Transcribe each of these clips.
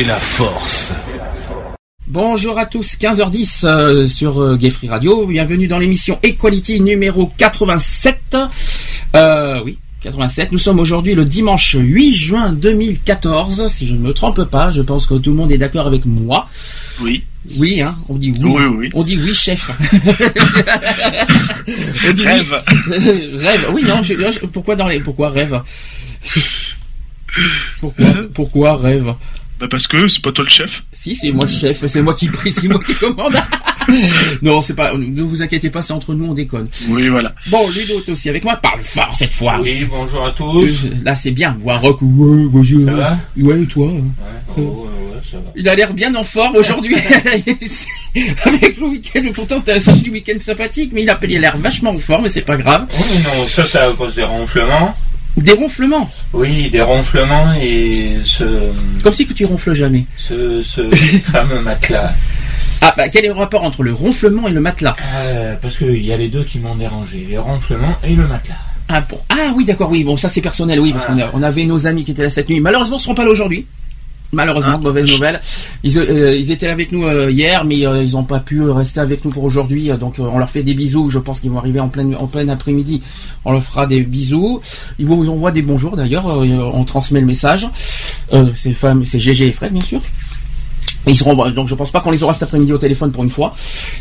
Fait la force. Bonjour à tous, 15h10 euh, sur euh, Gay Free Radio. Bienvenue dans l'émission Equality numéro 87. Euh, oui, 87. Nous sommes aujourd'hui le dimanche 8 juin 2014. Si je ne me trompe pas, je pense que tout le monde est d'accord avec moi. Oui. Oui, hein, on dit oui. Oui, oui. On dit oui, chef. On dit oui. Rêve. rêve. Oui, non. je- je- pourquoi dans les pourquoi rêve? Pourquoi Pourquoi rêve? Bah parce que c'est pas toi le chef. Si, c'est moi le chef, c'est moi qui prie, c'est moi qui commande. non, c'est pas. Ne vous inquiétez pas, c'est entre nous, on déconne. Oui, voilà. Bon, Ludo est aussi avec moi. Parle fort cette fois. Oui, bonjour à tous. Euh, Là, c'est bien. Voir Rock. Ouais, bonjour. Ça va? Ouais, et toi Ouais, Ça oh, va. ouais, ça va. Il a l'air bien en forme aujourd'hui. avec le week-end, pourtant c'était un samedi week-end sympathique, mais il a il a l'air vachement en forme et c'est pas grave. Oui, non, ça, c'est à cause des ronflements. Des ronflements. Oui, des ronflements et ce, Comme si que tu ronfles jamais. ce, ce fameux matelas. Ah, bah, quel est le rapport entre le ronflement et le matelas? Euh, parce qu'il y a les deux qui m'ont dérangé, les ronflements et le matelas. Ah bon. Ah oui, d'accord, oui. Bon, ça c'est personnel, oui, parce qu'on a- on avait nos amis qui étaient là cette nuit. Malheureusement, ils seront pas là aujourd'hui. Malheureusement, Ah. mauvaise nouvelle. Ils, euh, ils étaient avec nous euh, hier, mais euh, ils n'ont pas pu euh, rester avec nous pour aujourd'hui. euh, donc, euh, on leur fait des bisous. Je pense qu'ils vont arriver en pleine, en plein après-midi. On leur fera des bisous. Ils vous envoient des bonjours d'ailleurs. euh, on transmet le message. Euh, c'est GG et Fred, bien sûr. Ils seront donc je pense pas qu'on les aura cet après-midi au téléphone pour une fois.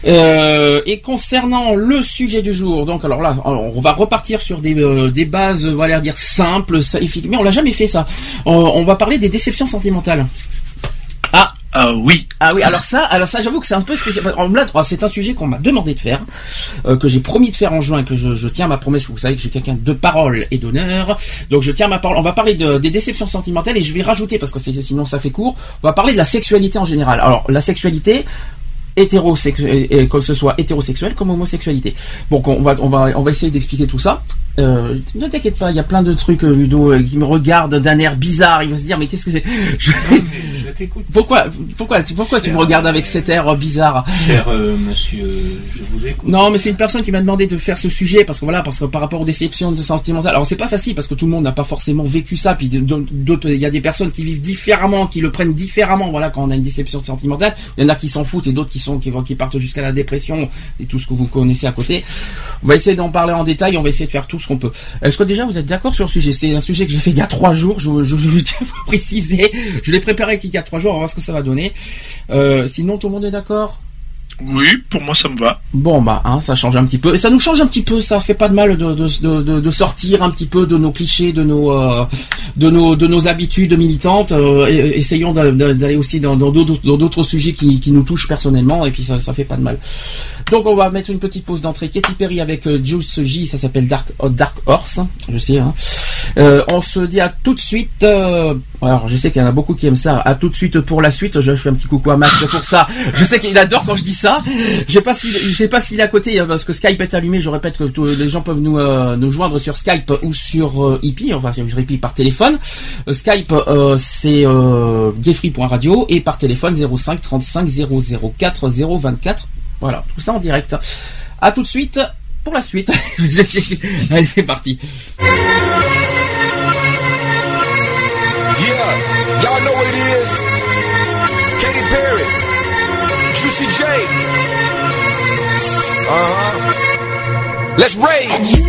Euh, et concernant le sujet du jour, donc alors là, on va repartir sur des, euh, bases, on va dire simples. Mais on l'a jamais fait ça. On, on va parler des déceptions sentimentales. Ah, oui. ah oui, alors ça, alors ça, j'avoue que c'est un peu spécial. C'est un sujet qu'on m'a demandé de faire, euh, que j'ai promis de faire en juin, que je, tiens ma promesse. Vous savez que je suis quelqu'un de parole et d'honneur, donc je tiens ma parole. On va parler de- des déceptions sentimentales et je vais rajouter parce que sinon ça fait court. On va parler de la sexualité en général. Alors la sexualité hétérosexuelle, et que ce soit hétérosexuel comme homosexualité. Donc on va on va on va essayer d'expliquer tout ça. Euh, ne t'inquiète pas, il y a plein de trucs euh, Ludo euh, qui me regardent d'un air bizarre. Il va se dire mais qu'est-ce que c'est Je- je t'écoute, Pourquoi pourquoi pourquoi tu me regardes avec cet air bizarre? cher euh, monsieur, je vous écoute. Non, mais c'est une personne qui m'a demandé de faire ce sujet parce que voilà, parce que par rapport aux déceptions sentimentales. Alors c'est pas facile parce que tout le monde n'a pas forcément vécu ça. Puis d'autres, il y a des personnes qui vivent différemment, qui le prennent différemment. Voilà, quand on a une déception sentimentale, il y en a qui s'en foutent et d'autres qui sont qui, qui partent jusqu'à la dépression et tout ce que vous connaissez à côté. On va essayer d'en parler en détail. On va essayer de faire tout ce Est-ce que déjà vous êtes d'accord sur le sujet? C'est un sujet que j'ai fait il y a trois jours. Je, je, je vous préciser. Je l'ai préparé il y a trois jours. On va voir ce que ça va donner. Euh, sinon, tout le monde est d'accord? Oui, pour moi ça me va. Bon bah hein, ça change un petit peu. Et ça nous change un petit peu ça. Fait pas de mal de, de, de, de- sortir un petit peu de nos clichés de nos euh, de nos de nos habitudes militantes euh, et- essayons d'a- d'a- d'aller aussi dans dans d'autres dans d'autres sujets qui, qui nous touchent personnellement et puis ça ça fait pas de mal. Donc on va mettre une petite pause d'entrée. Katy Perry avec euh, Juice J ça s'appelle Dark euh, Dark Horse. Je sais hein. Euh, on se dit à tout de suite euh, alors je sais qu'il y en a beaucoup qui aiment ça. À tout de suite pour la suite. Je fais un petit coucou à Max pour ça. Je sais qu'il adore quand je dis ça. Je sais pas s'il je sais pas s'il est à côté hein, parce que Skype est allumé. Je répète que les gens peuvent nous euh, nous joindre sur Skype ou sur euh, Hippie. Enfin sur Hippie par téléphone. Skype c'est euh, gayfree.radio et par téléphone 05 35 004 024 voilà tout ça en direct. À tout de suite pour la suite allez c'est parti Yeah, y'all know what it is. Katy Perry, Juicy J. Uh huh. Let's rage.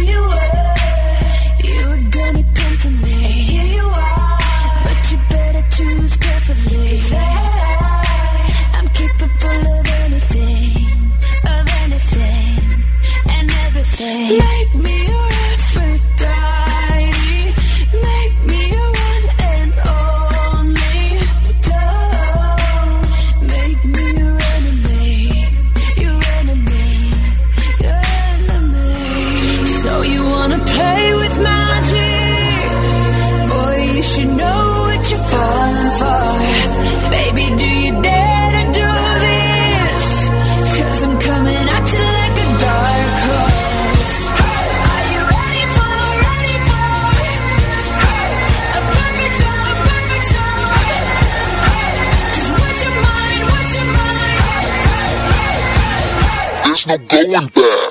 No going back.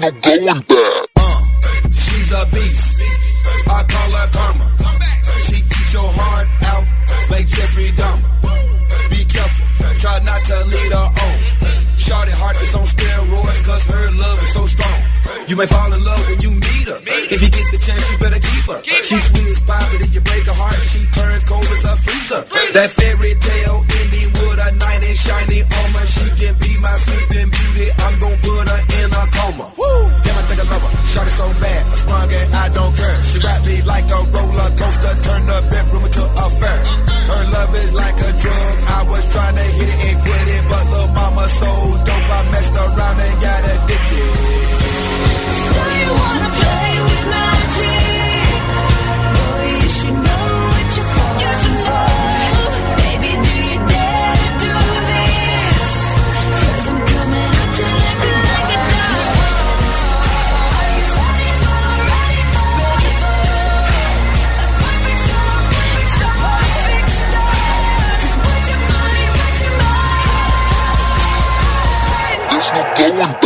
No going back. Uh, she's a beast. I call her karma. She eats your heart out like Jeffrey Dahmer. Be careful, try not to lead her on. Shorty heart is on steroids cause her love is so strong. You may fall in love when you meet her. If you get the chance, you better keep her. She's sweet as pie, but if you break her heart, she turn cold as a freezer. That fairy tale ending like a roller coaster, turn the bedroom into a fair. Her love is like a drug. I was trying to hit it and quit it, but little mama so dope, I messed around and got addicted.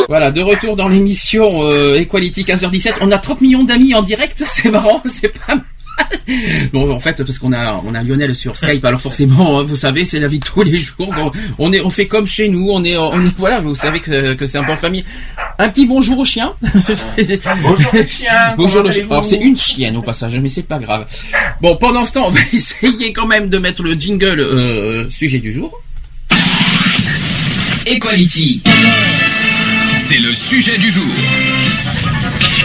Voilà, de retour dans l'émission euh, Equality 15h17. On a 30 millions d'amis en direct, c'est marrant, c'est pas mal. Bon, en fait, parce qu'on a on a Lionel sur Skype, alors forcément, hein, vous savez, c'est la vie de tous les jours. Bon, on est on fait comme chez nous, on est on est voilà, vous savez que, que c'est un peu en famille. Un petit bonjour au chien. Bonjour les chiens. Bonjour le chien. Alors c'est une chienne au passage, mais c'est pas grave. Bon, pendant ce temps, on va essayer quand même de mettre le jingle euh, sujet du jour. Equality. C'est le sujet du jour.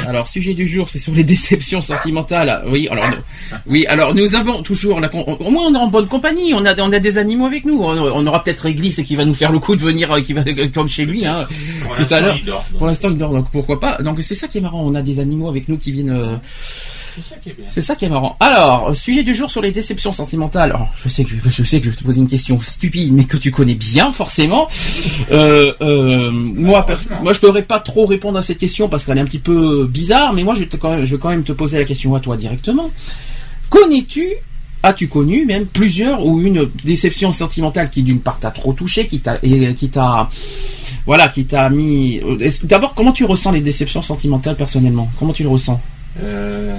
Alors, sujet du jour, c'est sur les déceptions sentimentales. Oui, alors, nous- oui, alors nous avons toujours la, au moins on est en bonne compagnie. On a, on a des animaux avec nous. On, on aura peut-être Réglisse qui va nous faire le coup de venir, euh, qui va comme chez lui, hein, Pour tout à l'instant, l'heure. il dort, donc. Pour l'instant, il dort, donc pourquoi pas. Donc c'est ça qui est marrant. On a des animaux avec nous qui viennent. euh, C'est ça qui est marrant. Alors, sujet du jour sur les déceptions sentimentales. Alors, je sais que je, je sais que je vais te poser une question stupide, mais que tu connais bien forcément. Euh, euh, moi, moi, je pourrais pas trop répondre à cette question parce qu'elle est un petit peu bizarre, mais moi, je te- quand même, je vais quand même te poser la question à toi directement. Connais-tu, as-tu connu même plusieurs ou une déception sentimentale qui d'une part t'a trop touché, qui t'a, et qui t'a, voilà, qui t'a mis. euh, D'abord, comment tu ressens les déceptions sentimentales personnellement? Comment tu le ressens? Euh,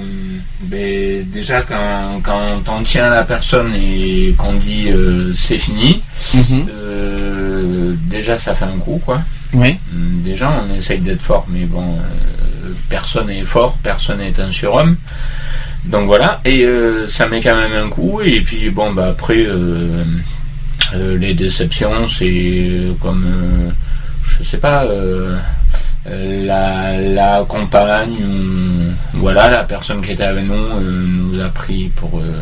déjà, quand, quand on tient la personne et qu'on dit euh, c'est fini, Mhm. euh, déjà ça fait un coup, quoi. Ouais. Hum, Déjà, on essaye d'être fort, mais bon, personne n'est fort, personne n'est un surhomme. Donc voilà, et ça met quand même un coup, et puis bon, bah après, les déceptions, c'est comme, je sais pas, la, la compagne, ou, voilà, la personne qui était avec nous euh, nous a pris pour euh,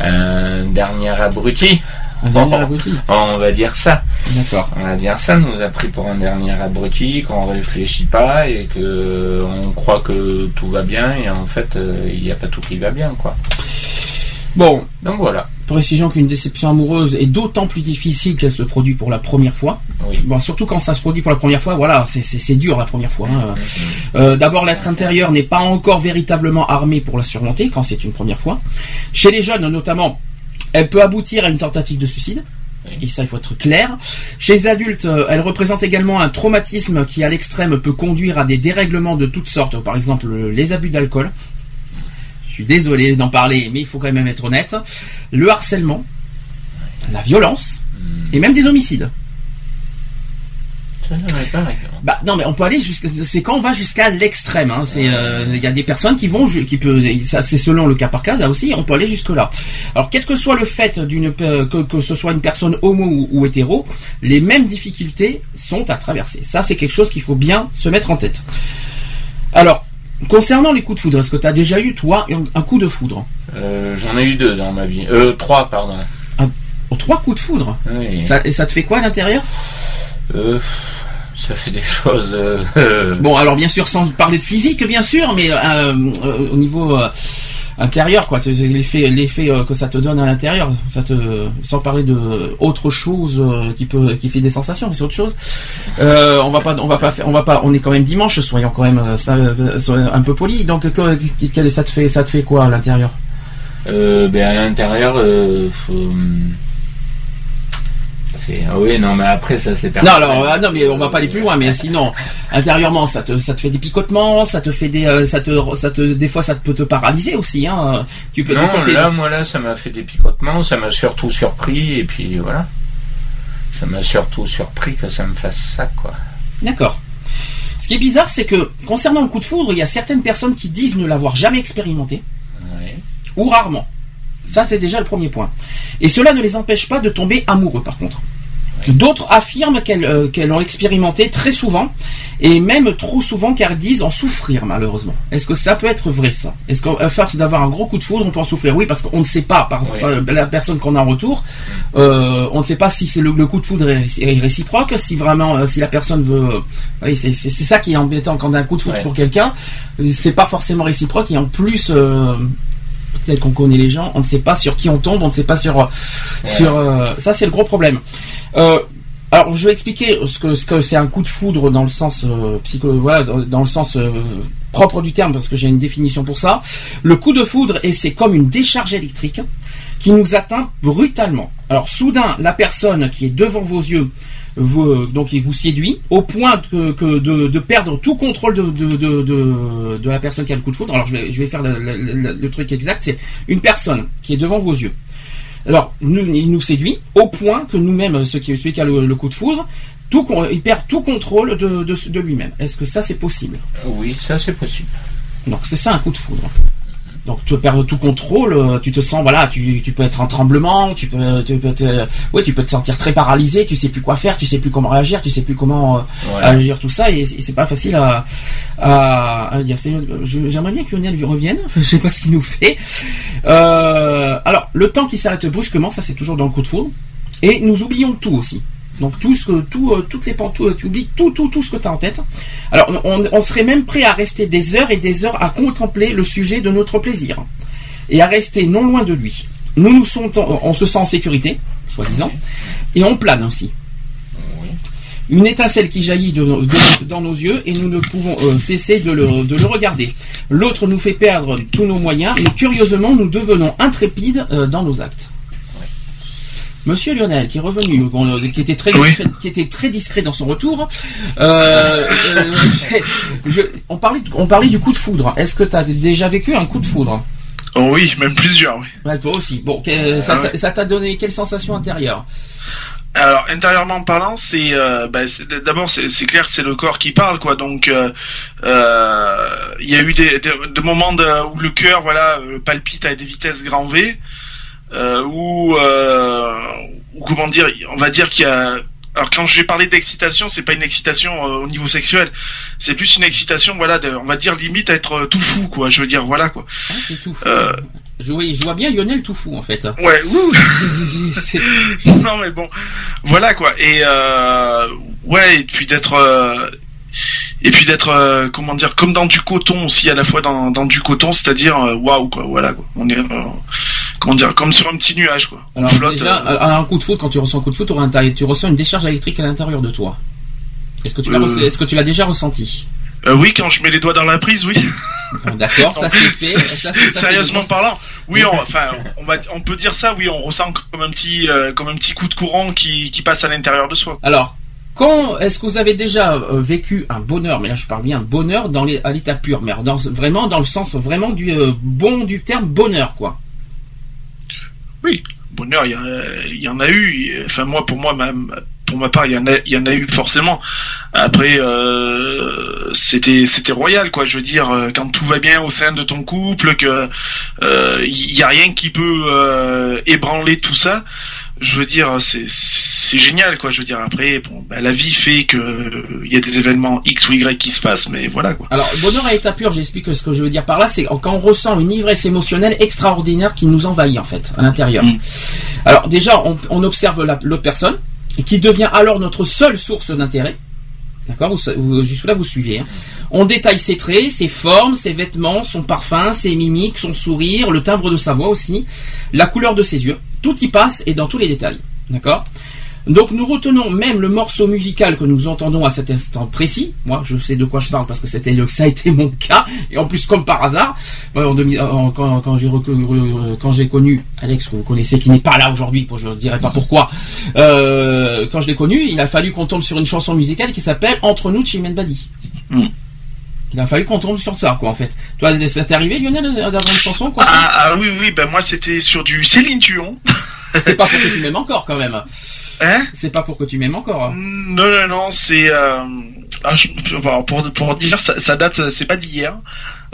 un dernier abruti. Un dernier abruti. On va dire ça. D'accord. On va dire ça, nous a pris pour un dernier abruti, qu'on réfléchit pas et que on croit que tout va bien et en fait euh, il n'y a pas tout qui va bien quoi. Bon, Donc voilà. Précision qu'une déception amoureuse est d'autant plus difficile qu'elle se produit pour la première fois. Oui. Bon, surtout quand ça se produit pour la première fois, voilà, c'est- dur la première fois. hein. Euh, D'abord, l'être intérieur n'est pas encore véritablement armé pour la surmonter quand c'est une première fois. Chez les jeunes, notamment, elle peut aboutir à une tentative de suicide. Et ça, il faut être clair. Chez les adultes, euh, elle représente également un traumatisme qui, à l'extrême, peut conduire à des dérèglements de toutes sortes. Par exemple, les abus d'alcool. Je suis désolé d'en parler, mais il faut quand même être honnête. Le harcèlement, la violence, et même des homicides. Récurrent. Bah non mais on peut aller jusqu'à c'est quand on va jusqu'à l'extrême hein. c'est euh, il y a des personnes qui vont qui peut ça c'est selon le cas par cas là aussi on peut aller jusque là. Alors quel que soit le fait d'une que, que ce soit une personne homo ou, ou hétéro, les mêmes difficultés sont à traverser. Ça c'est quelque chose qu'il faut bien se mettre en tête. Alors concernant les coups de foudre, est-ce que tu as déjà eu toi un, un coup de foudre Euh, J'en ai eu deux dans ma vie. Euh, trois, pardon. Oh, Trois coups de foudre Oui. ça, Et ça te fait quoi à l'intérieur Euh, ça fait des choses. euh, euh, Bon, alors bien sûr, sans parler de physique, bien sûr, mais au niveau intérieur, quoi, c'est l'effet, l'effet euh, que ça te donne à l'intérieur, ça te, sans parler de autre chose euh, qui peut, qui fait des sensations, mais c'est autre chose. Euh, on va pas, on va pas faire, on va pas, on est quand même dimanche, soyons quand même ça, un peu poli. Donc, ça te fait, ça te fait quoi à l'intérieur? Ben à l'intérieur, fait. Ah oui, non, mais après ça c'est Non, alors, ah, non, mais on va pas aller plus loin. Mais sinon, intérieurement, ça te, ça te fait des picotements, ça te fait des, euh, ça te, ça te, des fois, ça peut te paralyser aussi. Hein. Tu peux. Non, là, moi là, ça m'a fait des picotements, ça m'a surtout surpris et puis voilà. Ça m'a surtout surpris que ça me fasse ça, quoi. D'accord. Ce qui est bizarre, c'est que concernant le coup de foudre, il y a certaines personnes qui disent ne l'avoir jamais expérimenté Ouais. ou rarement. Ça, c'est déjà le premier point. Et cela ne les empêche pas de tomber amoureux, par contre. D'autres affirment qu'elles euh, qu'elles l'ont expérimenté très souvent, et même trop souvent, car elles disent en souffrir, malheureusement. Est-ce que ça peut être vrai, ça? Est-ce qu'à force d'avoir un gros coup de foudre, on peut en souffrir? Oui, parce qu'on ne sait pas, par, Oui. par la personne qu'on a en retour, euh, on ne sait pas si c'est le, le coup de foudre est, réciproque, si vraiment, euh, si la personne veut... Oui, c'est ça qui est embêtant quand on a un coup de foudre pour quelqu'un, euh, c'est pas forcément réciproque, et en plus... peut-être qu'on connaît les gens, on ne sait pas sur qui on tombe, on ne sait pas sur euh, sur euh, ça c'est le gros problème. Euh, alors je vais expliquer ce que ce que c'est un coup de foudre dans le sens euh, psycho voilà dans, dans le sens euh, propre du terme parce que j'ai une définition pour ça. Le coup de foudre et c'est comme une décharge électrique qui nous atteint brutalement. Alors soudain la personne qui est devant vos yeux vous, donc il vous séduit au point que, que de, de perdre tout contrôle de, de, de, la personne qui a le coup de foudre. Alors je vais, je vais faire le, le- le- le truc exact, c'est une personne qui est devant vos yeux. Alors nous, il nous séduit au point que nous-mêmes, celui qui a le, coup de foudre, tout, il perd tout contrôle de, de, de lui-même. Est-ce que ça c'est possible? Oui, ça c'est possible. Donc c'est ça un coup de foudre. Donc tu perds tout contrôle, euh, tu te sens voilà, tu, tu peux être en tremblement, tu peux tu peux te ouais, tu peux te sentir très paralysé, tu sais plus quoi faire, tu sais plus comment réagir, tu sais plus comment euh, Voilà. agir tout ça et, c'est- c'est pas facile à à, à dire. J'aimerais bien que Lionel lui revienne, je sais pas ce qu'il nous fait. Euh, alors le temps qui s'arrête brusquement, ça c'est toujours dans le coup de foudre et nous oublions tout aussi. Donc tout ce que tout euh, toutes les pantoufles, tu oublies tout tout tout ce que tu as en tête. Alors on, on serait même prêt à rester des heures et des heures à contempler le sujet de notre plaisir et à rester non loin de lui. Nous nous sentons, on se sent en sécurité, soi-disant, et on plane aussi. Une étincelle qui jaillit de- de- dans nos yeux et nous ne pouvons euh, cesser de le, de le regarder. L'autre nous fait perdre tous nos moyens, mais curieusement nous devenons intrépides euh, dans nos actes. Monsieur Lionel, qui est revenu, qui était très Oui. discret, qui était très discret dans son retour, euh, euh, je- on parlait, on parlait du coup de foudre. Est-ce que tu as déjà vécu un coup de foudre? Oh oui, même plusieurs, oui. Ouais, toi aussi. Bon, que- ça Ah t'a- ça t'a donné quelle sensation intérieure? Alors intérieurement parlant, c'est euh, bah, c'est- d'abord c'est clair que c'est le corps qui parle quoi. Donc euh, euh, il y a eu des, des, des moments de- où le cœur voilà euh, palpite à des vitesses grand V, euh, où, euh, où, comment dire, on va dire qu'il y a alors quand je vais parler d'excitation, c'est pas une excitation euh, au niveau sexuel, c'est plus une excitation voilà de, on va dire limite à être euh, tout fou quoi. Je veux dire voilà quoi. Ah, tout fou. Euh, Je, oui, je vois bien Lionel tout fou en fait. Ouais, ouh. Non mais bon, voilà quoi. Et euh, ouais, et puis d'être euh, et puis d'être euh, comment dire comme dans du coton aussi à la fois dans, dans du coton, c'est-à-dire euh, waouh quoi. Voilà quoi. On est euh, comment dire, comme sur un petit nuage quoi. On Alors flotte, déjà, euh, à un coup de foot, quand tu ressens un coup de foot, tu auras un- tu ressens une décharge électrique à l'intérieur de toi. Est-ce que tu l'as est-ce que tu l'as déjà ressenti? Oui, quand je mets les doigts dans la prise, oui. Bon, D'accord, ça c'est fait. ça, ça, Sérieusement parlant, oui, on, enfin, on va, on peut dire ça, oui, on ressent comme un petit, comme un petit coup de courant qui, qui passe à l'intérieur de soi. Alors, quand est-ce que vous avez déjà euh, vécu un bonheur, mais là je parle bien bonheur dans les, à l'état pur, mais vraiment dans le sens vraiment du euh, bon du terme bonheur, quoi? Oui, bonheur, il y, en a eu. Enfin, moi, pour moi, ma, pour ma part, il y en a, eu forcément. Après, euh, c'était, royal, quoi. Je veux dire, quand tout va bien au sein de ton couple, que il y a rien qui peut ébranler tout ça. Je veux dire, c'est, génial, quoi. Je veux dire, après, bon, bah, la vie fait que euh, il y a des événements X ou Y qui se passent, mais voilà, quoi. Alors, bonheur à état pur, j'explique ce que je veux dire par là, c'est quand on ressent une ivresse émotionnelle extraordinaire qui nous envahit en fait à l'intérieur. Mm. Alors déjà, on, on observe la- l'autre personne qui devient alors notre seule source d'intérêt. D'accord? Jusque-là, vous suivez. hein. On détaille ses traits, ses formes, ses vêtements, son parfum, ses mimiques, son sourire, le timbre de sa voix aussi, la couleur de ses yeux. Tout y passe et dans tous les détails. D'accord donc nous retenons même le morceau musical que nous entendons à cet instant précis. Moi, je sais de quoi je parle parce que c'était ça a été mon cas et en plus comme par hasard, en 2000 en- quand, j'ai connu Alex que vous connaissez qui n'est pas là aujourd'hui, je ne dirai pas pourquoi. euh, quand je l'ai connu, il a fallu qu'on tombe sur une chanson musicale qui s'appelle Entre nous de Chimène Badi. Mm. Il a fallu qu'on tombe sur ça quoi en fait. Toi, ça t'est arrivé Lionel d'avoir une chanson quoi Ah, ah oui, oui, ben moi, c'était sur du Céline Dion. C'est pas pour que tu m'aimes encore quand même. Hein C'est pas pour que tu m'aimes encore. Non, non, non, c'est. Euh... ah, je- pour, pour dire, ça, ça date, c'est pas d'hier.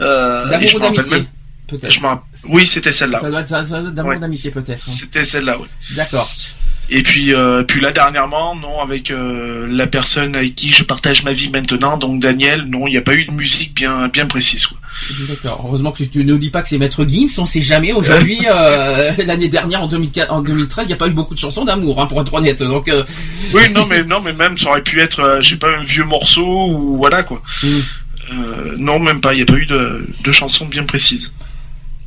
Euh, D'amour ou d'amitié peut-être. me Oui, c'était celle-là. Ça doit être, être d'amour Ouais. d'amitié peut-être. hein. C'était celle-là, oui. D'accord. Et puis, euh, puis là, dernièrement, non, avec euh, la personne avec qui je partage ma vie maintenant, donc Daniel, non, il n'y a pas eu de musique bien, bien précise. Quoi. D'accord. Heureusement que tu, ne dis pas que c'est Maître Gims. On sait jamais. Aujourd'hui, euh, l'année dernière, en, 2004, en 2013, il n'y a pas eu beaucoup de chansons d'amour, hein, pour être honnête. Donc, euh, Oui, non, mais non, mais même ça aurait pu être, euh, je sais pas, un vieux morceau ou voilà quoi. Mm. Non, même pas. Il n'y a pas eu de, de chansons bien précises.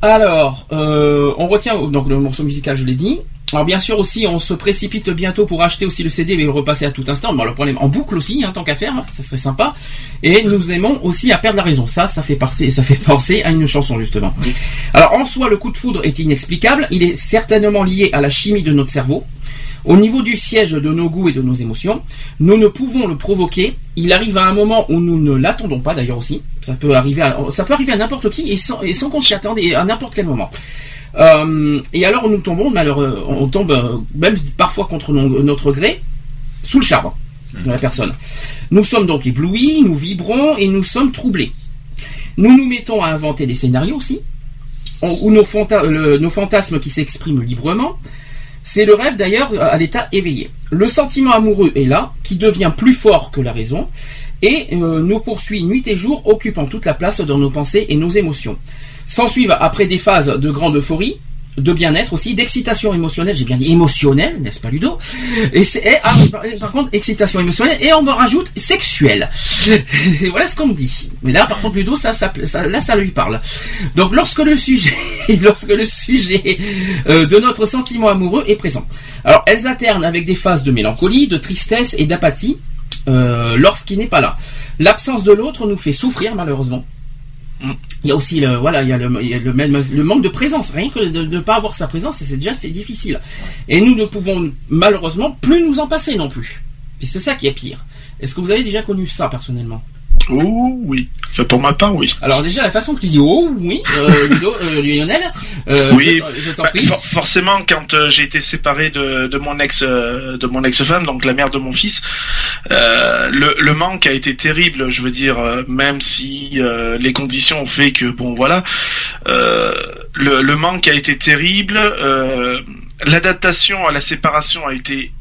alors, on retient donc le morceau musical, je l'ai dit. Alors bien sûr aussi, on se précipite bientôt pour acheter aussi le CD et le repasser à tout instant. Bon, le problème en boucle aussi, hein, tant qu'à faire, hein, ça serait sympa. Et nous aimons aussi à perdre la raison. Ça, ça fait penser, ça fait penser à une chanson justement. Alors en soi, le coup de foudre est inexplicable. Il est certainement lié à la chimie de notre cerveau. Au niveau du siège de nos goûts et de nos émotions, nous ne pouvons le provoquer. Il arrive à un moment où nous ne l'attendons pas d'ailleurs aussi. Ça peut arriver à, ça peut arriver à n'importe qui et sans, et sans qu'on s'y attende et à n'importe quel moment. Euh, et alors nous tombons, malheureux, on tombe euh, même parfois contre no- notre gré sous le charme de la personne. Nous sommes donc éblouis, nous vibrons et nous sommes troublés. Nous nous mettons à inventer des scénarios aussi, où nos, fantasmes qui s'expriment librement. C'est le rêve d'ailleurs à l'état éveillé. Le sentiment amoureux est là, qui devient plus fort que la raison, et euh, nous poursuit nuit et jour, occupant toute la place dans nos pensées et nos émotions. S'ensuivent après des phases de grande euphorie, de bien-être aussi, d'excitation émotionnelle, j'ai bien dit émotionnelle, n'est-ce pas Ludo? Et, c'est- ah, par, contre, excitation émotionnelle, et on me rajoute sexuelle. Voilà ce qu'on me dit. Mais là, par contre, Ludo, ça, ça, ça- là, ça lui parle. Donc, lorsque le sujet, lorsque le sujet euh, de notre sentiment amoureux est présent. Alors, elles alternent avec des phases de mélancolie, de tristesse et d'apathie euh, lorsqu'il n'est pas là. L'absence de l'autre nous fait souffrir, malheureusement. Il y a aussi le voilà, le, le manque de présence. Rien que de ne pas avoir sa présence, c'est déjà difficile. Et nous ne pouvons malheureusement plus nous en passer non plus. Et c'est ça qui est pire. Est-ce que vous avez déjà connu ça personnellement? Oh oui. Enfin, pour ma part, oui. Alors déjà la façon que tu dis oh oui, euh, Ludo, euh, Lionel, euh, oui. je, je t'en Bah, prie. for- forcément, quand euh, j'ai été séparé de, de mon ex, euh, de mon ex-femme, donc la mère de mon fils, euh, le, le manque a été terrible. Je veux dire, même si euh, les conditions ont fait que bon, voilà, euh, le, le manque a été terrible. euh, L'adaptation à la séparation a été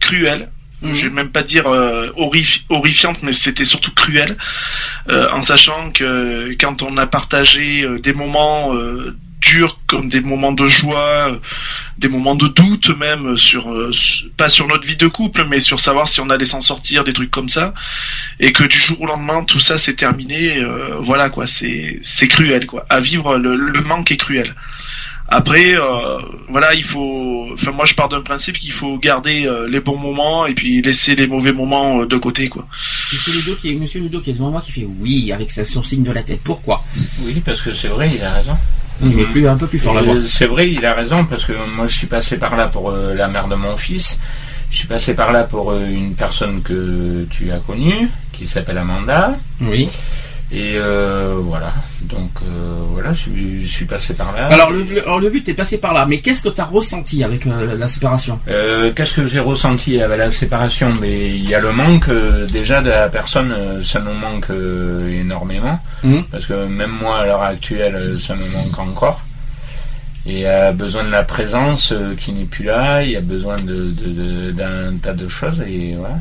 cruelle. Mhm. Je vais même pas dire euh, horrif- horrifiante, mais c'était surtout cruel, euh, en sachant que quand on a partagé euh, des moments euh, durs comme des moments de joie, euh, des moments de doute même sur euh, su- pas sur notre vie de couple, mais sur savoir si on allait s'en sortir, des trucs comme ça, et que du jour au lendemain tout ça s'est terminé, euh, voilà quoi, c'est c'est cruel quoi. À vivre, le, le manque est cruel. Après, euh, voilà, il faut. Enfin, moi, je pars d'un principe qu'il faut garder euh, les bons moments et puis laisser les mauvais moments euh, de côté, quoi. Monsieur Ludo qui est, Monsieur Ludo qui est devant moi qui fait oui avec sa- son signe de la tête. Pourquoi? Oui, parce que c'est vrai, il a raison. Il est plus un peu plus fort la voix. C'est vrai, il a raison, parce que moi je suis passé par là pour euh, la mère de mon fils. Je suis passé par là pour euh, une personne que tu as connue, qui s'appelle Amanda. Oui. Et euh, voilà. Donc euh, voilà, je suis, je suis passé par là. Alors le, alors le but est passé par là, mais qu'est-ce que tu as ressenti avec euh, la séparation? Qu'est-ce que j'ai ressenti avec la séparation? Mais il y a le manque déjà de la personne, ça nous manque énormément. Mhm. Parce que même moi à l'heure actuelle, ça me manque encore. Et il y a besoin de la présence qui n'est plus là. Il y a besoin de de- de- d'un tas de choses et voilà.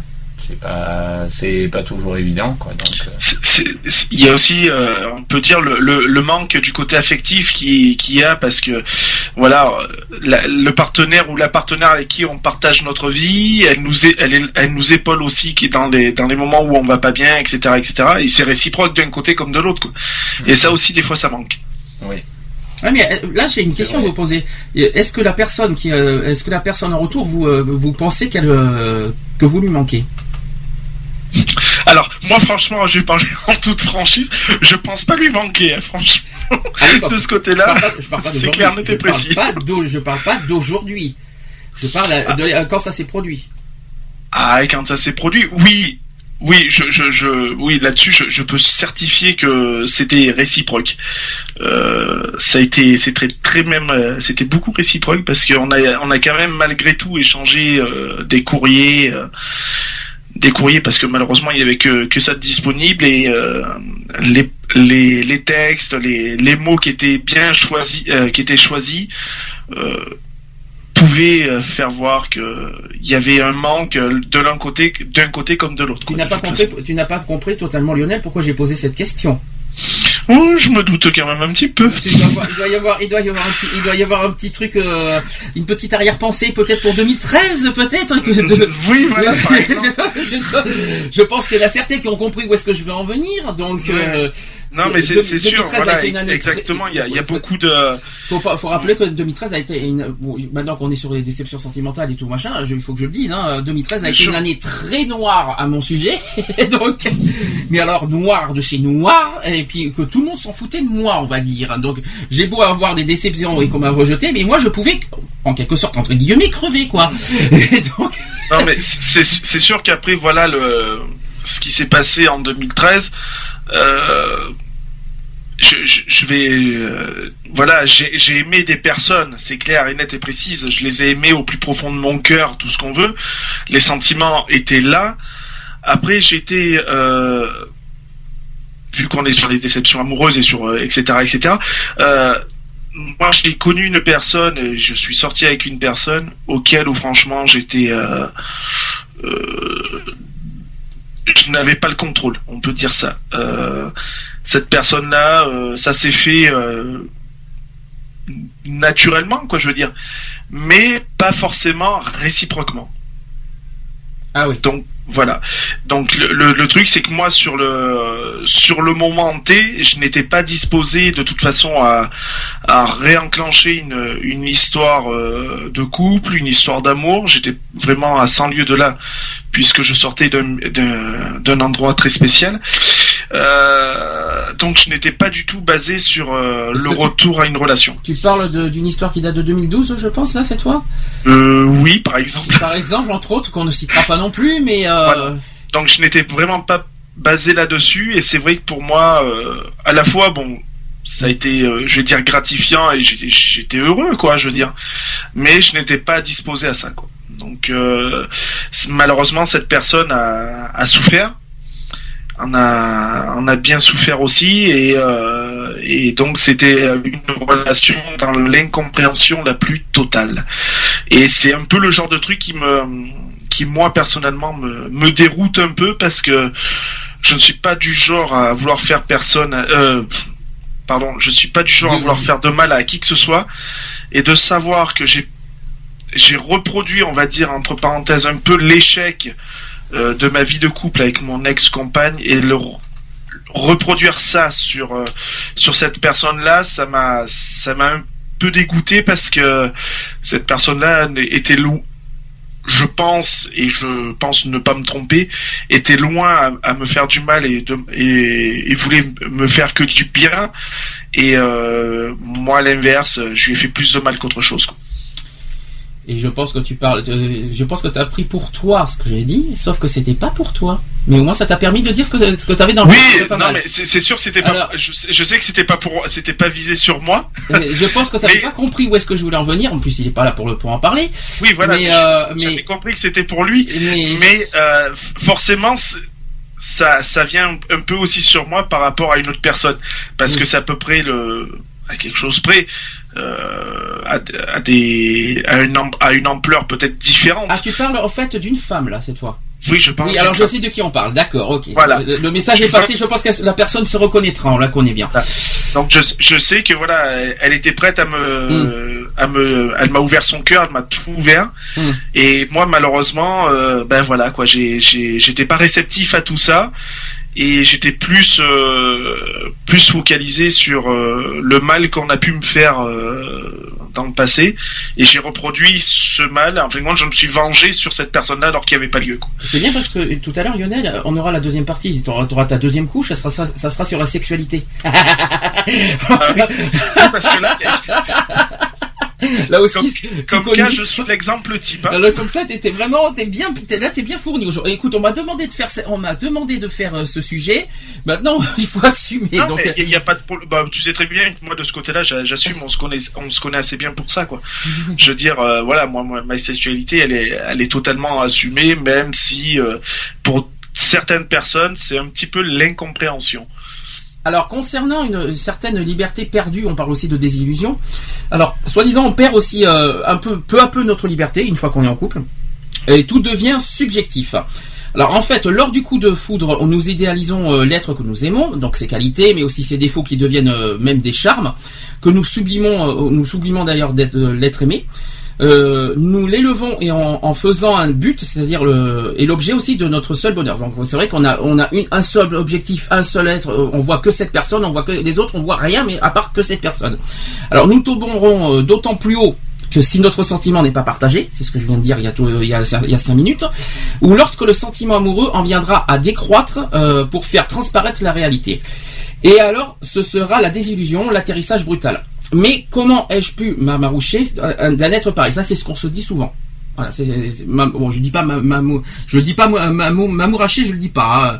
C'est pas c'est pas toujours évident quoi. Donc euh, Il y a aussi, euh, on peut dire, le, le, le manque du côté affectif qui qui y a parce que voilà, la- le partenaire ou la partenaire avec qui on partage notre vie, elle nous é- elle, est- elle nous épaule aussi qui est dans les dans les moments où on va pas bien, etc., etc. Et c'est réciproque d'un côté comme de l'autre. quoi. Et ça aussi, des fois, ça manque. oui. Ah, mais euh, là j'ai une question à vous poser. Est-ce que la personne qui, est-ce que la personne en retour vous vous pensez qu'elle que vous lui manquez? Alors, moi, franchement, je vais parler en toute franchise. Je pense pas lui manquer, hein, franchement. L'époque. De ce côté-là, c'est clair, parle précis. Je parle pas d'aujourd'hui. Je parle de euh, quand ça s'est produit. Ah, et quand ça s'est produit, oui, oui, je, je, je oui, là-dessus, je, je peux certifier que c'était réciproque. Euh, ça a été, c'est très, très même, euh, c'était beaucoup réciproque parce qu'on a, on a quand même malgré tout échangé euh, des courriers. euh, des courriers parce que malheureusement il y avait que, que ça de disponible et euh, les, les, les textes les, les mots qui étaient bien choisis euh, qui étaient choisis euh, pouvaient euh, faire voir que il y avait un manque euh, de l'un côté d'un côté comme de l'autre Tu n'as pas compris. Tu n'as pas compris totalement Lionel pourquoi j'ai posé cette question? Oh, je me doute quand même un petit peu il doit y avoir, il doit y avoir un petit, il doit y avoir un petit truc, euh, une petite arrière-pensée peut-être pour 2013 peut-être. que de- oui voilà par je, je pense qu'il y en a certains qui ont compris où est-ce que je veux en venir. Donc, euh, non mais c'est sûr 2013 a voilà été une année très- exactement il y a, y beaucoup de Faut pas, faut rappeler que 2013 a été une, bon, maintenant qu'on est sur les déceptions sentimentales et tout machin, je- il faut que je le dise, hein, 2013 a été une année très noire à mon sujet, donc, mais alors noir de chez noir, et puis que tout le monde s'en foutait de moi, on va dire. Donc, j'ai beau avoir des déceptions et qu'on m'a rejeté, mais moi je pouvais, en quelque sorte entre guillemets, crever quoi. Et donc, Non mais c'est c'est sûr qu'après voilà le ce qui s'est passé en 2013 euh, je, je, vais euh, voilà j'ai aimé des personnes c'est clair et net et précise je les ai aimées au plus profond de mon cœur tout ce qu'on veut les sentiments étaient là après j'étais euh, vu qu'on est sur les déceptions amoureuses et sur euh, etc etc euh, moi j'ai connu une personne et je suis sorti avec une personne auquel franchement j'étais euh, euh, je n'avais pas le contrôle, on peut dire ça. Cette personne-là, euh, ça s'est fait euh, naturellement, quoi, je veux dire, mais pas forcément réciproquement. ah oui. Donc voilà. Donc le, le, le truc c'est que moi sur le sur le moment T, je n'étais pas disposé de toute façon à, à réenclencher une, une histoire euh, de couple, une histoire d'amour. J'étais vraiment à 100 lieues de là puisque je sortais d'un endroit très spécial. Euh, donc je n'étais pas du tout basé sur euh, le tu- retour à une relation. Tu parles d'une histoire qui date de 2012, je pense, là, cette fois? Euh, oui, par exemple. Par exemple, entre autres, qu'on ne citera pas non plus, mais euh, Voilà. Donc je n'étais vraiment pas basé là-dessus et c'est vrai que pour moi, à la fois, bon, ça a été, je vais dire, gratifiant et j'étais heureux, quoi, je veux dire, mais je n'étais pas disposé à ça, quoi. Donc malheureusement, cette personne a, a souffert, on a, on a bien souffert aussi et, euh, et donc c'était une relation dans l'incompréhension la plus totale. Et c'est un peu le genre de truc qui me qui moi personnellement me, me déroute un peu parce que je ne suis pas du genre à vouloir faire personne euh, pardon je suis pas du genre à vouloir faire de mal à qui que ce soit et de savoir que j'ai j'ai reproduit on va dire entre parenthèses un peu l'échec euh, de ma vie de couple avec mon ex-compagne et le re- reproduire ça sur euh, sur cette personne là ça m'a ça m'a un peu dégoûté parce que cette personne-là était loin, je pense, et je pense ne pas me tromper, était loin à, me faire du mal et, et, voulait me faire que du bien. Et euh, moi, à l'inverse, je lui ai fait plus de mal qu'autre chose. Et je pense que tu parles, euh, je pense que tu as pris pour toi ce que j'ai dit, sauf que c'était pas pour toi. Mais au moins ça t'a permis de dire ce que, ce que tu avais dans le Oui, pas non, mal. mais c'est sûr, c'était pas. Alors- je, sais- je sais que c'était pas pour, c'était pas visé sur moi. Je pense que tu n'avais Mais- pas compris où est-ce que je voulais en venir. En plus, il est pas là pour le pour en parler. Oui, voilà. Mais, mais euh, J'avais compris que c'était pour lui, Mais, mais euh, forcément, ça, ça vient un peu aussi sur moi par rapport à une autre personne, parce que c'est à peu près le, à quelque chose près, euh, à, à des, à une, à une ampleur peut-être différente. ah, tu parles en fait d'une femme là cette fois. oui, je pense. Oui, alors je sais de qui on parle. D'accord, ok. Voilà. Le, le message est passé. Je pense que la personne se reconnaîtra. On la connaît bien. Donc je, je sais que voilà, elle, elle était prête à me, à me, elle m'a ouvert son cœur, elle m'a tout ouvert. Mm. Et moi malheureusement, euh, ben voilà quoi, j'étais pas réceptif à tout ça et j'étais plus, euh, plus focalisé sur euh, le mal qu'on a pu me faire euh, dans le passé et j'ai reproduit ce mal. En fin de compte, je me suis vengé sur cette personne-là alors qu'il n'y avait pas lieu. C'est bien parce que tout à l'heure, Lionel, on aura la deuxième partie. Tu auras, ta deuxième couche. Ça sera, ça, ça sera sur la sexualité. Ah oui. Parce que là, là aussi, comme, comme cas, je suis l'exemple type. hein. Comme ça, t'étais vraiment, t'es bien, t'es là, t'es bien fourni aujourd'hui. Écoute, on m'a demandé de faire, ce- on m'a demandé de faire euh, ce sujet. Maintenant, il faut assumer. Non, Donc, mais il n'y a, pas de problème. Bah, tu sais très bien que moi de ce côté-là, j'a- j'assume. On se connaît, on se connaît assez bien pour ça, quoi. Je veux dire, euh, voilà, moi, moi, ma sexualité, elle est, elle est totalement assumée, même si euh, pour certaines personnes, c'est un petit peu l'incompréhension. Alors concernant une, certaine liberté perdue, on parle aussi de désillusion. Alors, soi-disant, on perd aussi euh, un peu, peu à peu notre liberté une fois qu'on est en couple, et tout devient subjectif. Alors en fait, lors du coup de foudre, nous idéalisons euh, l'être que nous aimons, donc ses qualités, mais aussi ses défauts qui deviennent euh, même des charmes, que nous sublimons, nous sublimons d'ailleurs d'être l'être aimé. Euh, nous l'élevons et en, faisant un but, c'est-à-dire le et l'objet aussi de notre seul bonheur. Donc c'est vrai qu'on a on a un seul objectif, un seul être. euh, On voit que cette personne, on voit que les autres, on voit rien, mais à part que cette personne. Alors nous tomberons euh, d'autant plus haut que si notre sentiment n'est pas partagé, c'est ce que je viens de dire il y a, tout- a, il y a cinq minutes, ou lorsque le sentiment amoureux en viendra à décroître euh, pour faire transparaître la réalité. Et alors, ce sera la désillusion, l'atterrissage brutal. Mais comment ai-je pu m'amaroucher d'un être pareil Ça, c'est ce qu'on se dit souvent. Voilà, c'est, bon, je dis pas ma, ma- je dis pas ma- ma- m'amouracher, je le dis pas. hein.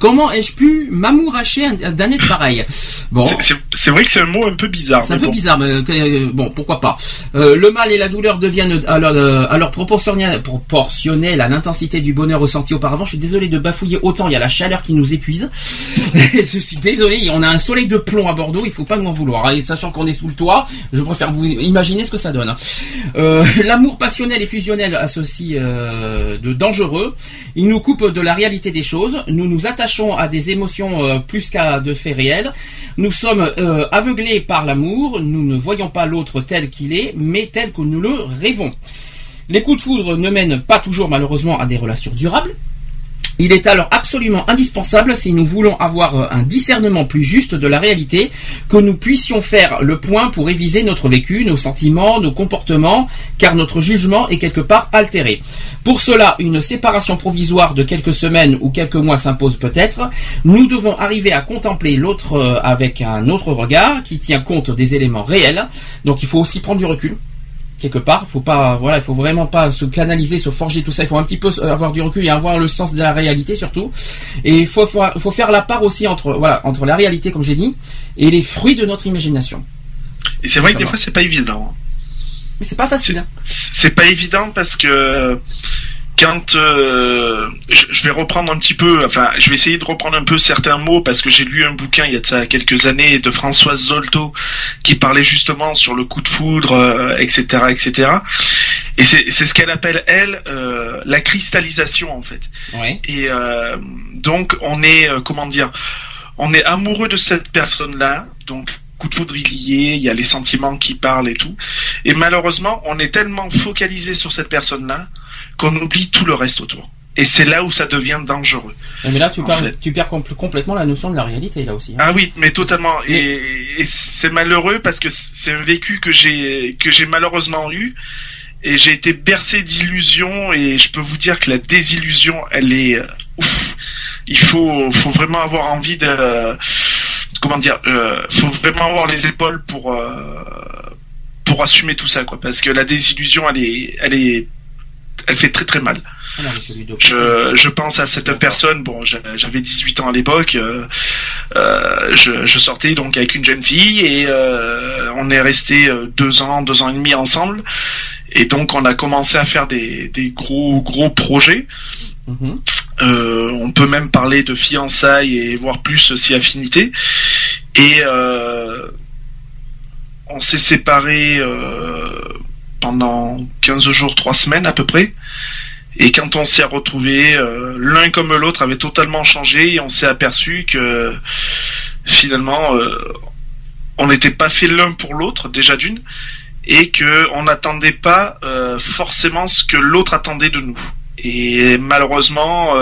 Comment ai-je pu m'amouracher un- d'un être pareil? Bon, C'est- vrai que c'est un mot un peu bizarre. c'est un peu bon. bizarre, mais euh, bon, pourquoi pas. Euh, le mal et la douleur deviennent alors, euh, alors proportionnels, proportionnels à l'intensité du bonheur ressenti auparavant. Je suis désolé de bafouiller autant, il y a la chaleur qui nous épuise. je suis désolé, on a un soleil de plomb à Bordeaux, il faut pas m'en vouloir. Et sachant qu'on est sous le toit, je préfère vous imaginer ce que ça donne. Euh, L'amour passionnel et fusionnel a ceci euh, de dangereux. Il nous coupe de la réalité des choses. Nous nous attachons à des émotions euh, plus qu'à de faits réels. Nous sommes euh, aveuglés par l'amour. Nous ne voyons pas l'autre tel qu'il est, mais tel que nous le rêvons. Les coups de foudre ne mènent pas toujours malheureusement à des relations durables. Il est alors absolument indispensable, si nous voulons avoir euh, un discernement plus juste de la réalité, que nous puissions faire le point pour réviser notre vécu, nos sentiments, nos comportements, car notre jugement est quelque part altéré. Pour cela, une séparation provisoire de quelques semaines ou quelques mois s'impose peut-être. Nous devons arriver à contempler l'autre euh, avec un autre regard qui tient compte des éléments réels. Donc il faut aussi prendre du recul quelque part. Faut pas, voilà, il faut vraiment pas se canaliser, se forger tout ça. Il faut un petit peu avoir du recul et avoir le sens de la réalité surtout. Et il faut, faut, faut faire la part aussi entre, voilà, entre la réalité, comme j'ai dit, et les fruits de notre imagination. Et c'est vrai que des fois, c'est pas évident. Mais c'est pas facile. hein. C'est pas évident parce que quand euh, je, je vais reprendre un petit peu, enfin, je vais essayer de reprendre un peu certains mots parce que j'ai lu un bouquin il y a de ça quelques années de Françoise Zolto qui parlait justement sur le coup de foudre, euh, etc., etc. Et c'est ce qu'elle appelle elle euh, la cristallisation en fait. Ouais. Et euh, donc on est euh, comment dire, on est amoureux de cette personne-là, donc coup de foudre il y est, il y a les sentiments qui parlent et tout. Et malheureusement, on est tellement focalisé sur cette personne-là qu'on oublie tout le reste autour. Et c'est là où ça devient dangereux. Mais là, tu tu perds compl- complètement la notion de la réalité, là aussi. hein. Ah oui, mais totalement. Et, et c'est malheureux parce que c'est un vécu que j'ai que j'ai malheureusement eu. Et j'ai été bercé d'illusions et je peux vous dire que la désillusion, elle est euh, ouf. Il faut faut vraiment avoir envie de comment dire, euh, faut vraiment avoir les épaules pour euh, pour assumer tout ça quoi. Parce que la désillusion, elle est elle est elle fait très très mal. Ah non. Je, je pense à cette personne. Bon, j'a- j'avais 18 ans à l'époque. euh, euh, je, je sortais donc avec une jeune fille et euh, on est resté euh, deux ans, deux ans et demi ensemble. Et donc on a commencé à faire des, des gros gros projets. Mhm. Euh, on peut même parler de fiançailles et voire plus si affinité. Et euh, on s'est séparés euh, pendant 15 jours, 3 semaines à peu près. Et quand on s'est retrouvés, euh, l'un comme l'autre avait totalement changé et on s'est aperçu que finalement euh, on n'était pas fait l'un pour l'autre déjà d'une et que on n'attendait pas euh, forcément ce que l'autre attendait de nous. Et malheureusement,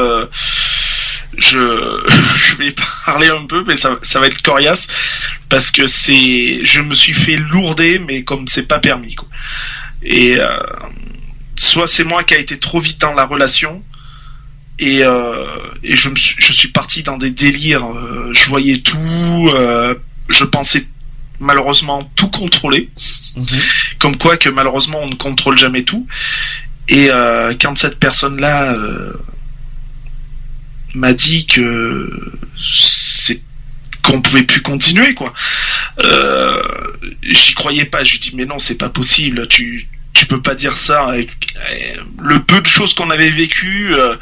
je, je vais parler un peu, mais ça, ça va être coriace parce que c'est, je me suis fait lourder, mais comme c'est pas permis. Quoi. Et euh, soit c'est moi qui a été trop vite dans la relation. Et, euh, et je, me suis, je suis parti dans des délires. euh, je voyais tout. euh, je pensais malheureusement tout contrôler. Mhm. Comme quoi que malheureusement on ne contrôle jamais tout. Et euh, quand cette personne-là euh, m'a dit que c'est qu'on pouvait plus continuer quoi, euh, j'y croyais pas. Je lui dis mais non c'est pas possible. Tu tu peux pas dire ça avec euh, le peu de choses qu'on avait vécues. euh,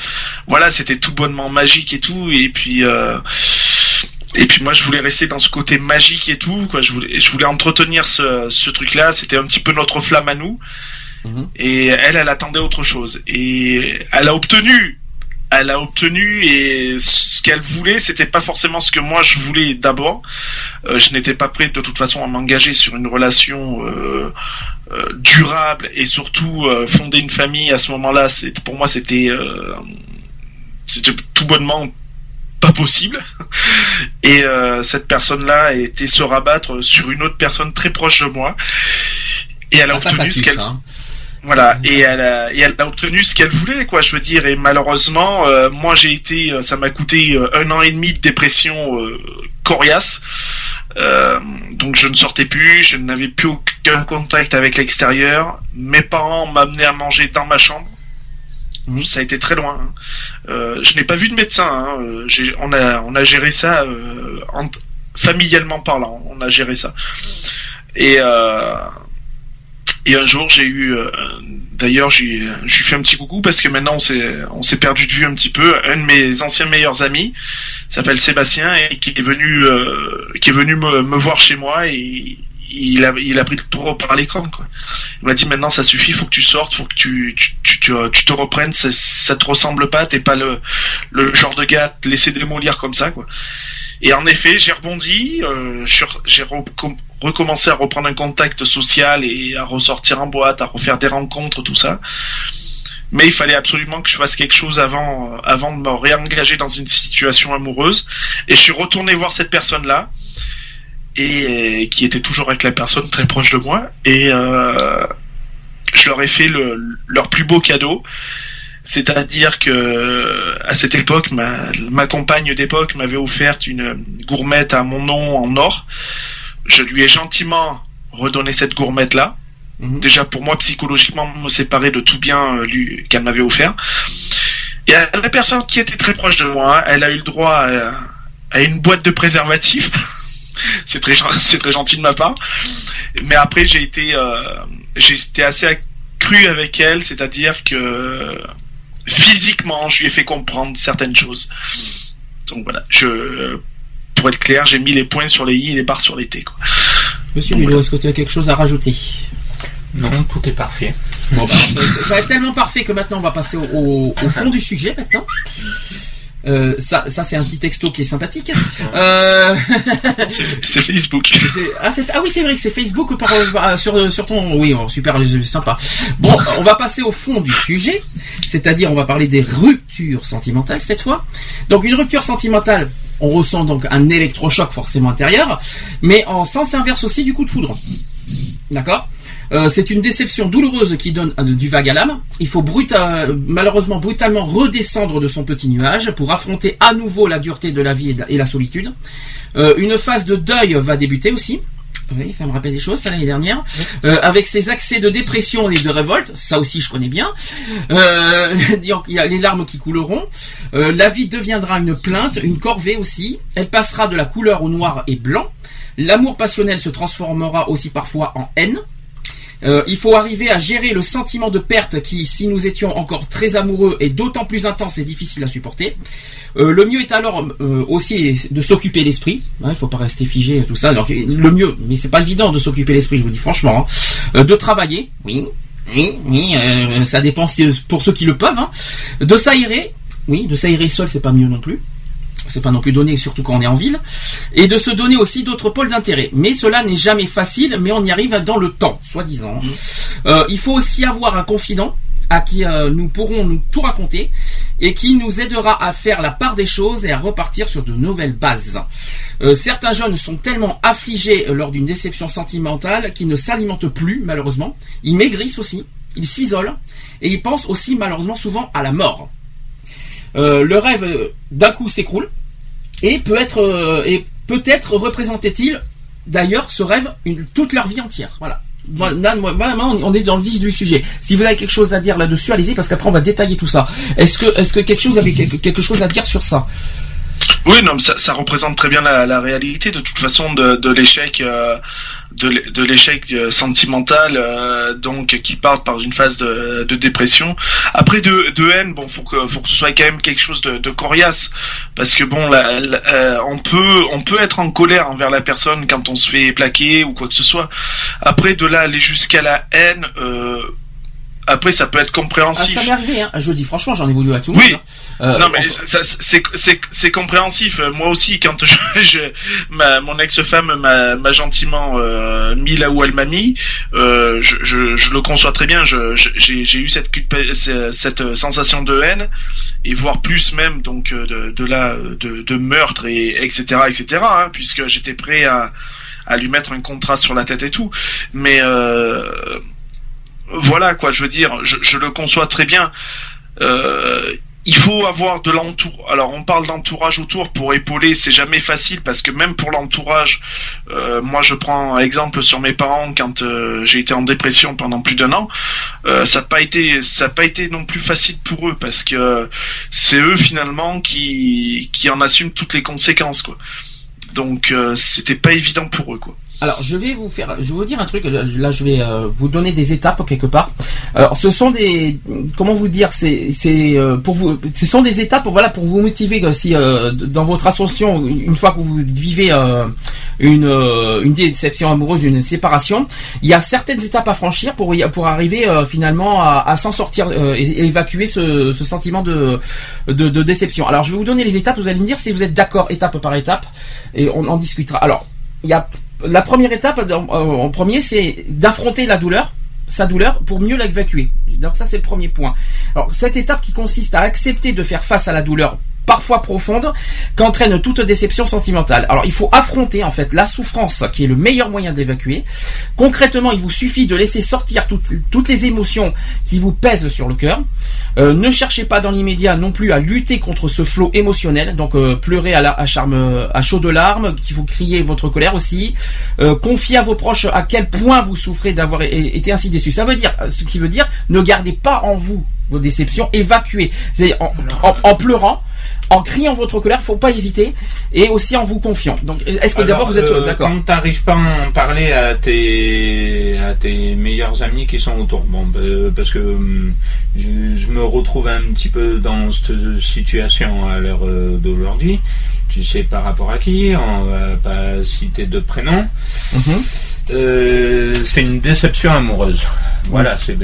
voilà c'était tout bonnement magique et tout. Et puis euh, et puis moi je voulais rester dans ce côté magique et tout quoi. Je voulais je voulais entretenir ce ce truc là. C'était un petit peu notre flamme à nous. Mhm. Et elle, elle attendait autre chose. Et elle a obtenu. Elle a obtenu et ce qu'elle voulait, c'était pas forcément ce que moi je voulais d'abord. Euh, je n'étais pas prêt de toute façon à m'engager sur une relation euh, euh, durable et surtout euh, fonder une famille à ce moment-là. C'est pour moi c'était euh, c'était tout bonnement pas possible. Et euh, cette personne-là a été se rabattre sur une autre personne très proche de moi. Et elle a Ah, ça, ça obtenu ce qu'elle hein. Voilà, et elle a, et elle a obtenu ce qu'elle voulait, quoi, je veux dire. Et malheureusement, euh, moi j'ai été, euh, ça m'a coûté euh, un an et demi de dépression euh, coriace. Euh, donc je ne sortais plus, je n'avais plus aucun contact avec l'extérieur. Mes parents m'amenaient à manger dans ma chambre. Mhm. Ça a été très loin. hein. Euh, je n'ai pas vu de médecin. hein. Euh, on a, on a géré ça en- familialement parlant. On a géré ça. Et et un jour, j'ai eu, euh, d'ailleurs, j'ai, lui fais un petit coucou parce que maintenant on s'est, on s'est perdu de vue un petit peu. Un de mes anciens meilleurs amis s'appelle Sébastien et qui est venu, euh, qui est venu me, me voir chez moi et il a, il a pris le taureau par les cornes, quoi. Il m'a dit maintenant ça suffit, faut que tu sortes, faut que tu, tu, tu, tu, te reprennes, ça, ça te ressemble pas, t'es pas le, le genre de gars à te laisser démolir comme ça, quoi. Et en effet, j'ai rebondi, euh, j'ai recom- recommencé à reprendre un contact social et à ressortir en boîte, à refaire des rencontres, tout ça. Mais il fallait absolument que je fasse quelque chose avant, euh, avant de me réengager dans une situation amoureuse. Et je suis retourné voir cette personne-là, et euh, qui était toujours avec la personne très proche de moi. Et euh, je leur ai fait le, leur plus beau cadeau. C'est-à-dire que à cette époque, ma, ma compagne d'époque m'avait offert une gourmette à mon nom en or. Je lui ai gentiment redonné cette gourmette-là. Mhm. Déjà pour moi psychologiquement me séparer de tout bien euh, qu'elle m'avait offert. Et à la personne qui était très proche de moi, elle a eu le droit à, à une boîte de préservatifs. c'est très gen- c'est très gentil de ma part. Mais après j'ai été euh, j'ai été assez accru avec elle, c'est-à-dire que physiquement, je lui ai fait comprendre certaines choses. Donc voilà, je, pour être clair, j'ai mis les points sur les i et les barres sur les t. Quoi. Monsieur voilà. est-ce que tu as quelque chose à rajouter? Non, tout est parfait. Bon, bah, ça va être- tellement parfait que maintenant on va passer au, au- au fond du sujet maintenant. Euh, ça, ça c'est un petit texto qui est sympathique. Euh... C'est- Facebook. ah, ah oui, c'est vrai que c'est Facebook par, par- sur, sur ton. Oui, oh, super, c'est sympa. Bon, on va passer au fond du sujet, c'est-à-dire on va parler des ruptures sentimentales cette fois. Donc une rupture sentimentale, on ressent donc un électrochoc forcément intérieur, mais en sens inverse aussi du coup de foudre. D'accord? Euh, c'est une déception douloureuse qui donne euh, du vague à l'âme. Il faut bruta- malheureusement brutalement redescendre de son petit nuage pour affronter à nouveau la dureté de la vie et la- solitude. Euh, une phase de deuil va débuter aussi. Oui, ça me rappelle des choses, ça l'année dernière. Euh, avec ses accès de dépression et de révolte, ça aussi je connais bien. Euh, qu'il y a les larmes qui couleront. Euh, la vie deviendra une plainte, une corvée aussi. Elle passera de la couleur au noir et blanc. L'amour passionnel se transformera aussi parfois en haine. Euh, il faut arriver à gérer le sentiment de perte qui, si nous étions encore très amoureux, est d'autant plus intense et difficile à supporter. Euh, le mieux est alors euh, aussi de s'occuper l'esprit. Hein, il faut pas rester figé et tout ça. Le mieux, mais c'est pas évident de s'occuper l'esprit, je vous dis franchement. hein. De travailler, oui, oui, oui, ça dépend pour ceux qui le peuvent. hein. De s'aérer, oui, de s'aérer seul, c'est pas mieux non plus. C'est pas non plus donné, surtout quand on est en ville. Et de se donner aussi d'autres pôles d'intérêt. Mais cela n'est jamais facile, mais on y arrive dans le temps, soi-disant. Euh, il faut aussi avoir un confident à qui euh, nous pourrons nous tout raconter et qui nous aidera à faire la part des choses et à repartir sur de nouvelles bases. Euh, certains jeunes sont tellement affligés lors d'une déception sentimentale qu'ils ne s'alimentent plus, malheureusement. Ils maigrissent aussi, ils s'isolent et ils pensent aussi malheureusement souvent à la mort. Euh, le rêve d'un coup s'écroule et peut être euh, et peut-être représentait-il d'ailleurs ce rêve une, toute leur vie entière. Voilà. Là, voilà, on est dans le vif du sujet. Si vous avez quelque chose à dire là-dessus, allez-y parce qu'après on va détailler tout ça. Est-ce que est-ce que quelque chose avait quelque chose à dire sur ça? Oui, non, mais ça, ça représente très bien la, la réalité de toute façon de, de l'échec, euh, de l'é- de l'échec euh, sentimental, euh, donc qui part par une phase de, de dépression. Après de, de haine, bon, faut que faut que ce soit quand même quelque chose de, de coriace, parce que bon, la- la- euh, on peut on peut être en colère envers la personne quand on se fait plaquer ou quoi que ce soit. Après de là aller jusqu'à la haine. Euh, après, ça peut être Ah, compréhensif. Ça m'est arrivé. Hein. Je dis franchement, j'en ai voulu à tout le Oui. monde. hein. Euh, non mais ça, c'est c'est c'est compréhensif. Moi aussi, quand je, je ma, mon ex-femme m'a gentiment euh, mis là où elle m'a mis, euh, je, je, je le conçois très bien. Je j'ai j'ai eu cette cette sensation de haine et voire plus même donc euh, de de là de, de meurtre et etc etc hein, puisque j'étais prêt à à lui mettre un contrat sur la tête et tout. Mais euh, voilà quoi, je veux dire, je, je le conçois très bien. Euh, il faut avoir de l'entour. Alors on parle d'entourage autour pour épauler, c'est jamais facile parce que même pour l'entourage, euh, moi je prends un exemple sur mes parents quand euh, j'ai été en dépression pendant plus d'un an, euh, ça n'a pas été ça a pas été non plus facile pour eux parce que c'est eux finalement qui qui en assument toutes les conséquences quoi. Donc euh, c'était pas évident pour eux quoi. Alors, je vais vous faire, je vais vous dire un truc. Là, je vais euh, vous donner des étapes quelque part. Alors, ce sont des, comment vous dire, c'est, c'est euh, pour vous, ce sont des étapes, voilà, pour vous motiver euh, si euh, dans votre ascension, une fois que vous vivez euh, une euh, une déception amoureuse, une séparation, il y a certaines étapes à franchir pour pour arriver finalement à, à s'en sortir et évacuer ce, ce sentiment de, de de déception. Alors, je vais vous donner les étapes. Vous allez me dire si vous êtes d'accord étape par étape et on en discutera. Alors, il y a la première étape en, premier, c'est d'affronter la douleur, sa douleur, pour mieux l'évacuer. Donc ça, c'est le premier point. Alors cette étape qui consiste à accepter de faire face à la douleur parfois profonde qu'entraîne toute déception sentimentale. Alors il faut affronter en fait la souffrance qui est le meilleur moyen de l'évacuer. Concrètement, il vous suffit de laisser sortir toutes, toutes les émotions qui vous pèsent sur le cœur. Euh, ne cherchez pas dans l'immédiat non plus à lutter contre ce flot émotionnel. Donc euh, pleurer à, la, à charme, à chaud de larmes, qu'il faut crier votre colère aussi. Euh, confiez à vos proches à quel point vous souffrez d'avoir été ainsi déçu. Ça veut dire, ce qui veut dire, ne gardez pas en vous vos déceptions, évacuez. En- en pleurant, en criant votre colère, faut pas hésiter, et aussi en vous confiant. Donc, est-ce que d'abord vous êtes euh, d'accord Quand t'arrives pas à en parler à tes, à tes meilleurs amis qui sont autour, bon, bah, parce que hum, je, je me retrouve un petit peu dans cette situation à l'heure euh, d'aujourd'hui. Tu sais par rapport à qui On va pas citer de prénom. Mhm. Euh, c'est une déception amoureuse. Voilà, c'est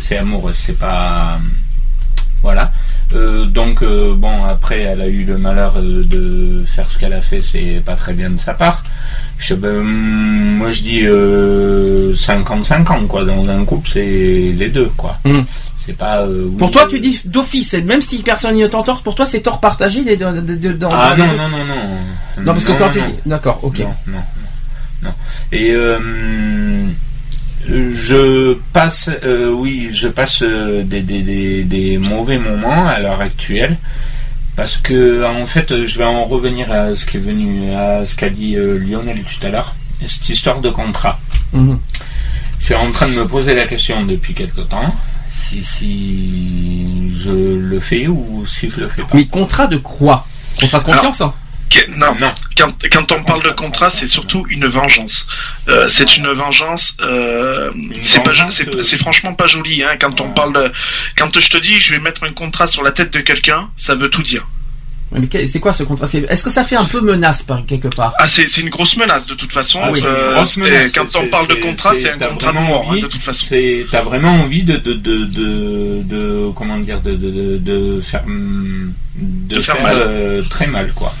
c'est amoureux, c'est pas voilà. Euh, donc euh, bon après elle a eu le malheur euh, de faire ce qu'elle a fait, c'est pas très bien de sa part. Je, ben, moi je dis euh, 50-50 quoi. Dans un couple c'est les deux quoi. Mm. C'est pas. oui, Pour toi, tu dis d'office, même si personne n'y tort, pour toi, c'est tort partagé les deux- de- de- dans- Ah les non deux non non non. Non, parce que toi, non, tu dis. D'accord, ok. Non, non, non. Et je passe, euh, oui, je passe euh, des, des, des, des mauvais moments à l'heure actuelle. Parce que en fait, je vais en revenir à ce qui est venu, à ce qu'a dit euh, Lionel tout à l'heure, cette histoire de contrat. Mhm. Je suis en train de me poser la question depuis quelque temps, si, si je le fais ou si je le fais pas. Mais contrat de quoi? Contrat de confiance hein? Que- non, Non. Quand, quand on parle de contrat, c'est surtout une vengeance. Euh, c'est une vengeance. Euh, c'est pas, c'est, euh, c'est franchement pas joli. Hein, quand on parle de, quand je te dis, je vais mettre un contrat sur la tête de quelqu'un, ça veut tout dire. Mais c'est quoi ce contrat? Est-ce que ça fait un peu menace par quelque part? Ah, c'est, c'est une grosse menace de toute façon. Ah oui, Euh, grosse et menace, quand on parle de contrat, c'est- un contrat de vraiment mort hein, de toute façon. T'as vraiment envie de, de, de, de, de- comment dire, de, de, de, de faire, de, De faire faire, mal. euh, très mal, quoi.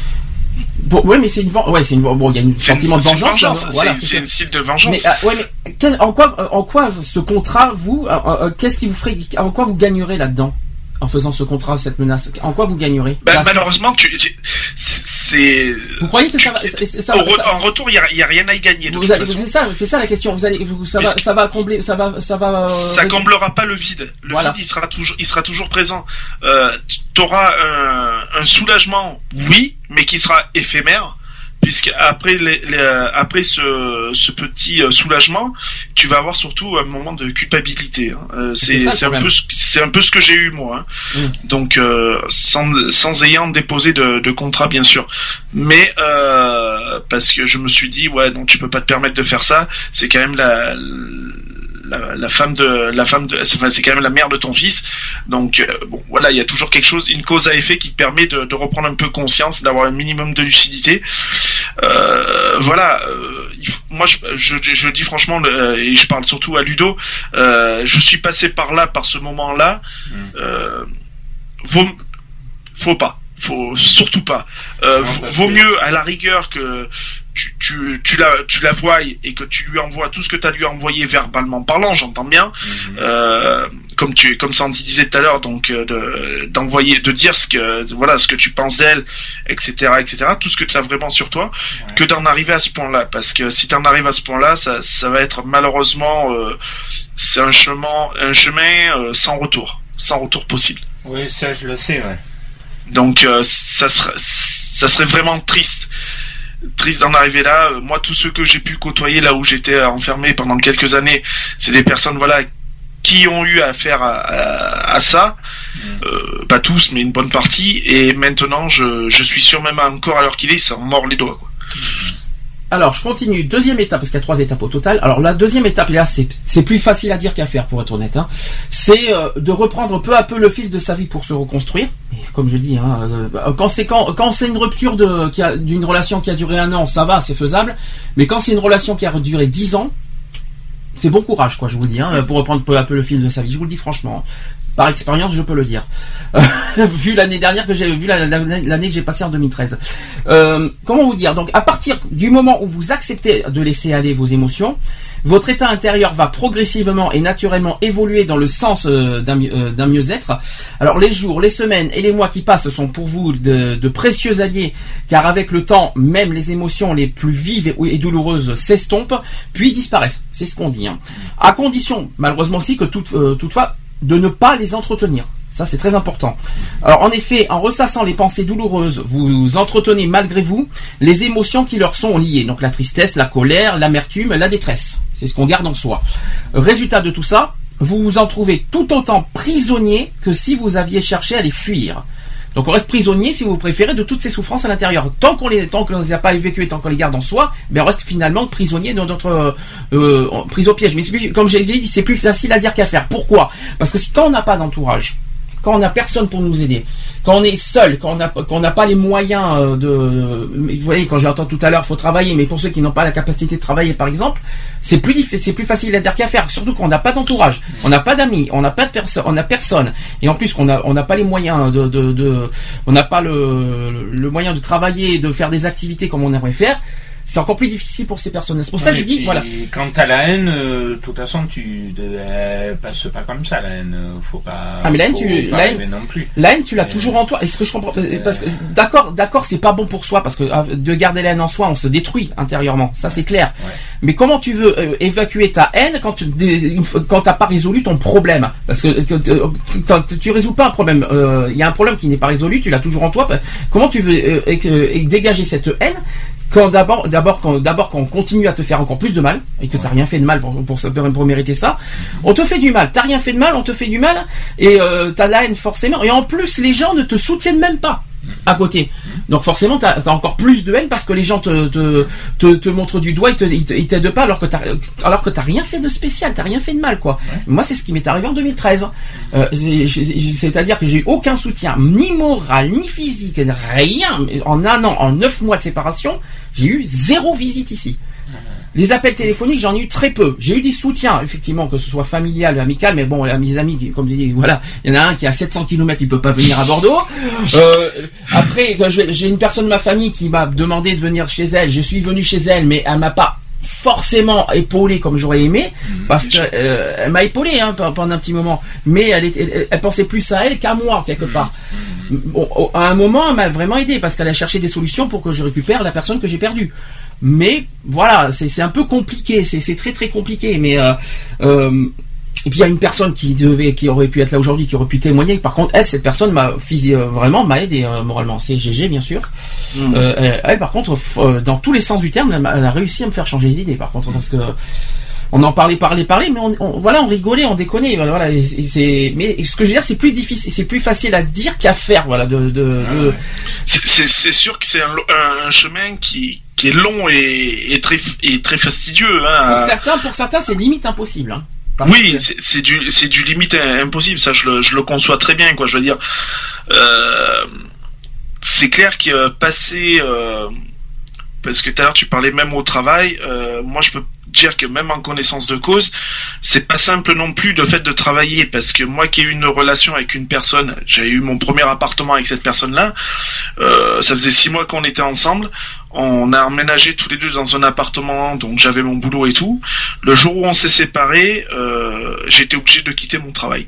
Bon, ouais, mais c'est une ven- ouais, c'est une bon, il y a un sentiment de vengeance. vengeance, hein, voilà, c'est, une style de vengeance. Mais euh, ouais, mais en quoi, euh, en quoi ce contrat, vous, euh, qu'est-ce qui vous ferait, en quoi vous gagnerez là-dedans en faisant ce contrat, cette menace? En quoi vous gagnerez? Bah, Ça- malheureusement, tu, tu- c'est, Vous croyez que ça va, ça, ça- au re- ça- en retour, il y a, rien à y gagner. C'est ça, c'est ça la question. Vous allez, vous- ça va, Puisque- ça va combler, ça va, ça va. euh, ça comblera pas le vide. Le Voilà. vide, il sera toujours, il sera toujours présent. Euh, tu auras un, un soulagement, oui, mais qui sera éphémère, puisque après, les, les, euh, après ce, ce petit euh, soulagement, tu vas avoir surtout un moment de culpabilité. hein. Euh, C'est un peu, ce- c'est un peu ce que j'ai eu moi. hein. Mm. Donc, euh, sans, sans ayant déposé de, de contrat, bien sûr, mais euh, parce que je me suis dit, ouais, non, tu peux pas te permettre de faire ça. C'est quand même la la, la femme de la femme de enfin, c'est quand même la mère de ton fils. Donc euh, bon voilà il y a toujours quelque chose une cause à effet qui te permet de, de reprendre un peu conscience d'avoir un minimum de lucidité. Euh, voilà euh, il faut- moi je, je, je dis franchement le- et je parle surtout à Ludo euh, je suis passé par là par ce moment là Mm. euh, vaut faut pas faut surtout pas euh, Non, vaut- mieux à la rigueur que tu, tu, tu la tu la voies et que tu lui envoies tout ce que tu as lui envoyé verbalement parlant j'entends bien Mhm. euh, comme tu comme Sandy disait tout à l'heure donc euh, de d'envoyer de dire ce que voilà ce que tu penses d'elle etc etc tout ce que tu as vraiment sur toi Ouais. que d'en arriver à ce point là parce que si tu en arrives à ce point là ça ça va être malheureusement euh, c'est un chemin un chemin euh, sans retour sans retour possible Oui, ça je le sais, ouais. Donc euh, ça serait ça serait vraiment triste. Triste d'en arriver là. Euh, moi tous ceux que j'ai pu côtoyer là où j'étais enfermé pendant quelques années c'est des personnes voilà qui ont eu affaire à, à, à ça. Mm. Euh, pas tous mais une bonne partie. Et maintenant je, je suis sûr même encore à l'heure qu'il est ils sont morts les doigts quoi. Alors, je continue. Deuxième étape, parce qu'il y a trois étapes au total. Alors, la deuxième étape, là, c'est plus facile à dire qu'à faire, pour être honnête. Hein. C'est euh, de reprendre peu à peu le fil de sa vie pour se reconstruire. Comme je dis, hein, euh, quand c'est une rupture d'une relation qui a duré un an, ça va, c'est faisable. Mais quand c'est une relation qui a duré dix ans, c'est bon courage, quoi. Je vous dis, hein, pour reprendre peu à peu le fil de sa vie. Je vous le dis franchement. Par expérience, je peux le dire. vu l'année dernière que j'ai vu la- la- l'année que j'ai passée en 2013. Euh, comment vous dire? Donc, à partir du moment où vous acceptez de laisser aller vos émotions, votre état intérieur va progressivement et naturellement évoluer dans le sens euh, d'un mieux- euh, d'un mieux-être. Alors, les jours, les semaines et les mois qui passent sont pour vous de, précieux alliés, car avec le temps, même les émotions les plus vives et, et douloureuses s'estompent, puis disparaissent. C'est ce qu'on dit. Hein. À condition, malheureusement aussi, que toute- euh, toutefois, de ne pas les entretenir. Ça, c'est très important. Alors, en effet, en ressassant les pensées douloureuses, vous entretenez malgré vous les émotions qui leur sont liées. Donc, la tristesse, la colère, l'amertume, la détresse. C'est ce qu'on garde en soi. Résultat de tout ça, vous vous en trouvez tout autant prisonnier que si vous aviez cherché à les fuir. Donc on reste prisonnier, si vous préférez, de toutes ces souffrances à l'intérieur. Tant qu'on les, tant qu'on les a pas évacuées, tant qu'on les garde en soi, ben on reste finalement prisonnier de notre euh, euh, prise au piège. Mais plus- comme j'ai dit, c'est plus facile à dire qu'à faire. Pourquoi? Parce que quand on n'a pas d'entourage, quand on n'a personne pour nous aider, quand on est seul, quand on n'a pas les moyens euh, de, vous voyez, quand j'entends tout à l'heure, faut travailler, mais pour ceux qui n'ont pas la capacité de travailler, par exemple, c'est plus plus facile à dire qu'à faire. Surtout qu'on n'a pas d'entourage, on n'a pas d'amis, on n'a pas de personne, on n'a personne, et en plus qu'on on n'a pas les moyens de, on n'a pas le moyen de travailler, de faire des activités comme on aimerait faire. C'est encore plus difficile pour ces personnes. C'est pour ça que Ouais, dit, et voilà. Quand t'as la haine, euh, de toute façon, tu euh, passe pas comme ça, la haine. euh, Faut pas. Ah mais la haine, tu, la haine, non plus. la haine, tu l'as toujours en toi. Est-ce que je comprends euh, Parce que d'accord, d'accord, c'est pas bon pour soi parce que euh, de garder la haine en soi, on se détruit intérieurement. Ça c'est clair. Mais comment tu veux euh, évacuer ta haine quand tu quand t'as pas résolu ton problème? Parce que, que, euh, tu résous pas un problème. Euh, Il y a un problème qui n'est pas résolu, tu l'as toujours en toi. Comment tu veux euh, et et dégager cette haine quand d'abord, d'abord, quand d'abord, quand on continue à te faire encore plus de mal et que t'as rien fait de mal pour, pour, pour mériter ça, on te fait du mal. T'as rien fait de mal, on te fait du mal et euh, t'as la haine forcément. Et en plus, les gens ne te soutiennent même pas à côté. Donc forcément, t'as as encore plus de haine parce que les gens te te, te, te montrent du doigt, ils te- ils t'aident pas alors que t'as alors que t'as rien fait de spécial, t'as rien fait de mal quoi. Moi, c'est ce qui m'est arrivé en 2013. Euh, C'est-à-dire que j'ai eu aucun soutien, ni moral, ni physique, rien. En un an, en neuf mois de séparation, j'ai eu zéro visite ici. Les appels téléphoniques, j'en ai eu très peu. J'ai eu des soutiens, effectivement, que ce soit familial, amical, mais bon, là, mes amis, comme je dis, voilà, il y en a un qui est à 700 km, il peut pas venir à Bordeaux. Euh, après, je- j'ai une personne de ma famille qui m'a demandé de venir chez elle. Je suis venu chez elle, mais elle m'a pas forcément épaulé comme j'aurais aimé, parce que euh, elle m'a épaulé hein, pe- pendant un petit moment, mais elle, était- elle, elle pensait plus à elle qu'à moi quelque part. Bon, au- à un moment, elle m'a vraiment aidé parce qu'elle a cherché des solutions pour que je récupère la personne que j'ai perdue. Mais voilà, c'est un peu compliqué, c'est très très compliqué. Mais euh, euh, et puis il y a une personne qui devait, qui aurait pu être là aujourd'hui, qui aurait pu témoigner. Par contre, elle, cette personne m'a euh, vraiment m'a aidé euh, moralement. C'est GG bien sûr. Euh, elle, elle, par contre, dans tous les sens du terme, elle, a réussi à me faire changer les idées. Par contre, parce que on en parlait, parlait, parlait, mais on, on- voilà, on rigolait, on déconnait. Voilà, c'est, mais ce que je veux dire, c'est plus difficile, c'est plus facile à dire qu'à faire. Voilà, de, de, de- C'est- sûr que c'est un chemin qui, qui est long et, et très, et très fastidieux. pour Hein. certains, pour certains, c'est limite impossible. Hein. Oui, c'est du, c'est du limite impossible. Ça, je le, je le conçois très bien. Quoi, je veux dire, euh, c'est clair que passer, euh, parce que tout à l'heure tu parlais même au travail. euh, moi, je peux dire que même en connaissance de cause, c'est pas simple non plus le fait de travailler parce que moi qui ai eu une relation avec une personne, j'ai eu mon premier appartement avec cette personne-là. euh, ça faisait six mois qu'on était ensemble. On a emménagé tous les deux dans un appartement, donc j'avais mon boulot et tout. Le jour où on s'est séparés, euh, j'étais obligé de quitter mon travail.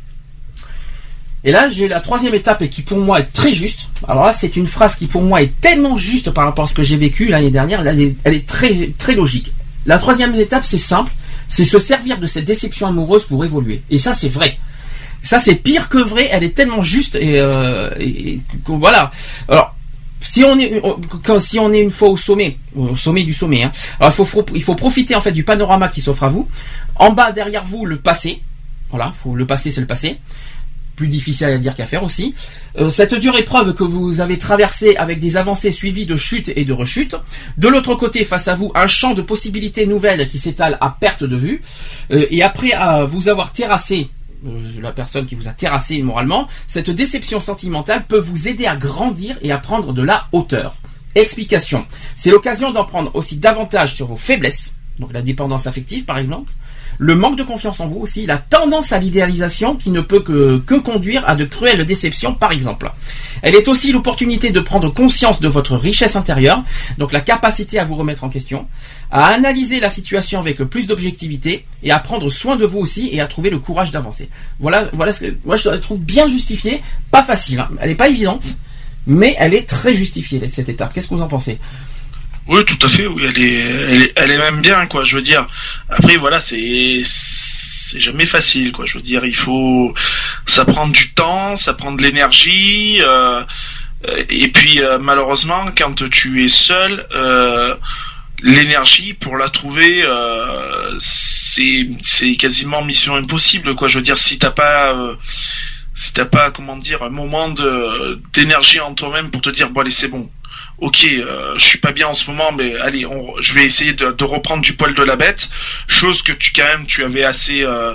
Et là, j'ai la troisième étape et qui pour moi est très juste. Alors là, c'est une phrase qui pour moi est tellement juste par rapport à ce que j'ai vécu l'année dernière. Là, elle est, très très logique. La troisième étape, c'est simple, c'est se servir de cette déception amoureuse pour évoluer. Et ça, c'est vrai. Ça, c'est pire que vrai. Elle est tellement juste et, euh, voilà. Alors. Si on est si on est une fois au sommet, au sommet du sommet, hein, alors il faut il faut profiter en fait du panorama qui s'offre à vous. En bas derrière vous le passé, voilà, le passé c'est le passé plus difficile à dire qu'à faire aussi. Euh, cette dure épreuve que vous avez traversée avec des avancées suivies de chutes et de rechutes. De l'autre côté, face à vous, un champ de possibilités nouvelles qui s'étale à perte de vue. Euh, et après vous avoir terrassé, la personne qui vous a terrassé moralement, cette déception sentimentale peut vous aider à grandir et à prendre de la hauteur. Explication. C'est l'occasion d'en prendre aussi davantage sur vos faiblesses, donc la dépendance affective par exemple, le manque de confiance en vous aussi, la tendance à l'idéalisation qui ne peut que, que conduire à de cruelles déceptions par exemple. Elle est aussi l'opportunité de prendre conscience de votre richesse intérieure, donc la capacité à vous remettre en question, à analyser la situation avec plus d'objectivité et à prendre soin de vous aussi et à trouver le courage d'avancer. Voilà, voilà ce que moi je trouve bien justifiée, pas facile, hein. elle n'est pas évidente, mais elle est très justifiée cette étape. Qu'est-ce que vous en pensez? Oui, tout à fait. Oui, elle est, elle est, même bien, quoi. Je veux dire. Après, voilà, c'est, c'est jamais facile, quoi. Je veux dire, il faut, ça prend du temps, ça prend de l'énergie, euh, et puis euh, malheureusement, quand tu es seul, euh, l'énergie pour la trouver, euh, c'est, c'est quasiment mission impossible, quoi. Je veux dire, si t'as pas si t'as pas comment dire un moment de d'énergie en toi-même pour te dire bon allez c'est bon ok, euh, je suis pas bien en ce moment, mais allez, on, je vais essayer de, reprendre du poil de la bête. Chose que tu quand même, tu avais assez, euh,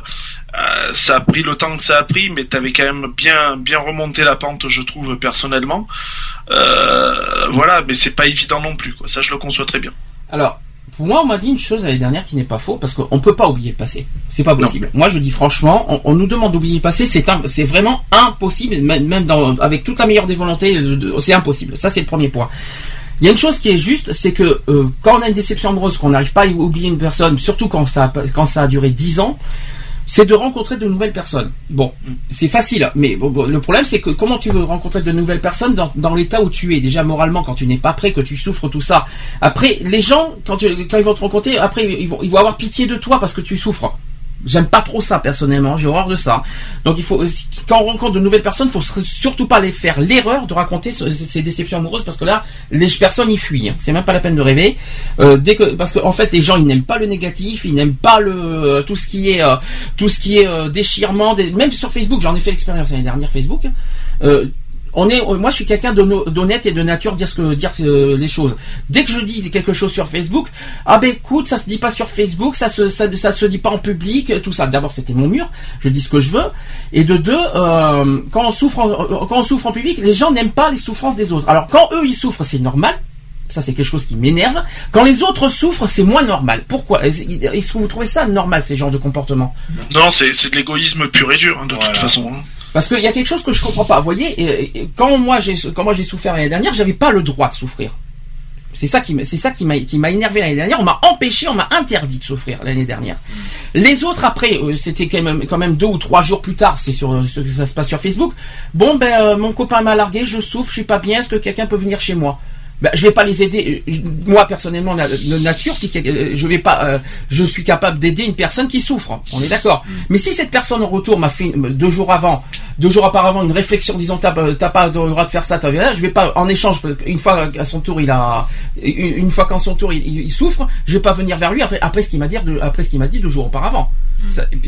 euh, ça a pris le temps que ça a pris, mais tu avais quand même bien, bien remonté la pente, je trouve personnellement. Euh, voilà, mais c'est pas évident non plus. Quoi. Ça, je le conçois très bien. Alors, pour moi, on m'a dit une chose l'année dernière qui n'est pas faux, parce qu'on peut pas oublier le passé. C'est pas possible. Moi, je dis franchement, on, on nous demande d'oublier le passé, c'est vraiment impossible, même même dans, avec toute la meilleure des volontés, c'est impossible. Ça, c'est le premier point. Il y a une chose qui est juste, c'est que euh, quand on a une déception amoureuse, qu'on n'arrive pas à oublier une personne, surtout quand ça, a- quand ça a duré 10 ans, c'est de rencontrer de nouvelles personnes. Bon, c'est facile, mais bon, bon, le problème c'est que comment tu veux rencontrer de nouvelles personnes dans, l'état où tu es? Déjà moralement quand tu n'es pas prêt, que tu souffres tout ça. Après, les gens quand ils vont te rencontrer, après ils vont, ils vont avoir pitié de toi parce que tu souffres. J'aime pas trop ça personnellement, j'ai horreur de ça. Donc il faut quand on rencontre de nouvelles personnes, il faut surtout pas les faire l'erreur de raconter ces déceptions amoureuses parce que là les personnes y fuient. hein. C'est même pas la peine de rêver. Euh, dès que parce qu'en en fait les gens ils n'aiment pas le négatif, ils n'aiment pas le euh, tout ce qui est euh, tout ce qui est euh, déchirement, même sur Facebook, j'en ai fait l'expérience l'année dernière Facebook. Euh, on est, moi, je suis quelqu'un d'honnête et de nature dire ce que dire euh, les choses. Dès que je dis quelque chose sur Facebook, ah ben écoute, ça se dit pas sur Facebook, ça se ça, ça se dit pas en public, tout ça. D'abord, c'était mon mur, je dis ce que je veux. Et de deux, euh, quand on souffre, en, quand on souffre en public, les gens n'aiment pas les souffrances des autres. Alors quand eux ils souffrent, c'est normal. Ça, c'est quelque chose qui m'énerve. Quand les autres souffrent, c'est moins normal. Pourquoi? Est-ce que vous trouvez ça normal, ces genres de comportements? Non, c'est c'est de l'égoïsme pur et dur, hein, de toute façon. hein. Parce qu'il y a quelque chose que je comprends pas. Vous voyez, quand moi j'ai souffert l'année dernière, j'avais pas le droit de souffrir. C'est ça qui m'a- énervé l'année dernière. On m'a empêché, on m'a interdit de souffrir l'année dernière. Les autres après, euh, c'était quand même deux ou trois jours plus tard. C'est sur euh, ça se passe sur Facebook. Bon ben euh, mon copain m'a largué, je souffre, je suis pas bien. Est-ce que quelqu'un peut venir chez moi? Ben, je vais pas les aider. Moi personnellement, de nature, si euh, je vais pas, euh, je suis capable d'aider une personne qui souffre. On est d'accord. Mais si cette personne en retour m'a fait euh, deux jours avant, deux jours auparavant, une réflexion disant t'as pas le droit de faire ça, t'as je vais pas en échange une fois à son tour il a une fois qu'en son tour il, il- il souffre, je vais pas venir vers lui après après ce qu'il m'a dit deux- après ce qu'il m'a dit deux jours auparavant.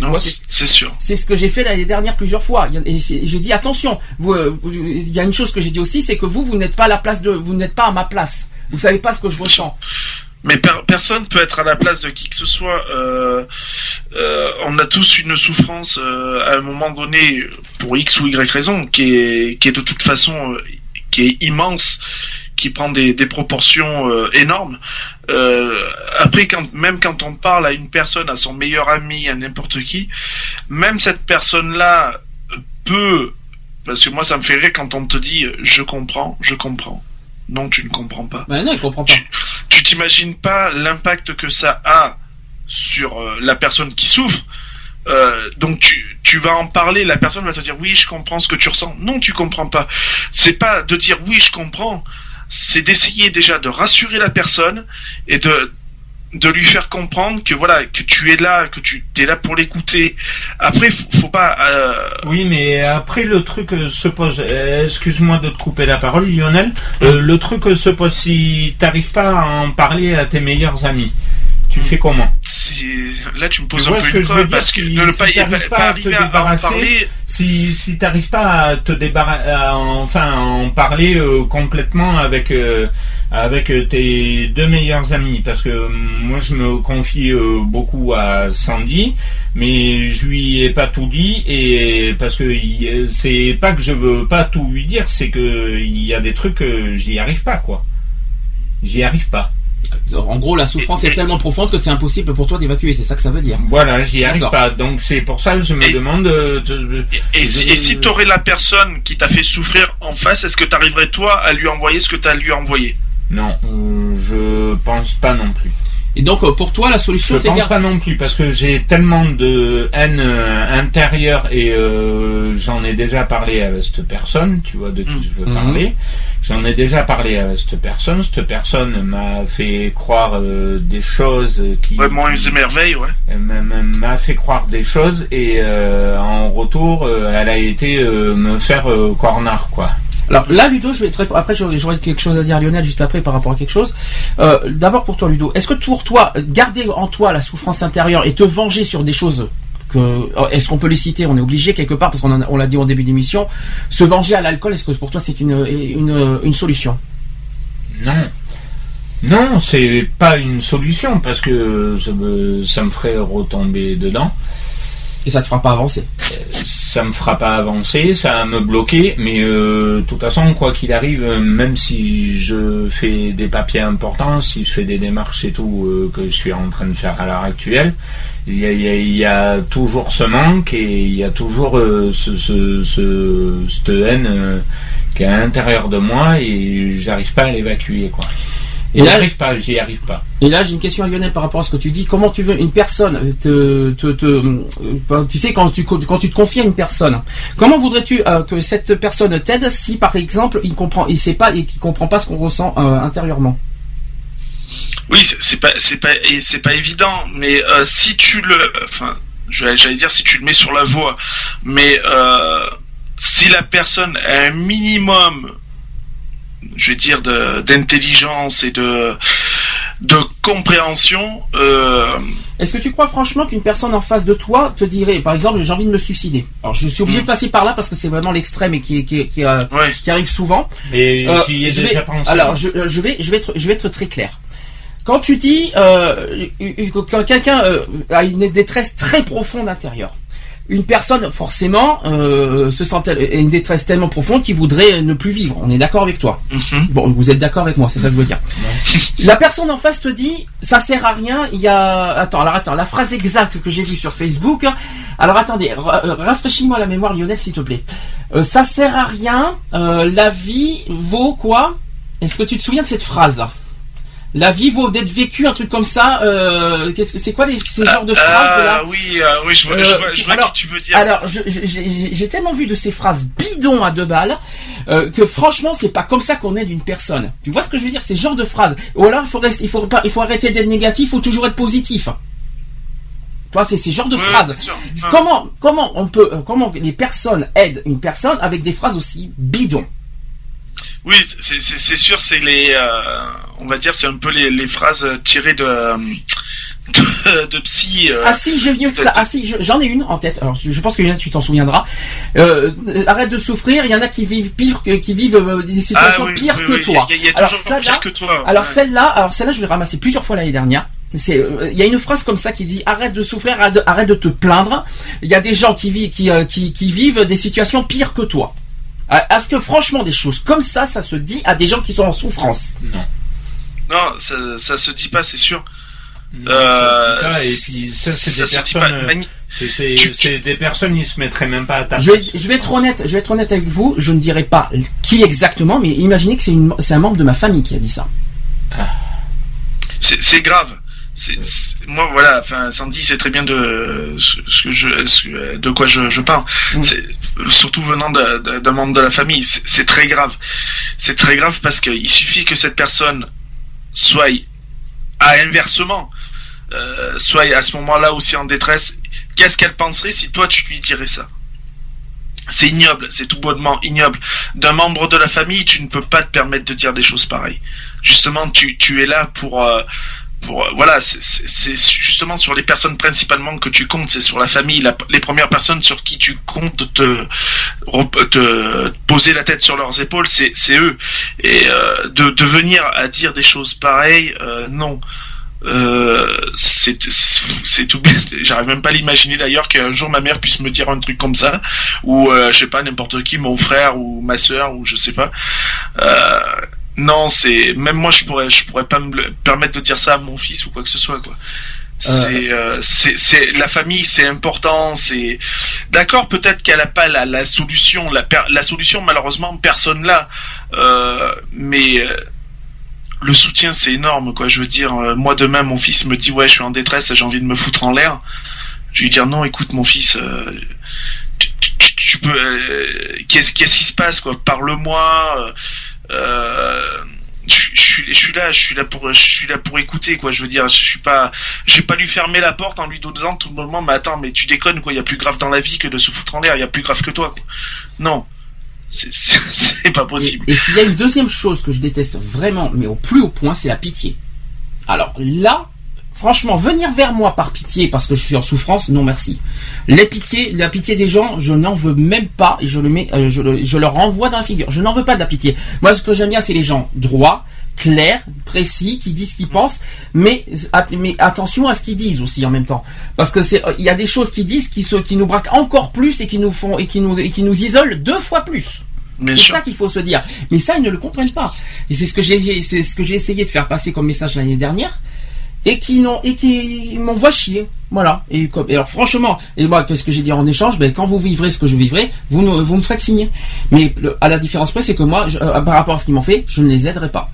Moi, c'est sûr. c'est ce que j'ai fait l'année dernière plusieurs fois. Et j'ai dit attention. Il y a une chose que j'ai dit aussi, c'est que vous, vous n'êtes pas à la place de, vous n'êtes pas à ma place. Vous savez pas ce que je ressens. Mais per- personne peut être à la place de qui que ce soit. Euh, euh, on a tous une souffrance euh, à un moment donné pour X ou Y raison qui est qui est de toute façon qui est immense, qui prend des, des proportions énormes. Après, quand, même quand on parle à une personne, à son meilleur ami, à n'importe qui, même cette personne-là peut, parce que moi ça me fait rire quand on te dit je comprends, je comprends. Non, tu ne comprends pas Ben non, il comprend pas. tu t'imagines pas l'impact que ça a sur euh, la personne qui souffre. Euh, donc tu, tu vas en parler, la personne va te dire oui je comprends ce que tu ressens. Non tu comprends pas. C'est pas de dire oui je comprends, c'est d'essayer déjà de rassurer la personne et de de lui faire comprendre que voilà que tu es là, que tu es là pour l'écouter. Après faut, faut pas euh, Oui, mais après le truc euh, se pose. euh, Excuse-moi de te couper la parole, Lionel. Euh, le truc se pose si t'arrives pas à en parler à tes meilleurs amis. Tu fais comment? Là tu me poses Tu un peu une parce que si, ne si pas, pas pas à te à, à en débarrasser, parler si si t'arrives pas à te débarrasser, enfin à en parler euh, complètement avec euh, avec euh, tes deux meilleurs amis, parce que euh, moi je me confie euh, beaucoup à Sandy, mais je lui ai pas tout dit et parce que c'est pas que je veux pas tout lui dire, c'est que il y a des trucs que j'y arrive pas quoi. J'y arrive pas. En gros, la souffrance est tellement profonde que c'est impossible pour toi d'évacuer. C'est ça que ça veut dire. Voilà, j'y arrive pas. Donc c'est pour ça que je me Et- demande. euh, de- Et si, Je- et si tu aurais la personne qui t'a fait souffrir en face, est-ce que tu arriverais toi à lui envoyer ce que tu as lui envoyé Non, je pense pas non plus. Et donc, euh, pour toi, la solution, Je c'est pense gar- pas non plus parce que j'ai tellement de haine euh, intérieure et euh, j'en ai déjà parlé avec cette personne, tu vois de qui Mm. je veux Mhm. parler. J'en ai déjà parlé avec cette personne. Cette personne m'a fait croire euh, des choses qui Ouais, moi, c'est merveille, ouais. Elle m'a- fait croire des choses et euh, en retour, euh, elle a été euh, me faire euh, cornard quoi. Alors là, Ludo, je vais. Après, j'aurais quelque chose à dire à Lionel juste après par rapport à quelque chose. Euh, D'abord pour toi, Ludo. Est-ce que pour toi, garder en toi la souffrance intérieure et te venger sur des choses que oh, est-ce qu'on peut les citer? On est obligé quelque part parce qu'on l'a dit au début d'émission. Se venger à l'alcool, est-ce que pour toi c'est une, solution? Non. Non, c'est pas une solution parce que ça me ferait retomber dedans. Et ça te fera pas avancer. Ça me fera pas avancer, ça va me bloquer, mais euh, de toute façon, quoi qu'il arrive, euh, même si je fais des papiers importants, si je fais des démarches et tout euh, que je suis en train de faire à l'heure actuelle, il y a, toujours ce manque et il y a toujours ce, ce, ce- cette haine qui est à l'intérieur de moi et j'arrive pas à l'évacuer quoi. Et là- j'arrive pas, j'y arrive pas. Et là, j'ai une question à Lionel par rapport à ce que tu dis. Comment tu veux une personne te, te, te- euh, tu sais quand tu quand tu te confies à une personne, comment voudrais-tu euh, que cette personne t'aide si par exemple il comprend, il sait pas et qu'il comprend pas ce qu'on ressent euh, intérieurement? Oui, c'est- c'est pas, c'est pas, et c'est pas évident, mais euh, si tu le, enfin, j'allais dire si tu le mets sur la voie, mais euh, si la personne a un minimum, je vais dire de- d'intelligence et de de compréhension, euh, Est-ce que tu crois franchement qu'une personne en face de toi te dirait, par exemple, j'ai envie de me suicider? Alors, je suis obligé de passer par là parce que c'est vraiment l'extrême et qui, qui, qui, euh, ouais, qui arrive souvent. Mais Euh, j'y ai je déjà vais- pensé. Alors, je, euh, je vais, je vais être, je vais être très clair. Quand tu dis euh, quand quelqu'un euh, a une détresse très profonde intérieure, une personne forcément euh, se sent une détresse tellement profonde qu'il voudrait ne plus vivre. On est d'accord avec toi. mhm. Bon, vous êtes d'accord avec moi, c'est ça que je veux dire. La personne en face te dit, ça sert à rien. Il y a, attends, alors attends, la phrase exacte que j'ai vue sur Facebook. Alors attendez, euh, rafraîchis-moi la mémoire, Lionel, s'il te plaît. Euh, ça sert à rien. euh, la vie vaut quoi? Est-ce que tu te souviens de cette phrase? La vie vaut d'être vécue, un truc comme ça. Euh, qu'est-ce que c'est quoi les, ces genres de phrases là Ah oui, euh, oui, je vois, je Euh, vois, je vois alors- ce que tu veux dire. alors, j'ai tellement vu de ces phrases bidons à deux balles euh, que franchement, c'est pas comme ça qu'on aide une personne. Tu vois ce que je veux dire Ces genres de phrases. Ou alors, il faut rester, il faut pas, il faut arrêter d'être négatif, il faut toujours être positif. Tu vois, c'est ces genres de Ouais, phrases. Comment, comment on peut, comment les personnes aident une personne avec des phrases aussi bidons? Oui, c'est sûr, c'est les, euh, on va dire, c'est un peu les, les phrases tirées de de, de psy. euh, Ah si, j'ai mieux que ça. Ah si, je- j'en ai une en tête. Alors, je pense que Lionel, tu t'en souviendras. Euh, arrête de souffrir. Il y en a qui vivent pire que, qui vivent des situations ah oui, pires oui, que oui, toi. Il y a, il y a alors toujours ça pire là, que toi. alors ouais. celle-là, alors celle-là, je l'ai ramassée plusieurs fois l'année dernière. Euh, il y a une phrase comme ça qui dit arrête de souffrir, arrête de, arrête de te plaindre. Il y a des gens qui vivent, qui, euh, qui, qui vivent des situations pires que toi. Euh, Est-ce que franchement des choses comme ça, ça se dit à des gens qui sont en souffrance Non. Non, ça, ça se dit pas, c'est sûr. Non, Euh, ça se dit pas, et puis ça, c'est ça des personnes. euh, c'est- des personnes, ils se mettraient même pas à ta je je vais être honnête, je vais être honnête avec vous. Je ne dirai pas qui exactement, mais imaginez que c'est une, c'est un membre de ma famille qui a dit ça. C'est grave. C'est c'est- moi voilà. Enfin, Sandy sait très bien de ce que je, ce- de quoi je, je parle. Mm. C'est surtout venant de- de- d'un membre de la famille. C'est c'est très grave. C'est très grave parce qu'il suffit que cette personne soit à inversement, euh, soit à ce moment-là aussi en détresse. Qu'est-ce qu'elle penserait si toi tu lui dirais ça? C'est ignoble, c'est tout bonnement ignoble. D'un membre de la famille, tu ne peux pas te permettre de dire des choses pareilles. Justement, tu, tu es là pour, euh, euh, voilà, c'est- justement sur les personnes principalement que tu comptes, c'est sur la famille, les premières personnes sur qui tu comptes te, te poser la tête sur leurs épaules, c'est eux. Et euh, de, de venir à dire des choses pareilles, euh, non. Euh, c'est tout j'arrive même pas à l'imaginer d'ailleurs qu'un jour ma mère puisse me dire un truc comme ça ou euh, je sais pas n'importe qui mon frère ou ma soeur ou je sais pas euh, non c'est même moi je pourrais je pourrais pas me permettre de dire ça à mon fils ou quoi que ce soit quoi. C'est euh, c'est c'est la famille c'est important c'est d'accord peut-être qu'elle a pas la, la solution la per- la solution malheureusement personne l'a euh, mais euh, le soutien c'est énorme quoi. Je veux dire euh, moi demain mon fils me dit ouais je suis en détresse j'ai envie de me foutre en l'air. Je lui dire non écoute mon fils euh, tu, tu- tu peux euh, qu'est-ce qu'est-ce qui se passe quoi? Parle-moi je, je suis je suis là je suis là pour écouter quoi. Je veux dire je suis pas je vais pas lui fermer la porte en lui disant tout le moment mais attends mais tu déconnes quoi. Il y a plus grave dans la vie que de se foutre en l'air. Il y a plus grave que toi quoi. non. C'est pas possible. Et, et s'il y a une deuxième chose que je déteste vraiment, mais au plus haut point, c'est la pitié. Alors là, franchement, venir vers moi par pitié parce que je suis en souffrance, non merci. Les pitiés, la pitié des gens, je n'en veux même pas et je le mets, euh, je, le- je leur renvoie dans la figure. Je n'en veux pas de la pitié. Moi, ce que j'aime bien, c'est les gens droits clairs, précis, qui disent ce qu'ils pensent, mais, at- mais attention à ce qu'ils disent aussi en même temps, parce que c'est, il y a des choses qu'ils disent qui se, qui nous braquent encore plus et qui nous font et qui nous et qui nous isolent deux fois plus. C'est ça qu'il faut se dire. Mais ça, ils ne le comprennent pas. Et c'est ce que j'ai, c'est ce que j'ai essayé de faire passer comme message l'année dernière. Et qui n'ont, et qui m'envoient chier. Voilà. Et, comme, et alors, franchement, et moi, qu'est-ce que j'ai dit en échange? Ben, quand vous vivrez ce que je vivrai, vous vous me ferez signer. Mais, à la différence près, c'est que moi, euh, par rapport à ce qu'ils m'ont fait, je ne les aiderai pas.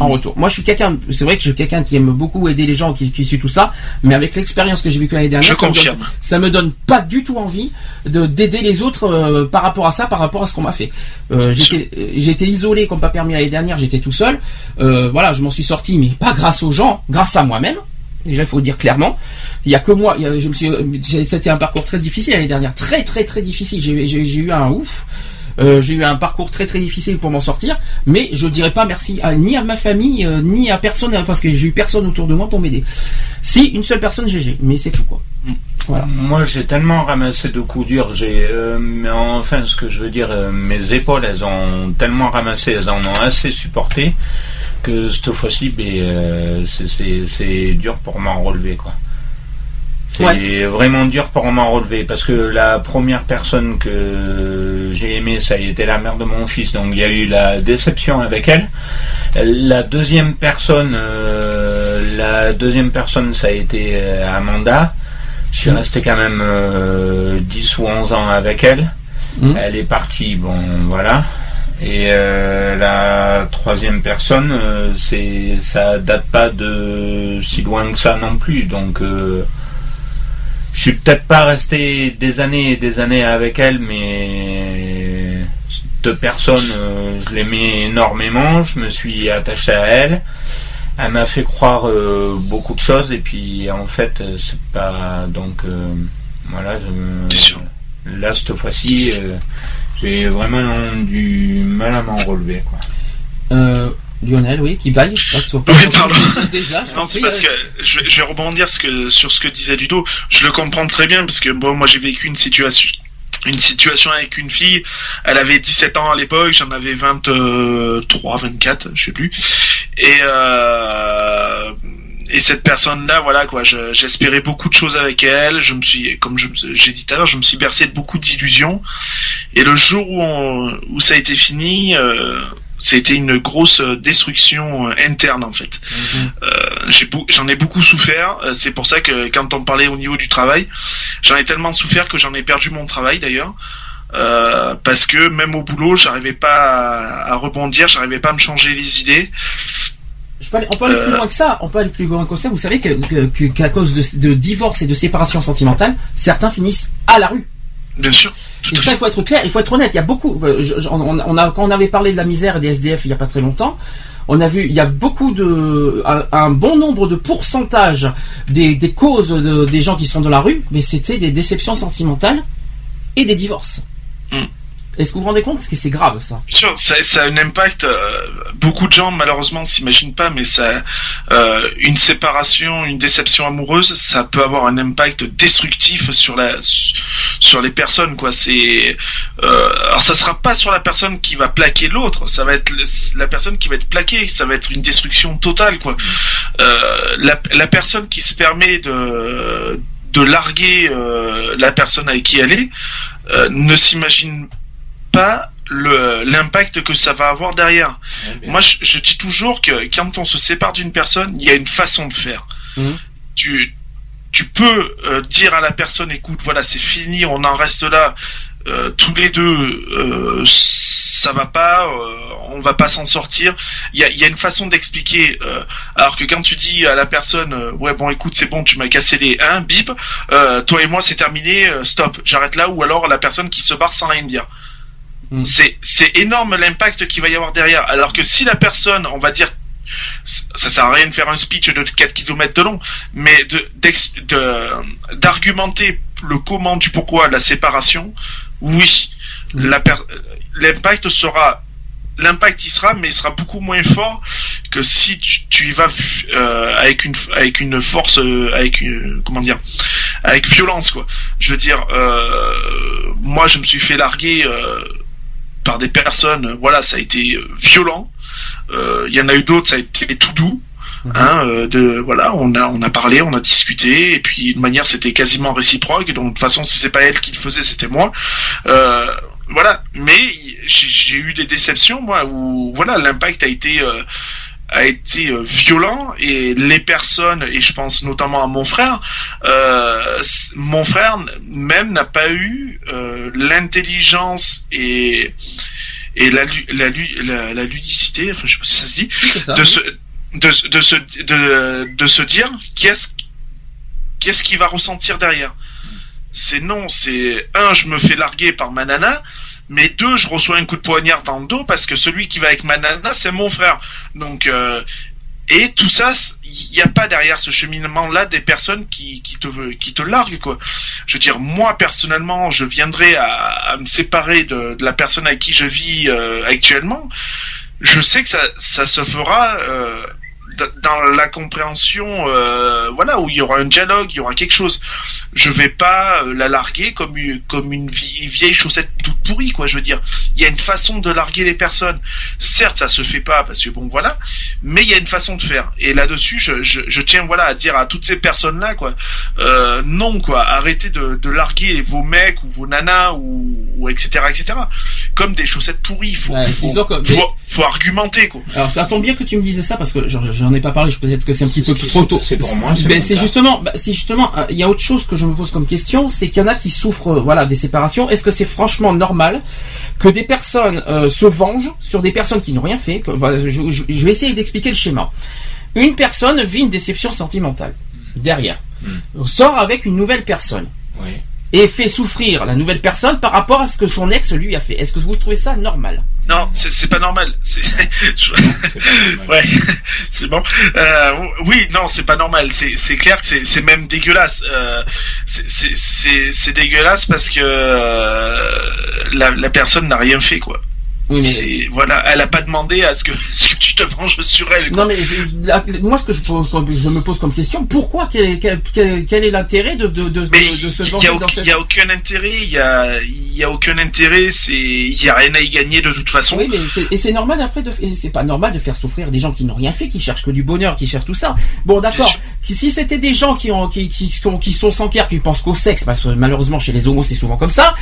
En retour. Moi, je suis quelqu'un, c'est vrai que je suis quelqu'un qui aime beaucoup aider les gens, qui, qui suit tout ça, mais avec l'expérience que j'ai vécue l'année dernière, Je ça me donne- ça me donne pas du tout envie de d'aider les autres euh, par rapport à ça, par rapport à ce qu'on m'a fait. Euh, j'étais euh, j'étais isolé comme pas permis l'année dernière, j'étais tout seul. Euh, voilà, je m'en suis sorti, mais pas grâce aux gens, grâce à moi-même. Déjà, il faut le dire clairement. Il y a que moi. a- je me suis. C'était un parcours très difficile l'année dernière, très très très difficile. J'ai eu un ouf. Euh, j'ai eu un parcours très très difficile pour m'en sortir, mais je dirais pas merci à, ni à ma famille euh, ni à personne euh, parce que j'ai eu personne autour de moi pour m'aider. Si une seule personne GG, mais c'est tout quoi. Voilà. Moi, j'ai tellement ramassé de coups durs. J'ai, euh, mais enfin, ce que je veux dire, euh, mes épaules, elles ont tellement ramassé, elles en ont assez supporté que cette fois-ci, ben, euh, c'est- c'est c'est dur pour m'en relever, quoi. C'est Ouais. vraiment dur pour m'en relever parce que la première personne que j'ai aimée, ça a été la mère de mon fils, donc il y a eu la déception avec elle. La deuxième personne, euh, la deuxième personne, ça a été euh, Amanda. Je suis Mm. resté quand même euh, 10 ou 11 ans avec elle. Mm. Elle est partie, bon voilà. Et euh, la troisième personne, euh, c'est ça date pas de si loin que ça non plus. Donc je suis peut-être pas resté des années et des années avec elle, mais cette personne, euh, je l'aimais énormément. Je me suis attaché à elle. Elle m'a fait croire euh, beaucoup de choses et puis en fait euh, c'est pas donc euh, voilà. je- Bien sûr? là cette fois-ci, euh, j'ai vraiment du mal à m'en relever quoi. Euh, Lionel, oui, qui baille. Oui, pardon. Déjà, je Non, c'est prie, parce euh, que je, vais- je vais rebondir ce que, sur ce que disait Ludo. Je le comprends très bien parce que bon, moi j'ai vécu une situation, une situation avec une fille. Elle avait 17 ans à l'époque, j'en avais 23, 24, je sais plus. Et euh, et cette personne-là, voilà quoi, je- j'espérais beaucoup de choses avec elle. Je me suis, comme je- j'ai dit tout à l'heure, je me suis bercé de beaucoup d'illusions. Et le jour où, on- où ça a été fini, euh, c'était une grosse euh, destruction euh, interne en fait. Euh, j'ai beau- j'en ai beaucoup souffert. Euh, C'est pour ça que quand on parlait au niveau du travail, j'en ai tellement souffert que j'en ai perdu mon travail d'ailleurs. Euh, parce que même au boulot, j'arrivais pas à, à rebondir, j'arrivais pas à me changer les idées. je peux aller- on peut aller plus euh, loin que ça. On peut aller plus loin que ça. Vous savez qu'à cause de, de divorce et de séparation sentimentale, certains finissent à la rue. Bien sûr. Tout Et ça, il faut être clair, il faut être honnête. Il y a beaucoup. euh, je- on, on a, quand on avait parlé de la misère et des SDF il y a pas très longtemps, on a vu, il y a beaucoup de, un, un bon nombre de pourcentages des, des causes de- des gens qui sont dans la rue, mais c'était des déceptions sentimentales et des divorces. Mm. Est-ce que vous vous rendez compte? Parce que c'est grave ça. Bien sûr, ça, a un impact. euh, beaucoup de gens, malheureusement, s'imaginent pas, mais ça, euh, une séparation, une déception amoureuse, ça peut avoir un impact destructif sur la, sur les personnes, quoi. C'est, euh, alors ça sera pas sur la personne qui va plaquer l'autre, ça va être la personne qui va être plaquée, ça va être une destruction totale, quoi. La, personne qui se permet de de larguer la personne avec qui elle est ne s'imagine pas le l'impact que ça va avoir derrière. Moi, je, je dis toujours que quand on se sépare d'une personne, il y a une façon de faire. Mhm. Tu tu peux euh, dire à la personne, écoute, voilà, c'est fini, on en reste là. Euh, tous les deux, euh, ça va pas, on va pas s'en sortir. Il y a, y a une façon d'expliquer. alors que quand tu dis à la personne, ouais bon, écoute, c'est bon, tu m'as cassé les 1, bip, euh, toi et moi c'est terminé, stop, j'arrête là. Ou alors la personne qui se barre sans rien dire. Mm. C'est c'est énorme l'impact qu'il va y avoir derrière. Alors que si la personne, on va dire ça sert à rien de faire un speech de 4 km de long, mais de d'ex- de- d'argumenter le comment du pourquoi de la séparation, oui, Mm. l'impact sera l'impact y sera, mais il sera beaucoup moins fort que si tu, tu y vas euh, avec une avec une force, euh, avec une, comment dire, avec violence quoi. Je veux dire, euh, moi je me suis fait larguer euh, par des personnes, voilà, ça a été euh, violent. Euh, Il y en a eu d'autres, ça a été tout doux. Hein, euh, de voilà, on a on a parlé, on a discuté, et puis de manière c'était quasiment réciproque. Donc de toute façon, si c'est pas elle qui le faisait, c'était moi. Euh, voilà, mais j'ai j'ai eu des déceptions moi où voilà l'impact a été euh, a été euh, violent et les personnes et je pense notamment à mon frère euh, mon frère même n'a pas eu euh, l'intelligence et et la, la, la, la ludicité enfin je sais pas si ça se dit ça. de se de, se- de se de, de se dire qu'est-ce qu'est-ce qu'il va ressentir derrière c'est non c'est un je me fais larguer par ma nana mais deux je reçois un coup de poignard dans le dos parce que celui qui va avec ma nana c'est mon frère. Donc euh, et tout ça il n'y a pas derrière ce cheminement là des personnes qui, qui te qui te larguent quoi. Je veux dire moi personnellement je viendrai à, à me séparer de, de la personne avec qui je vis euh, actuellement. Je sais que ça, ça se fera euh, dans la compréhension, euh, voilà, où il y aura un dialogue, il y aura quelque chose. Je vais pas euh, la larguer comme une, comme une vie- vieille chaussette toute pourrie, quoi. Je veux dire, il y a une façon de larguer les personnes. Certes, ça se fait pas parce que bon, voilà, mais il y a une façon de faire. Et là-dessus, je, je, je tiens, voilà, à dire à toutes ces personnes-là, quoi, euh, non, quoi, arrêtez de, de larguer vos mecs ou vos nanas ou, ou etc., etc. Comme des chaussettes pourries. Faut, Ouais, faut, que- faut, faut argumenter, quoi. Alors ça tombe bien que tu me dises ça parce que j'en j'en ai pas parlé, je peut-être que c'est un petit peu trop tôt. C'est pour moi. Ben, c'est cas. justement, bah, c'est justement, euh, il y a autre chose que je me pose comme question, c'est qu'il y en a qui souffrent, euh, voilà, des séparations. Est-ce que c'est franchement normal que des personnes euh, se vengent sur des personnes qui n'ont rien fait que- voilà, je, je- je vais essayer d'expliquer le schéma. Une personne vit une déception sentimentale derrière, sort avec une nouvelle personne Oui. et fait souffrir la nouvelle personne par rapport à ce que son ex lui a fait. Est-ce que vous trouvez ça normal? Non, c'est c'est pas normal. C'est je- ouais, c'est bon. Euh, oui, non, c'est pas normal. C'est c'est clair que c'est c'est même dégueulasse. Euh, c'est- c'est c'est c'est dégueulasse parce que euh, la la personne n'a rien fait quoi. Oui, mais voilà, elle a pas demandé à ce que ce que tu te venges sur elle. Quoi. Non mais moi ce que je, je me pose comme question, pourquoi quel est, quel, quel- est l'intérêt de, de, de, de, se il venger a cette... il y a aucun intérêt. Il y a il y a aucun intérêt. C'est il y a rien à y gagner de toute façon. Oui mais et c'est normal après de et c'est pas normal de faire souffrir des gens qui n'ont rien fait, qui cherchent que du bonheur, qui cherchent tout ça. Bon d'accord, si c'était des gens qui ont qui, qui sont qui sont sans cœur, qui pensent qu'au sexe, parce que malheureusement chez les homos c'est souvent comme ça,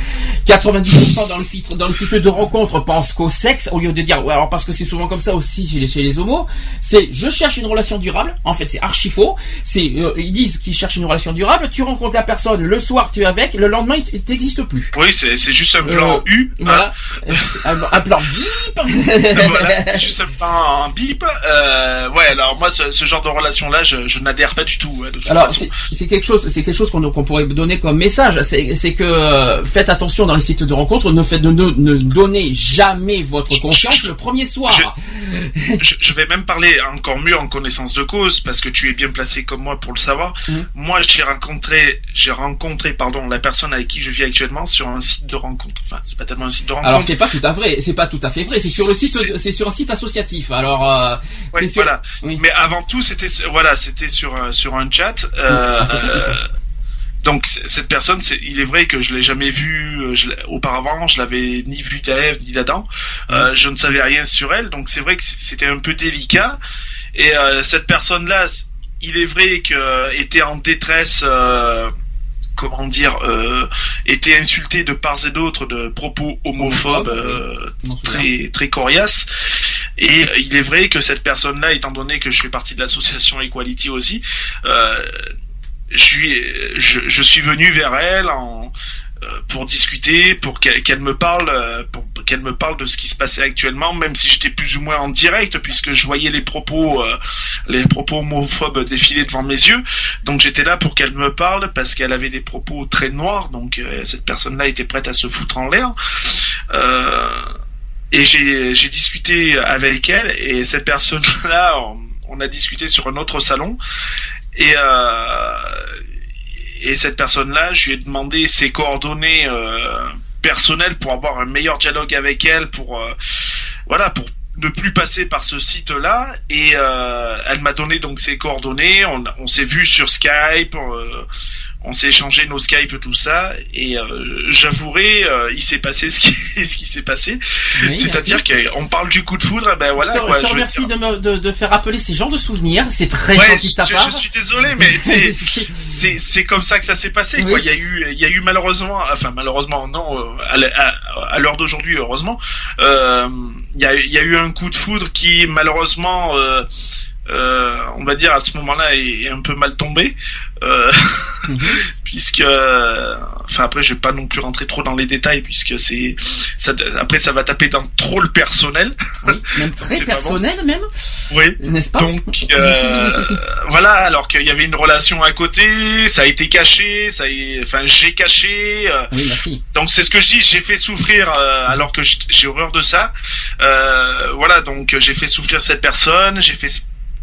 90% dans le site dans le site de rencontre pensent qu'au sexe au lieu de dire ouais, alors parce que c'est souvent comme ça aussi chez les chez les homos, c'est je cherche une relation durable. En fait c'est archi faux. C'est euh, ils disent qu'ils cherchent une relation durable. Tu rencontres la personne le soir tu es avec, le lendemain il t'existe plus. Oui, c'est juste un plan Euh, U. hein. Voilà, un, un plan bip. voilà, juste un plan bip. Euh, ouais, alors moi, ce, ce genre de relation-là, je, je n'adhère pas du tout. ouais, de toute Alors c'est quelque chose, c'est quelque chose qu'on qu'on pourrait donner comme message. C'est que euh, faites attention dans les sites de rencontres. Ne faites ne, ne donnez jamais votre confiance le premier soir. je, je vais même parler encore mieux en connaissance de cause parce que tu es bien placé comme moi pour le savoir. Mhm. Moi, j'ai rencontré, j'ai rencontré, pardon, la personne avec qui je vis actuellement sur un site de rencontre. Enfin, c'est pas tellement un site de rencontre. Alors c'est pas tout à vrai, c'est pas tout à fait vrai. C'est sur le site, C'est- c'est sur un site associatif. Alors euh, Ouais, c'est sur. voilà. Oui. Mais avant tout, c'était voilà, c'était sur un- sur un chat. euh, associatif, euh, ouais. Donc cette personne, c'est, il est vrai que je l'ai jamais vu euh, je l'ai- auparavant, je l'avais ni vu d'Ève ni d'Adam. Euh, je ne savais rien sur elle, donc c'est vrai que c'était un peu délicat. Et euh, cette personne-là, il est vrai que était en détresse. euh, comment dire, euh, était insulté de part et d'autre de propos homophobes euh, très très coriaces. Et euh, il est vrai que cette personne-là, étant donné que je fais partie de l'association Equality aussi, euh, je, lui je, suis venu vers elle euh, pour discuter, pour qu'elle me parle, euh, pour qu'elle me parle de ce qui se passait actuellement, même si j'étais plus ou moins en direct, puisque je voyais les propos, euh, les propos homophobes défiler devant mes yeux. Donc j'étais là pour qu'elle me parle parce qu'elle avait des propos très noirs. Donc cette personne-là était prête à se foutre en l'air. Et j'ai discuté avec elle et cette personne-là, on, on a discuté sur un autre salon et euh, et cette personne-là, je lui ai demandé ses coordonnées euh, personnelles pour avoir un meilleur dialogue avec elle, pour euh, voilà, pour ne plus passer par ce site-là. Et euh, elle m'a donné donc ses coordonnées. On, on s'est vu sur Skype. euh, on s'est échangé nos Skype tout ça et euh, j'avouerai euh, il s'est passé ce qui ce qui s'est passé Oui, c'est-à-dire qu'on parle du coup de foudre eh ben voilà je te, quoi, je te remercie de, me, de, de faire rappeler ces genres de souvenirs. C'est très Ouais, gentil de ta je, part. je suis désolé, mais c'est c'est c'est comme ça que ça s'est passé. Quoi. Il y a eu il y a eu malheureusement, enfin malheureusement non, euh, à, à, à l'heure d'aujourd'hui heureusement, euh, il y a il y a eu un coup de foudre qui malheureusement euh, euh, on va dire à ce moment-là est, est un peu mal tombé euh, Mhm. puisque euh, enfin après je vais pas non plus rentrer trop dans les détails puisque c'est ça après ça va taper dans trop le personnel Oui, même très bon. personnel, même, oui n'est-ce pas donc euh, voilà, alors qu'il y avait une relation à côté, ça a été caché, ça enfin j'ai caché. Oui, merci. donc c'est ce que je dis, j'ai fait souffrir alors que j'ai horreur de ça. Voilà, donc j'ai fait souffrir cette personne, j'ai fait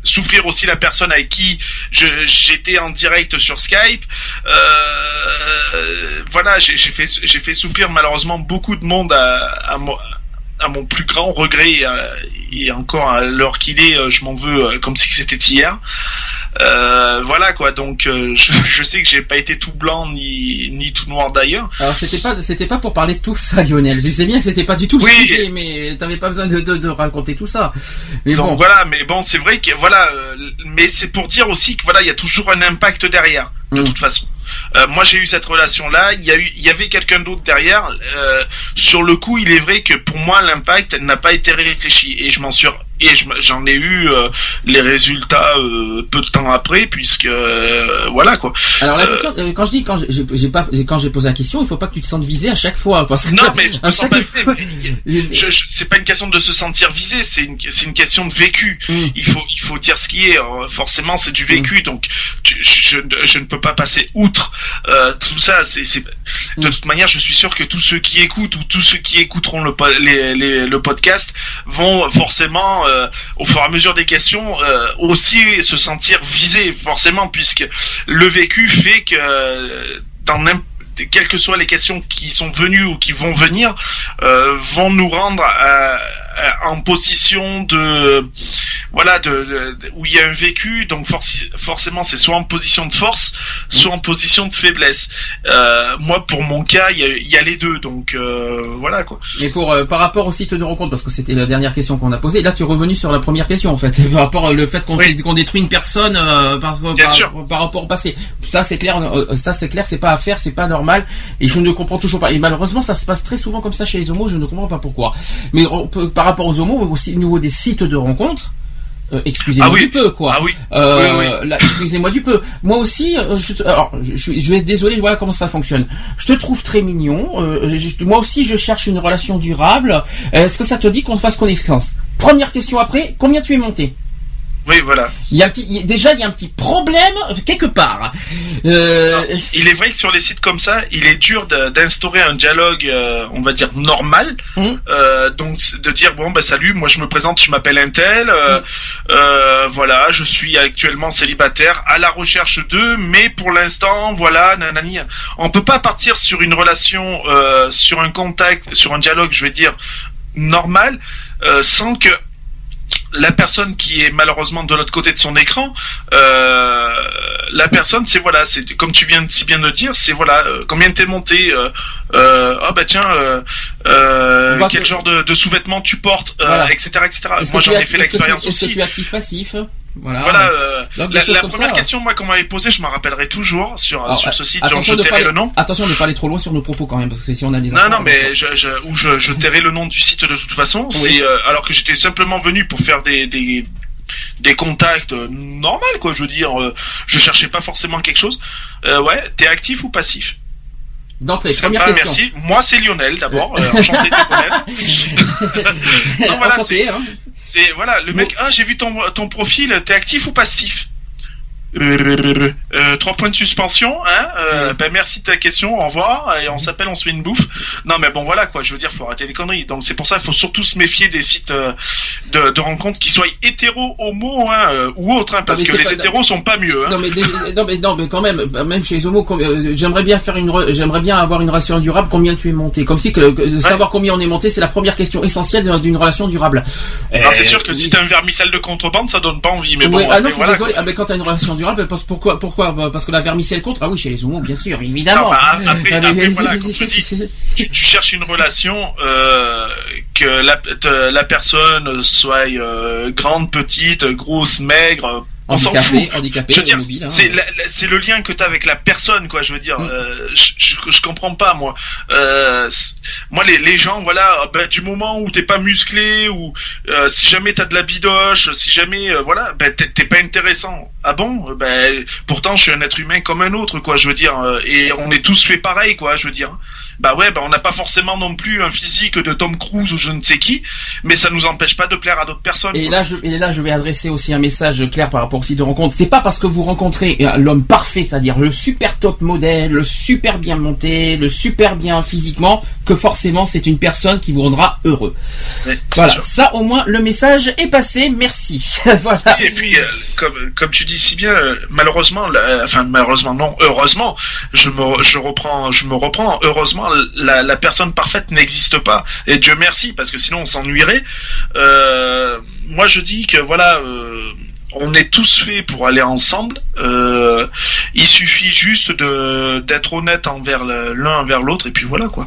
souffrir aussi la personne avec qui j'étais en direct sur Skype. Euh, voilà, j'ai fait fait souffrir malheureusement beaucoup de monde à, à à mon plus grand regret et, et encore à l'heure qu'il est, euh, je m'en veux euh, comme si c'était hier. Euh, voilà quoi, donc euh, je, je sais que j'ai pas été tout blanc ni ni tout noir d'ailleurs. Alors c'était pas c'était pas pour parler de tout ça, Lionel. Je sais bien, que c'était pas du tout le Oui. sujet, mais t'avais pas besoin de, de, de raconter tout ça. Mais Donc bon, voilà, mais bon, c'est vrai que voilà, euh, mais c'est pour dire aussi que voilà, il y a toujours un impact derrière, de Mm. toute façon. Euh, moi, j'ai eu cette relation-là. Il y a eu, il y avait quelqu'un d'autre derrière. Euh, sur le coup, il est vrai que pour moi, l'impact n'a pas été réfléchi et je m'en suis et j'en ai eu euh, les résultats euh, peu de temps après, puisque euh, voilà quoi. alors la question, quand je dis quand j'ai pas quand j'ai posé la question, il faut pas que tu te sentes visé à chaque fois, parce que Non, mais je me à sens chaque pas visé, fois- c'est pas une question de se sentir visé, c'est une, c'est une question de vécu. Mm. Il faut, il faut dire ce qui est. euh, Forcément, c'est du vécu, donc tu- je, je- je ne peux pas passer outre tout ça. C'est, de Mm. toute manière, je suis sûr que tous ceux qui écoutent ou tous ceux qui écouteront le, po- les, les- le podcast vont forcément, euh, au fur et à mesure des questions, euh, aussi se sentir visés, forcément, puisque le vécu fait que euh, dans n'importe quelles que soient les questions qui sont venues ou qui vont venir, euh, vont nous rendre à- à- en position de voilà de, de- de- où il y a un vécu donc forci- forcément c'est soit en position de force soit en position de faiblesse Euh, moi pour mon cas il y a, il y a les deux donc euh, voilà quoi Mais pour euh, par rapport au site de rencontre, parce que c'était la dernière question qu'on a posée, là tu es revenu sur la première question en fait, par rapport au fait qu'on Oui. détruit une personne euh, par, par, rapport au passé. Ça c'est clair, euh, ça c'est clair, c'est pas à faire, c'est pas normal, et je ne comprends toujours pas. Et malheureusement ça se passe très souvent comme ça chez les homos, je ne comprends pas pourquoi. Mais on peut- par rapport aux homos, aussi au niveau des sites de rencontres. euh, excusez-moi Ah oui. du peu quoi. ah oui Euh, Oui, excusez-moi du peu. Moi aussi, euh, je, alors, je, vais être désolé, voilà comment ça fonctionne. Je te trouve très mignon. euh, je- moi aussi, je cherche une relation durable. Est-ce que ça te dit qu'on fasse connaissance? Première question après, combien tu es monté? Oui voilà Il y a un petit, il déjà, il y a un petit problème quelque part. Euh, Non, il est vrai que sur les sites comme ça, il est dur d'instaurer un dialogue, euh, on va dire normal. Mhm. Euh, donc de dire bon bah salut, moi je me présente, je m'appelle Intel, euh, Mhm. euh, voilà, je suis actuellement célibataire, à la recherche d'eux, mais pour l'instant voilà, nanani. On peut pas partir sur une relation, euh, sur un contact, sur un dialogue, je vais dire normal, euh, sans que la personne qui est malheureusement de l'autre côté de son écran, euh, la personne, c'est voilà, c'est comme tu viens de si bien de dire, c'est voilà, euh, combien t'es monté, euh, euh, ah bah tiens, euh, euh, quel que- genre de, de sous-vêtements tu portes, euh, Voilà. etc., etc. est-ce Moi j'en ai fait est-ce l'expérience Est-ce que aussi. tu es actif passif? Voilà. Voilà, euh, Donc, la, la première ça. question moi qu'on m'avait posée, je m'en rappellerai toujours sur, Alors, sur ce site, Attention je de, tairai le nom. attention de pas aller trop loin sur nos propos quand même, parce que si on a des Non, non, mais je, je, ou je, je tairai le nom du site de toute façon. C'est euh, alors que j'étais simplement venu pour faire des des, des contacts euh, normal, quoi. Je veux dire, euh, je cherchais pas forcément quelque chose. Euh, ouais, t'es actif ou passif? D'entrée, C'est première pas, question. merci. Moi, c'est Lionel d'abord. Euh, enchanté de te connaître. Non, voilà, Enchanté, hein. C'est voilà, le mec. Ah, j'ai vu ton ton profil. T'es actif ou passif? Euh, trois points de suspension, hein euh. Ben merci de ta question, au revoir, et on s'appelle, on se fait une bouffe. Non mais bon voilà quoi, je veux dire, faut arrêter les conneries. Donc c'est pour ça, il faut surtout se méfier des sites euh, de, de rencontres qui soient hétéro, homo, hein, euh, ou autres, hein, parce que les pas- hétéros sont pas mieux. Hein. Non mais, des- non mais non mais quand même bah, même chez les homos j'aimerais bien faire une j'aimerais bien avoir une relation durable combien tu es monté? Comme si que, que- savoir combien on est monté c'est la première question essentielle d'une- relation durable c'est sûr que si t'as un vermicelle de contrebande, ça donne pas envie. Mais bon, Ouais, ah non, je suis voilà, désolé. Ah, mais quand t'as une relation durable, parce, pourquoi, pourquoi bah, Parce que la vermicelle contre Ah oui, chez les homos, bien sûr, évidemment. Non, bah, après, Ah, après, voilà, tu, tu cherches une relation euh, que la, la personne soit euh, grande, petite, grosse, maigre. On s'en fout. handicapé, je veux dire, mobile, hein. c'est le lien que tu as avec la personne, quoi. Je veux dire, Mm. euh, je, je, je comprends pas, moi. Euh, moi, les, les gens, voilà, ben, du moment où t'es pas musclé, ou euh, si jamais t'as de la bidoche, si jamais, euh, voilà, ben, t'es t'es pas intéressant. Ah bon? Ben, pourtant, je suis un être humain comme un autre, quoi. Je veux dire, euh, et on est tous fait pareil, quoi. Je veux dire. Bah ouais, ben, on n'a pas forcément non plus un physique de Tom Cruise ou je ne sais qui, mais ça nous empêche pas de plaire à d'autres personnes. Et quoi. là, je, et là, je vais adresser aussi un message clair par rapport au site de rencontre. C'est pas parce que vous rencontrez euh, l'homme parfait, c'est-à-dire le super top modèle, le super bien monté, le super bien physiquement, que forcément c'est une personne qui vous rendra heureux. Ouais, Voilà, sûr. ça au moins le message est passé. Merci. voilà. Et puis, euh, comme, comme tu dis si bien, euh, malheureusement, la- enfin malheureusement non, heureusement, je me, je reprends, je me. Heureusement, la, personne parfaite n'existe pas. Et Dieu merci, parce que sinon on s'ennuierait. Euh, moi, je dis que voilà. euh, on est tous faits pour aller ensemble. Euh, il suffit juste d'être honnête envers l'un envers l'autre et puis voilà quoi.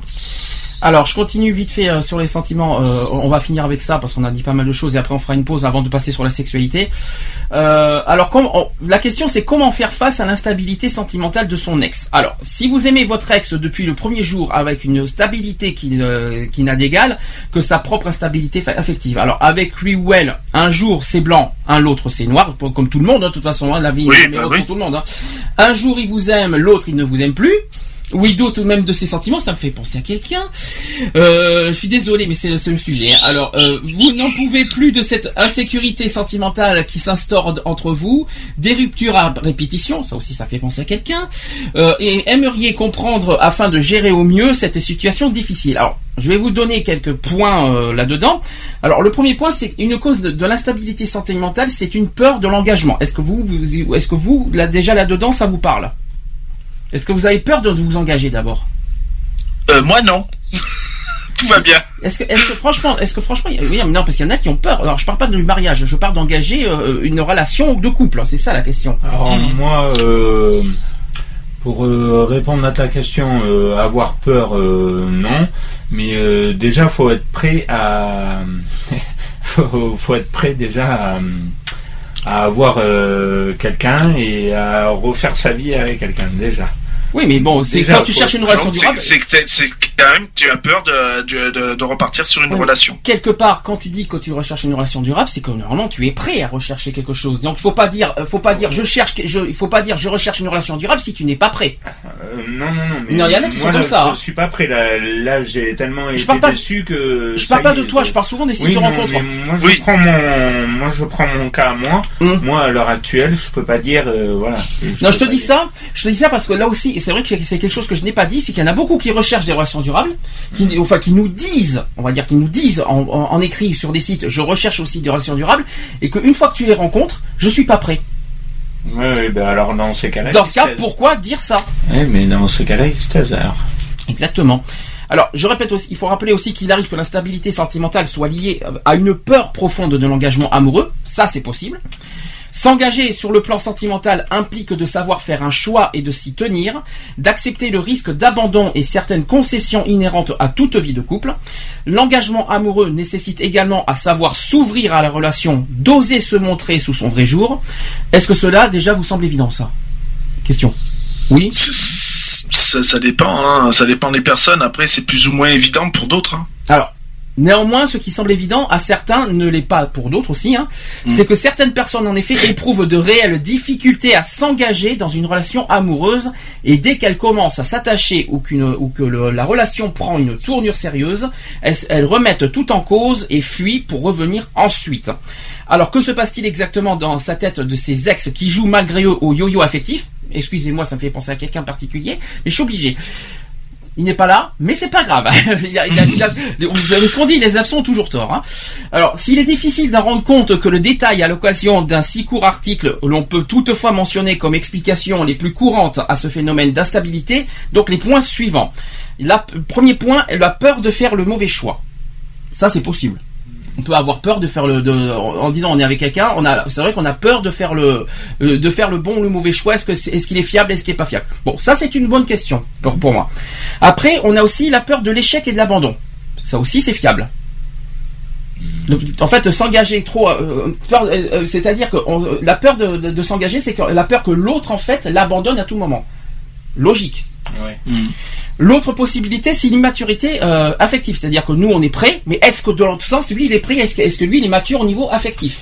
Alors, je continue vite fait euh, sur les sentiments. Euh, on va finir avec ça parce qu'on a dit pas mal de choses et après on fera une pause avant de passer sur la sexualité. Euh, alors, comme, on- la question c'est comment faire face à l'instabilité sentimentale de son ex. Alors, si vous aimez votre ex depuis le premier jour avec une stabilité qui, qui n'a d'égal que sa propre instabilité affective. Alors, avec lui ou elle, un jour c'est blanc, un l'autre c'est noir, comme tout le monde. hein, de toute façon, hein, la vie Oui, est bah oui. pour tout le monde. hein. Un jour il vous aime, l'autre il ne vous aime plus. Oui, d'autres même de ses sentiments, ça me fait penser à quelqu'un. Euh, je suis désolé, mais c'est le- le sujet. hein. Alors, euh, vous n'en pouvez plus de cette insécurité sentimentale qui s'instaure entre vous, des ruptures à répétition, ça aussi ça fait penser à quelqu'un, euh, et aimeriez comprendre afin de gérer au mieux cette situation difficile. Alors, je vais vous donner quelques points là-dedans. Alors, le premier point, c'est une cause de, de l'instabilité sentimentale, c'est une peur de l'engagement. Est-ce que vous, est-ce que vous, déjà là-dedans, ça vous parle? Est-ce que vous avez peur de vous engager d'abord Euh, moi non. Tout va bien. Est-ce que, est-ce que franchement, est-ce que franchement, oui, mais non, parce qu'il y en a qui ont peur. Alors, je parle pas du mariage, je parle d'engager euh, une relation de couple. C'est ça la question. Alors moi, euh, pour euh, répondre à ta question, euh, avoir peur, euh, non. Mais euh, déjà, faut être prêt à, faut, faut être prêt déjà à, à avoir euh, quelqu'un et à refaire sa vie avec quelqu'un déjà. Oui, mais bon, c'est quand tu cherches une relation durable. C'est que t'es- c'est que quand même tu as peur de, de, de, de repartir sur une Oui. relation. Quelque part, quand tu dis que tu recherches une relation durable, c'est que normalement tu es prêt à rechercher quelque chose. Donc, faut pas dire, euh, faut pas dire, je cherche, je, il faut pas dire, je recherche une relation durable si tu n'es pas prêt. Euh, non, non, non. Mais Non, il y en a qui moi, sont comme là, ça, Je hein. suis pas prêt. Là, là j'ai tellement été parle pas- déçu que. Je parle pas y de toi, je parle souvent des sites Oui, de non, rencontres. moi je Oui. prends mon, moi je prends mon cas à moi. Hum. Moi à l'heure actuelle, je peux pas dire, euh, voilà. Non, je te dis ça, je te dis ça parce que là aussi, c'est vrai que c'est quelque chose que je n'ai pas dit, c'est qu'il y en a beaucoup qui recherchent des relations durables, qui, enfin, qui nous disent, on va dire, qui nous disent en, en- en écrit sur des sites, je recherche aussi des relations durables, et qu'une fois que tu les rencontres, je suis pas prêt. ouais, ben alors dans ces cas-là. Dans ce cas, pourquoi dire ça? Ouais, mais dans ce cas-là, taise, alors. Exactement. Alors, je répète aussi, il faut rappeler aussi qu'il arrive que l'instabilité sentimentale soit liée euh, à une peur profonde de l'engagement amoureux. Ça, c'est possible. S'engager sur le plan sentimental implique de savoir faire un choix et de s'y tenir, d'accepter le risque d'abandon et certaines concessions inhérentes à toute vie de couple. L'engagement amoureux nécessite également à savoir s'ouvrir à la relation, d'oser se montrer sous son vrai jour. Est-ce que cela déjà vous semble évident ça? Question. Oui? Ça dépend, hein. ça dépend des personnes. Après, c'est plus ou moins évident pour d'autres. hein. Alors, néanmoins, ce qui semble évident à certains ne l'est pas pour d'autres aussi, hein, c'est que certaines personnes en effet éprouvent de réelles difficultés à s'engager dans une relation amoureuse et dès qu'elles commencent à s'attacher ou, que le- la relation prend une tournure sérieuse, elles, elles remettent tout en cause et fuient pour revenir ensuite. Alors que se passe-t-il exactement dans sa tête de ces ex qui jouent malgré eux au yo-yo affectif? Excusez-moi, ça me fait penser à quelqu'un particulier, mais je suis obligé. Il n'est pas là, mais c'est pas grave. vous savez ce qu'on dit, les absents ont toujours tort. hein. Alors, s'il est difficile d'en rendre compte que le détail à l'occasion d'un si court article, l'on peut toutefois mentionner comme explication les plus courantes à ce phénomène d'instabilité, donc les points suivants. La, premier point, la peur de faire le mauvais choix. Ça, c'est possible. On peut avoir peur de faire le, de, en disant on est avec quelqu'un, on a, c'est vrai qu'on a peur de faire le, euh, de faire le bon ou le mauvais choix. Est-ce que c'est- est-ce qu'il est fiable, est-ce qu'il est pas fiable? Bon, ça c'est une bonne question pour, pour moi. Après, on a aussi la peur de l'échec et de l'abandon. Ça aussi c'est fiable. Donc, en fait, s'engager trop, euh, peur- euh, c'est-à-dire que on- la peur de, de- de s'engager, c'est que la peur que l'autre en fait l'abandonne à tout moment. Logique. Ouais. L'autre possibilité, c'est l'immaturité euh, affective, c'est-à-dire que nous on est prêt, mais est-ce que dans l'autre sens, lui il est prêt, est-ce que, est-ce que lui il est mature au niveau affectif?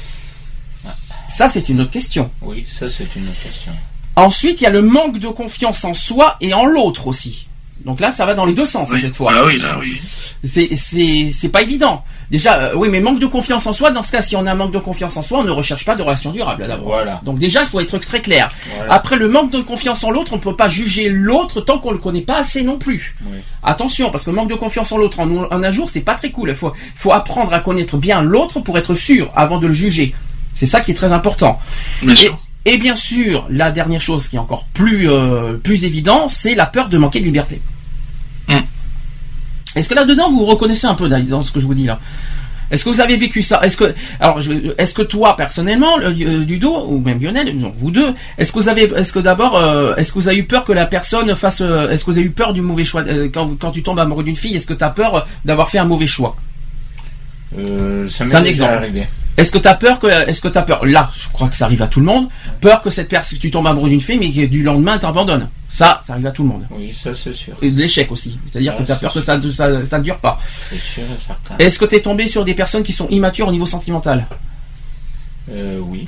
Ça c'est une autre question. Oui, ça c'est une autre question. Ensuite, il y a le manque de confiance en soi et en l'autre aussi. Donc là, ça va dans les deux sens Oui. cette fois. Ah oui, là, oui. C'est pas évident. Déjà, euh, oui, mais manque de confiance en soi. Dans ce cas, si on a un manque de confiance en soi, on ne recherche pas de relation durable d'abord. Voilà. Donc déjà, il faut être très clair. Voilà. Après, le manque de confiance en l'autre, on ne peut pas juger l'autre tant qu'on le connaît pas assez non plus. Oui. Attention, parce que le manque de confiance en l'autre en, en un jour, c'est pas très cool. Il faut, faut apprendre à connaître bien l'autre pour être sûr avant de le juger. C'est ça qui est très important. Bien Et, sûr. et bien sûr, la dernière chose qui est encore plus euh, plus évident, c'est la peur de manquer de liberté. Est-ce que là-dedans vous vous reconnaissez un peu dans ce que je vous dis là? Est-ce que vous avez vécu ça? Est-ce que alors est-ce que toi personnellement, le- euh, Ludo ou même Lionel, vous deux, est-ce que vous avez est-ce que d'abord euh, est-ce que vous avez eu peur que la personne fasse euh, est-ce que vous avez eu peur du mauvais choix? Quand quand tu tombes amoureux d'une fille, est-ce que tu as peur d'avoir fait un mauvais choix? Euh, C'est un exemple. arrivé. Est-ce que t'as peur que, est-ce que t'as peur, là, je crois que ça arrive à tout le monde, peur que cette personne, tu tombes amoureux d'une fille, mais que du lendemain t'abandonnes. Ça, ça arrive à tout le monde. Oui, ça c'est sûr. Et de l'échec aussi. C'est-à-dire Ah, que t'as peur que ça, ça, ça ne dure pas. C'est sûr et certain. Est-ce que t'es tombé sur des personnes qui sont immatures au niveau sentimental? Euh, oui.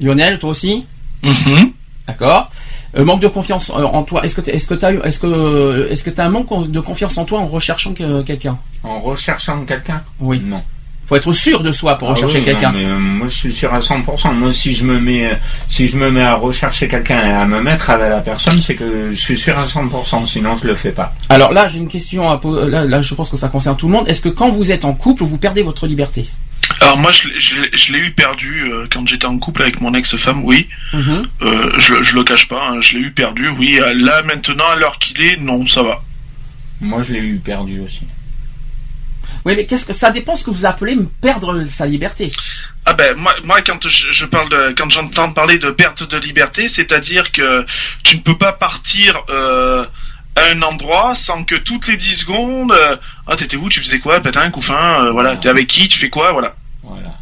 Lionel, toi aussi? Mhm. D'accord. Euh, manque de confiance euh, en toi. Est-ce que t'es- est-ce que t'as eu, est-ce que, est-ce que t'as un manque de confiance en toi en recherchant que- quelqu'un? En recherchant quelqu'un? Oui. Non. Faut être sûr de soi pour Ah rechercher oui, quelqu'un. euh, moi, je suis sûr à 100%. Moi, si je me mets, euh, si je me mets à rechercher quelqu'un et à me mettre avec la personne, c'est que je suis sûr à 100%. Sinon, je le fais pas. Alors là, j'ai une question à poser. Là, là, je pense que ça concerne tout le monde. Est-ce que quand vous êtes en couple, vous perdez votre liberté? Alors moi, je, l'ai- je l'ai- je l'ai eu perdu euh, quand j'étais en couple avec mon ex-femme, oui. Mhm. Euh, je, je le cache pas, hein, je l'ai eu perdu, oui. Là, maintenant, à l'heure qu'il est, non, ça va. Moi, je l'ai eu perdu aussi. Oui, mais qu'est-ce que ça dépend ce que vous appelez perdre sa liberté. Ah ben moi, moi quand je, je parle de quand j'entends parler de perte de liberté, c'est-à-dire que tu ne peux pas partir euh, à un endroit sans que toutes les 10 secondes euh, ah t'étais où? Tu faisais quoi? Pétain couffin euh, voilà. T'es avec qui? Tu fais quoi? Voilà. Voilà.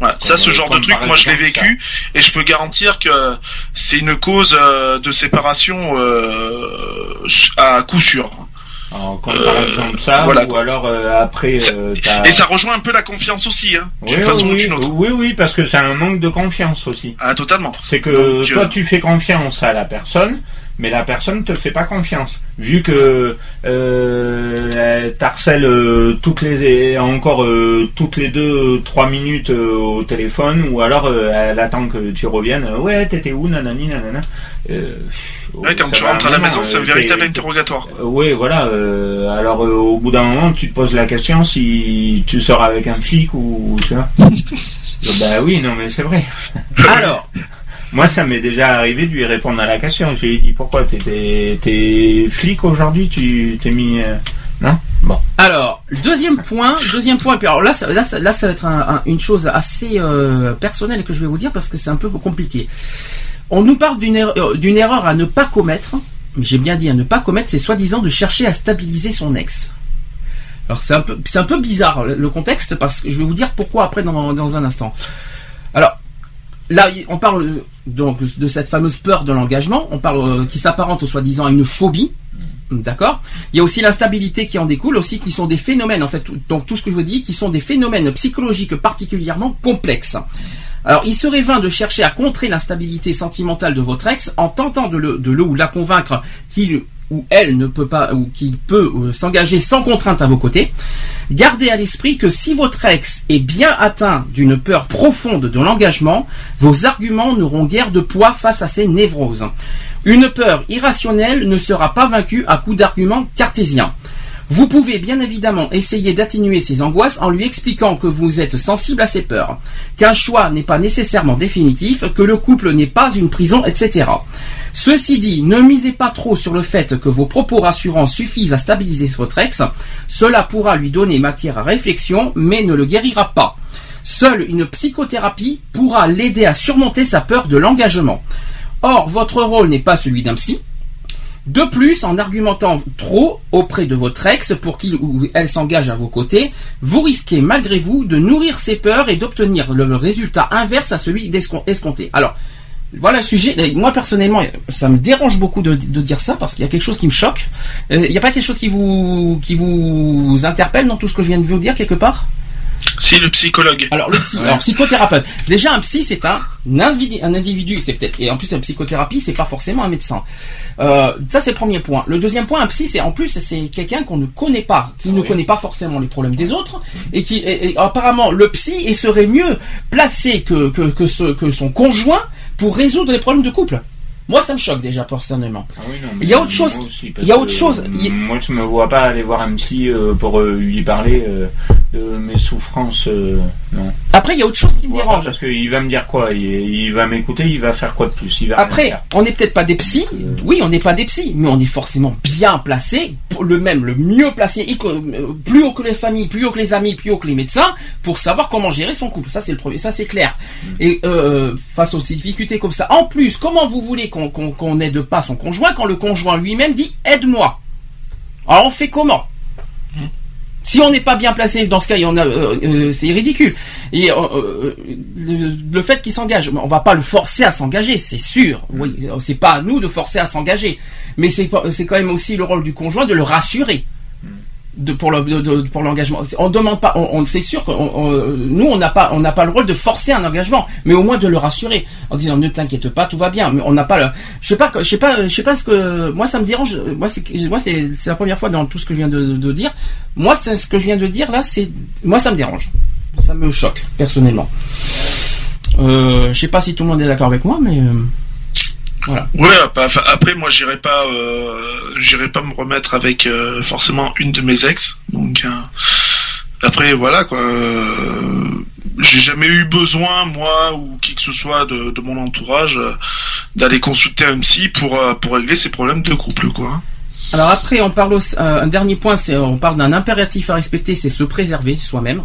voilà. Ça ce genre de truc moi je l'ai vécu et je peux garantir que c'est une cause euh, de séparation euh, à coup sûr Alors, comme par Euh, exemple ça, voilà, ou quoi. alors euh, après, euh, et ça rejoint un peu la confiance aussi hein Oui, d'une façon ou oui, d'une autre oui, oui, parce que c'est un manque de confiance aussi. ah totalement C'est que Donc, toi, euh, tu fais confiance à la personne, mais la personne te fait pas confiance. Vu que euh, elle t'harcèle euh, toutes les encore euh, toutes les deux trois minutes euh, au téléphone, ou alors euh, elle attend que tu reviennes. euh, ouais, t'étais où, nanani, nanana? Ouais, quand tu rentres à la maison c'est un euh, véritable interrogatoire Oui, voilà. euh, alors, euh, au bout d'un moment, tu te poses la question si tu sors avec un flic ou tu vois. Bah oui, non, mais c'est vrai. Alors, Moi, ça m'est déjà arrivé de lui répondre à la question. Je lui ai dit pourquoi t'es t'es flic aujourd'hui Tu t'es mis euh, non? Bon. alors, deuxième point, deuxième point. et Puis alors là, ça, là, ça, là, ça va être un- un- une chose assez euh, personnelle que je vais vous dire parce que c'est un peu compliqué. On nous parle d'une erreur, euh, d'une erreur à ne pas commettre. Mais j'ai bien dit à ne pas commettre, c'est soi-disant de chercher à stabiliser son ex. Alors c'est un peu, c'est un peu bizarre le, contexte parce que je vais vous dire pourquoi après dans, dans un instant. Alors là, on parle euh, donc de cette fameuse peur de l'engagement. On parle euh, qui s'apparente soi-disant à une phobie. D'accord? Il y a aussi l'instabilité qui en découle, aussi qui sont des phénomènes en fait. Donc tout ce que je vous dis, qui sont des phénomènes psychologiques particulièrement complexes. Alors, il serait vain de chercher à contrer l'instabilité sentimentale de votre ex en tentant de le, de le ou la convaincre qu'il ou elle ne peut pas ou qu'il peut euh, s'engager sans contrainte à vos côtés. Gardez à l'esprit que si votre ex est bien atteint d'une peur profonde de l'engagement, vos arguments n'auront guère de poids face à ces névroses. Une peur irrationnelle ne sera pas vaincue à coup d'arguments cartésiens. Vous pouvez bien évidemment essayer d'atténuer ces angoisses en lui expliquant que vous êtes sensible à ses peurs, qu'un choix n'est pas nécessairement définitif, que le couple n'est pas une prison, etc. Ceci dit, ne misez pas trop sur le fait que vos propos rassurants suffisent à stabiliser votre ex. Cela pourra lui donner matière à réflexion, mais ne le guérira pas. Seule une psychothérapie pourra l'aider à surmonter sa peur de l'engagement. Or, votre rôle n'est pas celui d'un psy. De plus, en argumentant trop auprès de votre ex pour qu'il ou elle s'engage à vos côtés, vous risquez malgré vous de nourrir ses peurs et d'obtenir le résultat inverse à celui escompté. Alors, voilà le sujet. Et Moi personnellement, ça me dérange beaucoup de, de dire ça parce qu'il y a quelque chose qui me choque. Euh, Il n'y a pas quelque chose qui vous qui vous interpelle dans tout ce que je viens de vous dire quelque part? Si le psychologue. Alors le psy, alors psychothérapeute. Déjà un psy c'est un individu, un individu, c'est peut-être et en plus la psychothérapie c'est pas forcément un médecin. Euh, ça c'est le premier point. Le deuxième point, un psy c'est en plus c'est quelqu'un qu'on ne connaît pas, qui ne connaît pas forcément les problèmes des autres et qui et- et apparemment le psy et serait mieux placé que que que, ce- que son conjoint pour résoudre les problèmes de couple. Moi ça me choque déjà personnellement. Ah oui, non, Il y a autre chose. aussi, Il y a autre chose. Moi, je me vois pas aller voir un psy euh, pour euh, lui parler euh, de mes souffrances. euh, non. Après il y a autre chose qui me dérange. parce qu'il va me dire quoi il, il va m'écouter, il va faire quoi de plus il va Après, on n'est peut-être pas des psys. Euh, Oui, on n'est pas des psys, mais on est forcément bien placé, le même, le mieux placé, euh, plus haut que les familles, plus haut que les amis, plus haut que les médecins, pour savoir comment gérer son couple. Ça, c'est le premier, ça c'est clair. Et euh, face aux difficultés comme ça, en plus, comment vous voulez qu'on qu'on n'aide pas son conjoint quand le conjoint lui-même dit aide-moi Alors on fait comment? Si on n'est pas bien placé dans ce cas, on a, euh, euh, c'est ridicule. Et euh, le, fait qu'il s'engage, on va pas le forcer à s'engager, c'est sûr. Oui, c'est pas à nous de forcer à s'engager, mais c'est quand même aussi le rôle du conjoint de le rassurer. De, pour le de- l'engagement. On demande pas on, c'est sûr que nous on n'a pas on n'a pas le rôle de forcer un engagement mais au moins de le rassurer en disant ne t'inquiète pas tout va bien. Mais on n'a pas le je sais pas je sais pas je sais pas ce que moi ça me dérange moi c'est moi c'est la première fois dans tout ce que je viens de, de dire. Moi c'est ce que je viens de dire là c'est moi ça me dérange. Ça me choque personnellement. Euh, je sais pas si tout le monde est d'accord avec moi mais euh, voilà Ouais, bah, après moi j'irai pas, euh, j'irai pas me remettre avec euh, forcément une de mes ex. Donc euh, après voilà quoi. euh, j'ai jamais eu besoin moi ou qui que ce soit de, de mon entourage euh, d'aller consulter un psy pour euh, pour régler ses problèmes de couple quoi. Alors après, on parle aussi, euh, un dernier point, c'est on parle d'un impératif à respecter, c'est se préserver soi-même.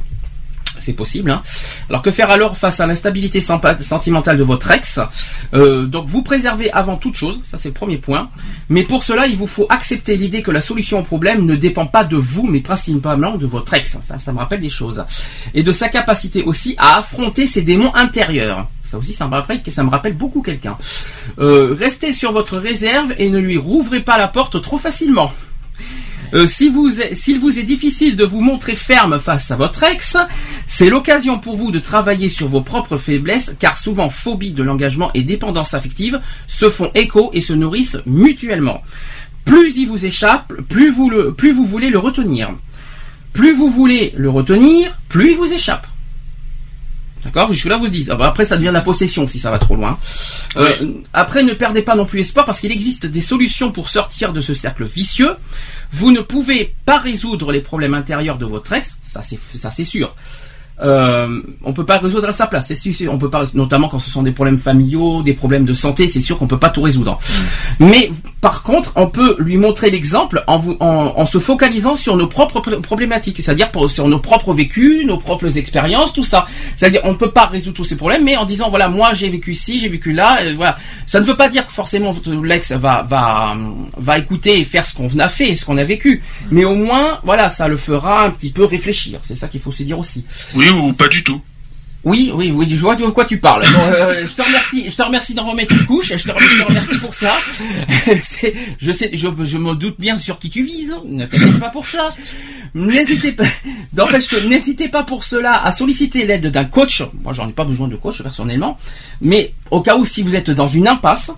C'est possible. hein. Alors que faire alors face à l'instabilité sentimentale de votre ex? Euh, Donc vous préservez avant toute chose, ça c'est le premier point. Mais pour cela, il vous faut accepter l'idée que la solution au problème ne dépend pas de vous, mais principalement de votre ex. Ça, ça me rappelle des choses. Et de sa capacité aussi à affronter ses démons intérieurs. Ça aussi, ça me rappelle, ça me rappelle beaucoup quelqu'un. Euh, restez sur votre réserve et ne lui rouvrez pas la porte trop facilement. Euh, si vous s'il vous est difficile de vous montrer ferme face à votre ex, c'est l'occasion pour vous de travailler sur vos propres faiblesses, car souvent phobie de l'engagement et dépendance affective se font écho et se nourrissent mutuellement. Plus il vous échappe, plus vous, le, plus vous voulez le retenir. Plus vous voulez le retenir, plus il vous échappe. D'accord Jusque-là, vous le dites. Ah bah, Après, ça devient de la possession si ça va trop loin. Euh, Après, ne perdez pas non plus espoir parce qu'il existe des solutions pour sortir de ce cercle vicieux. Vous ne pouvez pas résoudre les problèmes intérieurs de votre ex, ça c'est ça c'est sûr. Euh, on peut pas résoudre à sa place, c'est sûr. On peut pas, notamment quand ce sont des problèmes familiaux, des problèmes de santé, c'est sûr qu'on peut pas tout résoudre. Mais par contre, on peut lui montrer l'exemple en, vous- en, en se focalisant sur nos propres pr- problématiques, c'est-à-dire pour- sur nos propres vécus, nos propres expériences, tout ça. C'est-à-dire, on ne peut pas résoudre tous ces problèmes, mais en disant voilà, moi j'ai vécu ici, j'ai vécu là, euh, voilà. Ça ne veut pas dire que forcément votre l'ex va va va écouter et faire ce qu'on a fait, ce qu'on a vécu, mais au moins, voilà, ça le fera un petit peu réfléchir. C'est ça qu'il faut se dire aussi. Oui ou pas du tout? Oui, oui, oui, je vois de quoi tu parles. Euh, je te remercie, d'en remettre une couche. Je te, remercie pour ça. Je sais, je, me doute bien sur qui tu vises. Ne t'inquiète pas pour ça. N'hésitez pas, n'empêche que n'hésitez pas pour cela à solliciter l'aide d'un coach. Moi, j'en ai pas besoin de coach personnellement, mais au cas où si vous êtes dans une impasse,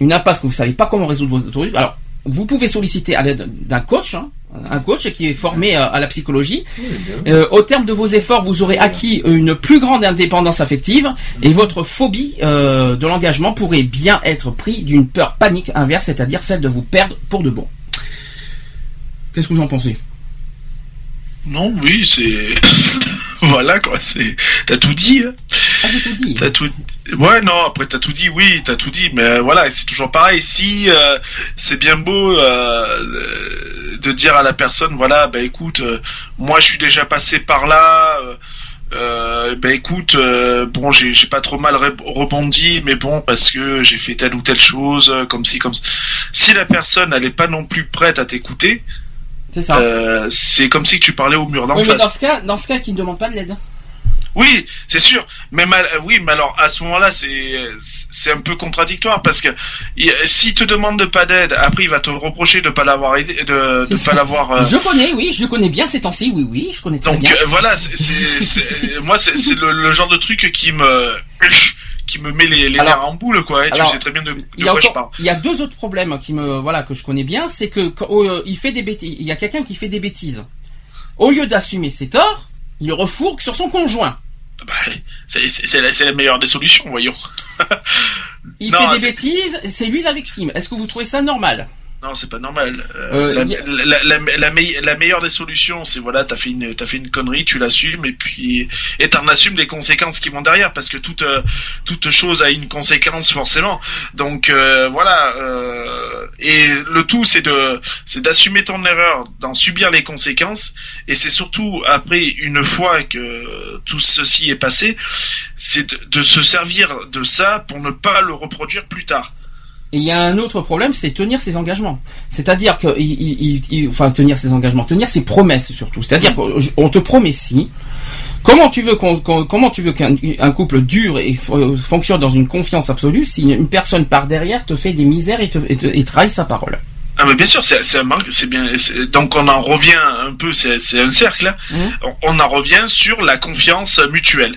une impasse que vous savez pas comment résoudre vos trucs, alors vous pouvez solliciter à l'aide d'un coach, hein, un coach qui est formé à la psychologie. Euh, au terme de vos efforts, vous aurez acquis une plus grande indépendance affective et votre phobie euh, de l'engagement pourrait bien être pris d'une peur panique inverse, c'est-à-dire celle de vous perdre pour de bon. Qu'est-ce que vous en pensez? Non, oui, c'est voilà quoi. C'est t'as tout dit. hein. Ah, j'ai tout dit. T'as tout. Ouais, non. Après, t'as tout dit. Oui, t'as tout dit. Mais euh, voilà, c'est toujours pareil. Si euh, c'est bien beau euh, de dire à la personne, voilà, bah écoute, euh, moi, je suis déjà passé par là. euh, ben écoute, euh, bon, j'ai j'ai pas trop mal rebondi, mais bon, parce que j'ai fait telle ou telle chose, comme si, comme ça. Si la personne, elle est pas non plus prête à t'écouter, C'est ça. euh, c'est comme si tu parlais au mur d'en oui, mais dans ce cas, dans ce cas, qui ne demande pas de l'aide. Oui, c'est sûr. Mais mal, oui, mais alors à ce moment-là, c'est c'est un peu contradictoire parce que il- s'il te demande de pas d'aide, après il va te reprocher de pas l'avoir aidé, de, de pas l'avoir. euh, Je connais, oui, je connais bien ces temps-ci, oui, oui, je connais très Donc bien. euh, voilà, c'est- moi c'est c'est le, le genre de truc qui me qui me met les, les Alors- nerfs en boule quoi. Et tu alors, sais très bien de, de Il y, a quoi je parle. il y a deux autres problèmes qui me voilà que je connais bien, c'est que quand, euh, il fait des bêtises, il y a quelqu'un qui fait des bêtises. Au lieu d'assumer ses torts, il refourgue sur son conjoint. Bah, c'est la, meilleure des solutions, voyons. Il Non, fait des bêtises, c'est lui la victime. Est-ce que vous trouvez ça normal? Non, c'est pas normal. Euh, Euh, la, y a- la, la, la, meille- la meilleure des solutions, c'est voilà, t'as fait une t'as fait une connerie, tu l'assumes et puis et t'en assumes les conséquences qui vont derrière parce que toute euh, toute chose a une conséquence forcément. Donc euh, voilà. euh, et le tout, c'est de c'est d'assumer ton erreur, d'en subir les conséquences et c'est surtout après une fois que tout ceci est passé, c'est de, de se servir de ça pour ne pas le reproduire plus tard. Et il y a un autre problème, c'est tenir ses engagements. C'est-à-dire que, il, il- il- il- enfin, tenir ses engagements, tenir ses promesses surtout. C'est-à-dire qu'on te promet si. Comment tu veux qu'on, qu'on- comment tu veux qu'un un couple dure et f- fonctionne dans une confiance absolue si une personne par derrière te fait des misères et te, et te- et trahit sa parole? Ah mais bien sûr, c'est c'est un manque, c'est bien. Donc on en revient un peu, c'est un cercle. hein. On, on en revient sur la confiance mutuelle.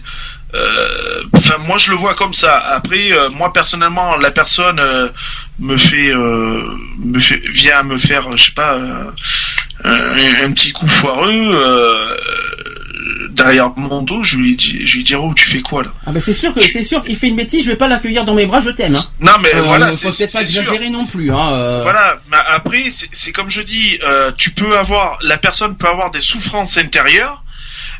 Euh, Enfin, moi je le vois comme ça. Après, euh, moi personnellement, la personne euh, me fait, euh, me fait, vient me faire, je sais pas, euh, un, un petit coup foireux euh, derrière mon dos. Je lui dis, je lui dis, oh, tu fais quoi là? Ah ben c'est sûr que c'est sûr qu'il fait une bêtise, je vais pas l'accueillir dans mes bras, je t'aime. Hein. Non mais Euh, voilà, faut c'est peut-être pas exagérer non plus. Hein, euh. Voilà, mais après, c'est- c'est comme je dis, euh, tu peux avoir, la personne peut avoir des souffrances intérieures,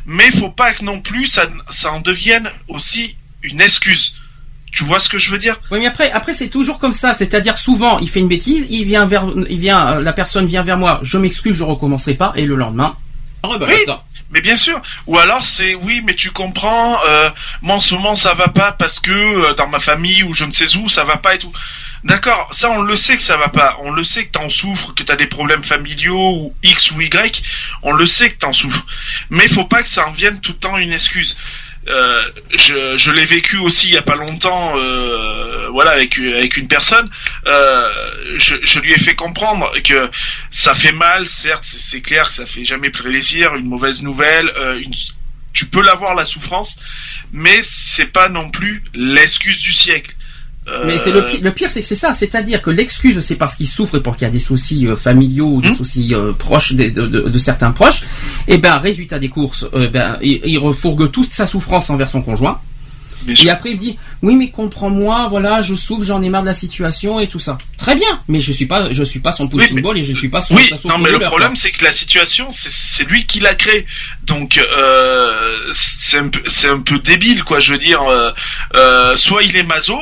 mais faut pas que non plus ça, ça en devienne aussi une excuse. Tu vois ce que je veux dire? Oui, mais après, après c'est toujours comme ça. C'est-à-dire souvent, il fait une bêtise, il vient vers, il vient, euh, la personne vient vers moi, je m'excuse, je recommencerai pas, et le lendemain, rebelote. Oui. Mais bien sûr. Ou alors c'est oui, mais tu comprends. Euh, moi en ce moment ça va pas parce que euh, dans ma famille ou je ne sais où ça va pas et tout. D'accord, ça on le sait que ça va pas. On le sait que t'en souffres, que t'as des problèmes familiaux ou X ou Y. On le sait que t'en souffres. Mais faut pas que ça en vienne tout le temps une excuse. Euh, je, je l'ai vécu aussi il y a pas longtemps, euh, voilà, avec avec une personne. Euh, je, je lui ai fait comprendre que ça fait mal, certes, c'est- clair que ça fait jamais plaisir, une mauvaise nouvelle, une, tu peux l'avoir la souffrance, mais c'est pas non plus l'excuse du siècle. Mais c'est le pire, le pire, c'est que c'est ça. C'est-à-dire que l'excuse, c'est parce qu'il souffre et pour qu'il y a des soucis euh, familiaux ou des Hmm. soucis euh, proches de, de- de- de certains proches. Et ben, résultat des courses, euh, ben, il, il refourgue toute sa souffrance envers son conjoint. Et après, il me dit, oui, mais comprends-moi, voilà, je souffre, j'en ai marre de la situation et tout ça. Très bien, mais je suis pas, je suis pas son punching Oui, ball et je suis pas son, Oui, non, mais le problème, c'est que la situation, c'est- lui qui l'a créée. Donc, euh, c'est un, un peu débile, quoi. Je veux dire, soit il est maso,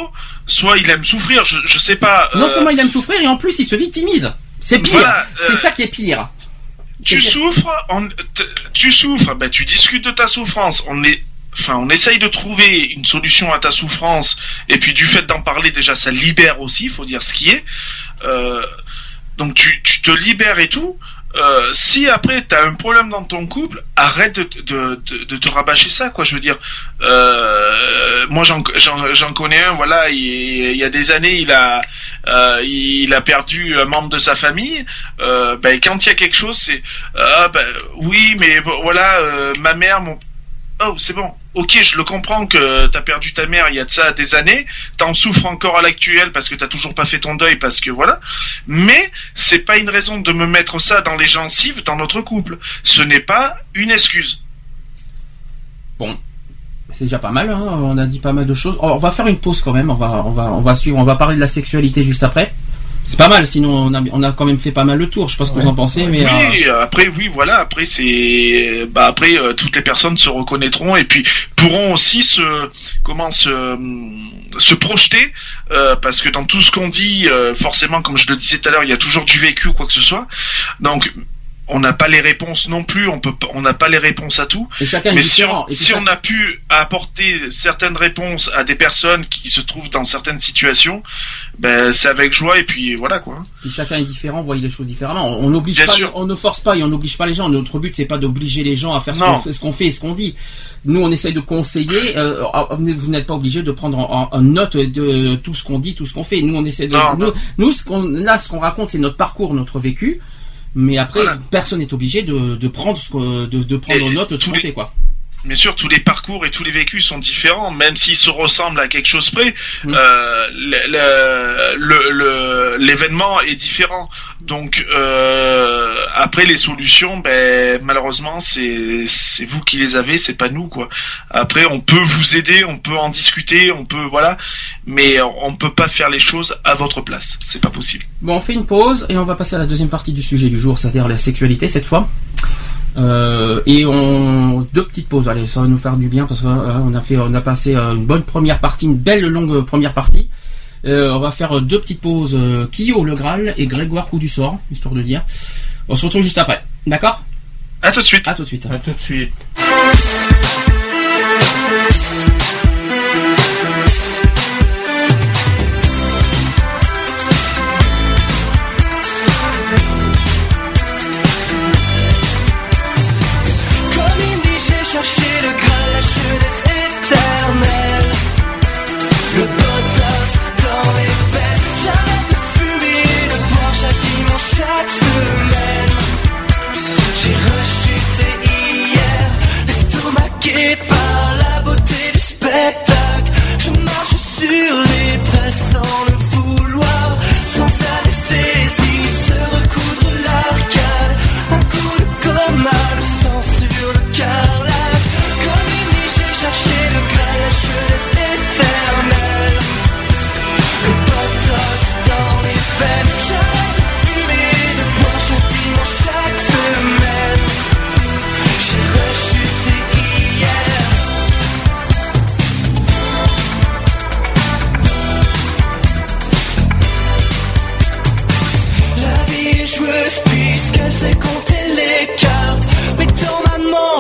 soit il aime souffrir. Je, je sais pas. Non euh, seulement il aime souffrir et en plus il se victimise. C'est pire. Voilà, euh, c'est ça qui est pire. tu souffres, on, t- tu souffres, ben tu discutes de ta souffrance. On est, enfin, on essaye de trouver une solution à ta souffrance. Et puis du fait d'en parler, déjà, ça libère aussi. Faut dire ce qui est. Euh, donc tu, tu te libères et tout. Euh, si après t'as un problème dans ton couple, arrête de, de, de, te rabâcher ça, quoi. Je veux dire, euh, moi j'en, connais un. Voilà, il, il y a des années, il a, euh, il a perdu un membre de sa famille. Euh, ben quand il y a quelque chose, c'est ah ben oui, mais voilà, euh, ma mère, mon oh c'est bon, ok, je le comprends que t'as perdu ta mère il y a de ça des années, t'en souffres encore à l'actuel parce que t'as toujours pas fait ton deuil parce que voilà, mais c'est pas une raison de me mettre ça dans les gencives dans notre couple. Ce n'est pas une excuse. C'est déjà pas mal. Hein. On a dit pas mal de choses. Oh, on va faire une pause quand même. On va, on va suivre. On va parler de la sexualité juste après. C'est pas mal. Sinon, on a, on a quand même fait pas mal le tour. Je sais pas ce que vous en pensez, mais euh, Oui, après oui, voilà, après c'est bah après euh, toutes les personnes se reconnaîtront et puis pourront aussi se comment se se projeter euh, parce que dans tout ce qu'on dit euh, forcément comme je le disais tout à l'heure, il y a toujours du vécu ou quoi que ce soit. Donc on n'a pas les réponses non plus, on peut, on n'a pas les réponses à tout. Et chacun Mais si on, Et si on a pu apporter certaines réponses à des personnes qui se trouvent dans certaines situations, ben c'est avec joie et puis voilà quoi. Puis chacun est différent, voit les choses différemment. On n'oblige pas, sûr. on ne force pas et on n'oblige pas les gens. Notre but c'est pas d'obliger les gens à faire ce Non. qu'on fait- ce qu'on fait et ce qu'on dit. Nous on essaye de conseiller. euh, ah, vous n'êtes pas obligé de prendre en, note de tout ce qu'on dit, tout ce qu'on fait. Nous on essaie de. Non, nous, non. nous, ce qu'on là ce qu'on raconte c'est notre parcours, notre vécu. Mais après Voilà. personne n'est obligé de, de prendre ce que- de, de prendre Et note ce tous qu'on fait quoi. Bien sûr, tous les parcours et tous les vécus sont différents, même s'ils se ressemblent à quelque chose près. Euh, le- le- le- le- l'événement est différent. Donc euh, après les solutions, ben malheureusement c'est c'est vous qui les avez, c'est pas nous quoi. Après on peut vous aider, on peut en discuter, on peut voilà, mais on peut pas faire les choses à votre place. C'est pas possible. Bon, on fait une pause et on va passer à la deuxième partie du sujet du jour, c'est-à-dire la sexualité cette fois. Euh, et on deux petites pauses. Allez, ça va nous faire du bien parce qu'on a fait, on a passé euh, une bonne première partie, une belle longue première partie. Euh, on va faire deux petites pauses. Euh, Kyo le Graal et Grégoire Coup du sort, histoire de dire. On se retrouve juste après. D'accord? À tout de suite. À tout de suite. À tout de suite.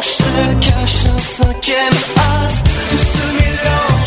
Se cache un cinquième as. Tout se mélange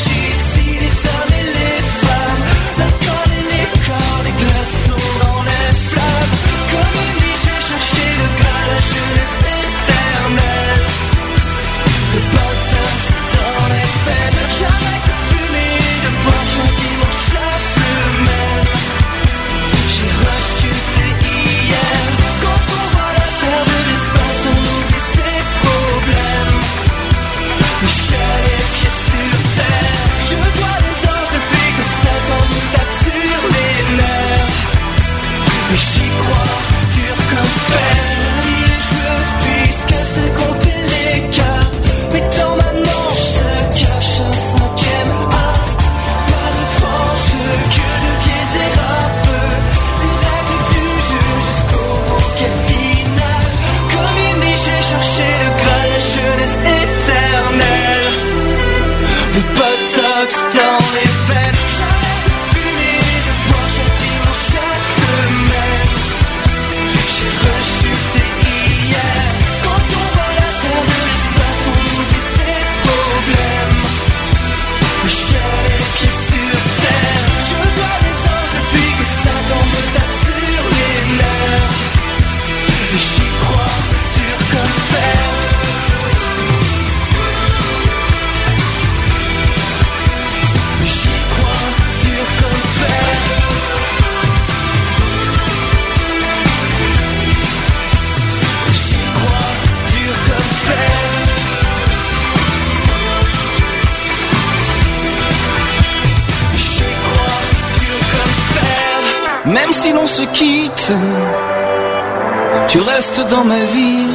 tu restes dans ma vie.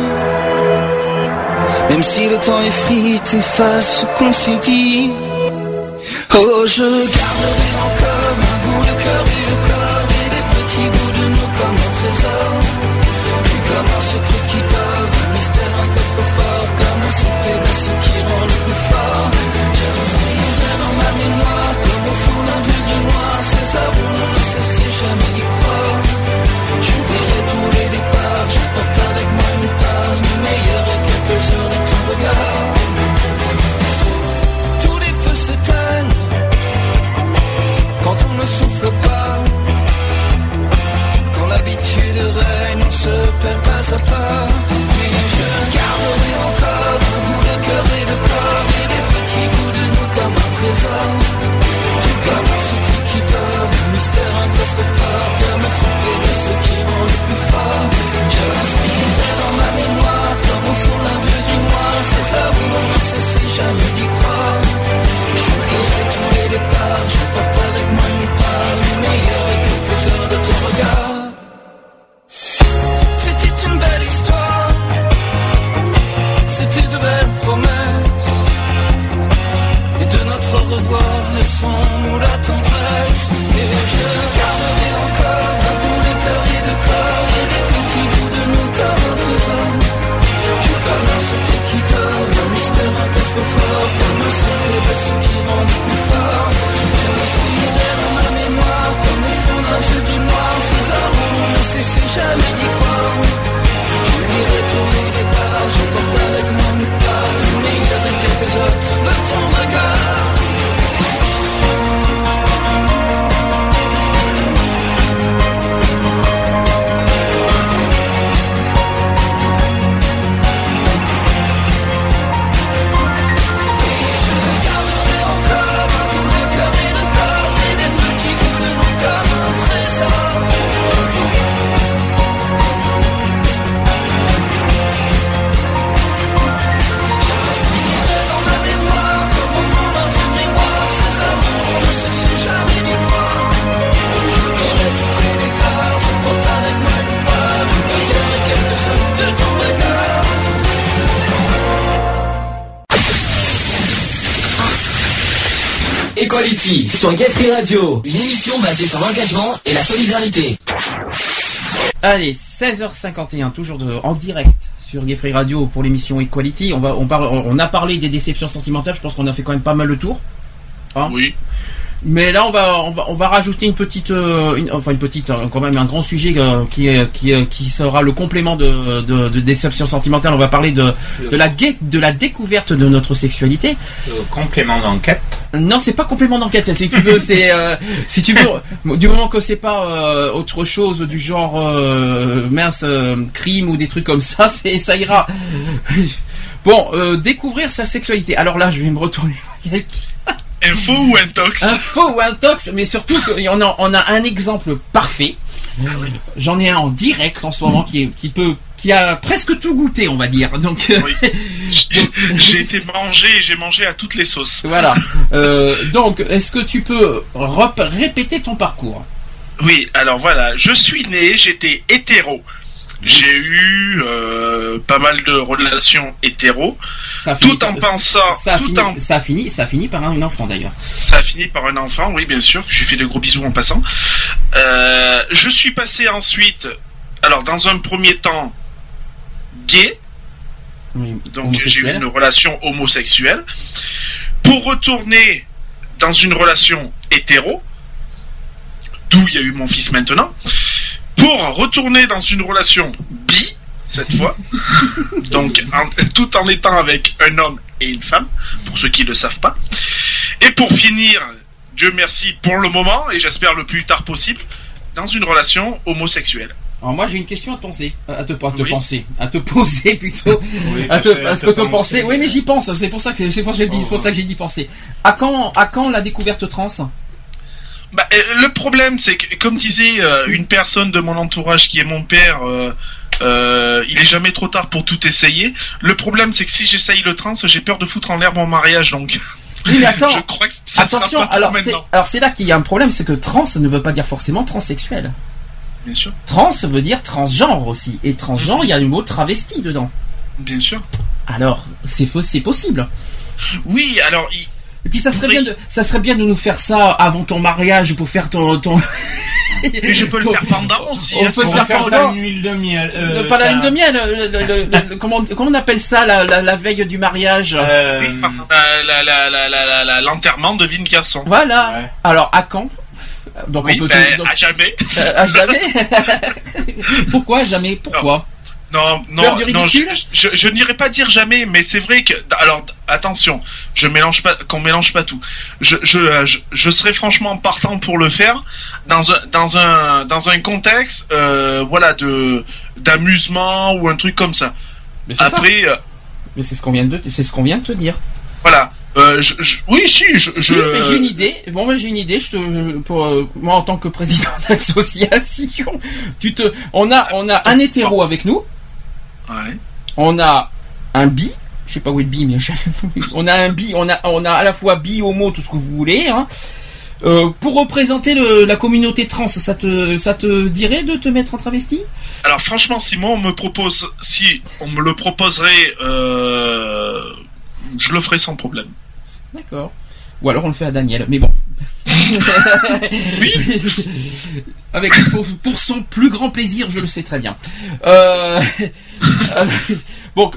Même si le temps effrite, efface ce qu'on s'est dit. Oh, je garderai encore sur Gay Free Radio, une émission basée sur l'engagement et la solidarité. Allez, 16h51, toujours de- en direct sur Gay Free Radio pour l'émission Equality. On, va, on, parle, on a parlé des déceptions sentimentales, je pense qu'on a fait quand même pas mal le tour. Hein Oui. Mais là, on va, on va, on va rajouter une petite, euh, une- enfin une petite, euh, quand même un grand sujet euh, qui, qui, qui sera le complément de, de, de déception sentimentale. On va parler de, de la gay- de la découverte de notre sexualité. Euh, complément d'enquête. Non, c'est pas complément d'enquête. Si tu veux, c'est euh, si tu veux, du moment que c'est pas euh, autre chose du genre euh, mince euh, crime ou des trucs comme ça, c'est ça ira. Bon, euh, découvrir sa sexualité. Alors là, je vais me retourner. Info ou intox Info ou intox, mais surtout qu'on a, on a un exemple parfait. J'en ai un en direct en ce moment qui, est, qui peut, qui a presque tout goûté, on va dire. Donc euh, J'ai été mangé et j'ai mangé à toutes les sauces. voilà. Euh, donc, est-ce que tu peux répéter ton parcours? Oui, alors voilà, je suis né, j'étais hétéro. J'ai eu euh, pas mal de relations hétéro, Ça tout en pensant, ça tout fini, en ça a fini, ça a fini par un enfant d'ailleurs. Ça a fini par un enfant, oui, bien sûr. Je lui fais de gros bisous en passant. Euh, je suis passé ensuite, alors dans un premier temps, gay. Donc j'ai eu une relation homosexuelle. Pour retourner dans une relation hétéro, d'où il y a eu mon fils maintenant. Pour retourner dans une relation bi, cette fois, donc en- tout en étant avec un homme et une femme, pour ceux qui ne le savent pas. Et pour finir, Dieu merci pour le moment, et j'espère le plus tard possible, dans une relation homosexuelle. Alors moi j'ai une question à te penser, à te, pas te Oui. penser, à te poser plutôt, Oui, à te, que te penser. Oui mais j'y pense, c'est pour ça que c'est pour ça que j'ai dit, c'est pour ça que j'ai dit penser. À quand, à quand la découverte trans? Bah, euh, le problème, c'est que, comme disait euh, une personne de mon entourage qui est mon père, euh, euh, il est jamais trop tard pour tout essayer. Le problème, c'est que si j'essaye le trans, j'ai peur de foutre en l'air mon mariage, donc. Oui mais attends, Je crois que ça sera attention, pas pour alors c'est, maintenant. alors c'est là qu'il y a un problème, c'est que trans ne veut pas dire forcément transsexuel. Bien sûr. Trans veut dire transgenre aussi, et transgenre il y a le mot travesti dedans. Bien sûr. Alors c'est faux, c'est possible. Oui, alors. Et puis ça serait bien de, ça serait bien de nous faire ça avant ton mariage pour faire ton, ton. Et je peux le faire pendant aussi. On hein, peut le faire pendant. une huile de miel. Euh, pas la lune de miel, euh, le- le- le- le- comment, comment on appelle ça la, la, la veille du mariage Euh, Oui, pardon, la- la- la- la- la- la- la- L'enterrement de Vine Garçon. Voilà. Alors à quand? Donc Oui, on peut ben, donc- à jamais. euh, à jamais. Pourquoi jamais? Pourquoi? Non, non, Peur du non, je, je, je n'irai pas dire jamais, mais c'est vrai que, alors, attention, je mélange pas, qu'on mélange pas tout. Je, je, euh, je, je serais franchement partant pour le faire dans un, dans un, dans un contexte, euh, voilà, de, d'amusement ou un truc comme ça. Mais c'est ça. Après, euh, Mais c'est ce qu'on vient de, c'est ce qu'on vient de te dire. voilà. Euh, je, je- oui, si, je, Si, je- mais j'ai une idée. Bon, moi j'ai une idée. Je te, pour euh, moi en tant que président d'association, tu te, on a, on a un hétéro avec nous. Ouais. On a un bi. Je sais pas où est le bi, mais on a un bi. On a, on a à la fois bi, homo, tout ce que vous voulez. Hein. Euh, pour représenter le- la communauté trans, ça te, ça te dirait de te mettre en travesti? Alors franchement, si moi on me propose, si on me le proposerait, euh, je le ferai sans problème. D'accord. Ou alors on le fait à Daniel, mais bon. Avec pour, pour son plus grand plaisir, je le sais très bien. Euh, bon,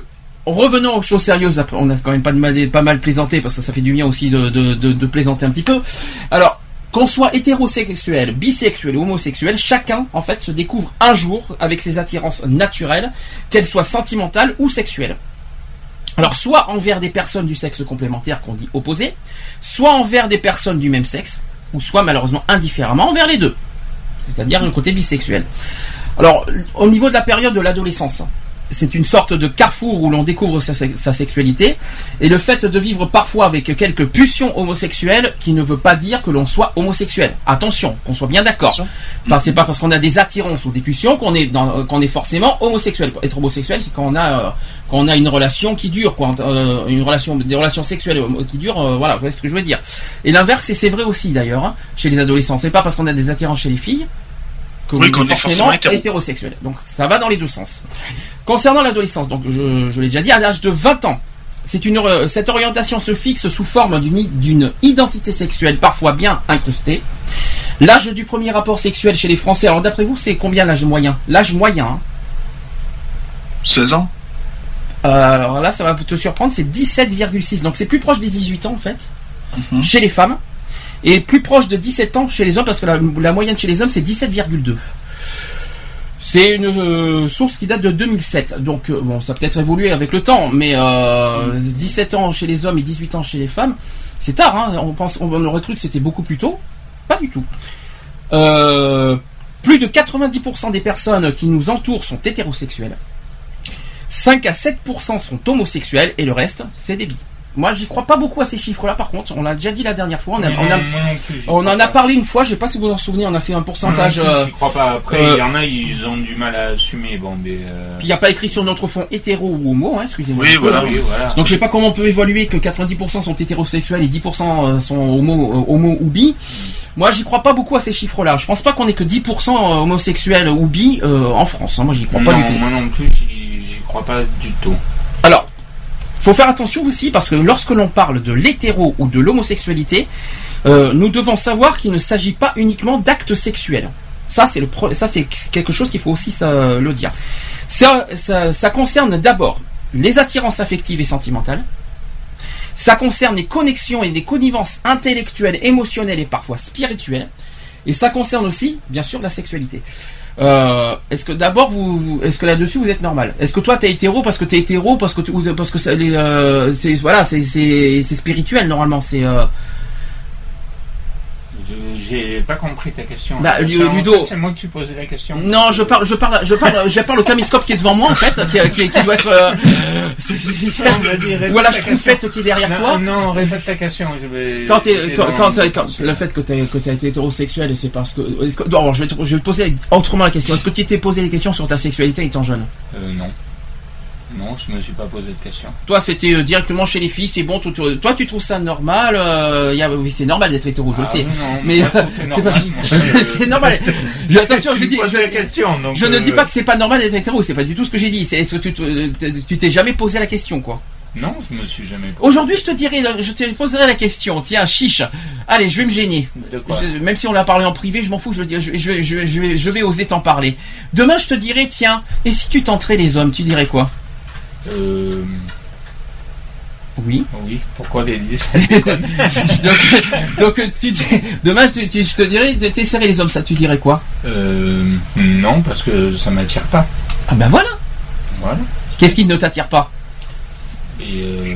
revenons aux choses sérieuses. Après, on a quand même pas mal, pas mal plaisanté parce que ça fait du bien aussi de, de, de, de plaisanter un petit peu. Alors, qu'on soit hétérosexuel, bisexuel ou homosexuel, chacun en fait se découvre un jour avec ses attirances naturelles, qu'elles soient sentimentales ou sexuelles. Alors, soit envers des personnes du sexe complémentaire qu'on dit opposé, soit envers des personnes du même sexe, ou soit malheureusement indifféremment envers les deux. C'est-à-dire le côté bisexuel. Alors, au niveau de la période de l'adolescence, c'est une sorte de carrefour où l'on découvre sa, sa sexualité, et le fait de vivre parfois avec quelques pulsions homosexuelles qui ne veut pas dire que l'on soit homosexuel. Attention, qu'on soit bien d'accord. Enfin, c'est pas parce qu'on a des attirances ou des pulsions qu'on est dans- qu'on est forcément homosexuel. Être homosexuel, c'est quand on a euh, quand on a une relation qui dure, quoi, euh, une relation des relations sexuelles euh, qui durent. euh, voilà, vous voyez ce que je veux dire. Et l'inverse, c'est c'est vrai aussi d'ailleurs hein, chez les adolescents. C'est pas parce qu'on a des attirances chez les filles que Oui, qu'on est forcément forcément hétéro. hétérosexuel. Donc ça va dans les deux sens. Concernant l'adolescence, donc je, je l'ai déjà dit, à l'âge de 20 ans, C'est une euh, cette orientation se fixe sous forme d'une d'une identité sexuelle parfois bien incrustée. L'âge du premier rapport sexuel chez les Français. Alors d'après vous, c'est combien l'âge moyen? L'âge moyen. hein? 16 ans alors là, ça va te surprendre, c'est 17,6. Donc c'est plus proche des 18 ans en fait chez les femmes et plus proche de 17 ans chez les hommes parce que la, la moyenne chez les hommes c'est 17,2. C'est une euh, source qui date de 2007. Donc euh, bon, ça a peut-être évolué avec le temps, mais euh, 17 ans chez les hommes et 18 ans chez les femmes, c'est tard. Hein, on pense, on aurait cru que c'était beaucoup plus tôt. Pas du tout. Euh, plus de 90% des personnes qui nous entourent sont hétérosexuelles. 5 à 7% sont homosexuels et le reste, c'est des bi. Moi, j'y crois pas beaucoup à ces chiffres-là, par contre. On l'a déjà dit la dernière fois. On, a- a- non en a parlé une fois. Je sais pas si vous vous en souvenez. On a fait un pourcentage. Euh, j'y crois pas. Après, euh, il y en a, ils ont du mal à assumer. Bon, mais. euh, Puis il n'y a pas écrit sur notre fond hétéro ou homo, hein, excusez-moi. Oui, voilà. oui, voilà. Donc je sais pas comment on peut évaluer que 90% sont hétérosexuels et 10% sont homo, euh, homo ou bi. Moi j'y crois pas beaucoup à ces chiffres-là. Je pense pas qu'on ait que 10% homosexuels ou bi euh, en France. hein. Moi j'y crois pas du tout. moi non plus, crois pas du tout. Alors, faut faire attention aussi parce que lorsque l'on parle de l'hétéro ou de l'homosexualité, euh, nous devons savoir qu'il ne s'agit pas uniquement d'actes sexuels. Ça c'est quelque chose qu'il faut aussi le dire. Ça, ça, ça concerne d'abord les attirances affectives et sentimentales. Ça concerne les connexions et les connivences intellectuelles, émotionnelles et parfois spirituelles. Et ça concerne aussi, bien sûr, la sexualité. Euh, est-ce que d'abord vous, est-ce que là-dessus vous êtes normal? Est-ce que toi t'es hétéro parce que t'es hétéro parce que tu- parce que ça, euh, c'est voilà c'est c'est c'est spirituel normalement c'est euh, J'ai pas compris ta question. Bah, Ludo- C'est moi qui posais la question. non je parle je parle je parle je parle au caméscope qui est devant moi en fait qui, qui- qui doit être euh, vas-y, répète ou à la question. qui est derrière non, toi Non, répète ta question. Je vais. quand, j'étais quand, le fait que tu que t'as été hétérosexuel c'est parce que, est-ce que non, je vais te, je vais te poser autrement la question est-ce que tu t'es posé des questions sur ta sexualité étant jeune? Euh, non. Non, je me suis pas posé de questions. Toi, c'était euh, directement chez les filles, c'est bon. tout- tout- toi, tu trouves ça normal euh, il y a- Oui, c'est normal d'être hétéro, je le Ah sais. non, mais euh, c'est pas- normal, je- c'est normal. Je- attention, Tu je dis, je, la question, donc, je ne dis pas que c'est pas normal d'être hétéro. C'est pas du tout ce que j'ai dit. C'est est-ce que tu te- tu t'es jamais posé la question, quoi Non, je me suis jamais posé. Aujourd'hui, je te dirai, je te poserai la question. Tiens, chiche. Allez, je vais me gêner. De quoi Je- même si on l'a parlé en privé, je m'en fous. Je, veux dire, je, je, vais- je, vais- je, vais- je vais oser t'en parler. Demain, je te dirai, tiens, et si tu tenterais les hommes, tu dirais quoi? Euh, Oui. oui, pourquoi les 10 donc, donc, tu, dis- demain, je, te- tu- je te dirais, t'essaierais les hommes, ça, tu dirais quoi? Euh, Non, parce que ça m'attire pas. Ah ben voilà. Voilà. Qu'est-ce qui ne t'attire pas? Et euh,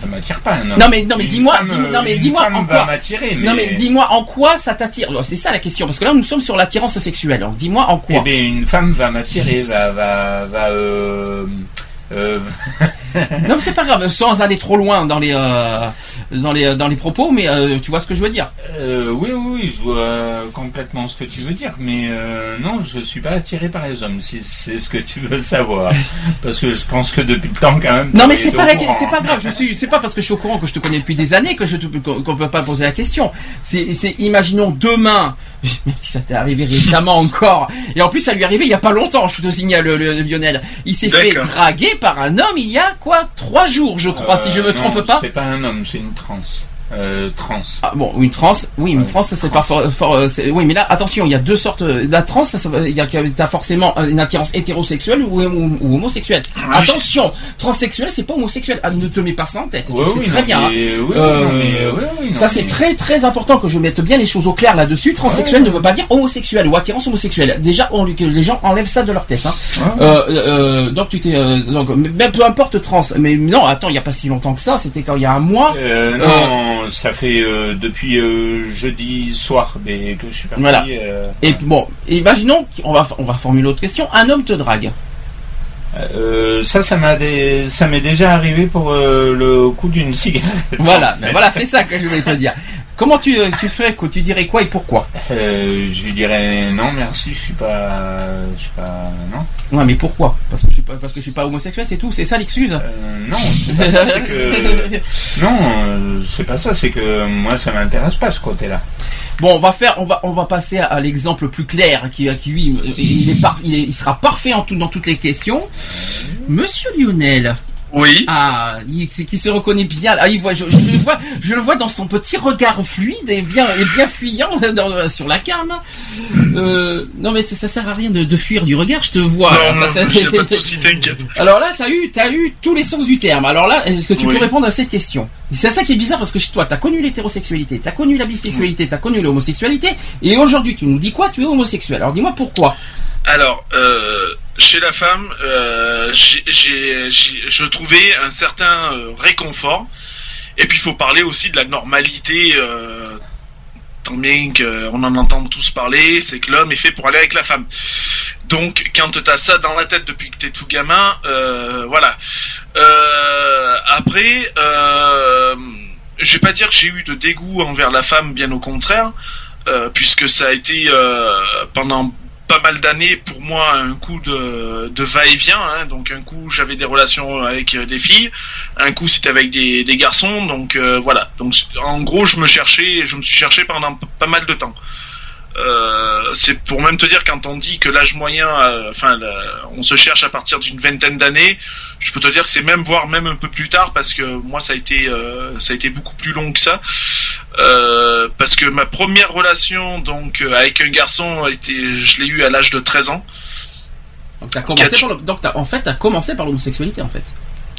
ça m'attire pas. un homme. Non, mais- non, mais dis-moi, dis-moi- non, mais une dis-moi femme en va quoi m'attirer, mais... Non mais dis-moi en quoi ça t'attire C'est ça la question parce que là nous sommes sur l'attirance sexuelle. Alors dis-moi en Eh quoi bien, une femme va m'attirer, va, va, va, euh, euh, Non mais c'est pas grave, sans aller trop loin dans les euh, dans les dans les propos, mais euh, tu vois ce que je veux dire. oui, oui, oui, je vois complètement ce que tu veux dire, mais non, je suis pas attiré par les hommes, si c'est ce que tu veux savoir, parce que je pense que depuis le temps quand même. Non mais c'est es pas la, c'est pas grave. Je suis, c'est pas parce que je suis au courant que je te connais depuis des années que je te, qu'on peut pas poser la question. C'est, c'est, imaginons demain, même si ça t'est arrivé récemment encore, et en plus ça lui est arrivé il y a pas longtemps. Je te signale, le, le- Lionel. Il s'est fait draguer par un homme il y a quoi trois jours, je crois, si je me Euh, trompe non, pas. C'est pas un homme, c'est une trans. Euh, trans. Ah, bon, une trans, oui, une Ouais, trans, ça c'est pas fort, fort, euh, oui, mais là, attention, il y a deux sortes. euh, La trans, ça, il y a, t'as forcément une attirance hétérosexuelle ou, ou- ou homosexuelle. Ah. Attention, transsexuel, c'est pas homosexuel. Ah, ne te mets pas ça en tête. Ouais, tu sais très non, bien. hein. mais- oui, Euh, non, mais, euh, oui, oui, non, ça c'est mais- très très important que je mette bien les choses au clair là-dessus. Transsexuel ne veut pas dire homosexuel ou attirance homosexuelle. Déjà, on, que les gens enlèvent ça de leur tête. Hein. Euh, donc tu t'es, donc même peu importe trans. Mais non, attends, il y a pas si longtemps que ça. C'était quand il y a un mois. Euh, non, ça fait euh, depuis euh, jeudi soir mais que je suis parti. Voilà. euh, Et bon, imaginons qu'on va on va formuler autre question. Un homme te drague. euh, ça, ça m'a des- ça m'est déjà arrivé pour le coup d'une cigarette. Voilà, ben voilà, c'est ça que je voulais te dire. Comment tu, euh, tu fais, quoi, tu dirais quoi et pourquoi? Euh, je dirais non, merci, je suis pas, je suis pas, non. Ouais, mais pourquoi? Parce que je suis pas, parce que je suis pas homosexuel, c'est tout. C'est ça l'excuse? Euh, non, c'est pas ça. c'est que non, euh, c'est pas ça. C'est que moi, ça m'intéresse pas ce côté-là. Bon, on va faire, on va, on va passer à, à l'exemple plus clair, qui, qui lui, il est par- il, est- il sera parfait en tout, dans toutes les questions. Monsieur Lionel, Oui. Ah, il- qui se reconnaît bien. Ah, il voit, je, je le vois, je le vois dans son petit regard fluide et bien, et bien fuyant dans- sur la cam. Euh, non mais ça, ça sert à rien de, de fuir du regard. Je te vois. non, ça, ça- pas de. Alors là, t'as eu, t'as eu tous les sens du terme. Alors là, est-ce que tu Oui. peux répondre à cette question? C'est ça qui est bizarre parce que chez toi, t'as connu l'hétérosexualité, t'as connu la bisexualité, t'as connu l'homosexualité, et aujourd'hui, tu nous dis quoi? Tu es homosexuel. Alors dis-moi pourquoi. Alors, euh, chez la femme, euh, j'ai- j'ai- j'ai- je trouvais un certain euh, réconfort. Et puis, il faut parler aussi de la normalité. Euh, tant bien qu'on en entend tous parler, c'est que l'homme est fait pour aller avec la femme. Donc, quand t'as ça dans la tête depuis que t'es tout gamin, euh, voilà. Après, je vais pas dire que j'ai eu de dégoût envers la femme, bien au contraire, euh, puisque ça a été euh, pendant pas mal d'années pour moi un coup de, de va-et-vient. hein. donc un coup j'avais des relations avec euh, des filles, un coup c'était avec des, garçons. Donc euh, voilà. Donc en gros je me cherchais, je me suis cherché pendant pas mal de temps. Euh, c'est pour même te dire quand on dit que l'âge moyen, euh, enfin, la- on se cherche à partir d'une vingtaine d'années. Je peux te dire que c'est même voire même un peu plus tard parce que moi ça a été euh, ça a été beaucoup plus long que ça. Euh, parce que ma première relation donc avec un garçon été, je l'ai eu à l'âge de 13 ans. Donc t'as commencé Catch. par le- donc t'as- en fait, t'as commencé par l'homosexualité en fait.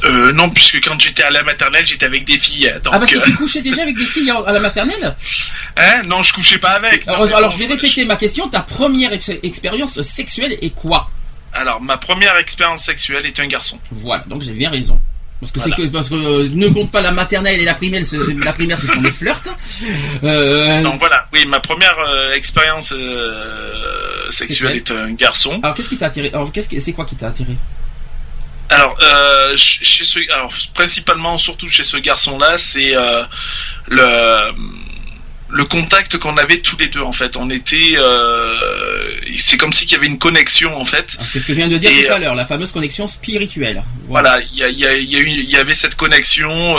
Euh, non, puisque quand j'étais à la maternelle, j'étais avec des filles. Donc, ah parce que euh, tu couchais déjà avec des filles à la maternelle hein, non, je couchais pas avec. Non, alors, mais alors, bon, je vais répéter ma question. Ta première ex- expérience sexuelle est quoi? Alors, ma première expérience sexuelle est un garçon. Voilà, donc j'ai bien raison. Parce que Voilà. que parce que euh, ne compte pas la maternelle et la primaire, ce- la primaire ce sont des flirts. Euh, Donc voilà, oui, ma première euh, expérience euh, sexuelle est un garçon. alors qu'est-ce qui t'a attiré? Alors qu'est-ce que c'est quoi qui t'a attiré? Alors, euh, ch- chez ce, alors principalement, surtout chez ce garçon-là, c'est euh, le le contact qu'on avait tous les deux en fait. On était, euh, c'est comme si qu'il y avait une connexion en fait. Ah, C'est ce que je viens de dire Et, tout à l'heure, la fameuse connexion spirituelle. Voilà, il y, a, y, a, il y, a eu- il y avait cette connexion.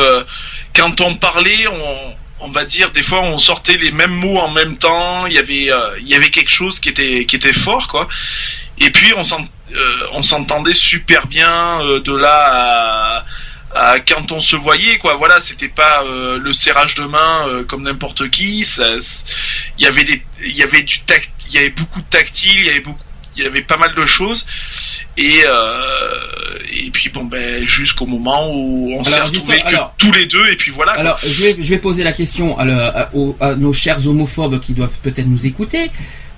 quand on parlait, on, on va dire, des fois, on sortait les mêmes mots en même temps. Il y avait, euh, il y avait quelque chose qui était, qui était fort, quoi. Et puis, on euh, on s'entendait super bien euh, de là à, à quand on se voyait, quoi. Voilà, c'était pas euh, le serrage de main comme n'importe qui. Il y avait des, il y avait du tact, il y avait beaucoup de tactile, il y avait beaucoup, il y avait pas mal de choses. Et, euh, et puis bon ben jusqu'au moment où on s'est retrouvés alors- tous les deux et puis voilà. quoi. Alors, je vais, je vais poser la question à, le- à- aux- à nos chers homophobes qui doivent peut-être nous écouter.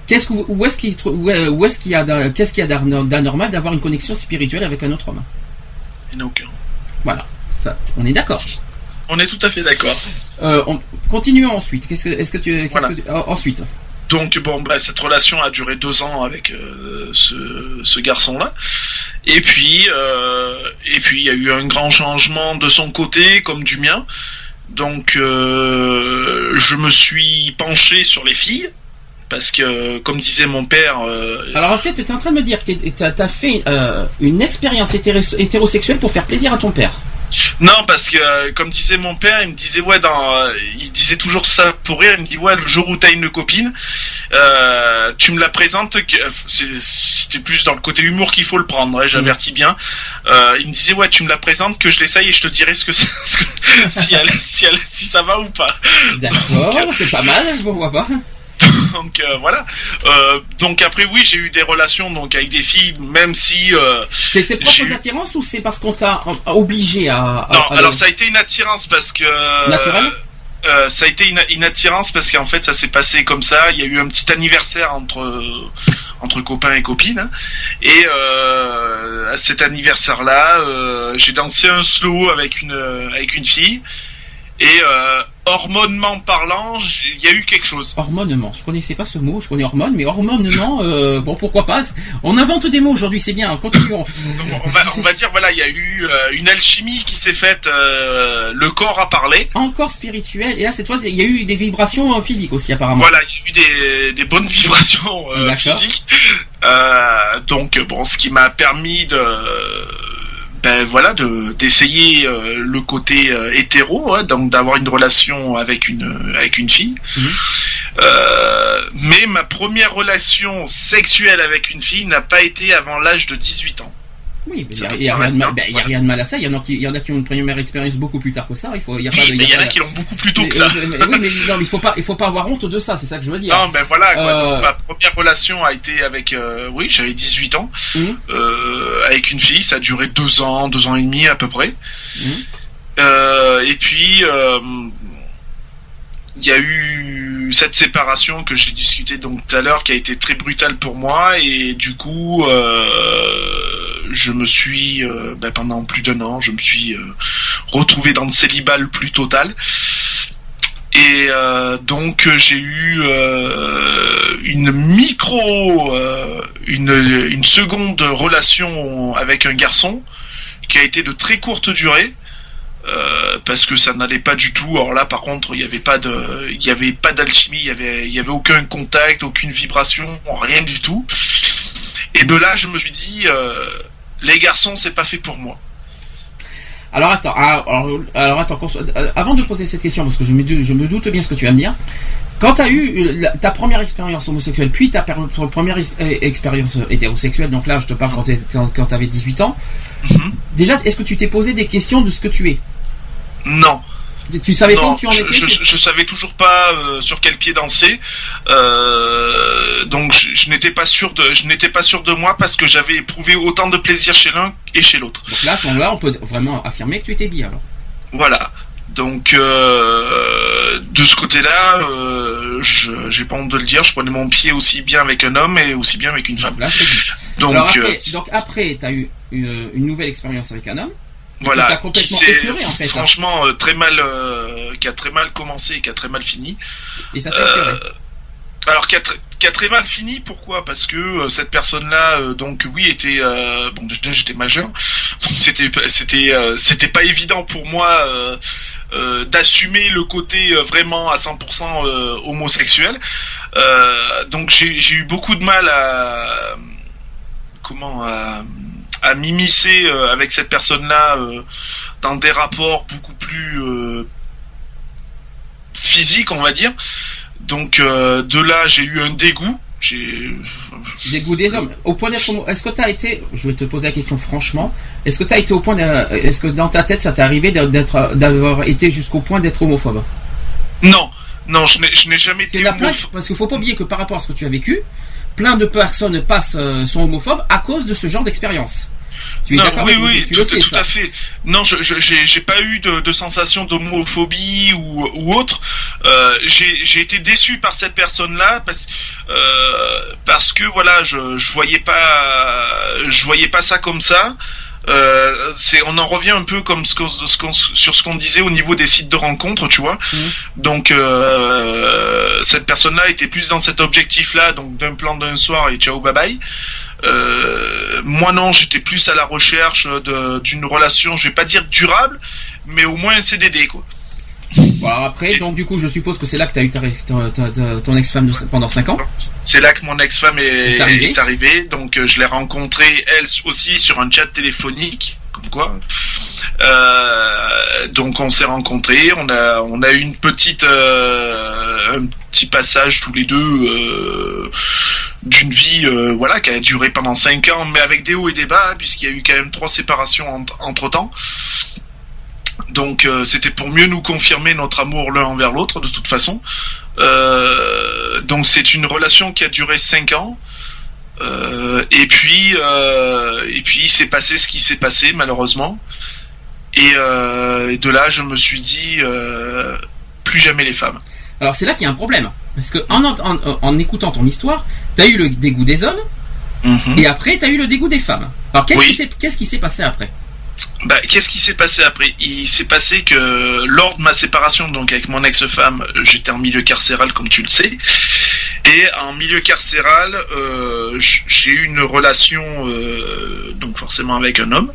Qu'est-ce que, où est-ce qu'il, où est- où est-ce qu'il y a, qu'est-ce qu'il y a d'an- d'anormal d'avoir une connexion spirituelle avec un autre homme? Donc, Voilà, ça, on est d'accord. on est tout à fait d'accord. Euh, on, continuons ensuite. Qu'est-ce que, est-ce que tu, qu'est-ce Voilà. que tu- ensuite Donc bon ben cette relation a duré deux ans avec euh, ce, ce garçon-là. Et puis euh, et puis il y a eu un grand changement de son côté comme du mien. Donc euh, je me suis penché sur les filles parce que comme disait mon père. euh, Alors en fait, tu es en train de me dire que tu as fait euh, une expérience hétéro- hétérosexuelle pour faire plaisir à ton père. Non, parce que euh, comme disait mon père, il me disait ouais, dans, il disait toujours ça pour rire. Il me dit ouais, le jour où t'as une copine, tu me la présentes. C'était plus dans le côté humour qu'il faut le prendre. ouais, J'avertis bien. Il me disait ouais, tu me la présentes, que je l'essaye et je te dirai ce que, c'est- ce que- si, elle, si, elle, si ça va ou pas. D'accord, c'est pas mal, je vois pas. Donc euh, voilà. Euh, donc après oui, j'ai eu des relations donc avec des filles, même si. euh, C'est tes propres attirances ou c'est parce qu'on t'a euh, obligé à. à- Non, à- alors ça a été une attirance parce que. Naturel euh, Ça a été une, une attirance parce qu'en fait ça s'est passé comme ça. Il y a eu un petit anniversaire entre entre copains et copines. hein. Et euh, à cet anniversaire-là, euh, j'ai dansé un slow avec une avec une fille. Et hormonement parlant, il y a eu quelque chose. Hormonement, je connaissais pas ce mot, je connais hormone, mais hormonement, euh, bon pourquoi pas. On invente des mots aujourd'hui, c'est bien, continuons. Donc, on va on va dire voilà, il y a eu euh, une alchimie qui s'est faite. euh, le corps a parlé. Encore spirituel, et là cette fois il y a eu des vibrations physiques aussi apparemment. Voilà, il y a eu des, des bonnes vibrations physiques. Donc bon, ce qui m'a permis de ben voilà de d'essayer euh, le côté euh, hétéro, hein, donc d'avoir une relation avec une avec une fille. Mhm. Euh, mais ma première relation sexuelle avec une fille n'a pas été avant l'âge de 18 ans. Oui, mais il n'y a, a rien de mal, ben, y a rien de mal à ça. Il y en a qui, il y en a qui ont une première expérience beaucoup plus tard que ça. Il faut, il y a pas de, Oui, mais il y en a qui l'ont beaucoup plus tôt que ça. mais- mais- oui, mais non, mais il faut pas, il faut pas avoir honte de ça. C'est ça que je veux dire. Non, ben voilà, quoi. Euh, Donc, ma première relation a été avec, euh, oui, j'avais 18 ans, Mhm. euh, avec une fille, ça a duré deux ans, deux ans et demi à peu près. Euh, et puis, euh, il y a eu cette séparation que j'ai discuté donc tout à l'heure, qui a été très brutale pour moi, et du coup, euh, je me suis, euh, ben, pendant plus d'un an, je me suis euh, retrouvé dans le célibat le plus total. Et donc j'ai eu une micro, une, une seconde relation avec un garçon qui a été de très courte durée. Euh, parce que ça n'allait pas du tout. Alors là, par contre, il n'y avait pas de, il y avait pas d'alchimie, il y avait, il y avait aucun contact, aucune vibration, rien du tout. Et de là, je me suis dit, euh, les garçons, c'est pas fait pour moi. Alors attends, ah, alors, alors attends, euh, avant de poser cette question, parce que je me, doute- je me doute bien ce que tu vas me dire. Quand tu as eu ta première expérience homosexuelle, puis ta première ex- expérience hétérosexuelle, donc là je te parle quand tu avais 18 ans, Mhm. déjà est-ce que tu t'es posé des questions de ce que tu es? Non. Tu savais pas où tu en je, étais je, je savais toujours pas euh, sur quel pied danser, Euh, donc je, je n'étais pas sûr de, je n'étais pas sûr de moi parce que j'avais éprouvé autant de plaisir chez l'un et chez l'autre. Donc là, à ce moment-là, on peut vraiment affirmer que tu étais bi alors. Voilà. Donc euh, de ce côté-là, je j'ai pas honte de le dire, je prenais mon pied aussi bien avec un homme et aussi bien avec une femme. Là. Donc, alors après, donc après, tu as eu une, une nouvelle expérience avec un homme. Voilà, complètement qui s'est épuré, en fait, hein. franchement euh, très mal, euh, qui a très mal commencé et qui a très mal fini. Et ça. Euh, alors qui a, tr- qui a très mal fini, pourquoi? Parce que euh, cette personne-là, donc oui, était bon déjà j'étais majeur, donc c'était c'était c'était pas évident pour moi euh, d'assumer le côté euh, vraiment à 100% euh, homosexuel. Donc j'ai j'ai eu beaucoup de mal à comment à, à m'immiscer euh, avec cette personne-là euh, dans des rapports beaucoup plus euh, physiques, on va dire. Donc de là, j'ai eu un dégoût. J'ai Des hommes. Au point d'être Est-ce que tu as été, je vais te poser la question franchement, est-ce que tu as été au point, est-ce que dans ta tête ça t'est arrivé d'être, d'avoir été jusqu'au point d'être homophobe? Non, non, je n'ai je n'ai jamais C'est été la plein, homophobe. parce qu'il faut pas oublier que par rapport à ce que tu as vécu, plein de personnes passent, euh, sont homophobes à cause de ce genre d'expérience. Tu es Non, d'accord oui, avec oui, tu tout, le sais tout ça. à fait. Non, je j'ai pas eu de, de sensation d'homophobie ou, ou autre. Euh, j'ai j'ai été déçu par cette personne-là parce euh, parce que voilà, je je voyais pas je voyais pas ça comme ça. Euh, c'est on en revient un peu comme ce qu'on- ce qu'on- sur ce qu'on disait au niveau des sites de rencontres, tu vois. Mhm. Donc euh, cette personne-là était plus dans cet objectif-là, donc d'un plan d'un soir et ciao bye bye. Euh, moi non, j'étais plus à la recherche de- d'une relation, je vais pas dire durable, mais au moins un CDD quoi. Bon, alors après, donc du coup, je suppose que c'est là que tu as eu ta, ta- ta- ta- ton ex-femme pendant 5 ans. C'est là que mon ex-femme est, Est arrivée. est arrivée, donc euh, je l'ai rencontrée elle aussi sur un chat téléphonique, comme quoi. Euh, donc on s'est rencontrés, on a on a eu une petite euh, un petit passage tous les deux d'une vie euh, voilà qui a duré pendant cinq ans, mais avec des hauts et des bas puisqu'il y a eu quand même trois séparations entre temps. Donc euh, c'était pour mieux nous confirmer notre amour l'un envers l'autre de toute façon. Euh, donc c'est une relation qui a duré 5 ans. Euh, et puis et puis il s'est passé ce qui s'est passé malheureusement. Et, et de là je me suis dit plus jamais les femmes. Alors c'est là qu'il y a un problème. Parce que en, en, en- écoutant ton histoire, tu as eu le dégoût des hommes, et après tu as eu le dégoût des femmes. Alors qu'est-ce Oui. qui s'est qu'est-ce qui s'est passé après? Bah, qu'est-ce qui s'est passé après? Il s'est passé que lors de ma séparation, donc avec mon ex-femme, j'étais en milieu carcéral, comme tu le sais. Et en milieu carcéral, euh, j'ai eu une relation, euh, donc forcément avec un homme,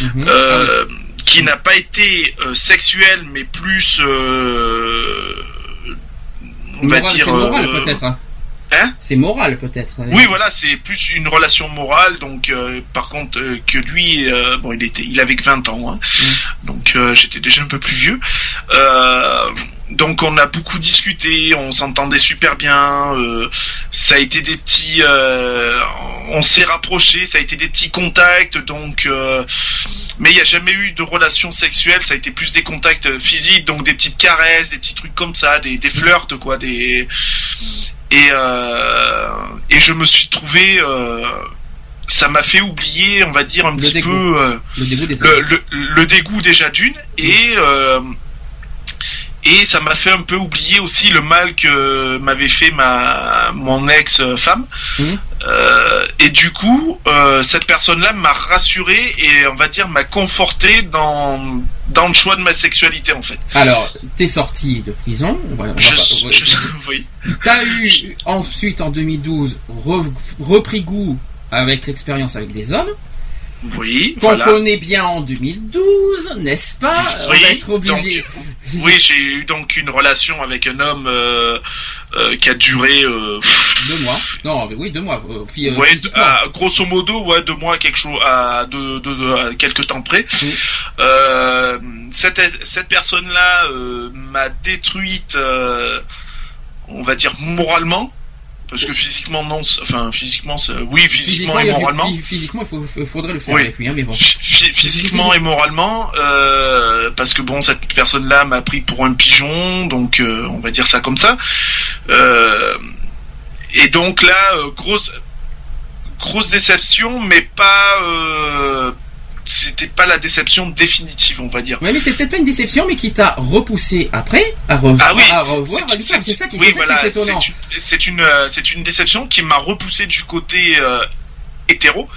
Mhm. euh, qui n'a pas été euh, sexuelle, mais plus, euh, on va dire, moral euh, peut-être. hein. Hein C'est moral peut-être. oui, voilà, c'est plus une relation morale. Donc, euh, par contre, euh, que lui, euh, bon, il était, il avait que 20 ans. hein. donc euh, j'étais déjà un peu plus vieux. Donc on a beaucoup discuté, on s'entendait super bien. ça a été des petits, on s'est rapprochés, ça a été des petits contacts. Donc, mais il n'y a jamais eu de relation sexuelle. Ça a été plus des contacts physiques, donc des petites caresses, des petits trucs comme ça, des, des flirts quoi, des et euh, et je me suis trouvé. euh, ça m'a fait oublier, on va dire un Le petit dégoût. peu. euh, Le dégoût des le, dégoût déjà d'une et euh, et ça m'a fait un peu oublier aussi le mal que m'avait fait ma mon ex femme Mhm. et du coup euh, cette personne là m'a rassuré et on va dire m'a conforté dans dans le choix de ma sexualité en fait Alors, t'es sorti de prison. on va- on je, pas- ouais. je- oui T'as eu ensuite en 2012 re- repris goût avec l'expérience avec des hommes. Oui Qu'on voilà connaît bien en 2012, n'est-ce pas? On Oui, va être obligé. donc, oui j'ai eu donc une relation avec un homme euh, euh, qui a duré euh, Deux mois. Non, mais oui, deux mois. Ouais, à- grosso modo, ouais, deux mois, quelque chose, à, de, de, de- à quelques temps près. Mm. Cette, cette personne-là m'a détruite, on va dire moralement, parce que physiquement non, enfin physiquement, oui, physiquement, et moralement. phy- physiquement, il faudrait le faire Oui. avec lui, hein, mais bon. Phy- physiquement et moralement, euh, parce que bon, cette personne-là m'a pris pour un pigeon, donc euh, on va dire ça comme ça. Euh, et donc là, grosse, grosse déception, mais pas, c'était pas la déception définitive, on va dire. Ouais, mais c'est peut-être pas une déception, mais qui t'a repoussé après à, re- Ah oui, à revoir c'est- ça qui, oui, c'est ça qui voilà, est étonnant. c'est une- C'est une, euh, une déception qui m'a repoussé du côté euh, hétéro.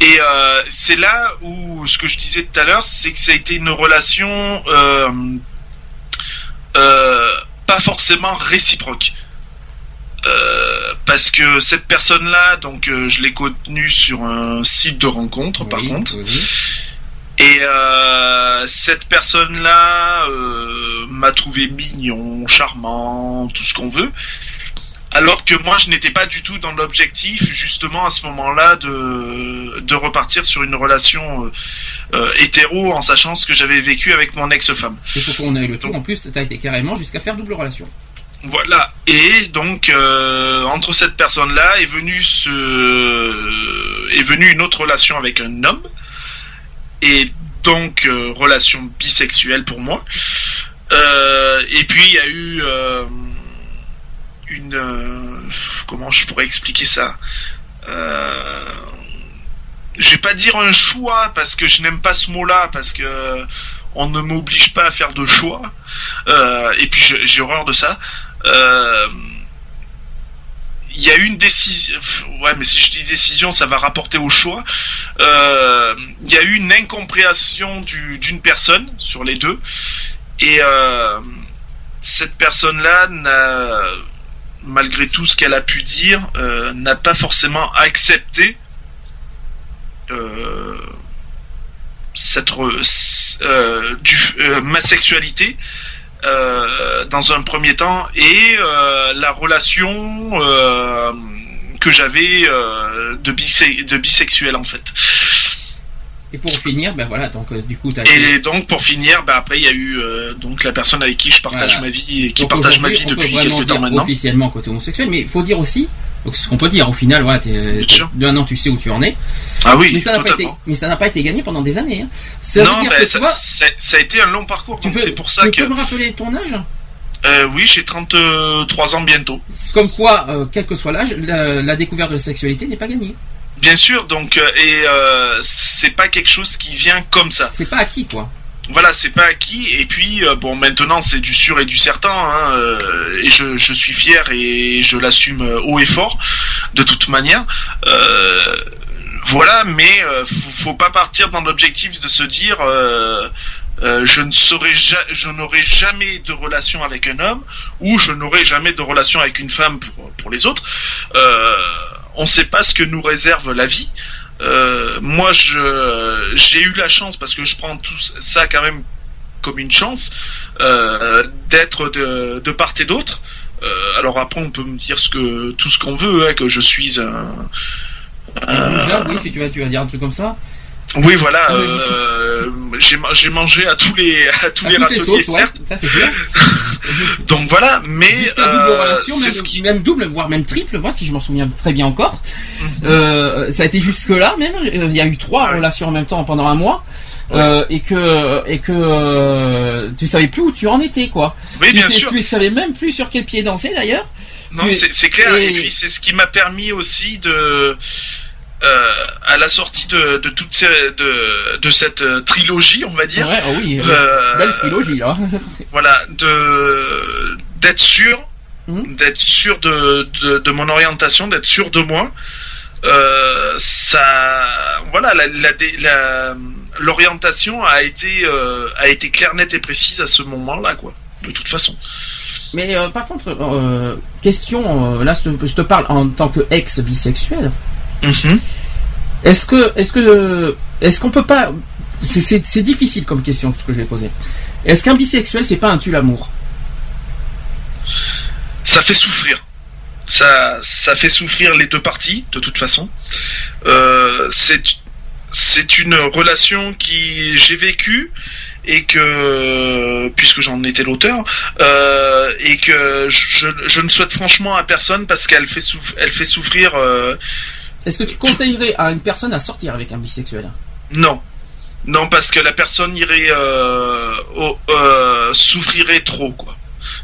Et euh, c'est là où ce que je disais tout à l'heure, c'est que ça a été une relation euh, pas forcément réciproque. Euh, parce que cette personne-là, donc euh, je l'ai connue sur un site de rencontre, par contre. oui. Et euh, cette personne-là m'a trouvé mignon, charmant, tout ce qu'on veut. Alors que moi, je n'étais pas du tout dans l'objectif, justement, à ce moment-là, de, de repartir sur une relation hétéro, en sachant ce que j'avais vécu avec mon ex-femme. Il faut qu'on ait le tour. En plus, t'as été carrément jusqu'à faire double relation. Voilà. Et donc, euh, entre cette personne-là est venue est venue une autre relation avec un homme. Et donc, euh, relation bisexuelle pour moi. Euh, et puis, il y a eu une... comment je pourrais expliquer ça je vais pas dire un choix parce que je n'aime pas ce mot-là parce que on ne m'oblige pas à faire de choix et puis j'ai horreur de ça. Euh, Il y a une décision. Ouais, mais si je dis décision, ça va rapporter au choix. Euh, Il y a eu une incompréhension du- d'une personne sur les deux, et euh, cette personne-là malgré tout ce qu'elle a pu dire, euh, n'a pas forcément accepté euh, cette euh, du, euh, ma sexualité euh, dans un premier temps et euh, la relation euh, que j'avais de, bise- de bisexuel en fait. Et pour finir, ben voilà, donc euh, du coup, été. Et donc pour finir, bah, après il y a eu euh, donc la personne avec qui je partage Voilà. ma vie et qui Donc partage ma vie depuis quelques temps dire maintenant. officiellement côté homosexuel, mais il faut dire aussi, donc ce qu'on peut dire au final, voilà, t'es- Bien sûr. de un an tu sais où tu en es, Ah oui, mais ça n'a pas été, mais ça n'a pas été gagné pendant des années. Hein. Ça non, veut dire bah, que tu ça, vois, ça- a été un long parcours. C'est pour ça tu que peux me rappeler ton âge? Euh, oui, j'ai 33 ans bientôt. Comme quoi, euh, quel que soit l'âge, la, la découverte de la sexualité n'est pas gagnée. Bien sûr, donc euh, et euh, c'est pas quelque chose qui vient comme ça. C'est pas acquis, quoi. Voilà, c'est pas acquis. Et puis euh, bon, maintenant c'est du sûr et du certain. Hein, euh, et je, suis fier et je l'assume euh, haut et fort de toute manière. Voilà, mais faut, faut pas partir dans l'objectif de se dire je ne saurais je n'aurai jamais de relation avec un homme ou je n'aurai jamais de relation avec une femme pour, pour les autres. On ne sait pas ce que nous réserve la vie. Euh, moi, je j'ai eu la chance parce que je prends tout ça quand même comme une chance euh, d'être de, de part et d'autre. Euh, alors après, on peut me dire ce que tout ce qu'on veut, hein, que je suis un, Un loser, oui, si tu vas, tu vas dire un truc comme ça. Oui, voilà. Ah euh, j'ai ma- j'ai mangé à tous les à tous À les toutes les râteliers, sauces, ouais, ça c'est. Donc voilà, mais euh, relation, c'est même, ce qui même double, voire même triple, moi si je m'en souviens très bien encore. Mhm. Euh, ça a été jusque là même. euh, Il y a eu trois relations en même temps pendant un mois. Euh, et que et que euh, tu savais plus où tu en étais quoi. Oui, bien sûr. tu savais même plus sur quel pied danser d'ailleurs. Non, c'est c'est clair. Et, et- puis c'est ce qui m'a permis aussi de, euh, à la sortie de, de toute ces, de, de cette euh, trilogie, on va dire. Ouais, oui, euh, belle trilogie là. Voilà, de d'être sûr, Mhm. d'être sûr de, de, de mon orientation, d'être sûr de moi. Euh, ça, voilà, la, la, dé- la- l'orientation a été a été claire, nette et précise à ce moment-là, quoi. De toute façon. Mais par contre, question, là je te, je te parle en tant que ex bisexuel. Mhm. Est-ce que, est-ce que, est-ce qu'on peut pas, c'est- difficile comme question ce que je vais poser. Est-ce qu'un bisexuel c'est pas un tue l'amour? Ça fait souffrir. Ça, ça fait souffrir les deux parties, de toute façon. Euh, c'est, c'est une relation qui j'ai vécue et que, puisque j'en étais l'auteur, euh, et que je, je ne souhaite franchement à personne parce qu'elle fait, souff- elle fait souffrir. euh, Est-ce que tu conseillerais à une personne à sortir avec un bisexuel? Non. Non, parce que la personne irait euh, euh, souffrirait trop, quoi.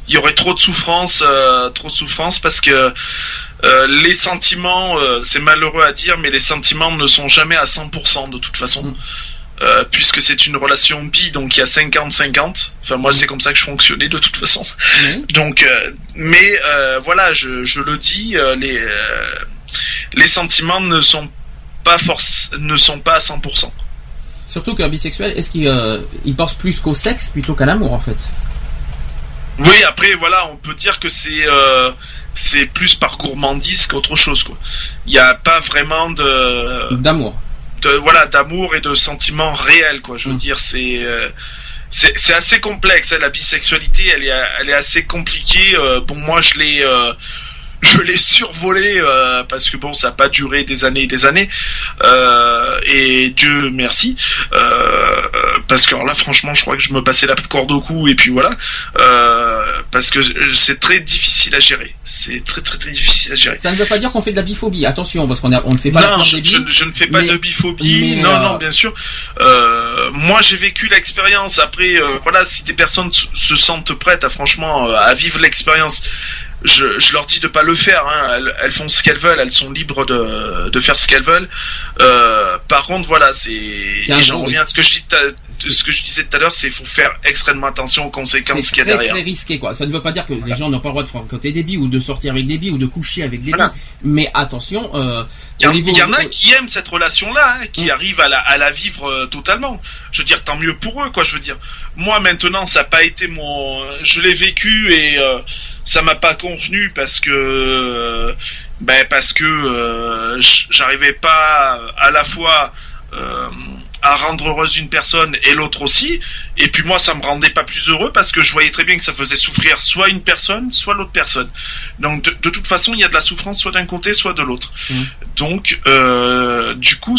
Il y aurait trop de souffrance, euh, trop de souffrance, parce que les sentiments, c'est malheureux à dire, mais les sentiments ne sont jamais à 100% de toute façon. Mm. Euh, puisque c'est une relation bi, donc il y a 50-50. Enfin, moi, c'est comme ça que je fonctionnais de toute façon. Donc, euh, mais euh, voilà, je, je le dis, les les sentiments ne sont pas force, ne sont pas à 100%. Surtout qu'un bisexuel, est-ce qu'il euh, il pense plus qu'au sexe plutôt qu'à l'amour en fait? Oui, après, voilà, on peut dire que c'est euh, c'est plus par gourmandise qu'autre chose, quoi. Il n'y a pas vraiment de, D'amour. de voilà d'amour et de sentiments réels, quoi. Je veux Mm. dire, c'est euh, c'est c'est assez complexe. hein, la bisexualité, elle est elle est assez compliquée. Euh, bon, moi, je l'ai euh, je l'ai survolé euh, parce que bon, ça n'a pas duré des années et des années. Euh, et Dieu merci. Euh, parce que alors là, franchement, je crois que je me passais la corde au cou et puis voilà. Euh, parce que c'est très difficile à gérer. C'est très très très difficile à gérer. Ça ne veut pas dire qu'on fait de la biphobie. Attention, parce qu'on ne fait pas Non, je, des je- je ne fais pas mais- de biphobie. non, euh, non, bien sûr. Euh, moi, j'ai vécu l'expérience. Après, euh, voilà, si des personnes se- se sentent prêtes à franchement à vivre l'expérience, je, je leur dis de pas le faire. hein. Elles, elles font ce qu'elles veulent. Elles sont libres de, de faire ce qu'elles veulent. Euh, par contre, voilà, c'est. C'est j'en reviens à ce que je dis. ce que je disais tout à l'heure, c'est qu'il faut faire extrêmement attention aux conséquences C'est qu'il y a très, derrière. très risqué, quoi. Ça ne veut pas dire que les gens n'ont pas le droit de fréquenter des billes ou de sortir avec des billes ou de coucher avec des Voilà. billes. Mais attention, euh, Il y, en- niveau- il y en a qui aiment cette relation-là, hein, qui Mm. arrivent à la, à la vivre euh, totalement. Je veux dire, tant mieux pour eux, quoi. Je veux dire, moi maintenant, ça n'a pas été mon, je l'ai vécu et euh, ça m'a pas convenu parce que, euh, ben parce que euh, j'arrivais pas à la fois euh, à rendre heureuse une personne et l'autre aussi. Et puis moi, ça me rendait pas plus heureux parce que je voyais très bien que ça faisait souffrir soit une personne, soit l'autre personne. Donc de, de toute façon, il y a de la souffrance soit d'un côté, soit de l'autre. Donc, euh, du coup,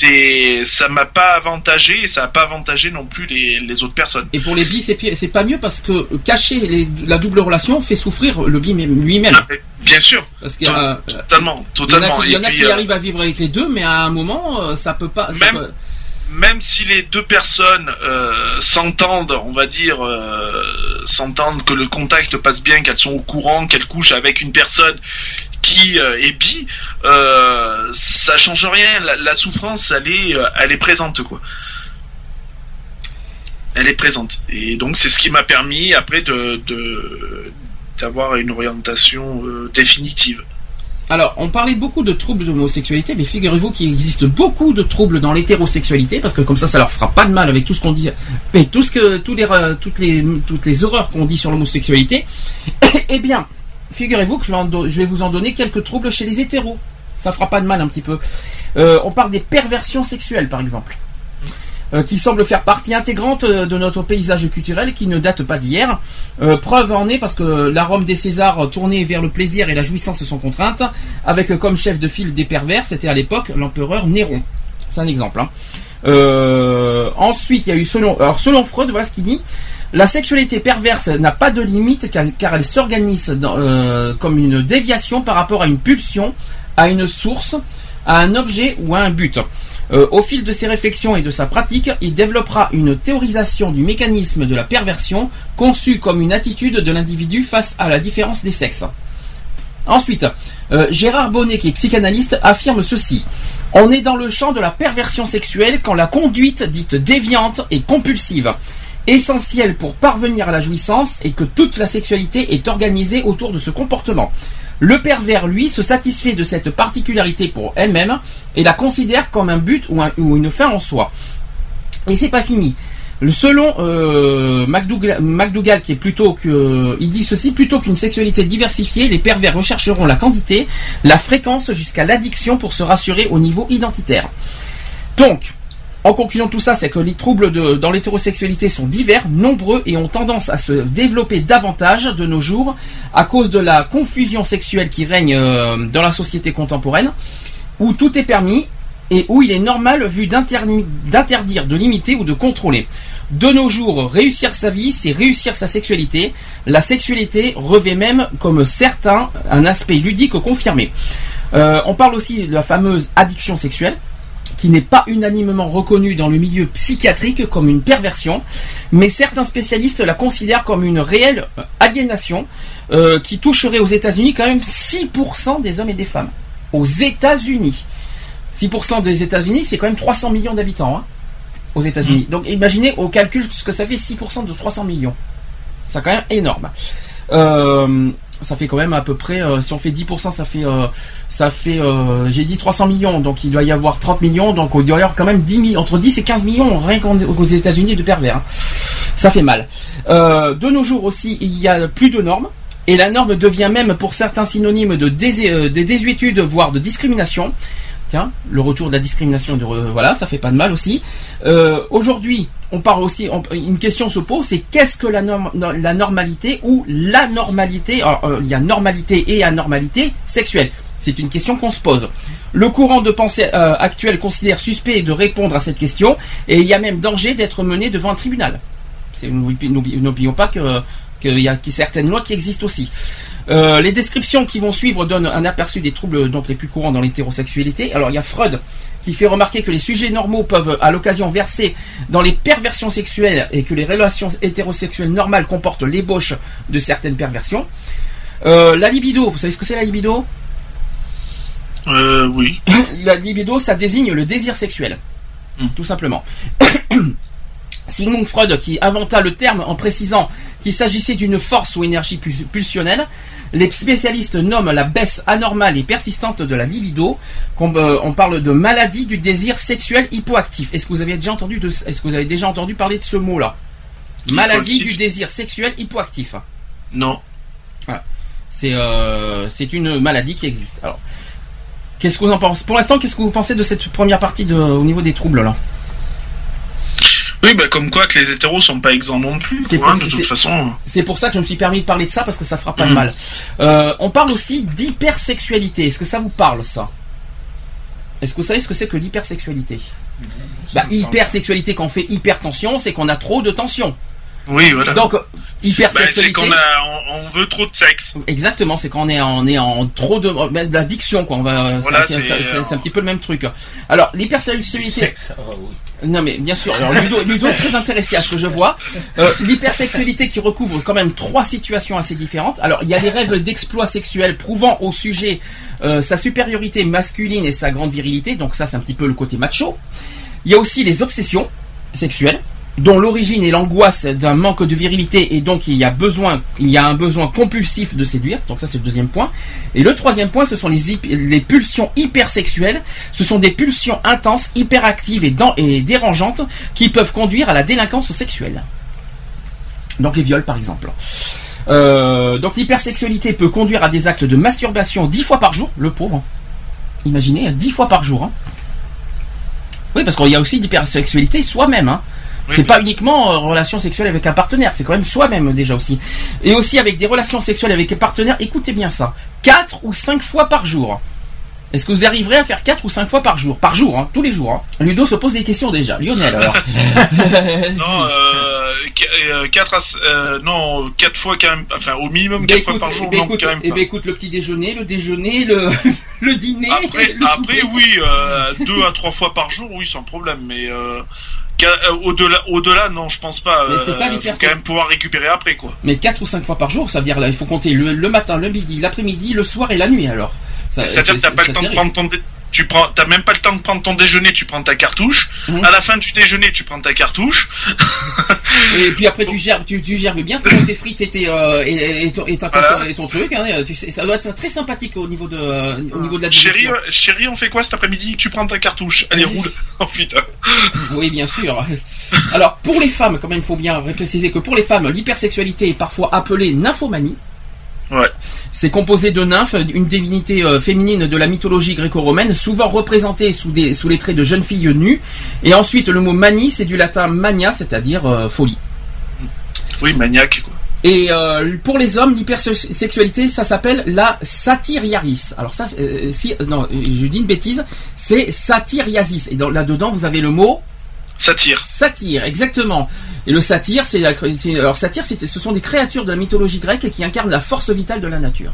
c'est ça m'a pas avantagé et ça a pas avantagé non plus les, les autres personnes. Et pour les billes, c'est pas mieux parce que cacher les- la double relation fait souffrir le bi même- lui-même. Ah, Bien sûr, Parce qu'il euh, totalement, il y en a qui, il y en Et a puis, qui euh, arrivent à vivre avec les deux, mais à un moment, euh, ça peut pas. ça Même- peut- même si les deux personnes euh, s'entendent, on va dire, euh, s'entendent que le contact passe bien, qu'elles sont au courant, qu'elles couchent avec une personne qui euh, est bi, euh, ça change rien. La, souffrance, elle est, euh, elle est présente, quoi. Elle est présente. Et donc, c'est ce qui m'a permis, après, de, d'avoir une orientation définitive. Alors, on parlait beaucoup de troubles d'homosexualité, mais figurez-vous qu'il existe beaucoup de troubles dans l'hétérosexualité, parce que comme ça, ça leur fera pas de mal avec tout ce qu'on dit, mais tout que, tous les, toutes les, toutes les horreurs qu'on dit sur l'homosexualité. eh bien, figurez-vous que je vais, vous en donner quelques troubles chez les hétéros. Ça fera pas de mal un petit peu. Euh, on parle des perversions sexuelles, par exemple. euh, qui semblent faire partie intégrante euh, de notre paysage culturel qui ne date pas d'hier. Preuve en est parce que l'arôme des Césars euh, tourné vers le plaisir et la jouissance sont contraintes, avec comme chef de file des pervers, c'était à l'époque l'empereur Néron. C'est un exemple. hein. Ensuite, il y a eu selon, alors selon Freud, voilà ce qu'il dit. La sexualité perverse n'a pas de limite car, elle s'organise euh, comme une déviation par rapport à une pulsion, à une source, à un objet ou à un but. Euh, au fil de ses réflexions et de sa pratique, il développera une théorisation du mécanisme de la perversion conçue comme une attitude de l'individu face à la différence des sexes. Ensuite, euh, Gérard Bonnet, qui est psychanalyste, affirme ceci. On est dans le champ de la perversion sexuelle quand la conduite dite déviante est compulsive, essentielle pour parvenir à la jouissance et que toute la sexualité est organisée autour de ce comportement. Le pervers, lui, se satisfait de cette particularité pour elle-même et la considère comme un but ou, un- ou une fin en soi. Et c'est pas fini. Selon euh, McDougall, McDougall, qui est plutôt que, il dit ceci plutôt qu'une sexualité diversifiée, les pervers rechercheront la quantité, la fréquence jusqu'à l'addiction pour se rassurer au niveau identitaire. Donc, en conclusion de tout ça, c'est que les troubles de- dans l'hétérosexualité sont divers, nombreux et ont tendance à se développer davantage de nos jours à cause de la confusion sexuelle qui règne euh, dans la société contemporaine, où tout est permis et où il est normal vu d'interdire, de limiter ou de contrôler. De nos jours, réussir sa vie, c'est réussir sa sexualité. La sexualité revêt même, comme certains, un aspect ludique confirmé. Euh, on parle aussi de la fameuse addiction sexuelle qui n'est pas unanimement reconnue dans le milieu psychiatrique comme une perversion, mais certains spécialistes la considèrent comme une réelle euh, aliénation euh, qui toucherait aux États-Unis quand même 6% des hommes et des femmes. Aux États-Unis. 6% des États-Unis, c'est quand même 300 millions d'habitants hein, aux États-Unis. Donc imaginez au calcul ce que ça fait 6% de 300 millions. C'est quand même énorme. Euh, ça fait quand même à peu près, euh, si on fait 10%, ça fait, ça fait, euh, j'ai dit 300 millions, donc il doit y avoir 30 millions, donc il doit y avoir quand même 10 millions, entre 10 et 15 millions rien qu'en- aux États-Unis de pervers. hein. Ça fait mal. Euh, de nos jours aussi, il y a plus de normes. Et la norme devient même pour certains synonyme de, euh, de désuétude, voire de discrimination. Tiens, le retour de la discrimination, de, voilà, ça fait pas de mal aussi. Aujourd'hui, on parle aussi, une question se pose, c'est qu'est-ce que la, norm- no- la normalité ou l'anormalité il y a normalité et anormalité sexuelle. C'est une question qu'on se pose. Le courant de pensée euh, actuel considère suspect de répondre à cette question, et il y a même danger d'être mené devant un tribunal. N'oublions pas que qu'il y a qu'il y a certaines lois qui existent aussi. Euh, les descriptions qui vont suivre donnent un aperçu des troubles donc les plus courants dans l'hétérosexualité. Alors il y a Freud qui fait remarquer que les sujets normaux peuvent à l'occasion verser dans les perversions sexuelles et que les relations hétérosexuelles normales comportent l'ébauche de certaines perversions. Euh, la libido, vous savez ce que c'est la libido? Euh, oui. La libido, ça désigne le désir sexuel, tout simplement. Sigmund Freud, qui inventa le terme en précisant qu'il s'agissait d'une force ou énergie pul- pulsionnelle, les spécialistes nomment la baisse anormale et persistante de la libido. qu'on- euh, on parle de maladie du désir sexuel hypoactif. Est-ce que vous avez déjà entendu de, est-ce que vous avez déjà entendu parler de ce mot-là? Maladie du désir sexuel hypoactif. Non. Voilà. C'est euh, c'est une maladie qui existe. Alors, qu'est-ce que vous en pensez Pour l'instant, qu'est-ce que vous pensez de cette première partie de, au niveau des troubles là? Oui, bah comme quoi que les hétéros sont pas exempts non plus. C'est de toute façon. C'est pour ça que je me suis permis de parler de ça parce que ça fera pas de Mhm. mal. Euh, on parle aussi d'hypersexualité. Est-ce que ça vous parle ça? Est-ce que vous savez ce que c'est que l'hypersexualité? Bah, hypersexualité, quand on fait hypertension, c'est qu'on a trop de tension. Oui, voilà. Donc, Bah, c'est hypersexualité. qu'on a, on, on veut trop de sexe. Exactement, c'est quand on est, en- on est en trop de ben, d'addiction quoi. On va, Voilà, c'est, c'est, c'est- c'est- euh, c'est un petit peu le même truc. Alors l'hypersexualité. Sexe, ah oui. Non mais bien sûr. Alors Ludo, Ludo est très intéressé à ce que je vois. Euh, L'hypersexualité qui recouvre quand même trois situations assez différentes. Alors il y a les rêves d'exploit sexuel prouvant au sujet euh, sa supériorité masculine et sa grande virilité. Donc ça c'est un petit peu le côté macho. Il y a aussi les obsessions sexuelles dont l'origine est l'angoisse d'un manque de virilité et donc il y a besoin, il y a un besoin compulsif de séduire. Donc ça c'est le deuxième point. Et le troisième point, ce sont les, les pulsions hypersexuelles. Ce sont des pulsions intenses, hyperactives et, dérangeantes qui peuvent conduire à la délinquance sexuelle. Donc les viols par exemple. Euh, donc l'hypersexualité peut conduire à des actes de masturbation dix fois par jour, le pauvre. Imaginez, hein, dix fois par jour. hein. Oui, parce qu'il y a aussi l'hypersexualité soi-même. Hein. Oui, c'est oui. pas uniquement euh, relation sexuelle avec un partenaire, c'est quand même soi-même déjà aussi. Et aussi avec des relations sexuelles avec un partenaire, écoutez bien ça, 4 ou 5 fois par jour. Est-ce que vous arriverez à faire 4 ou 5 fois par jour? Par jour, hein, tous les jours. hein. Ludo se pose des questions déjà. Lionel, alors. Non, euh, 4 à, euh, non, 4 fois quand même, enfin au minimum Ben 4 fois écoute, par jour, eh ben non, écoute, quand même eh ben écoute, le petit déjeuner, le déjeuner, le, le dîner, Après, le après souper. oui, euh, 2 à 3 fois par jour, oui, sans problème, mais euh, euh, au-delà, au-delà, non, je pense pas. Mais c'est ça, euh, l'hyper- faut quand même pouvoir récupérer après, quoi. Mais 4 ou 5 fois par jour, ça veut dire là, il faut compter le, le matin, le midi, l'après-midi, le soir et la nuit alors. Ça- C'est-à-dire que c'est- t'as pas le temps de terrible. prendre ton, dé- tu prends, t'as même pas le temps de prendre ton déjeuner, tu prends ta cartouche. Mhm. À la fin du déjeuner, tu prends ta cartouche. Et puis après, tu gerbes, tu, tu gerbes bien tes tes frites et, tes, euh, et, et ton, et ta Voilà. conso- et ton truc. hein, tu sais, ça doit être très sympathique au niveau de, euh, au niveau de la Chérie, euh, chérie, on fait quoi cet après-midi? Tu prends ta cartouche. Allez, roule. Oh putain. Oui, bien sûr. Alors, pour les femmes, quand même, il faut bien préciser que pour les femmes, l'hypersexualité est parfois appelée nymphomanie. Ouais. C'est composé de nymphes, une divinité euh, féminine de la mythologie gréco-romaine, souvent représentée sous, des, sous les traits de jeunes filles nues. Et ensuite, le mot manie, c'est du latin mania, c'est-à-dire euh, folie. Oui, maniaque, quoi. Et euh, pour les hommes, l'hypersexualité, ça s'appelle la satyriaris. Alors ça, si, non, je dis une bêtise, c'est satyriasis. Et dans- là-dedans, vous avez le mot Satire. Satire, exactement. Et le satyre, c'est la- alors satyre, ce sont des créatures de la mythologie grecque qui incarnent la force vitale de la nature.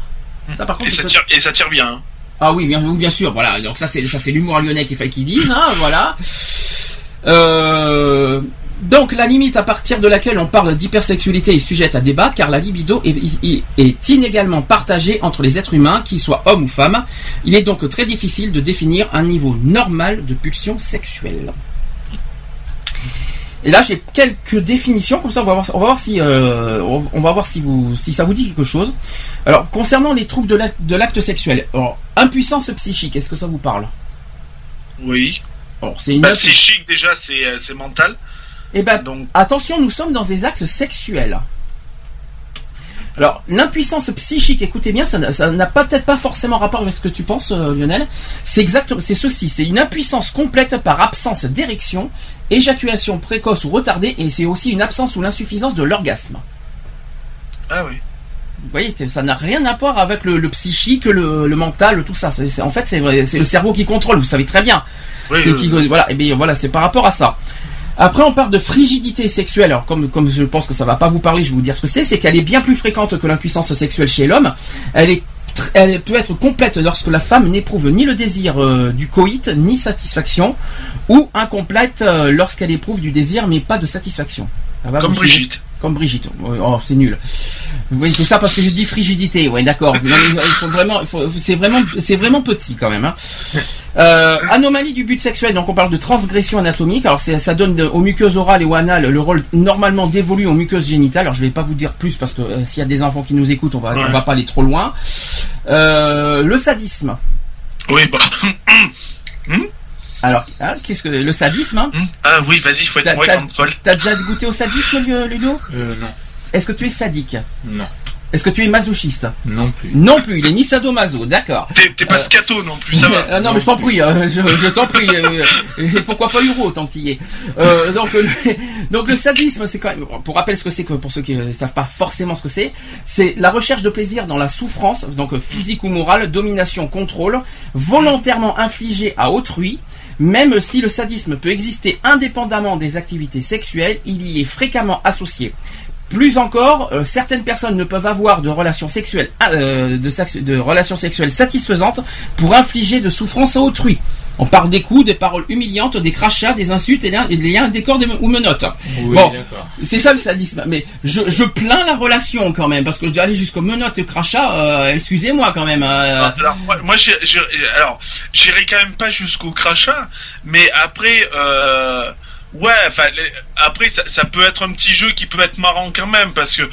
Ça, par contre, Et ça tire, et ça tire bien. hein. ah oui, bien, sûr, voilà. Donc ça, c'est ça, c'est l'humour lyonnais qu'il fallait qu'ils disent, hein, voilà. Euh, donc la limite à partir de laquelle on parle d'hypersexualité est sujette à débat, car la libido est inégalement partagée entre les êtres humains, qu'ils soient hommes ou femmes. Il est donc très difficile de définir un niveau normal de pulsion sexuelle. Et là, j'ai quelques définitions, comme ça, on va voir, on va voir si, euh, on va voir si vous, si ça vous dit quelque chose. Alors, concernant les troubles de l'acte, sexuel, alors, impuissance psychique, est-ce que ça vous parle? Oui. Alors, c'est une Bah, psychique, déjà, c'est euh, c'est mental. Eh ben, Donc, attention, nous sommes dans des actes sexuels. Alors, l'impuissance psychique, écoutez bien, ça n'a- ça n'a peut-être pas forcément rapport avec ce que tu penses, euh, Lionel. C'est exactement, c'est ceci, c'est une impuissance complète par absence d'érection, éjaculation précoce ou retardée, et c'est aussi une absence ou l'insuffisance de l'orgasme. ah oui. Vous voyez, ça n'a rien à voir avec le, le psychique, le, le mental, tout ça. En fait, c'est le cerveau qui contrôle. Vous savez très bien. Oui, Qui- oui, qui- oui. voilà, et bien voilà, c'est par rapport à ça. Après, on parle de frigidité sexuelle. Alors, comme, comme je pense que ça va pas vous parler, je vais vous dire ce que c'est. C'est qu'elle est bien plus fréquente que l'impuissance sexuelle chez l'homme. Elle est elle peut être complète lorsque la femme n'éprouve ni le désir euh, du coït, ni satisfaction, ou incomplète euh, lorsqu'elle éprouve du désir, mais pas de satisfaction. Comme Brigitte. Comme Brigitte. Oh, c'est nul. Vous voyez tout ça parce que j'ai dit frigidité. Ouais, d'accord. Vraiment, c'est vraiment, c'est vraiment petit quand même. Hein. Euh, anomalie du but sexuel. Donc on parle de transgression anatomique. Alors ça donne aux muqueuses orales et ou anales le rôle normalement dévolu aux muqueuses génitales. Alors je vais pas vous dire plus parce que euh, s'il y a des enfants qui nous écoutent, on va, Ouais. on va pas aller trop loin. Euh, le sadisme. Oui, bah. Alors, hein, qu'est-ce que le sadisme hein Ah oui, vas-y, faut T'as être ouais, t'as- comme Paul. t'as déjà goûté au sadisme, Lu- Ludo Euh, non. Est-ce que tu es sadique Non. Est-ce que tu es masochiste Non plus. Non plus, il est ni sadomaso, d'accord. T'es pas Euh, scato non plus, ça va. Ah non, mais je t'en prie, hein, je, je t'en prie. euh, et pourquoi pas Euro, tant qu'il y est. Euh, donc, euh, le, donc le sadisme, c'est quand même. Pour rappel, ce que c'est que pour ceux qui ne savent pas forcément ce que c'est, c'est la recherche de plaisir dans la souffrance, donc euh, physique ou morale, domination, contrôle, volontairement infligé à autrui. Même si le sadisme peut exister indépendamment des activités sexuelles, il y est fréquemment associé. Plus encore, euh, certaines personnes ne peuvent avoir de relations sexuelles, euh, de, sexe- de relations sexuelles satisfaisantes pour infliger de souffrance à autrui. On parle des coups, des paroles humiliantes, des crachats, des insultes et, des liens, des corps des- ou menottes. Oui, bon, d'accord. c'est ça le sadisme. Mais je, je plains la relation quand même parce que je dois aller jusqu'aux menottes et crachats. euh, Excusez-moi quand même. euh, Ah, Alors moi, alors j'irai quand même pas jusqu'au crachat, mais après, euh, ouais, enfin après ça, ça peut être un petit jeu qui peut être marrant quand même parce que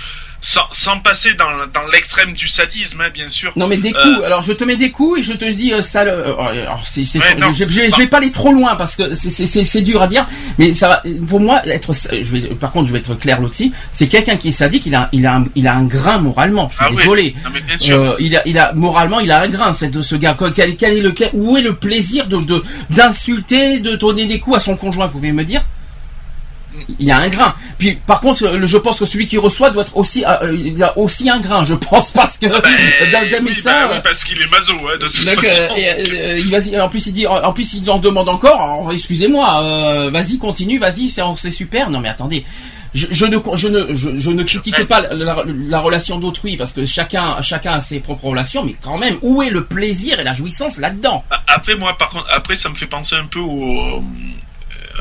sans, sans passer dans, dans l'extrême du sadisme, hein, bien sûr. Non mais des Euh, coups. Alors je te mets des coups et je te dis euh, ça. le- euh, alors, c'est, c'est- Ouais, je, je- je vais pas aller trop loin parce que c'est, c'est, c'est, c'est dur à dire. Mais ça va. Pour moi, être. Je vais. Par contre, je vais être clair là-dessus. C'est quelqu'un qui est sadique. Il a, il a, un, il a un grain moralement. Je suis Ah oui. désolé. Non, mais bien sûr. Euh, il a, il a moralement, il a un grain. C'est de ce gars. Quel, quel est le, quel- où est le plaisir de, de d'insulter, de donner des coups à son conjoint Vous pouvez me dire? Il y a un grain. Puis par contre, je pense que celui qui reçoit doit être aussi, euh, il a aussi un grain, je pense, parce que dans, dans mes oui, bah oui, parce qu'il est maso, ouais, de toute donc, façon. euh, euh, il vas-y, en plus il dit, en, plus il en demande encore. alors, excusez-moi, euh, vas-y continue, vas-y, c'est c'est super. Non mais attendez. Je, je ne je ne je, je ne critique pas la, la- la relation d'autrui parce que chacun chacun a ses propres relations mais quand même où est le plaisir et la jouissance là-dedans? Après moi, par contre, après ça me fait penser un peu au,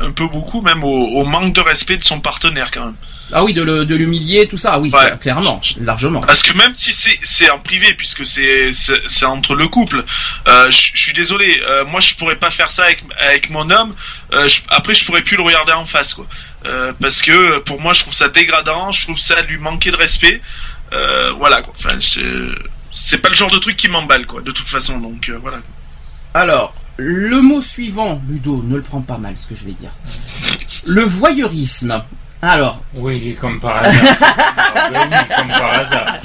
un peu beaucoup même au, au manque de respect de son partenaire quand même. Ah oui de le- de l'humilier tout ça oui Ouais. clairement largement Parce que même si c'est c'est en privé, puisque c'est c'est c'est entre le couple, euh, je suis désolé, euh, moi je pourrais pas faire ça avec avec mon homme. euh, je- après je pourrais plus le regarder en face quoi, parce que pour moi je trouve ça dégradant, je trouve ça lui manquer de respect. Voilà quoi. Enfin c'est c'est pas le genre de truc qui m'emballe quoi, de toute façon donc voilà. Alors, le mot suivant, Ludo, ne le prends pas mal ce que je vais dire. Le voyeurisme. Alors, Oui, comme par hasard. Oui, comme par hasard.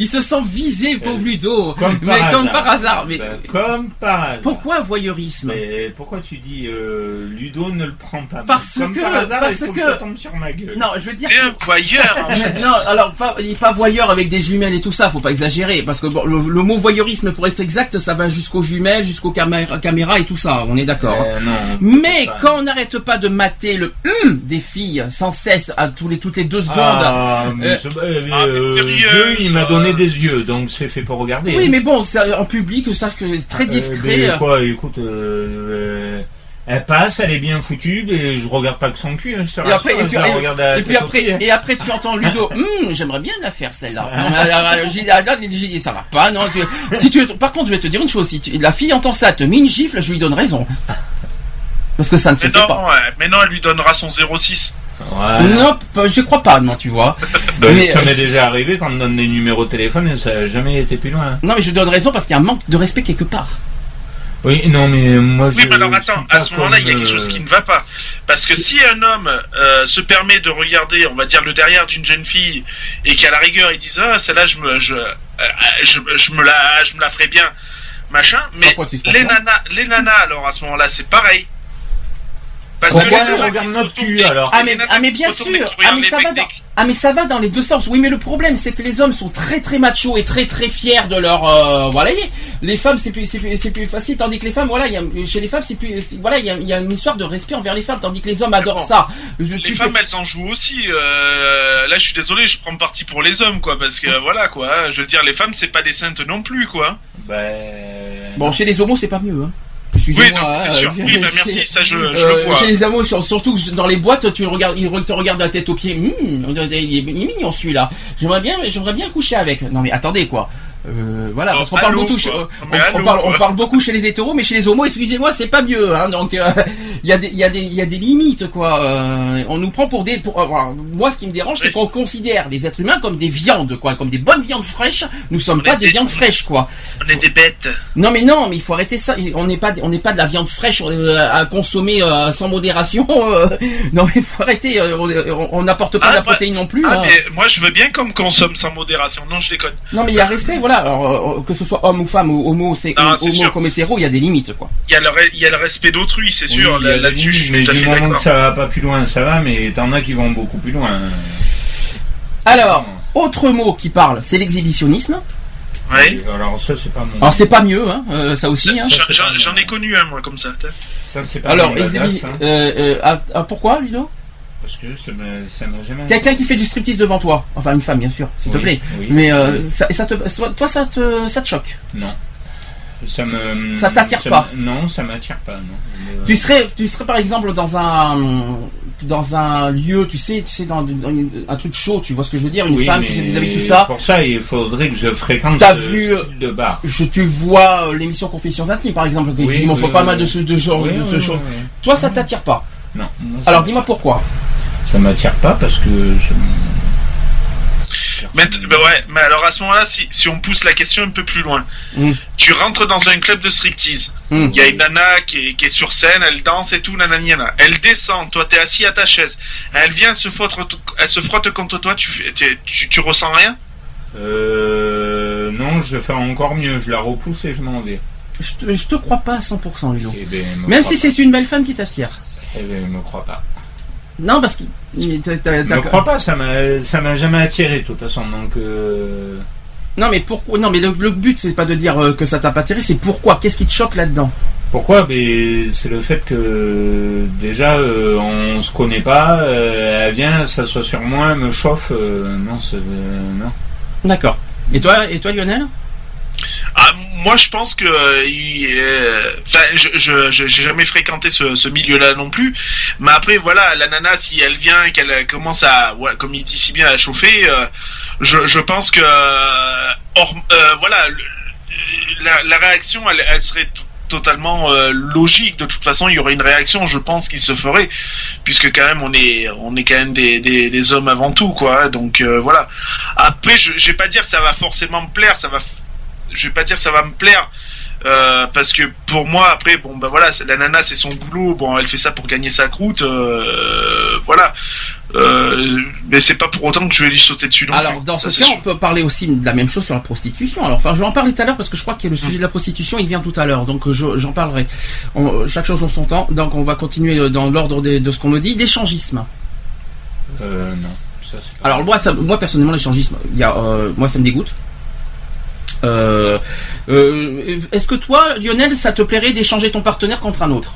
Il se sent visé, pauvre Ludo. Comme par mais comme hasard. par hasard. Mais Ben, comme par hasard. pourquoi voyeurisme? Mais pourquoi tu dis euh, Ludo ne le prend pas Parce Comme que- par hasard, parce il faut que, que- ça tombe sur ma gueule. Non, je veux dire. Un voyeur. en fait. non, alors pas, pas voyeur avec des jumelles et tout ça, faut pas exagérer, parce que bon, le, le mot voyeurisme, pour être exact, ça va jusqu'aux jumelles, jusqu'aux caméra- caméras et tout ça, on est d'accord. hein. Euh. Mais pas. quand on n'arrête pas de mater le hum des filles sans cesse à tous les toutes les deux secondes, Ah, mais, Euh, c'est- euh, ah, mais euh, sérieux, Dieu, il m'a ça. Des yeux, donc c'est fait pour regarder. Oui, hein. mais bon, c'est en public, sache que c'est très Euh, discret. mais quoi, écoute, euh, euh, elle passe, elle est bien foutue, et je regarde pas que son cul, hein, je et après, et, tu- et- regarde et puis après, et après tu entends Ludo. Hum, j'aimerais bien la faire celle-là. Non, mais, euh, j'ai dit, ah, ça va pas, non. tu- si tu, par contre, je vais te dire une chose. Si tu- la fille entend ça, te met une gifle, je lui donne raison. Parce que ça ne se Mais fait non, pas. ouais, mais non, elle lui donnera son 06. Non, je crois pas, non, tu vois. Ben, mais, ça euh, m'est déjà arrivé quand on donne des numéros de téléphone et ça n'a jamais été plus loin. Non, mais je donne raison parce qu'il y a un manque de respect quelque part. Oui, non, mais moi je. Oui, mais alors attends, à ce moment-là, il y a quelque chose euh, qui ne va pas. Parce que si un homme euh, se permet de regarder, on va dire, le derrière d'une jeune fille, et qu'à la rigueur, ils disent, ah, celle-là, je me, je, euh, je, je me la, je me la ferai bien, machin, mais les nanas, les nanas, alors, à ce moment-là, c'est pareil. Parce Pourquoi les on regarde notre cul, alors Ah mais, nanas ah mais bien sûr, ah mais ça va dans, ah mais ça va dans les deux sens. Oui mais le problème c'est que les hommes sont très très machos et très très fiers de leur euh, voilà les femmes c'est plus c'est plus c'est plus facile tandis que les femmes voilà il y a, chez les femmes c'est plus voilà il y a, il y a une histoire de respect envers les femmes tandis que les hommes adorent Bon. ça. Je- Les femmes, fais- elles en jouent aussi. euh, là, je suis désolé, je prends parti pour les hommes, quoi, parce que voilà, quoi. Je veux dire, les femmes, c'est pas des saintes non plus, quoi. Ben. Bon chez les homos c'est pas mieux hein. Oui, non, c'est sûr. euh, Oui, bah, merci, ça, je, je Euh, le vois. chez les sur- surtout que dans les boîtes, tu le regardes, ils re- te regardent la tête aux pieds. Il est il est mignon celui-là. J'aimerais bien, j'aimerais bien coucher avec. Non mais attendez quoi. Euh, voilà, parce qu'on parle beaucoup, chez- on, parle, on quoi. parle beaucoup chez les hétéros, mais chez les homos, excusez-moi, c'est pas mieux. Hein, donc euh, il y a des, y a des, il y a des limites quoi. Euh, on nous prend pour des, pour, moi ce qui me dérange, c'est qu'on considère les êtres humains comme des viandes quoi, comme des bonnes viandes fraîches. Nous sommes On pas des des- viandes fraîches quoi. On est des bêtes. Non mais non, mais il faut arrêter ça. On n'est pas, on n'est pas de la viande fraîche à consommer sans modération. Non mais il faut arrêter. on- on n'apporte pas Ah, de la bah- protéine non plus. Ah, hein. mais moi, je veux bien qu'on consomme sans modération. Non, je déconne. Non mais il y a respect, voilà. Alors, euh, que ce soit homme ou femme ou homo, c'est Ah, homo comme hétéro, il y a des limites quoi. Il y a le, re- il y a le respect d'autrui, c'est sûr. Là-dessus, je suis mais tout à fait d'accord. que ça va pas plus loin, ça va, mais t'en as qui vont beaucoup plus loin. Alors, autre mot qui parle, c'est l'exhibitionnisme. Ouais. Alors ça, c'est pas mon. Alors c'est pas mieux, hein, euh, ça aussi. Hein. J'en- ai connu un, moi, comme ça. Ça, c'est pas Alors, badass, exhibi- hein, euh, euh, ah, ah, pourquoi, Ludo? Parce que ça m'a jamais. Quelqu'un qui fait du striptease devant toi, enfin une femme bien sûr, s'il te plaît. oui, Mais euh, oui. ça, ça te, toi, ça te, ça te choque? Non. Ça me. Ça t'attire pas? Non, ça m'attire pas, non. Tu serais, tu serais par exemple dans un, dans un lieu, tu sais, tu sais, dans, dans une- un truc chaud, tu vois ce que je veux dire, une Oui, femme qui se déshabille tout ça. Pour ça, il faudrait que je fréquente T'as vu, style de bar. Je, tu vois euh, l'émission Confessions intimes par exemple, qui Oui, oui, pas mal de ce, de genre, de ce show. Toi, ça t'attire pas? Non. moi, Alors dis-moi pourquoi. Ça m'attire pas parce que. ça Mais, bah ouais, mais alors à ce moment-là, si, si on pousse la question un peu plus loin, Mm. tu rentres dans un club de striptease. Mm. Il y a une nana qui est, qui est sur scène, elle danse et tout, nanani, nana. Elle descend, toi t'es assis à ta chaise. Elle vient se frotte, elle se frotte contre toi, tu, fais- tu, tu, tu ressens rien? Euh. Non, je vais faire encore mieux. Je la repousse et je m'en vais. Je te, je te crois pas à 100% Ludo. Eh ben, me Même si c'est une belle femme qui t'attire. Eh ben, me crois pas. Non, parce que Je ne crois pas, ça m'a jamais attiré de toute façon. Donc, euh, Non, mais pourquoi Non, mais le, le but c'est pas de dire euh, que ça t'a pas attiré, c'est pourquoi? Qu'est-ce qui te choque là-dedans? Pourquoi? C'est le fait que déjà euh, on se connaît pas, euh, elle vient, s'assoit sur moi, elle me chauffe. euh, non, c'est. non. D'accord. Et toi, et toi, Lionel? Ah, moi, je pense que, euh, il, euh, je, j'ai jamais fréquenté ce, milieu-là non plus. Mais après, voilà, la nana, si elle vient, qu'elle commence à, comme il dit si bien, à chauffer, euh, je, pense que, euh, euh, voilà, la, réaction, elle, serait totalement logique. De toute façon, il y aurait une réaction, je pense, qui se ferait, puisque quand même, on est, on est quand même des, hommes avant tout, quoi. Donc voilà. Après, je, je vais pas dire que ça va forcément me plaire, ça va je vais pas dire que ça va me plaire euh, parce que pour moi après bon bah voilà c'est- la nana c'est son boulot bon elle fait ça pour gagner sa croûte euh, voilà euh, mais c'est pas pour autant que je vais lui sauter dessus non Alors, plus. dans Ça, ce cas, sûr. on peut parler aussi de la même chose sur la prostitution. Alors, enfin, je vais en parler tout à l'heure parce que je crois que le sujet de la prostitution, il vient tout à l'heure. Donc, je- j'en parlerai. On- chaque chose en son temps. Donc, on va continuer dans l'ordre de ce qu'on me dit. L'échangisme. Euh, non. Ça, pas- Alors, moi, ça, moi personnellement, l'échangisme, il y a, euh, moi, ça me dégoûte. Euh, euh, Est-ce que toi, Lionel, ça te plairait d'échanger ton partenaire contre un autre?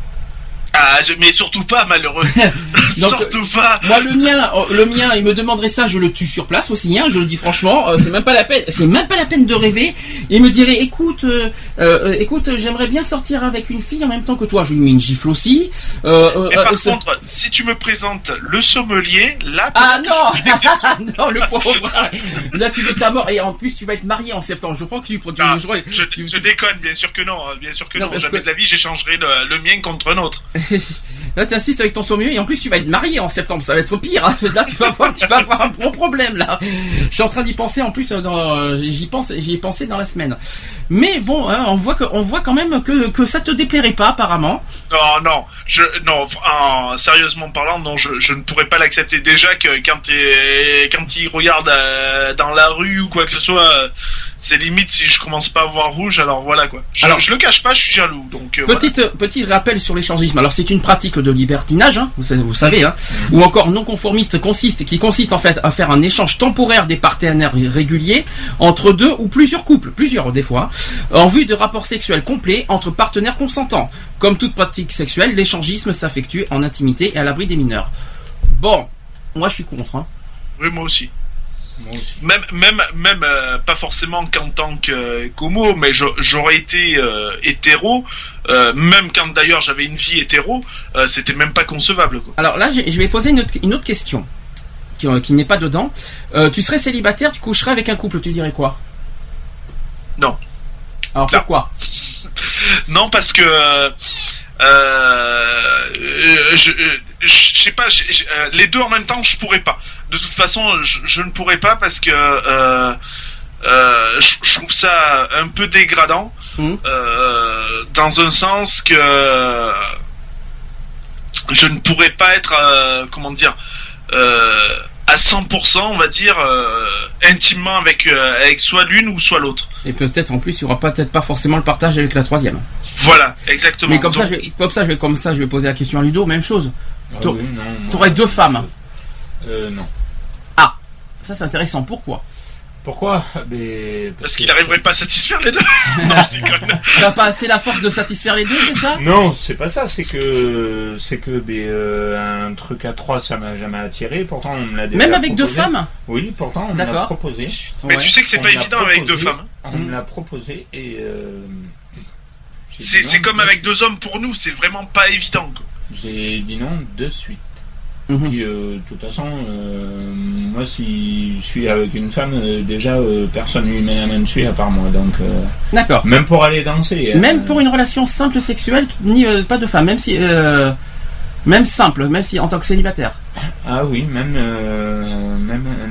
Ah je- mais surtout pas malheureux Donc, surtout pas Moi, le mien, euh, le mien, il me demanderait ça, je le tue sur place aussi. Hein, je le dis franchement, euh, c'est même pas la peine, c'est même pas la peine de rêver. Il me dirait, écoute, euh, euh, écoute, j'aimerais bien sortir avec une fille en même temps que toi. Je lui mets une gifle aussi. Euh, euh, mais par euh, ce- contre si tu me présentes le sommelier là ah je suis non, non, le pauvre. Là, tu veux ta mort et en plus, tu vas être marié en septembre. Je crois que tu, tu, Ah, je je, tu- je déconne, bien sûr que non, hein, bien sûr que Non, non. Jamais que- de la vie, j'échangerai le, le mien contre un autre. Là, t'insistes avec ton sommelier et en plus, tu vas être marié en septembre. Ça va être pire. hein. Là, tu vas voir, tu vas avoir un gros problème là. Je suis en train d'y penser en plus. euh, Dans, euh, j'y pense, j'y ai pensé dans la semaine. Mais bon, hein, on voit que, on voit quand même que, que ça te déplairait pas apparemment. Non, non, je, non, en- sérieusement parlant, non, je, ne pourrais pas l'accepter. Déjà que quand, t'es- quand il regarde euh, dans la rue ou quoi que ce soit, c'est limite si je commence pas à voir rouge, alors voilà quoi. Je, Alors- je le cache pas, je suis jaloux. Donc, euh, voilà. Petite, petit rappel sur l'échangisme. Alors c'est une pratique de libertinage, hein, vous, savez- vous savez, hein, ou encore non conformiste consiste, qui consiste en fait à faire un échange temporaire des partenaires réguliers entre deux ou plusieurs couples, plusieurs des fois, en vue de rapports sexuels complets entre partenaires consentants. Comme toute pratique sexuelle, l'échangisme s'effectue en intimité et à l'abri des mineurs. Bon, moi je suis contre. Hein. Oui, moi aussi. Même, même, même euh, pas forcément qu'en tant que qu'homo, mais je- j'aurais été euh, hétéro, euh, même quand d'ailleurs j'avais une vie hétéro, euh, c'était même pas concevable quoi. Alors là, j'ai- je vais poser une autre, une autre question qui, euh, qui n'est pas dedans. Euh, tu serais célibataire, tu coucherais avec un couple, tu dirais quoi? Non. Alors Là. pourquoi? Non, parce que euh, euh, je, euh, je sais pas, je- je- euh, les deux en même temps, je pourrais pas. De toute façon, je, je ne pourrais pas parce que euh, euh, je, je trouve ça un peu dégradant Mhm. euh, dans un sens que je ne pourrais pas être, euh, comment dire, euh, à 100%, on va dire, euh, intimement avec, euh, avec soit l'une ou soit l'autre. Et peut-être en plus, il y aura peut-être pas forcément le partage avec la troisième. Voilà, exactement. Mais comme ça, je vais, comme ça, je vais, comme ça, je vais poser la question à Ludo. Même chose. Ah oui, moi, t'aurais deux femmes. Euh, non. Ça, c'est intéressant. Pourquoi Pourquoi Mais Parce qu'il n'arriverait pas à satisfaire les deux. Non, je déconne. T'as pas assez la force de satisfaire les deux, c'est ça Non, c'est pas ça. C'est que c'est que ben, euh, un truc à trois, ça m'a jamais attiré. Pourtant, on me l'a déjà Même avec deux femmes Oui, pourtant, on me l'a proposé. Mais Ouais. tu sais que c'est pas évident avec deux femmes. hein. On me l'a proposé et. euh, C'est comme avec deux hommes pour nous, c'est vraiment pas évident. J'ai dit non de suite. Mhm. Puis, euh, de toute façon, euh, moi, si je suis avec une femme, euh, déjà, euh, personne lui met la main dessus à part moi. Donc, euh, D'accord. même pour aller danser. euh, Même pour une relation simple sexuelle, ni euh, pas de femme, même si, euh, même simple, même si en tant que célibataire. Ah oui, même, euh, même euh,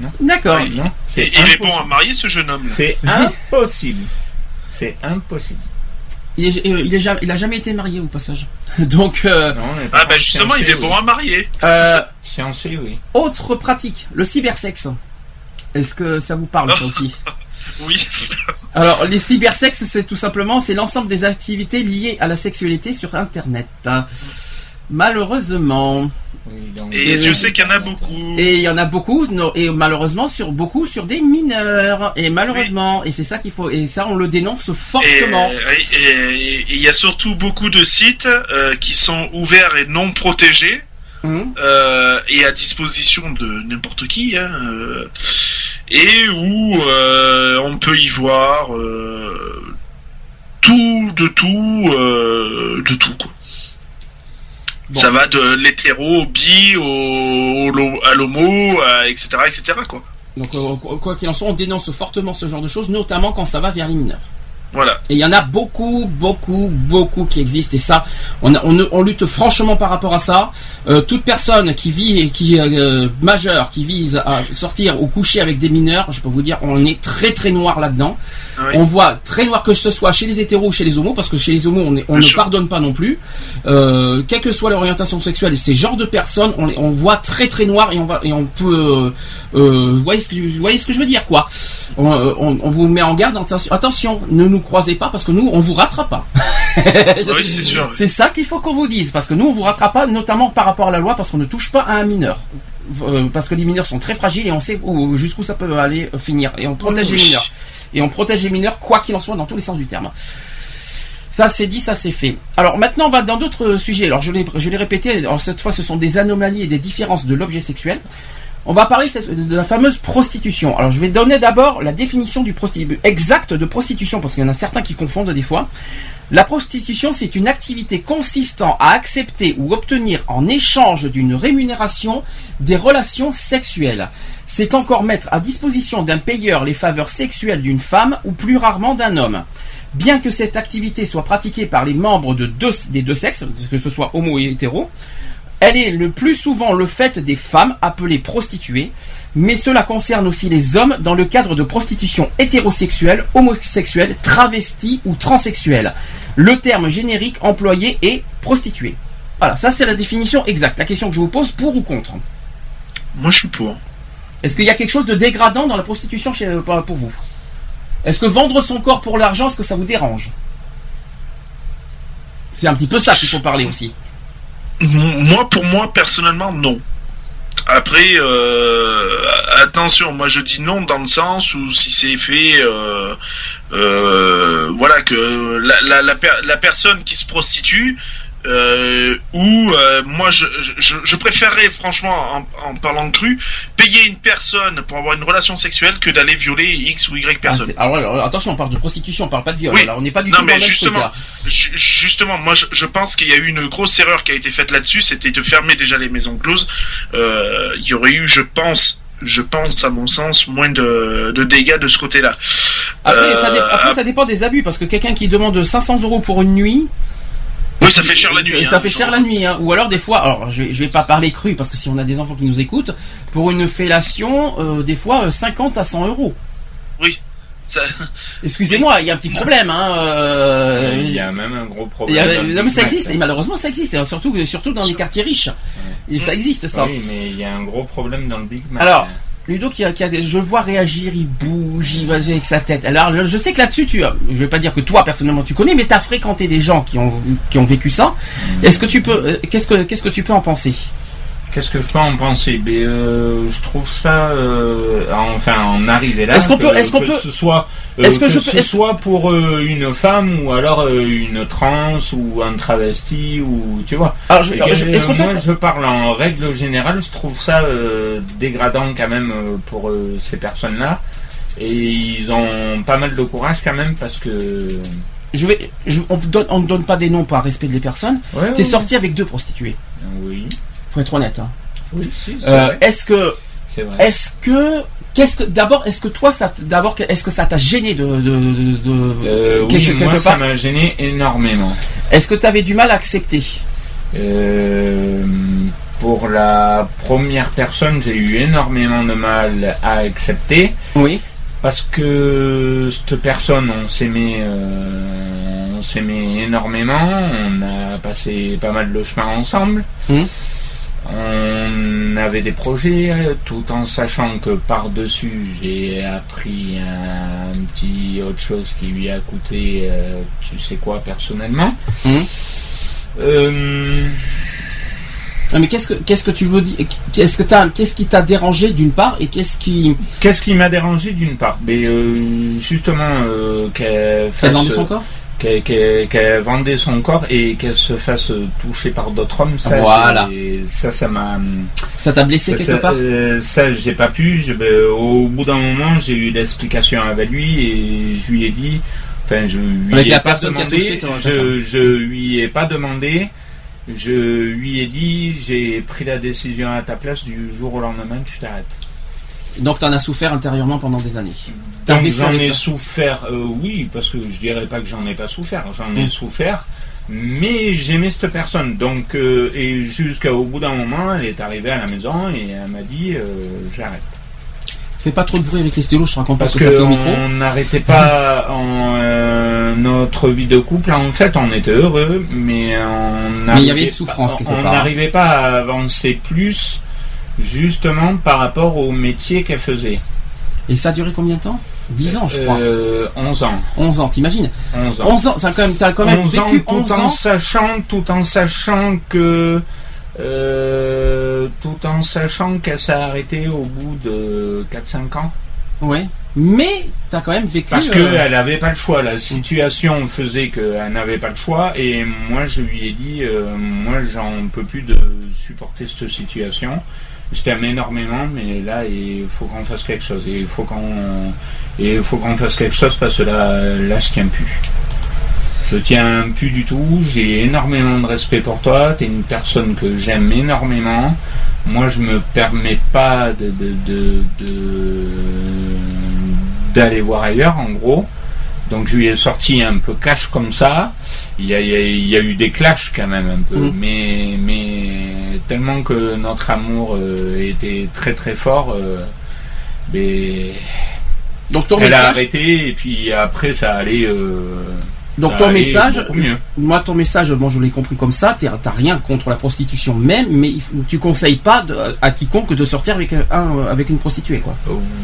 non, D'accord. Oui. non. C'est il est bon à marier ce jeune homme. là. C'est impossible. C'est impossible. Il, est, euh, il, est jamais, il a jamais été marié au passage. Donc, euh, Non, Ah bah justement, il est bon à marier. euh, Fiancé, oui. autre pratique, le cybersexe. Est-ce que ça vous parle ça aussi Oui. Alors, les cybersexes, c'est tout simplement, c'est l'ensemble des activités liées à la sexualité sur Internet. Malheureusement. Oui, donc, Et oui. sait qu'il y en a beaucoup. Et il y en a beaucoup, et malheureusement sur beaucoup sur des mineurs. Et malheureusement, et c'est ça qu'il faut, et ça on le dénonce fortement. et- il y a surtout beaucoup de sites euh, qui sont ouverts et non protégés Hum. euh, et à disposition de n'importe qui, hein, euh, et où euh, on peut y voir euh, tout, de tout, euh, de tout. Quoi. Bon. Ça va de l'hétéro au bi, au, au à l'homo, à- etc., etc. Quoi. Donc euh, quoi quoi qu'il en soit, on dénonce fortement ce genre de choses, notamment quand ça va vers les mineurs. Voilà. Et il y en a beaucoup, beaucoup, beaucoup qui existent. Et ça, on, a- on, on lutte franchement par rapport à ça. Euh, toute personne qui vit et qui euh, majeure, qui vise à sortir ou coucher avec des mineurs, je peux vous dire, on est très très noir là-dedans. Ah oui. On voit très noir que ce soit chez les hétéros ou chez les homos, parce que chez les homos, on, est- on Bien ne sûr. pardonne pas non plus. Euh, quelle que soit l'orientation sexuelle, ces genres de personnes, on, voit très très noir et on va et on peut. Euh, euh, vous voyez ce que vous voyez ce que je veux dire, quoi on, on- on vous met en garde. Attention, attention, ne nous croisez pas parce que nous, on vous rattrape pas. Oui, c'est sûr. C'est ça qu'il faut qu'on vous dise, parce que nous, on vous rattrape pas, notamment par rapport à la loi, parce qu'on ne touche pas à un mineur. Parce que les mineurs sont très fragiles et on sait où- jusqu'où ça peut aller finir. Et on protège Oui. les mineurs. Et on protège les mineurs, quoi qu'il en soit, dans tous les sens du terme. Ça c'est dit, ça c'est fait. Alors maintenant on va dans d'autres sujets. Alors je l'ai, répété, cette fois ce sont des anomalies et des différences de l'objet sexuel. On va parler de la fameuse prostitution. Alors je vais donner d'abord la définition du exacte de prostitution parce qu'il y en a certains qui confondent des fois. La prostitution, c'est une activité consistant à accepter ou obtenir en échange d'une rémunération des relations sexuelles. C'est encore mettre à disposition d'un payeur les faveurs sexuelles d'une femme ou plus rarement d'un homme. Bien que cette activité soit pratiquée par les membres des deux sexes, que ce soit homo et hétéro, elle est le plus souvent le fait des femmes appelées prostituées, mais cela concerne aussi les hommes dans le cadre de prostitution hétérosexuelle, homosexuelle, travestie ou transsexuelle. Le terme générique employé est prostituée. Voilà, ça c'est la définition exacte. La question que je vous pose, pour ou contre Moi, je suis pour. Est-ce qu'il y a quelque chose de dégradant dans la prostitution pour vous? Est-ce que vendre son corps pour l'argent, est-ce que ça vous dérange? C'est un petit peu ça qu'il faut parler aussi. Moi, pour moi, personnellement, non. Après, euh, attention, moi je dis non dans le sens où si c'est fait, euh, euh, voilà que la personne qui se prostitue, euh, ou euh, moi je, je, je préférerais franchement en, en parlant de cru, payer une personne pour avoir une relation sexuelle que d'aller violer X ou Y Ah, personne. alors, alors, attention, on parle de prostitution, on parle pas de viol. Oui. On n'est pas du Non, tout dans mais même justement, truc Justement, moi je, je pense qu'il y a eu une grosse erreur qui a été faite là-dessus, c'était de fermer déjà les maisons closes. Euh, il y aurait eu, je pense, je pense à mon sens, moins de, de dégâts de ce côté-là. Après, ça, dé- Euh, après, ça dépend des abus, parce que quelqu'un qui demande 500 euros pour une nuit, Oui, ça fait cher la nuit. ça hein, fait cher la nuit. Hein. Ou alors des fois, alors je vais, je vais pas parler cru, parce que si on a des enfants qui nous écoutent, pour une fellation, euh, des fois euh, 50 à 100 euros. Oui. Ça- Excusez-moi, il y a un petit problème. Hein, euh, Il y a même un gros problème. a- non mais ça existe, et malheureusement ça existe, et surtout, surtout dans les quartiers riches. Et ça existe ça. Oui, mais il y a un gros problème dans le Big Mac. Alors. Ludo qui a, qui a je le vois réagir, il bouge, il va avec sa tête. Alors je sais que là-dessus, tu, je vais pas dire que toi personnellement tu connais, mais tu as fréquenté des gens qui ont qui ont vécu ça. Est-ce que tu peux, euh, qu'est-ce que qu'est-ce que tu peux en penser? Qu'est-ce que je peux en penser? Ben, euh, Je trouve ça, euh, enfin, en arriver là. Est-ce qu'on peut- est-ce qu'on que peut- ce soit, euh, est-ce que que, je peux- ce soit pour une femme ou alors une trans ou un travesti ou tu vois. Alors, je- je- est-ce qu'on peut moi, je parle en règle générale. Je trouve ça dégradant quand même pour ces personnes-là. Et ils ont pas mal de courage quand même parce que. Je vais, je- on ne donne, on ne donne pas des noms par respect des personnes. Ouais, T'es ouais. sorti avec deux prostituées. Oui. Faut être honnête. hein. Oui, si, Euh, est-ce que, est-ce que, qu'est-ce que, d'abord, est-ce que toi, ça, d'abord, est-ce que ça t'a gêné de, de, de, de- Euh, quelque- oui, quelque moi, ça m'a gêné énormément. Est-ce que tu avais du mal à accepter? Euh, pour la première personne, j'ai eu énormément de mal à accepter Oui. parce que cette personne, on s'aimait, euh, on s'aimait énormément. On a passé pas mal de chemin ensemble. Mhm. On avait des projets, euh, tout en sachant que par-dessus, j'ai appris un, petit autre chose qui lui a coûté, euh, tu sais quoi, personnellement. Mhm. Euh, Non, mais qu'est-ce que qu'est-ce que tu veux dire? Qu'est-ce que t'as Qu'est-ce qui t'a dérangé d'une part et qu'est-ce qui Qu'est-ce qui m'a dérangé d'une part? Mais euh, justement euh, qu'elle fasse- vendait son corps? Qu'elle, vendait son corps et qu'elle se fasse toucher par d'autres hommes. Ça, Voilà. ça, ça m'a. Ça t'a blessé ça, quelque ça, part euh, Ça, j'ai pas pu. Je- ben, au bout d'un moment, j'ai eu l'explication avec lui et je lui ai dit. Enfin, je lui Avec ai la pas demandé. touché je, je lui ai pas demandé. Je lui ai dit, j'ai pris la décision à ta place du jour au lendemain, tu t'arrêtes. Donc t'en as souffert intérieurement pendant des années. T'as Donc vécu j'en ai ça souffert, euh, oui, parce que je dirais pas que j'en ai pas souffert, j'en ai Mm. souffert, mais j'aimais cette personne. Donc, euh, et jusqu'au bout d'un moment, elle est arrivée à la maison et elle m'a dit euh, j'arrête. Fais pas trop de bruit avec les stylos, je te raconte pas ce que ça fait que au micro. on n'arrêtait pas en notre vie de couple. En fait, on était heureux, mais on Mais il y n'arrivait pas- On part. n'arrivait pas à avancer plus, justement par rapport au métier qu'elle faisait. Et ça a duré combien de temps? 10 ans, je crois. Euh, 11 ans. 11 ans, t'imagines? 11 ans. 11 ans, ça a quand même, t'as quand même 11 ans, vécu tout 11 en ans. sachant, tout en sachant que, euh, tout en sachant qu'elle s'est arrêtée au bout de 4-5 ans. Ouais. Mais t'as quand même vécu. Parce euh, qu'elle n'avait pas le choix. La situation faisait qu'elle n'avait pas le choix. Et moi, je lui ai dit, euh, moi, j'en peux plus de supporter cette situation. Je t'aime énormément, mais là, il faut qu'on fasse quelque chose. Et il faut qu'on, il faut qu'on fasse quelque chose parce que là, là, je tiens plus. Je tiens plus du tout. J'ai énormément de respect pour toi. T'es une personne que j'aime énormément. Moi, je me permets pas de, de, de- de- d'aller voir ailleurs, en gros. Donc, je lui ai sorti un peu cash comme ça. Il y a, il y eu des clashs quand même un peu, Mhm. mais, mais tellement que notre amour euh, était très très fort. euh, mais Donc ton elle a arrêté et puis après ça allait. euh, donc ça ton allait message, mieux. moi ton message, bon je l'ai compris comme ça, t'as rien contre la prostitution même, mais tu conseilles pas de- à quiconque de sortir avec un, un- avec une prostituée quoi.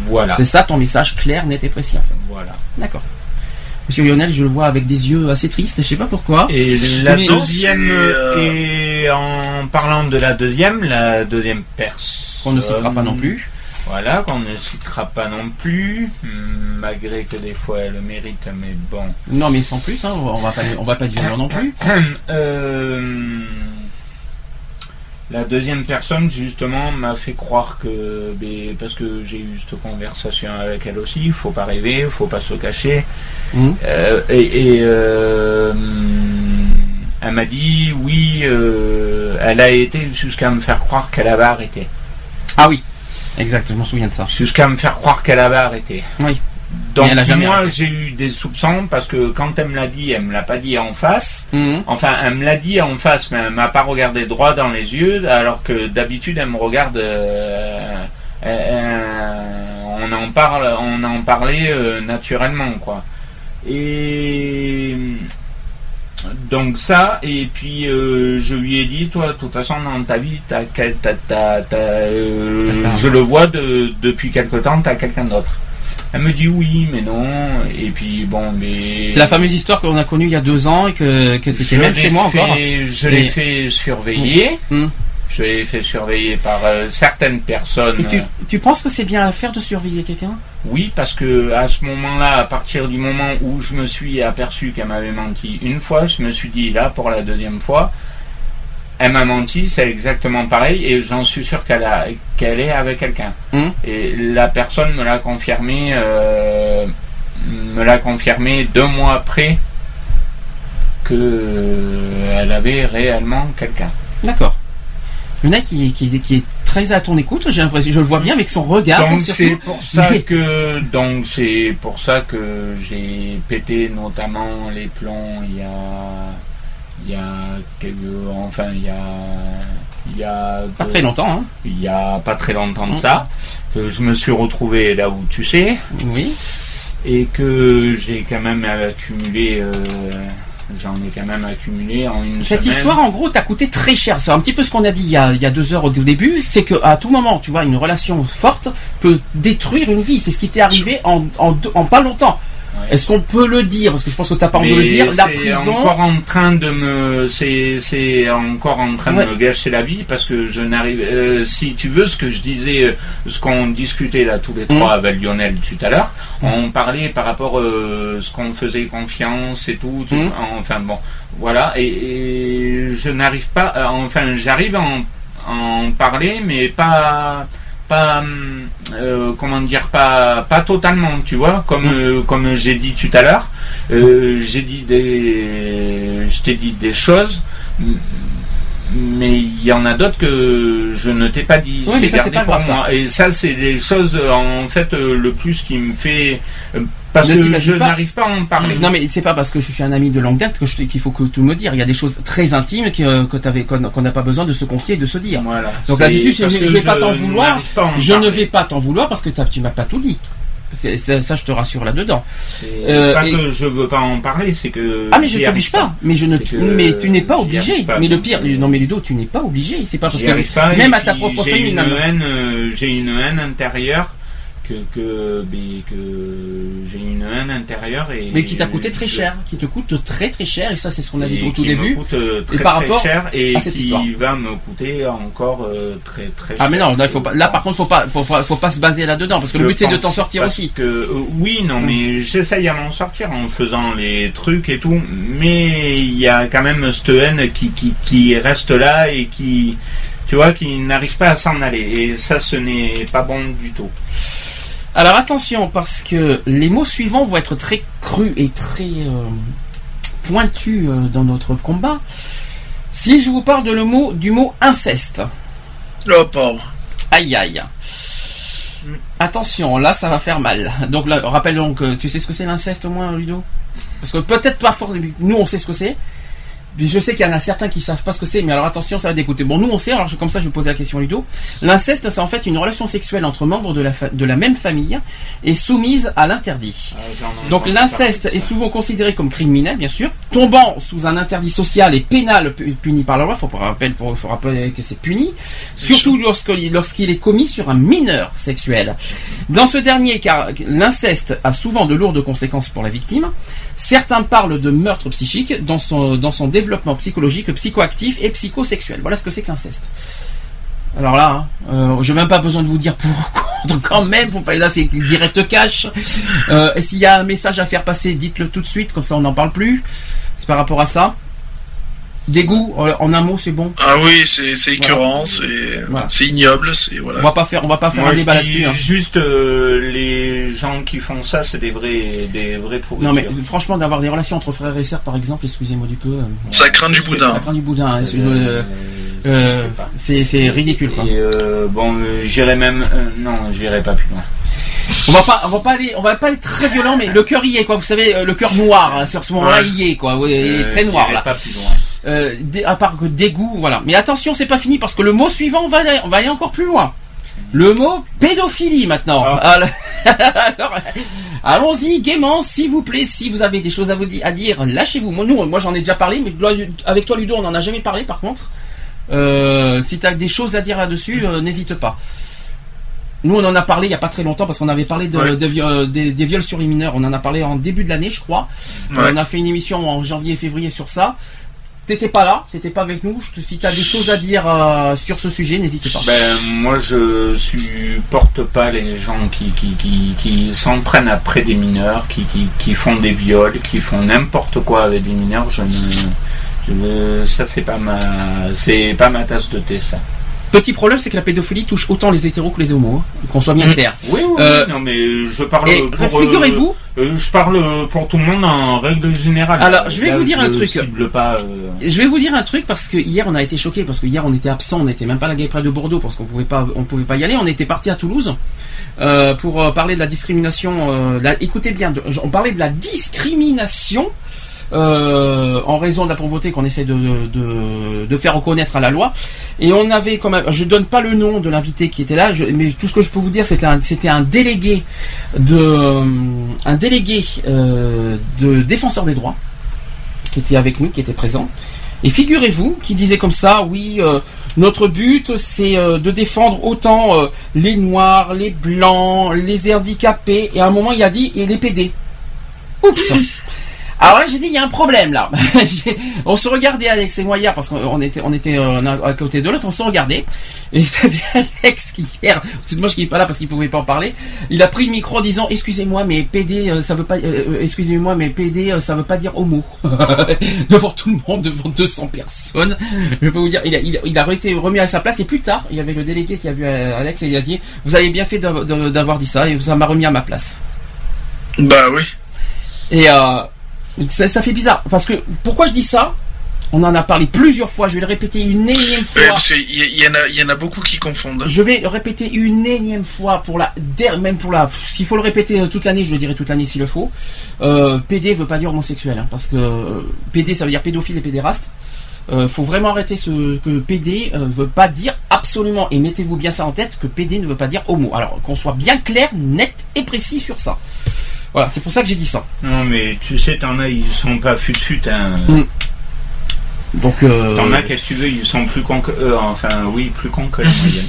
Voilà. C'est ça ton message clair, net et précis en fait. Voilà. D'accord. Monsieur Lionel, je le vois avec des yeux assez tristes, je sais pas pourquoi. Et la Mais- deuxième, euh, et en parlant de la deuxième, la deuxième personne. Qu'on ne citera pas non plus. Voilà, qu'on ne citera pas non plus, hum, malgré que des fois elle le mérite, mais bon. Non mais sans plus, hein, on va pas, on va pas dire non plus. Euh, la deuxième personne, justement, m'a fait croire que, ben, parce que j'ai eu cette conversation avec elle aussi, il faut pas rêver, il faut pas se cacher. Mhm. Euh, et et, euh, elle m'a dit, oui, euh, elle a été jusqu'à me faire croire qu'elle avait arrêté. Ah oui, exact, je m'en souviens de ça. Jusqu'à me faire croire qu'elle avait arrêté. Oui. Donc moi j'ai eu des soupçons parce que quand elle me l'a dit, elle me l'a pas dit en face. Mhm. Enfin, elle me l'a dit en face, mais elle m'a pas regardé droit dans les yeux, alors que d'habitude elle me regarde. euh, euh, on en parle, on en parlait euh, naturellement, quoi. Et donc ça, et puis euh, je lui ai dit, toi, de toute façon, dans ta vie, t'as- t'as- t'as, euh, T'as- je le vois de- depuis quelque temps, t'as quelqu'un d'autre. Elle me dit oui, mais non, et puis bon, mais C'est la fameuse histoire qu'on a connue il y a deux ans et que, que tu étais même chez moi fait- encore. Je l'ai fait surveiller. Mhm. Je l'ai fait surveiller par euh, certaines personnes. Et tu, tu penses que c'est bien à faire de surveiller quelqu'un? Oui, parce que à ce moment-là, à partir du moment où je me suis aperçu qu'elle m'avait menti une fois, je me suis dit là pour la deuxième fois, elle m'a menti, c'est exactement pareil, et j'en suis sûr qu'elle a qu'elle est avec quelqu'un. Hum. Et la personne me l'a confirmé, euh, me l'a confirmé deux mois après que euh, elle avait réellement quelqu'un. D'accord. Le mec qui, qui, qui est très à ton écoute, j'ai l'impression, je le vois bien avec son regard. Donc c'est pour ça Mais- que donc c'est pour ça que j'ai pété notamment les plombs il y a il y a quelques enfin il y a il y a Pas très longtemps, hein. il y a pas très longtemps de Mm. ça que je me suis retrouvé là où tu sais Oui. et que j'ai quand même accumulé euh, j'en ai quand même accumulé en une Cette semaine. histoire, en gros, t'a coûté très cher. C'est un petit peu ce qu'on a dit il y a, il y a deux heures au début. C'est que à tout moment, tu vois, une relation forte peut détruire une vie. C'est ce qui t'est arrivé en, en pas longtemps. Est-ce qu'on peut le dire? Parce que je pense que tu n'as pas envie de le dire. La c'est prison. encore en train de me, c'est, encore en train Ouais. de me gâcher la vie parce que je n'arrive. euh, si tu veux, ce que je disais, euh, ce qu'on discutait là tous les Mm. trois avec Lionel tout à l'heure, on parlait par rapport euh, ce qu'on faisait confiance et tout. Mm. Enfin bon, voilà. Et, et je n'arrive pas. à- enfin, j'arrive à en, à en parler, mais pas pas euh, comment dire pas pas totalement tu vois comme Mm. euh, comme j'ai dit tout à l'heure euh, j'ai dit des je t'ai dit des choses mais il y en a d'autres que je ne t'ai pas dit Oui, J'ai ça, gardé pour grave, ça. moi. et ça c'est des choses en fait le plus qui me fait parce Ne que je n'arrive pas à en parler Non mais c'est pas parce que je suis un ami de longue date que qu'il faut que tout me dire. Il y a des choses très intimes que, que t'avais- qu'on n'a pas besoin de se confier et de se dire. voilà Donc là-dessus, je, que vais pas t'en vouloir. pas Je ne vais pas t'en vouloir parce que tu m'as pas tout dit. Ça, je te rassure là-dedans. Euh, pas et- que je veux pas en parler c'est que Ah mais je t'oblige pas. Mais je ne. Que Mais tu n'es pas obligé. pas. Mais le pire, non mais Ludo, tu n'es pas obligé. C'est pas parce que pas, même à ta propre j'ai famille. une même. haine, euh, j'ai une haine intérieure que que, mais que j'ai une haine intérieure et Mais qui t'a coûté très je- cher, qui te coûte très très cher, et ça c'est ce qu'on a dit et au tout début. coûte, euh, très, par très rapport cher et à cette qui histoire. va me coûter encore euh, très très cher. Ah mais non, là, faut pas, là par contre faut pas, faut pas, faut pas se baser là-dedans parce que le but c'est de t'en sortir aussi. Que, euh, oui, non, Mm. mais j'essaye à m'en sortir en faisant les trucs et tout, mais il y a quand même cette haine qui, qui, qui reste là et qui, tu vois, qui n'arrive pas à s'en aller. Et ça, ce n'est pas bon du tout. Alors attention parce que les mots suivants vont être très crus et très euh, pointus euh, dans notre combat. Si je vous parle de le mot du mot inceste, Oh pauvre. aïe aïe. Attention, là ça va faire mal. Donc là, rappelle donc, euh, tu sais ce que c'est l'inceste au moins, Ludo? Parce que peut-être pas forcément. Nous on sait ce que c'est. Je sais qu'il y en a certains qui savent pas ce que c'est, mais alors attention, ça va dégoûter. Bon, nous on sait, alors je- comme ça je vais poser la question à Ludo. L'inceste, c'est en fait une relation sexuelle entre membres de la, fa- de la même famille et soumise à l'interdit. Donc l'inceste est souvent considéré comme criminel, bien sûr, tombant sous un interdit social et pénal pu- puni par la loi. Faut rappeler, faut, faut rappeler que c'est puni, surtout lorsqu'il est commis sur un mineur sexuel. Dans ce dernier cas, l'inceste a souvent de lourdes conséquences pour la victime. Certains parlent de meurtre psychique dans son, développement psychologique, psychoactif et psychosexuel. Voilà ce que c'est que l'inceste. Alors là, hein, euh, j'ai même pas besoin de vous dire pourquoi. Donc quand même, faut pas là c'est direct cash. Euh, et s'il y a un message à faire passer, dites-le tout de suite, comme ça on n'en parle plus. C'est par rapport à ça. Dégoût, euh, en un mot, c'est bon. Ah oui, c'est c'est écœurant, Voilà. c'est Voilà. c'est ignoble, c'est voilà. On va pas faire, on va pas faire Moi, un débat là-dessus. hein. Juste euh, les gens qui font ça, c'est des vrais, des vrais pourritures. Non mais franchement, d'avoir des relations entre frères et sœurs, par exemple, excusez-moi du peu. euh, Ça craint du boudin. Ça craint du boudin. hein, Euh, euh, c'est c'est ridicule quoi. Et euh, bon, j'irai même. euh, non, j'irai pas plus loin. On va pas, on va pas aller, on va pas aller très violent, mais le cœur y est quoi. Vous savez, euh, le cœur noir hein, sur ce moment-là, il y est quoi. Il est Euh, très noir là. pas plus loin. Euh, à part que dégoût, voilà. Mais attention, c'est pas fini parce que le mot suivant, on va aller, on va aller encore plus loin. Le mot pédophilie maintenant. Ah. Alors, alors, allons-y gaiement, s'il vous plaît. Si vous avez des choses à vous di- à dire, lâchez-vous. Moi, nous, moi, j'en ai déjà parlé, mais avec toi, Ludo, on n'en a jamais parlé. Par contre, euh, si tu as des choses à dire là-dessus, euh, n'hésite pas. Nous, on en a parlé il y a pas très longtemps parce qu'on avait parlé de, Ouais. de vi- euh, des, des viols sur les mineurs. On en a parlé en début de l'année, je crois. Ouais. Euh, on a fait une émission en janvier et février sur ça. T'étais pas là, t'étais pas avec nous. Si t'as des choses à dire euh, sur ce sujet, n'hésite pas. Ben, moi, je supporte pas les gens qui, qui, qui, qui s'en prennent après des mineurs, qui, font des viols, qui font n'importe quoi avec des mineurs. Je ne, je ne- ça c'est pas ma, c'est pas ma tasse de thé, ça. Petit problème, c'est que la pédophilie touche autant les hétéros que les homos. hein, Qu'on soit bien Mm. clair. Oui, oui, Euh, non, mais je parle Et pour. figurez-vous, euh, euh, je parle pour tout le monde en règle générale. Alors, je vais vous dire un truc. cible pas. euh, je vais vous dire un truc parce que hier on a été choqués parce que hier on était absent, on n'était même pas à la Gay Pride de Bordeaux parce qu'on pouvait pas, on pouvait pas y aller. On était parti à Toulouse pour parler de la discrimination. la- écoutez bien, de- on parlait de la discrimination. Euh, en raison de la pauvreté qu'on essaie de, faire reconnaître à la loi. Et on avait quand même, je donne pas le nom de l'invité qui était là, mais tout ce que je peux vous dire, c'était un, délégué de, un euh, défenseur des droits qui était avec nous, qui était présent. Et figurez-vous qu'il disait comme ça, oui, euh, notre but c'est de défendre autant les noirs, les blancs, les handicapés, et à un moment il a dit et les PD. Oups. Alors là, j'ai dit, il y a un problème là. on se regardait Alex et moi hier parce qu'on était, on était euh, à côté de l'autre, on se regardait. Et c'était Alex qui hier, c'est dommage qu'il n'est pas là parce qu'il pouvait pas en parler. Il a pris le micro en disant, excusez-moi, mais PD, euh, ça veut pas, euh, euh, excusez-moi, mais PD, ça veut pas dire homo. devant tout le monde, devant 200 personnes. Je peux vous dire, il a, il a, il a été remis à sa place et plus tard, il y avait le délégué qui a vu Alex et il a dit, vous avez bien fait d'avoir dit ça et ça m'a remis à ma place. Bah oui. Et euh, ça, ça fait bizarre. Parce que pourquoi je dis ça? On en a parlé plusieurs fois. Je vais le répéter une énième fois. Qu'il y, il y en a, il y en a beaucoup qui confondent. Je vais le répéter une énième fois pour la même pour la. S'il faut le répéter euh, toute l'année, je le dirai toute l'année s'il le faut. Euh, PD veut pas dire homosexuel, hein, parce que euh, PD ça veut dire pédophile et pédéraste. Euh, faut vraiment arrêter ce que PD euh, veut pas dire absolument et mettez-vous bien ça en tête que PD ne veut pas dire homo. Alors qu'on soit bien clair, net et précis sur ça. Voilà, c'est pour ça que j'ai dit ça. Non, mais tu sais, t'en as, ils sont pas fut-fut. Hein. Mm. Donc euh, T'en as, qu'est-ce que tu veux, ils sont plus cons que. euh, enfin, oui, plus cons que la moyenne.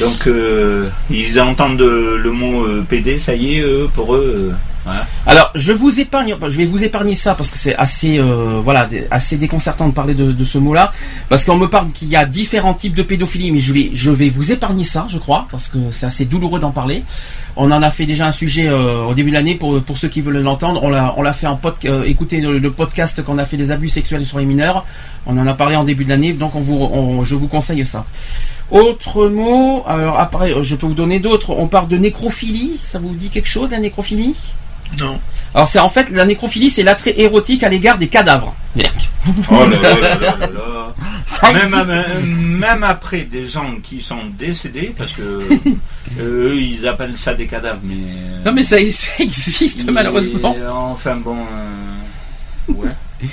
Donc, euh, ils entendent euh, le mot euh, PD, ça y est, eux, pour eux. Euh. Alors, je vous épargne, vais vous épargner ça parce que c'est assez, euh, assez déconcertant de parler de, ce mot-là, parce qu'on me parle qu'il y a différents types de pédophilie, mais je vais, vous épargner ça, je crois, parce que c'est assez douloureux d'en parler. On en a fait déjà un sujet euh, au début de l'année pour ceux qui veulent l'entendre. On l'a, fait podcast, écoutez le, podcast qu'on a fait des abus sexuels sur les mineurs. On en a parlé en début de l'année, donc je vous conseille ça. Autre mot, alors je peux vous donner d'autres. On parle de nécrophilie. Ça vous dit quelque chose, la nécrophilie? Non. alors c'est en fait la nécrophilie, c'est l'attrait érotique à l'égard des cadavres. Oh là là là là là là. Ça même, après des gens qui sont décédés, parce que euh, eux, ils appellent ça des cadavres, mais. euh, Non mais ça, ça existe malheureusement. enfin bon. euh, ouais.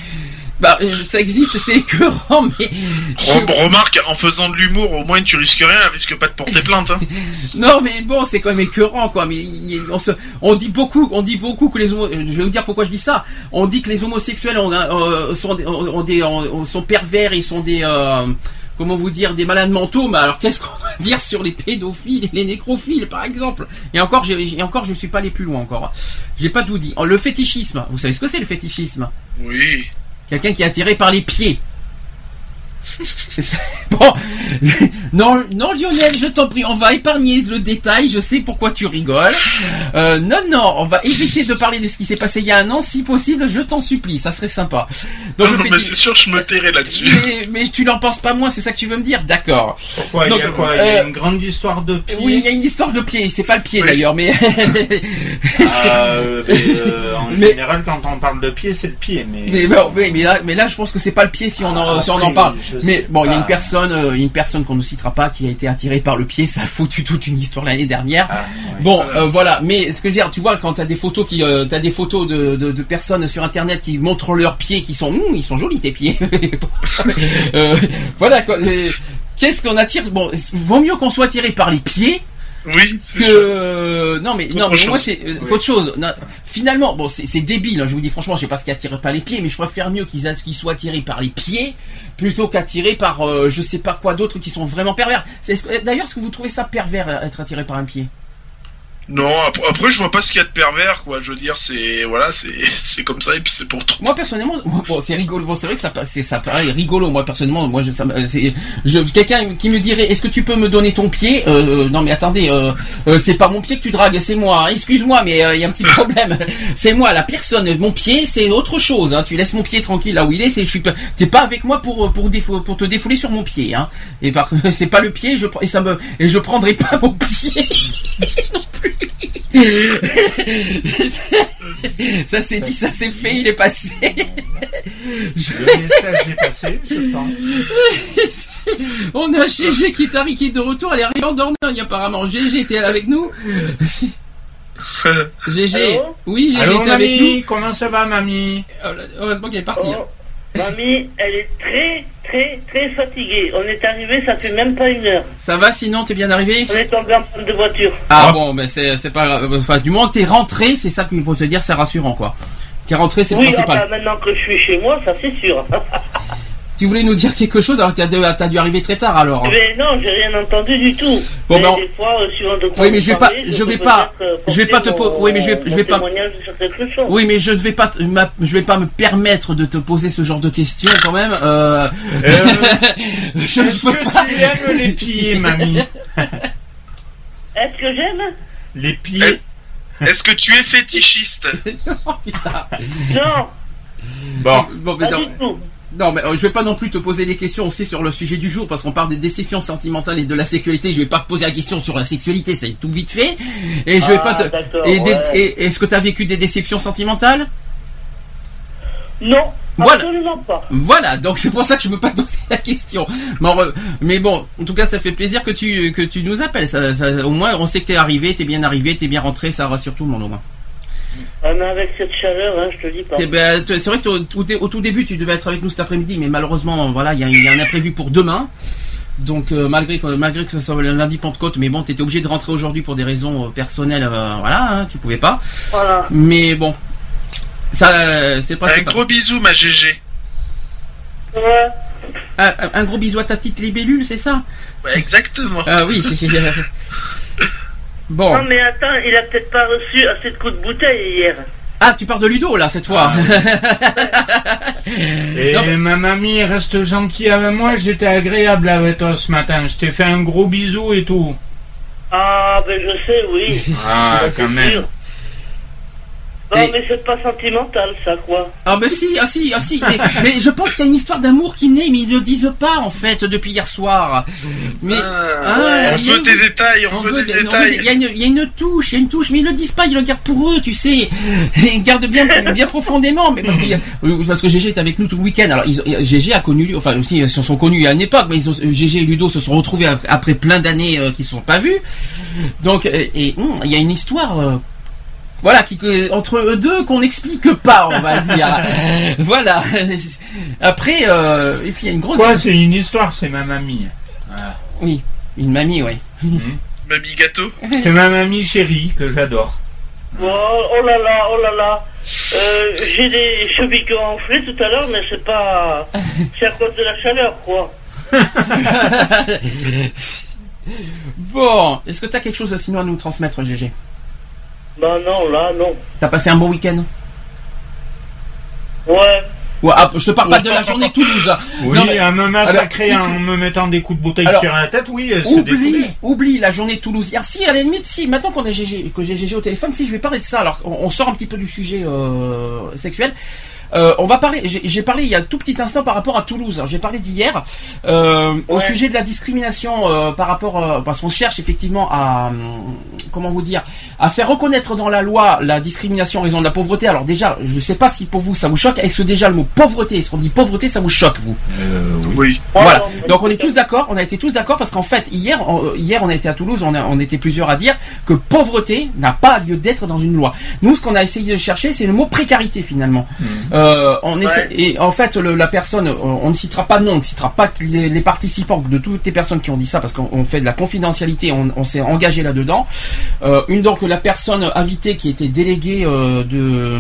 Bah, ça existe, c'est écœurant, mais Re- remarque, en faisant de l'humour, au moins tu risques rien, elle risque pas de porter plainte. Hein. non mais bon, c'est quand même écœurant quoi. Mais on, se, on dit beaucoup, on dit beaucoup que les homo- je vais vous dire pourquoi je dis ça. On dit que les homosexuels ont, un- euh, sont, des- ont- ont des, ont- sont pervers, ils sont des euh, comment vous dire des malades mentaux. Mais alors qu'est-ce qu'on va dire sur les pédophiles et les nécrophiles par exemple? Et encore, j'ai, encore, je suis pas allé plus loin encore. J'ai pas tout dit. Le fétichisme, vous savez ce que c'est le fétichisme? Oui. Quelqu'un qui est attiré par les pieds. Bon, non, non Lionel, je t'en prie, on va épargner le détail. Je sais pourquoi tu rigoles. Euh, non, non, on va éviter de parler de ce qui s'est passé il y a un an, si possible. Je t'en supplie, ça serait sympa. Donc, le mais c'est sûr, je me tairai là-dessus. mais, mais tu n'en penses pas moins, c'est ça que tu veux me dire? D'accord. Pourquoi? Donc, Il y a quoi? Il y a euh, une grande histoire de pied Oui, il y a une histoire de pied. C'est pas le pied Oui. d'ailleurs, mais Ah, euh, mais, euh, en Mais- général, quand on parle de pied, c'est le pied. Mais, Mais, bon, oui, mais, là, mais là, je pense que c'est pas le pied si on en, Ah, si on en parle. je Mais sais bon, il y a une personne, euh, il y a une personne qu'on ne citera pas qui a été attirée par le pied. Ça a foutu toute une histoire l'année dernière. Ah, oui. Bon, Voilà. euh, voilà. Mais ce que je veux dire, tu vois, quand t'as des photos qui, euh, t'as des photos de, de, de personnes sur internet qui montrent leurs pieds, qui sont, Hum, ils sont jolis tes pieds. Euh, voilà quoi. Euh, Qu'est-ce qu'on attire? Bon, vaut mieux qu'on soit attiré par les pieds Oui, que sûr. euh, non mais non mais moi c'est euh, Oui. autre chose. Non, finalement bon c'est débile. hein, je vous dis franchement je sais pas ce qui attire par les pieds mais je préfère mieux qu'ils qu'ils soient attirés par les pieds plutôt qu'attirés par euh, je sais pas quoi d'autre qui sont vraiment pervers. D'ailleurs est-ce que vous trouvez ça pervers être attiré par un pied? Non, après, après, je vois pas ce qu'il y a de pervers, quoi. Je veux dire, c'est voilà, c'est c'est comme ça et puis c'est pour tout. Moi personnellement, bon, c'est rigolo. Bon, c'est vrai que ça, ça paraît rigolo. Moi personnellement, moi, je, ça, je, quelqu'un qui me dirait, est-ce que tu peux me donner ton pied euh, Non, mais attendez, euh, euh, c'est pas mon pied que tu dragues, c'est moi. hein. Excuse-moi, mais il y a un petit problème. c'est moi, la personne. Mon pied, c'est autre chose. Hein. Tu laisses mon pied tranquille là où il est. C'est, je suis, pas- t'es pas avec moi pour pour pour te défouler sur mon pied. Hein. Et par, c'est pas le pied. Je et ça me et je prendrai pas mon pied non plus. ça c'est dit, ça c'est fait, il est passé. Je- Le message est passé, je pense. On a GG qui est arrivé qui est de retour, elle est arrivée en Dordogne apparemment. GG était avec nous. GG, Allô oui GG était avec nous. Comment ça va, mamie? Oh Heureusement qu'elle est partie. hein. Mamie, elle est très, très, très fatiguée. On est arrivé, ça fait même pas une heure. Ça va sinon, t'es bien arrivé On est tombé en panne de voiture. Ah Ah. bon, ben c'est c'est pas grave. Enfin, du moment que t'es rentré, c'est ça qu'il faut se dire, c'est rassurant quoi. T'es rentré, c'est le Oui, principal. enfin, maintenant que je suis chez moi, ça c'est sûr. Tu voulais nous dire quelque chose, alors t'as dû, t'as dû arriver très tard alors. Mais non, j'ai rien entendu du tout. Bon, mais ben, on- des fois, euh, suivant de quoi Oui, mais je vais pas- je vais pas- euh, je vais pas te porter po- oui, mais je vais- je pas-. Oui, mais je ne vais pas, te- ma- je vais pas me permettre de te poser ce genre de questions quand même. Euh... je ne Est-ce peux que pas. tu aimes les pieds, mamie Est-ce que j'aime? Les pieds. Est-ce que tu es fétichiste? Oh, putain. Non, Bon. Bon, mais pas non, du tout. Non, mais euh, je vais pas non plus te poser des questions aussi sur le sujet du jour parce qu'on parle des déceptions sentimentales et de la sexualité. Je vais pas te poser la question sur la sexualité, c'est tout vite fait. Et je vais Ah, pas te. Et, ouais. et- est-ce que tu as vécu des déceptions sentimentales? Non, Voilà. absolument pas. Voilà, donc c'est pour ça que je peux pas te poser la question. Mais, bon, en tout cas, ça fait plaisir que tu que tu nous appelles. Ça, ça- au moins, on sait que t'es arrivé, t'es bien arrivé, t'es bien rentré, ça rassure tout le monde au moins. Ah, mais avec cette chaleur, hein, je te dis pas. C'est ben, tu- c'est vrai que au, au dé- au tout début, tu devais être avec nous cet après-midi, mais malheureusement, voilà, il y, a- il y a un imprévu pour demain. Donc euh, malgré que malgré que ce soit le lundi Pentecôte, mais bon, t'étais obligé de rentrer aujourd'hui pour des raisons euh, personnelles, euh, voilà, hein, tu pouvais pas. Voilà. Mais bon, ça, euh, c'est pas. Un pas- gros bisou, ma GG. Ouais. Un, un- un gros bisou à ta petite libellule, c'est ça? Ouais, exactement. Ah oui. Bon. Non, mais attends, il a peut-être pas reçu assez de coups de bouteille hier. Ah, tu parles de Ludo là cette fois. Et Non, mais- ma mamie reste gentille avec moi, j'étais agréable avec toi ce matin. Je t'ai fait un gros bisou et tout. Ah, ben je sais, oui. Ah, quand même. sûr. Non, Et- mais c'est pas sentimental, ça, quoi. Ah bah si, ah si, ah si. Mais, mais je pense qu'il y a une histoire d'amour qui naît, mais ils ne le disent pas en fait depuis hier soir. Mais Ah, on il y a veut des détails, on, on veut des on des- Il y, détails. a une- il y a une touche, il y a une touche, mais ils le disent pas, ils le gardent pour eux, tu sais. Ils gardent bien, bien profondément, mais parce, a- que GG est avec nous tout le week-end. Alors ils, GG a connu, enfin aussi ils se sont connus à une époque, mais ils ont, GG et Ludo se sont retrouvés après, plein d'années euh, qu'ils ne se sont pas vus. Donc euh, et hum, il y a une histoire. Voilà, qui, entre eux deux qu'on n'explique pas, on va dire. voilà. Après, euh, et puis il y a une grosse. Quoi, c'est une histoire, c'est ma mamie. Voilà. Oui, une mamie, oui. Mamie gâteau. C'est ma mamie chérie que j'adore. Oh, oh là là, oh là là. Euh, J'ai des chevilles qui ont enflé tout à l'heure, mais c'est pas. C'est à cause de la chaleur, quoi. bon, est-ce que tu as quelque chose sinon à nous transmettre, GG Bah non, là, non. T'as passé un bon week-end Ouais. Ouais, ah, je te parle pas de la journée Toulouse. hein. Oui, Non, mais- à me Alors, si en me mettant des coups de bouteille Alors, sur la tête, oui, Oublie, oublie la journée Toulouse hier. Si, à la limite, si, maintenant qu'on a GG, que j'ai GG au téléphone, si je vais parler de ça, alors on, on sort un petit peu du sujet euh, sexuel. Euh, on va parler. J'ai j'ai parlé il y a un tout petit instant par rapport à Toulouse. Alors, J'ai parlé d'hier euh, au sujet de la discrimination euh, par rapport euh, parce qu'on cherche effectivement à hum, comment vous dire à faire reconnaître dans la loi la discrimination en raison de la pauvreté. Alors déjà, je sais pas si pour vous ça vous choque. Est-ce que déjà le mot pauvreté, est-ce qu'on dit pauvreté, ça vous choque vous? Euh, oui. Voilà. Oh, Donc on est tous d'accord. On a été tous d'accord parce qu'en fait hier, on, hier on a été à Toulouse. On, a- on était plusieurs à dire que pauvreté n'a pas lieu d'être dans une loi. Nous, ce qu'on a essayé de chercher, c'est le mot précarité finalement. Euh, on essaie, et en fait, le- la personne, on, on ne citera pas de nom, on ne citera pas les, les participants de toutes les personnes qui ont dit ça parce qu'on on fait de la confidentialité. On, on s'est engagé là-dedans. Euh, une donc la personne invitée qui était déléguée euh, de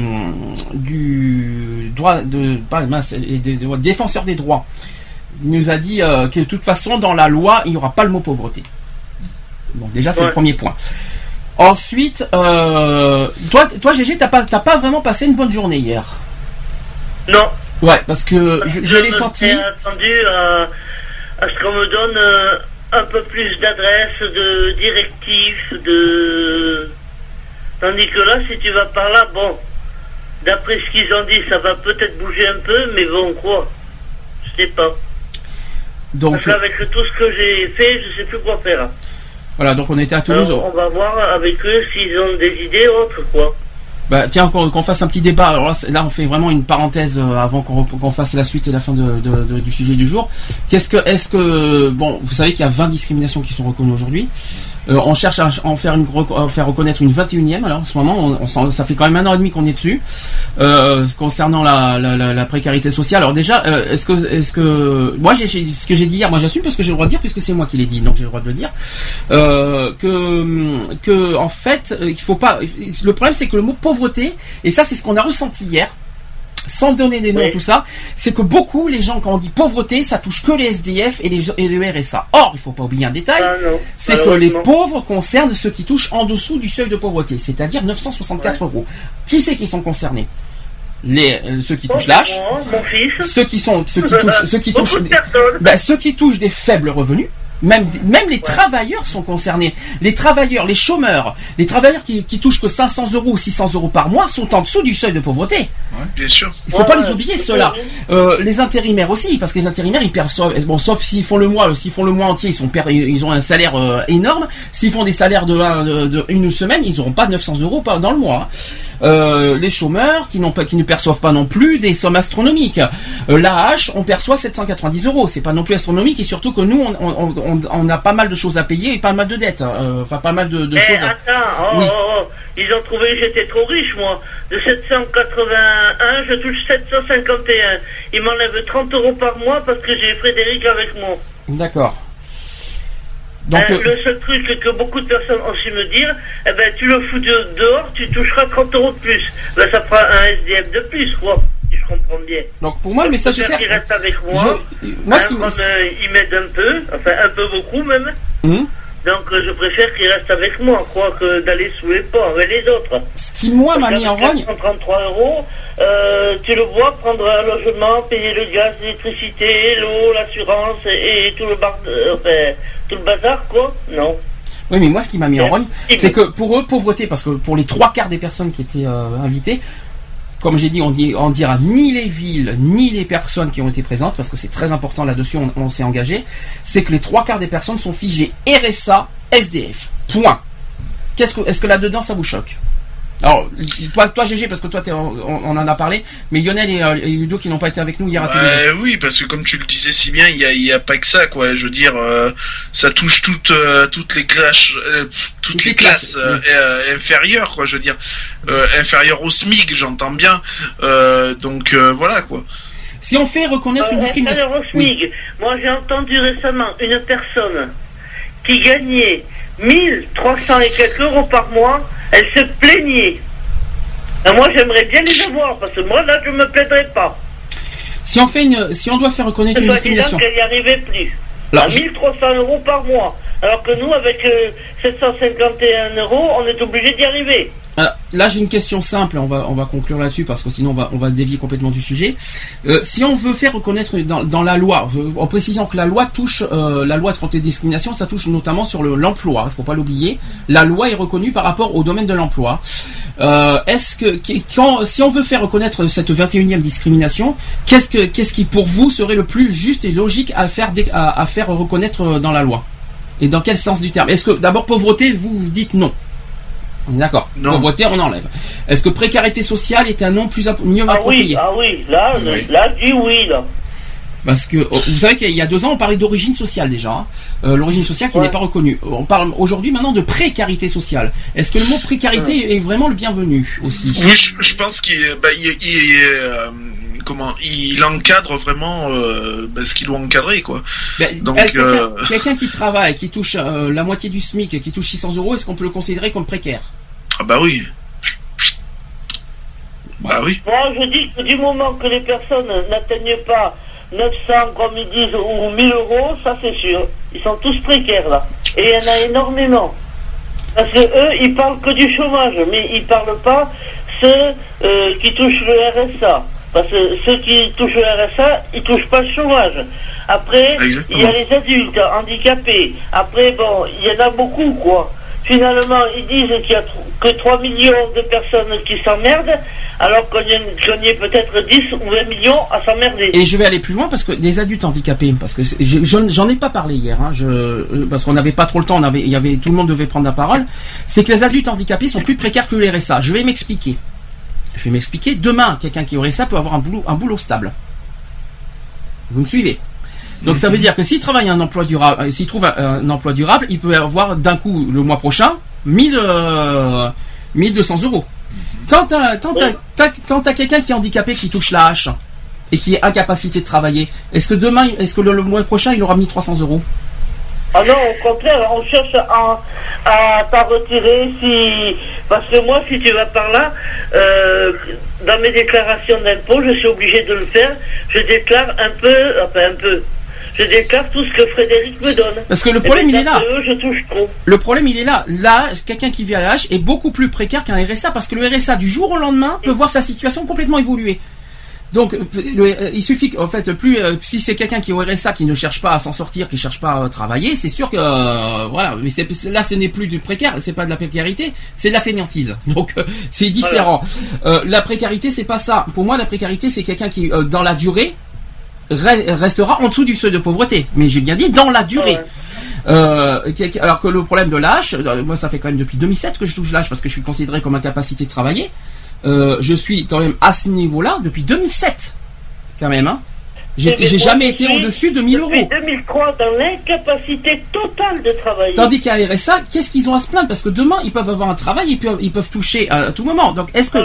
du droit de pas mince, et des- défenseur des droits il nous a dit euh, que de toute façon dans la loi il n'y aura pas le mot pauvreté. Donc déjà c'est le premier point. Ensuite, euh, toi, toi GG, t'as pas, t'as pas vraiment passé une bonne journée hier? Non. Ouais, parce que je, je l'ai senti. attendu à, à ce qu'on me donne euh, un peu plus d'adresses, de directives, de. Tandis que là, si tu vas par là, bon, d'après ce qu'ils ont dit, ça va peut-être bouger un peu, mais bon, quoi Je sais pas. Donc Parce qu'avec tout ce que j'ai fait, je sais plus quoi faire. voilà, donc on était à Toulouse. Alors, on va voir avec eux s'ils ont des idées autres, quoi. Bah, tiens, qu'on fasse un petit débat. Alors là, on fait vraiment une parenthèse euh, avant qu'on fasse la suite et la fin du sujet du jour. Qu'est-ce que, est-ce que, bon, vous savez qu'il y a 20 discriminations qui sont reconnues aujourd'hui. Euh, on cherche à en faire, reconnaître une 21e. Alors en ce moment, ça fait quand même un an et demi qu'on est dessus. Euh, concernant la, précarité sociale. Alors déjà, euh, est-ce que, est-ce que, moi, j'ai, ce que j'ai dit hier, moi j'assume parce que j'ai le droit de dire puisque c'est moi qui l'ai dit, donc j'ai le droit de le dire. Que, en fait, il faut pas. Le problème, c'est que le mot pauvreté, et ça, c'est ce qu'on a ressenti hier. Sans donner des noms, Oui. tout ça, c'est que beaucoup, les gens, quand on dit pauvreté, ça touche que les SDF et, les, et le RSA. Or, il faut pas oublier un détail, Ah c'est que les pauvres concernent ceux qui touchent en dessous du seuil de pauvreté, c'est-à-dire 964 euros. Qui c'est qui sont concernés? Les, euh, ceux qui touchent l'âge, moi, mon fils. ceux qui sont, ceux qui touchent, ceux qui ben, ceux qui touchent des faibles revenus, même, même les travailleurs sont concernés. Les travailleurs, les chômeurs, les travailleurs qui, qui touchent que 500 euros ou 600 euros par mois sont en dessous du seuil de pauvreté. Bien sûr. Il faut pas les oublier ceux-là. Euh, les intérimaires aussi, parce que les intérimaires ils perçoivent, bon sauf s'ils font le mois, s'ils font le mois entier, ils sont ils ont un salaire euh, énorme. S'ils font des salaires de, un- de- de une semaine, ils n'auront pas 900 euros dans le mois. hein. Euh, les chômeurs qui n'ont pas, qui ne perçoivent pas non plus des sommes astronomiques. Euh, L'AH, on perçoit 790 euros. C'est pas non plus astronomique et surtout que nous, on, on, on- on a pas mal de choses à payer et pas mal de dettes. hein. Euh, Enfin, pas mal de, de Eh, choses. attends, oh, Oui. oh, oh, ils ont trouvé que j'étais trop riche, moi. De 781, je touche 751. Ils m'enlèvent 30 euros par mois parce que j'ai Frédéric avec moi. D'accord. Donc, Euh, euh, le seul truc que beaucoup de personnes ont su me dire, eh ben, tu le fous de- dehors, tu toucheras 30 euros de plus. Ben, ça fera un SDF de plus, quoi. Si je comprends bien. donc pour moi, le message est clair. reste avec moi. Je- moi, ce Hein, comme, euh, il m'aide un peu, enfin un peu beaucoup même. Hum. Donc euh, je préfère qu'il reste avec moi, quoi, que d'aller sous les ponts avec les autres. Ce qui moi m'a mis en rogne. 433 euros, euh, tu le vois, prendre un logement, payer le gaz, l'électricité, l'eau, l'assurance et, et tout le bar, enfin, tout le bazar, quoi. Non. Oui, mais moi, ce qui m'a mis en rogne, c'est que pour eux, pauvreté, parce que pour les trois quarts des personnes qui étaient euh, invitées, comme j'ai dit, on, on dira ni les villes, ni les personnes qui ont été présentes, parce que c'est très important là-dessus, on, on s'est engagé, c'est que les trois quarts des personnes sont figées RSA, SDF. Point. Est-ce que là-dedans, ça vous choque? Alors, toi, toi, GG, parce que toi, t'es- on, on en a parlé, mais Lionel et, euh, et Ludo qui n'ont pas été avec nous hier à Toulouse. Ouais, oui, parce que comme tu le disais si bien, il y a, y a pas que ça, quoi. Je veux dire, euh, ça touche toutes, euh, toutes les classes, euh, toutes, les, les classes, classes, euh, euh, inférieures, quoi. Je veux dire, euh, inférieures au SMIC, j'entends bien. Euh, donc euh, voilà, quoi. Si on fait reconnaître une Euh, discrimination. inférieur au SMIC. Moi, j'ai entendu récemment une personne qui gagnait 1300 et quelques euros par mois, elle se plaignait. Et moi, j'aimerais bien les avoir, parce que moi, là, je me plaindrais pas. Si on fait une, si on doit faire reconnaître une discrimination. qu'elle n'y arrivait plus. Alors, à je- 1300 euros par mois. Alors que nous, avec euh, 751 euros, on est obligé d'y arriver. Là, j'ai une question simple. On va, on va conclure là-dessus parce que sinon, on va, on va dévier complètement du sujet. Euh, si on veut faire reconnaître dans, dans la loi, euh, en précisant que la loi touche, euh, la loi contre les discriminations, ça touche notamment sur le- l'emploi. Il faut pas l'oublier. La loi est reconnue par rapport au domaine de l'emploi. Est-ce que, quand, si on veut faire reconnaître cette 21e discrimination, qu'est-ce que, qu'est-ce qui pour vous serait le plus juste et logique à faire, à, à faire reconnaître dans la loi? Et dans quel sens du terme? Est-ce que d'abord pauvreté, vous, dites non D'accord. Pauvreté, on enlève. Est-ce que précarité sociale est un nom plus mieux Ah approprié oui, ah oui, là, Oui. là, dis oui, là. Parce que oh, vous savez qu'il y a deux ans, on parlait d'origine sociale déjà. hein. Euh, L'origine sociale qui Ouais. n'est pas reconnue. On parle aujourd'hui maintenant de précarité sociale. Est-ce que le mot précarité est vraiment le bienvenu aussi? Oui, je, je pense qu'il bah, il, il, euh, comment il encadre vraiment euh, bah, ce qu'il doit encadrer, quoi. Ben, Donc, quelqu'un euh, qui travaille, qui touche euh, la moitié du SMIC, qui touche 600 euros, est-ce qu'on peut le considérer comme précaire? Ah bah oui. Bah oui. Moi, je dis que du moment que les personnes n'atteignent pas 900, comme ils disent, ou 1000 euros, ça c'est sûr. Ils sont tous précaires, là. Et il y en a énormément. Parce que eux, ils parlent que du chômage, mais ils parlent pas ceux euh, qui touchent le RSA. Parce que ceux qui touchent le RSA, ils touchent pas le chômage. Après, Exactement. il y a les adultes handicapés. Après, bon, il y en a beaucoup, quoi. Finalement, ils disent qu'il y a que 3 millions de personnes qui s'emmerdent, alors qu'on y, est peut-être 10 ou 20 millions à s'emmerder. Et je vais aller plus loin parce que des adultes handicapés, parce que j'en ai pas parlé hier, hein, je, euh, parce qu'on n'avait pas trop le temps, y avait, tout le monde devait prendre la parole. C'est que les adultes handicapés sont plus précaires que le RSA. Je vais m'expliquer. Je vais m'expliquer. Demain, quelqu'un qui aurait ça peut avoir un boulot, un boulot stable. Vous me suivez? Donc ça veut dire que s'il travaille un emploi durable, euh, s'il trouve un, emploi durable, il peut avoir d'un coup le mois prochain 1000, euh, 1200 euros. Quand t'as, quand t'as, quand t'as quelqu'un qui est handicapé qui touche la hache et qui est incapacité de travailler, est-ce que demain, est-ce que le, le mois prochain il aura 1300 euros? Ah non, au contraire, on cherche à, à t'en retirer si... Parce que moi, si tu vas par là, euh, dans mes déclarations d'impôt, je suis obligé de le faire. Je déclare un peu, enfin un peu. Je déclare tout ce que Frédéric me donne. Parce que le problème, il est là. à eux, je touche trop. Le problème, il est là. Là, quelqu'un qui vit à la hache est beaucoup plus précaire qu'un RSA parce que le RSA, du jour au lendemain, peut voir sa situation complètement évoluer. Donc, euh, le- euh, il suffit qu'en fait, plus euh, si c'est quelqu'un qui est au RSA qui ne cherche pas à s'en sortir, qui cherche pas à travailler, c'est sûr que euh, voilà. Mais c'est- là, ce n'est plus du précaire, c'est pas de la précarité, c'est de la fainéantise. Donc, euh, c'est différent. La précarité, c'est pas ça. Pour moi, la précarité, c'est quelqu'un qui, dans la durée, restera en dessous du seuil de pauvreté. Mais j'ai bien dit dans la durée. Euh, quel- alors que le problème de l'âge, euh, moi ça fait quand même depuis 2007 que je touche l'âge parce que je suis considéré comme incapacité de travailler. Euh, je suis quand même à ce niveau-là depuis 2007, quand même. Hein. J'ai Eh, jamais été au-dessus de 1000 Depuis euros. 2003, dans l'incapacité totale de travailler. Tandis qu'à RSA, qu'est-ce qu'ils ont à se plaindre? Parce que demain, ils peuvent avoir un travail et puis ils peuvent toucher à tout moment. Donc, est-ce que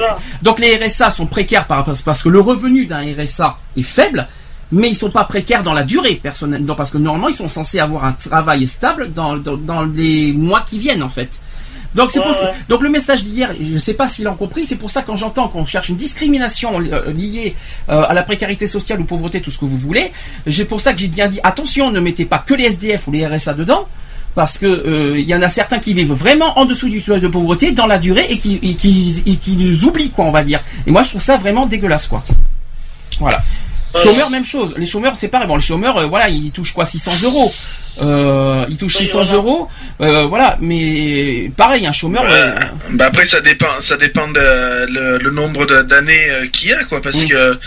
donc les RSA sont précaires par, parce, parce que le revenu d'un RSA est faible, mais ils sont pas précaires dans la durée personnellement, parce que normalement ils sont censés avoir un travail stable dans, dans, dans les mois qui viennent en fait. Donc c'est Ouais, ouais. donc le message d'hier, je sais pas s'il en compris, c'est pour ça quand j'entends qu'on cherche une discrimination euh, liée euh, à la précarité sociale ou pauvreté, tout ce que vous voulez, j'ai pour ça que j'ai bien dit attention, ne mettez pas que les SDF ou les RSA dedans. Parce que euh, il y en a certains qui vivent vraiment en dessous du seuil de pauvreté dans la durée et qui, et qui, et qui nous oublient quoi on va dire. Et moi je trouve ça vraiment dégueulasse quoi. Voilà. Chômeurs, même chose. Les chômeurs, c'est pareil. Bon, les chômeurs, euh, voilà, ils touchent quoi 600 euros. Euh, ils touchent Oui, 600 voilà. euros. Euh, voilà, mais pareil, un chômeur. euh, Bah après ça dépend, ça dépend de le, le nombre d'années euh, qu'il y a quoi, parce Mm. que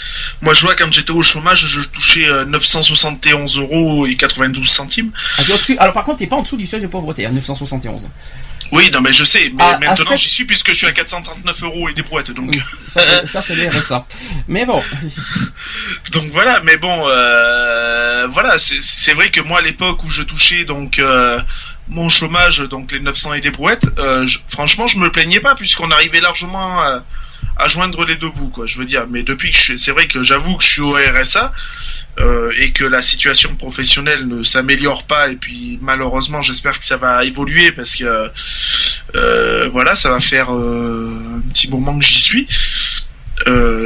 moi je vois quand j'étais au chômage, je touchais euh, 971 euros et 92 centimes. ah. Alors par contre, t'es pas en dessous du seuil de pauvreté, à 971. Oui, non mais je sais, mais à maintenant j'y suis puisque je suis à 439 euros et des brouettes, donc. Ça, c'est- ça c'est le RSA. Mais bon. Donc voilà, mais bon, euh, voilà, c'est- c'est vrai que moi à l'époque où je touchais donc euh, mon chômage, donc les 900 et des brouettes, euh, je- franchement je me plaignais pas puisqu'on arrivait largement à, à joindre les deux bouts, quoi. Je veux dire, mais depuis que je c'est vrai que j'avoue que je suis au RSA euh, et que la situation professionnelle ne s'améliore pas et puis malheureusement j'espère que ça va évoluer parce que euh, voilà, ça va faire euh, un petit moment que j'y suis.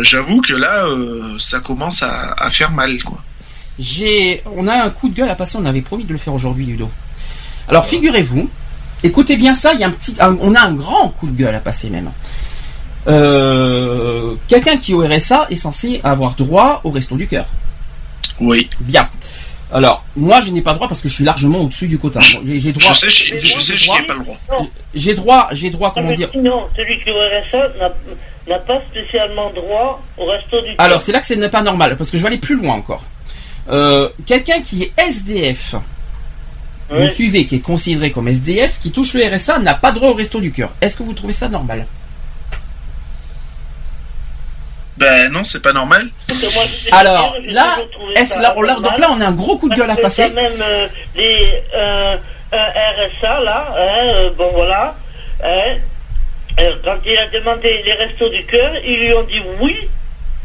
J'avoue que là, ça commence à, faire mal, quoi. J'ai, on a un coup de gueule à passer. On avait promis de le faire aujourd'hui, Ludo. Alors figurez-vous, écoutez bien ça. Il y a un petit, on a un grand coup de gueule à passer même. Euh, quelqu'un qui est au RSA est censé avoir droit au resto du cœur. Oui. Bien. Alors, moi, je n'ai pas droit parce que je suis largement au-dessus du quota. Bon, J'ai j'ai droit. Je sais, j'ai- je sais, droit- pas le droit. J'ai droit, j'ai droit, Non, comment dire. sinon, celui qui est au RSA n'a- n'a pas spécialement droit au resto du Alors, cœur. c'est là que ce n'est pas normal, parce que je vais aller plus loin encore. Euh, Quelqu'un qui est SDF, vous me suivez, qui est considéré comme SDF, qui touche le RSA, n'a pas droit au resto du cœur. Est-ce que vous trouvez ça normal Ben non, c'est pas normal. Alors, là, on- là- donc là, on a un gros coup de gueule à passer. quand même euh, les euh, un RSA là, hein, euh, bon voilà, hein, euh, quand il a demandé les restos du cœur, ils lui ont dit oui,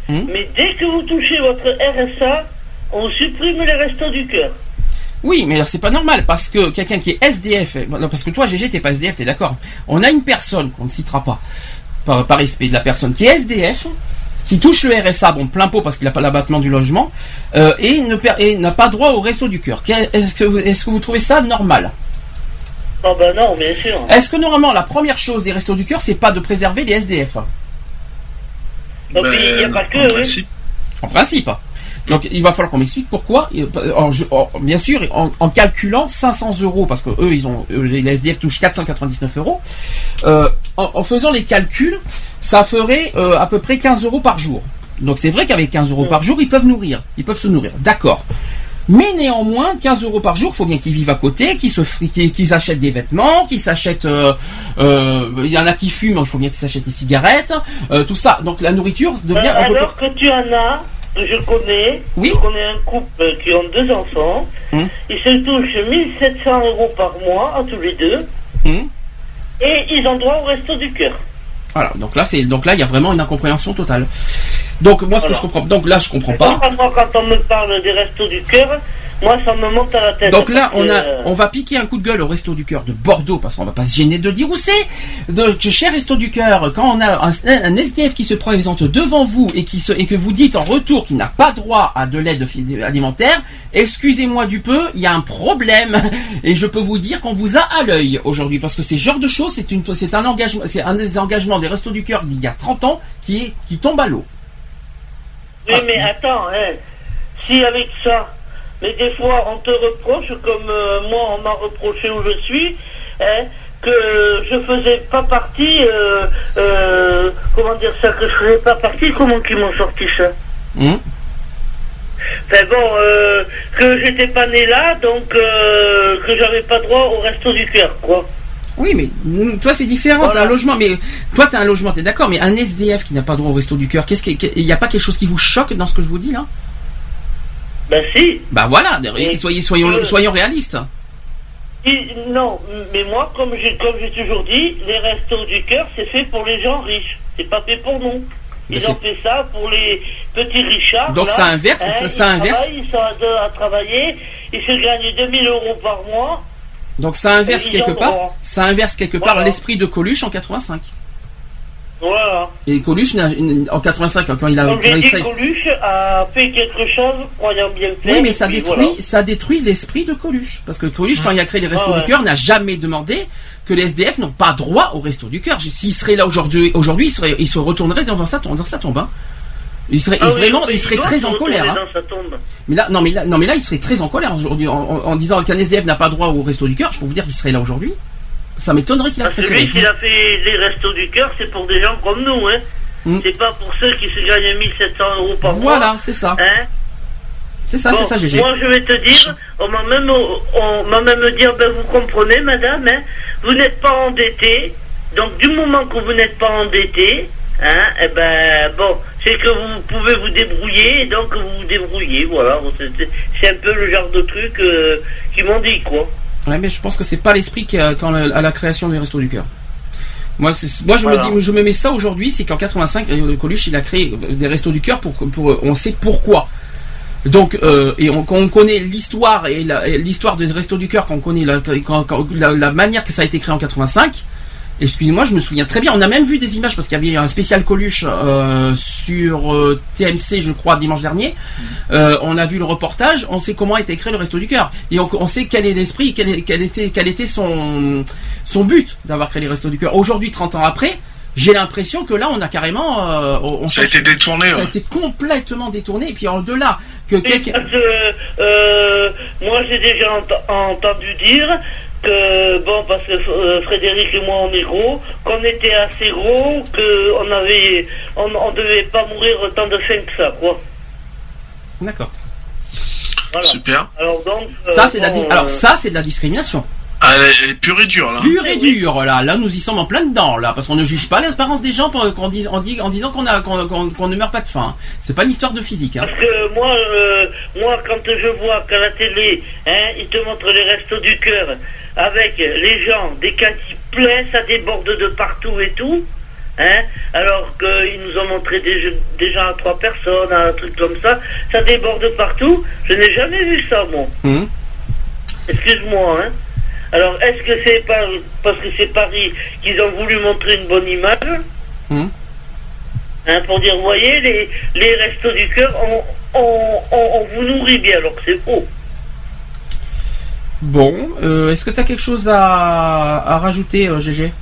Hmm. mais dès que vous touchez votre RSA, on supprime les restos du cœur. Oui, mais alors c'est pas normal parce que quelqu'un qui est SDF, euh, non, parce que toi GG t'es pas SDF, t'es d'accord. On a une personne qu'on ne citera pas par, par respect de la personne qui est SDF, qui touche le RSA, bon plein pot parce qu'il n'a pas l'abattement du logement, euh, et n'a pas droit au resto du cœur. Est-ce que, vous- est-ce que vous trouvez ça normal? Oh ben non, bien sûr. Est-ce que normalement la première chose des restos du cœur c'est pas de préserver les SDF Donc il n'y a pas que. Ben, en oui. principe. En principe. Donc il va falloir qu'on m'explique pourquoi. En- en- bien sûr, en, en calculant 500 euros, parce que eux, ils ont, les SDF touchent 499 euros. euh, en, en faisant les calculs, ça ferait euh, à peu près 15 euros par jour. Donc c'est vrai qu'avec 15 euros par jour, ils peuvent nourrir, ils peuvent se nourrir. D'accord. Mais néanmoins, 15 euros par jour, faut bien qu'ils vivent à côté, qu'ils se, qu'ils achètent des vêtements, qu'ils s'achètent. euh, euh, Il y en a qui fument, il faut bien qu'ils s'achètent des cigarettes, euh, tout ça. Donc la nourriture devient un peu alors que tu en as, que je connais, je connais un couple qui ont deux enfants, Hum. ils se touchent 1700 euros par mois à tous les deux, Hum. et ils ont droit au resto du cœur. Voilà, donc là c'est donc là il y a vraiment une incompréhension totale. Donc moi ce que je comprends donc là je comprends pas. donc, moi, quand on me parle des restos du cœur, Moi, ça me monte à la tête. Donc là, parce on a, euh, on va piquer un coup de gueule au Resto du Cœur de Bordeaux parce qu'on va pas se gêner de dire où c'est. Donc, cher Resto du Cœur, quand on a un, un SDF qui se présente devant vous et qui se, et que vous dites en retour qu'il n'a pas droit à de l'aide alimentaire, excusez-moi du peu, il y a un problème et je peux vous dire qu'on vous a à l'œil aujourd'hui parce que ces genres de choses, c'est une, c'est un engagement, c'est un des engagements des Restos du Cœur d'il y a 30 ans qui est, qui tombe à l'eau. Oui, mais attends, hein. si avec ça, mais des fois on te reproche, comme euh, moi on m'a reproché où je suis, hein, que je faisais pas partie, euh, euh, comment dire ça, que je faisais pas partie, comment qu'ils m'ont sorti ça. Enfin bon, euh, que j'étais pas né là, donc euh, que j'avais pas droit au resto du cœur, quoi. Oui, mais toi c'est différent. T'as un logement, mais toi t'as un logement, t'es d'accord. Mais un SDF qui n'a pas droit au resto du cœur, qu'est-ce qu'il il n'y a pas quelque chose qui vous choque dans ce que je vous dis là? Ben si. Bah voilà, Mais- soyez soyons soyons réalistes. Non, mais moi, comme j'ai comme j'ai toujours dit, les restos du cœur, c'est fait pour les gens riches. C'est pas fait pour nous. Ils ont fait ça pour les petits richards. Donc là. ça inverse, Hein, ça- ils ça inverse. Ils sont à deux à travailler, ils se gagnent 2000 euros par mois. Donc ça inverse quelque part, droit. ça inverse quelque part Voilà. l'esprit de Coluche en 85. Voilà. Et Coluche en 85 quand il a Comme quand il crée- Coluche a fait quelque chose, croyant bien faire. Oui, mais ça détruit, voilà. ça détruit l'esprit de Coluche. Parce que Coluche, quand il a créé les restos Ah ouais. du cœur, n'a jamais demandé que les SDF n'ont pas droit au resto du cœur. S'il serait là aujourd'hui, aujourd'hui, il, serait, il se retournerait dans sa, dans sa tombe. hein. Il serait Ah oui, vraiment, il serait très en colère. hein. Mais là, non, mais là, non, mais là, il serait très en colère aujourd'hui en, en- en disant qu'un SDF n'a pas droit au resto du cœur. Je peux vous dire qu'il serait là aujourd'hui. Ça m'étonnerait qu'il a Parce que lui, s'il a fait les restos du cœur, c'est pour des gens comme nous, hein. C'est pas pour ceux qui se gagnent 1700 euros par mois. Voilà, c'est ça. Hein C'est ça, Bon, c'est ça, GG. Moi, je vais te dire, on m'a même, on m'a même dit, ben, vous comprenez, madame, hein, vous n'êtes pas endetté. Donc, du moment que vous n'êtes pas endetté, hein, eh ben, bon, c'est que vous pouvez vous débrouiller, et donc vous vous débrouillez, voilà. C'est un peu le genre de truc euh, qu'ils m'ont dit, quoi. Ouais, mais je pense que c'est pas l'esprit qui a- quand la- à la création des restos du cœur. Moi, moi je Voilà. me dis, je me mets ça aujourd'hui, c'est qu'en 85, euh, Coluche il a créé des restos du cœur pour, pour, on sait pourquoi. Donc, euh, et on, quand on connaît l'histoire et l'histoire des restos du cœur, quand on connaît la, quand- quand- la, la manière que ça a été créé en 85. Excusez-moi, je me souviens très bien. On a même vu des images parce qu'il y avait un spécial Coluche euh, sur euh, TMC, je crois, dimanche dernier. Euh, on a vu le reportage. On sait comment a été créé le Resto du Cœur et on, on sait quel est l'esprit, quel, était, quel était son son but d'avoir créé les Restos du Cœur. Aujourd'hui, 30 ans après, j'ai l'impression que là, on a carrément, euh, on, Ça a été détourné, Ça a été complètement détourné. Et puis en-delà que quelqu'un. euh, moi, j'ai déjà ent- entendu dire que, bon, parce que euh, Frédéric et moi, on est gros, qu'on était assez gros, qu'on avait, on, on devait pas mourir autant de faim que ça, quoi. D'accord. Voilà. Super. Alors donc. euh, Ça c'est la, alors euh, ça c'est de la discrimination. Ah, pure et dure, là. Pure et dure là. Là nous y sommes en plein dedans là parce qu'on ne juge pas l'espérance des gens pour- qu'on dise- en, en disant qu'on a qu'on qu'on- qu'on ne meurt pas de faim. C'est pas une histoire de physique. Hein. Parce que moi, euh, moi, quand je vois qu'à la télé, hein, ils te montrent les restos du cœur avec les gens, des cantines pleins, ça déborde de partout et tout, hein, alors qu'ils nous ont montré des, jeux- des gens à trois personnes, un truc comme ça, ça déborde partout. Je n'ai jamais vu ça, moi. Hum. Excuse-moi, hein. Alors, est-ce que c'est par, parce que c'est Paris qu'ils ont voulu montrer une bonne image Hum. Hein, pour dire, voyez, les, les restos du cœur, on, on, on, on vous nourrit bien, alors que c'est faux. Bon, euh, est-ce que tu as quelque chose à, à rajouter, euh, GG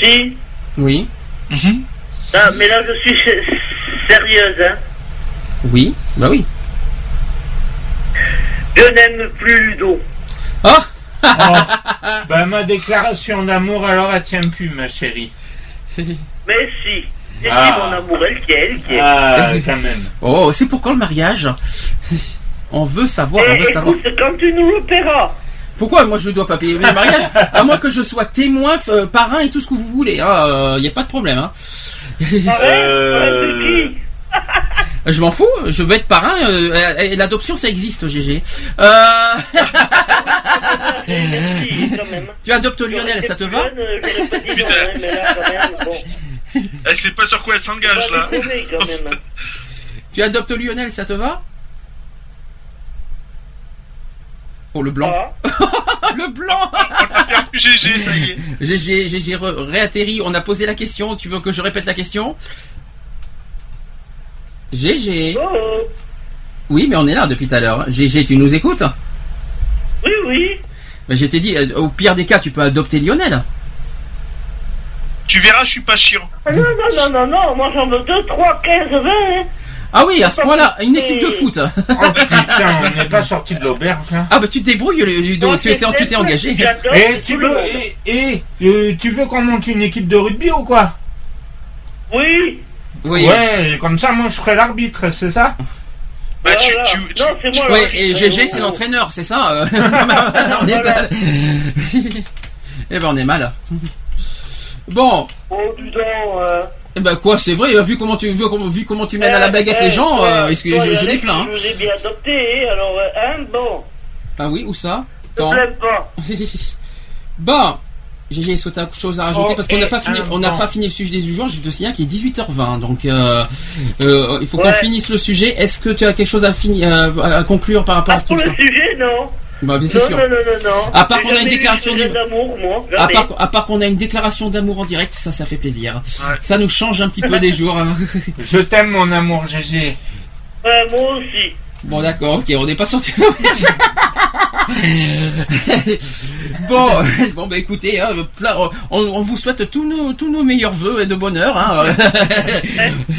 Si Oui. Ah, mais là, je suis sé- sérieuse, hein. Oui. Bah oui. Je n'aime plus Ludo. Ah Bah, ma déclaration d'amour, alors, elle tient plus, ma chérie. Mais si. C'est Ah. qui mon amour Elle qui est, elle qui est. Ah, quand même. Oh, c'est pour quand le mariage? On veut savoir, on Eh, veut savoir. écoute, quand tu nous le paieras. Pourquoi moi je dois pas payer le mariage À moins que je sois témoin, euh, parrain et tout ce que vous voulez. Il hein, n'y a pas de problème. Hein. Euh, Je m'en fous, je veux être parrain. euh, et L'adoption ça existe, GG. Euh... tu adoptes Lionel, ça te va. Elle sait pas sur quoi elle s'engage, là. Tu adoptes Lionel, ça te va Oh, le blanc. le blanc GG, ça y est. GG, GG réatterri. On a posé la question. Tu veux que je répète la question? GG. Oui, mais on est là depuis tout à l'heure. GG, tu nous écoutes? Oui, oui. Mais je t'ai dit, euh, au pire des cas, tu peux adopter Lionel. Tu verras, je suis pas chiant. Ah non, non, non, non, non, moi j'en veux 2, 3, 15, 20. hein. Ah oui, à ce point-là, une équipe de foot. Putain, on n'est pas sorti de l'auberge là. Ah bah tu te débrouilles, Ludo. Tu étais, tu t'es engagé. Et tu veux, et, et, euh, tu veux qu'on monte une équipe de rugby ou quoi? Oui. Oui. Ouais, et comme ça, moi je ferai l'arbitre, c'est ça Bah, tu, tu, Non, c'est moi Oui, l'arbitre. et GG, c'est l'entraîneur, c'est ça euh On est mal. Eh ben, on est mal. Bon. Oh, dis donc. euh. Eh ben quoi, c'est vrai, vu comment tu vu comment, vu comment tu mènes à la baguette Eh, les gens, eh, euh, est-ce que toi, je, je les plains hein. Je vous ai bien adopté, hein, alors, hein, bon. Ah oui, où ça? Je Quand? plains pas. Bon, GG, est-ce que t'as autre chose à rajouter Oh, parce qu'on n'a et pas fini, on n'a pas fini le sujet des jours. Je te signale qu'il est 18h20, donc euh, euh, il faut qu'on finisse le sujet. Est-ce que tu as quelque chose à finir, à, à conclure par rapport à Ah, tout pour ça le sujet, non. Bah, bien, non, sûr. non, non, non, non. À part qu'on a une déclaration du- d'amour, moi. À part, à part qu'on a une déclaration d'amour en direct, ça, ça fait plaisir. Ouais. Ça nous change un petit peu des jours. hein. Je t'aime mon amour GG. Ouais, moi aussi. Bon, d'accord, ok, on n'est pas sorti. bon, bon, bah écoutez, hein, on, on vous souhaite tous nos, tous nos meilleurs voeux et de bonheur. Hein.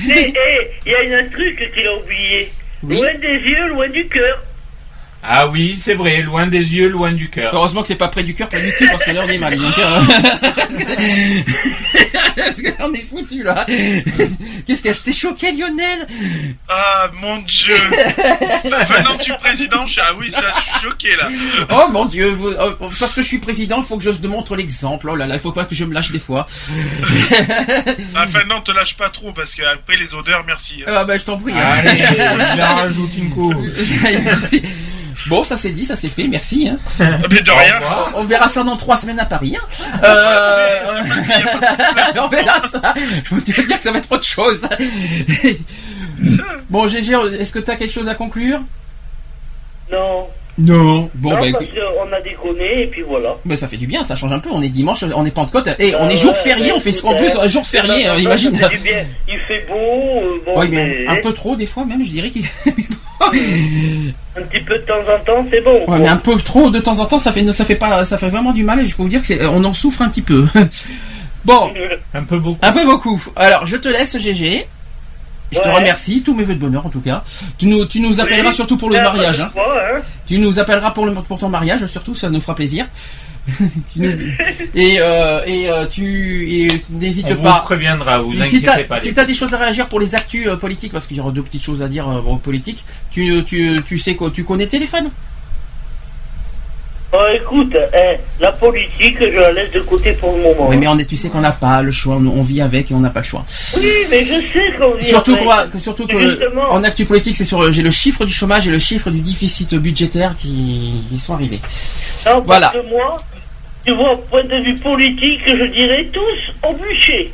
Eh, eh, il y a un truc qu'il a oublié. Oui. Loin des yeux, loin du cœur. Ah oui, c'est vrai, loin des yeux, loin du cœur. Heureusement que c'est pas près du cœur, près du cul, parce que là on est mal. Donc, euh, parce que- parce que là, on est foutu là. Qu'est-ce que je t'ai choqué, Lionel? Ah, mon dieu. Maintenant que tu es président, je suis, ah oui, ça, je suis choqué, là. Oh mon dieu, vous- euh, parce que je suis président, il faut que je te montre l'exemple. Oh là là, il faut pas que je me lâche des fois. Enfin, non, te lâche pas trop, parce que après les odeurs, merci. hein. Ah bah je t'en prie. hein. Allez, il en rajoute une couche. Bon, ça c'est dit, ça c'est fait, merci. hein. Mais de rien. On, on verra ça dans trois semaines à Paris. hein. Euh, on verra ça. Je peux te dire que ça va être autre chose. bon, GG, est-ce que tu as quelque chose à conclure? Non. Non. Bon, non, bah parce qu'on a déconné, et puis voilà. bah, ça fait du bien, ça change un peu. On est dimanche, on est Pentecôte, et on Ah est jour férié, bah, on fait en plus hein, un jour férié, euh, ça imagine. fait du bien. Il fait beau, euh, bon, mais mais un peu trop des fois même, je dirais qu'il. Un petit peu de temps en temps, c'est bon. Ouais, mais un peu trop de temps en temps, ça fait, ça fait pas, ça fait vraiment du mal. Et je peux vous dire que c'est, on en souffre un petit peu. bon, Un peu beaucoup. un peu beaucoup. Alors, je te laisse, GG. Je te remercie, tous mes vœux de bonheur en tout cas. Tu nous, tu nous appelleras Oui, surtout pour le la mariage. Hein. fois, hein. Tu nous appelleras pour, le, pour ton mariage, surtout, ça nous fera plaisir. Tu et euh, et euh, tu et n'hésite On vous pas. préviendra, vous si inquiétez t'as pas. si t'as des choses à réagir pour les actus euh, politiques, parce qu'il y aura deux petites choses à dire euh, en politique, tu, tu, tu sais quoi, tu connais téléphone? Oh, écoute, hein, la politique, je la laisse de côté pour le moment. Oui, mais on est, tu sais qu'on n'a pas le choix, on, on vit avec et on n'a pas le choix. Oui, mais je sais qu'on vit Surtout, avec. quoi, que, surtout que Justement. en actu politique, c'est sur j'ai le chiffre du chômage et le chiffre du déficit budgétaire qui, qui sont arrivés. Non, parce Voilà. que moi, tu vois, point de vue politique, je dirais tous au bûcher.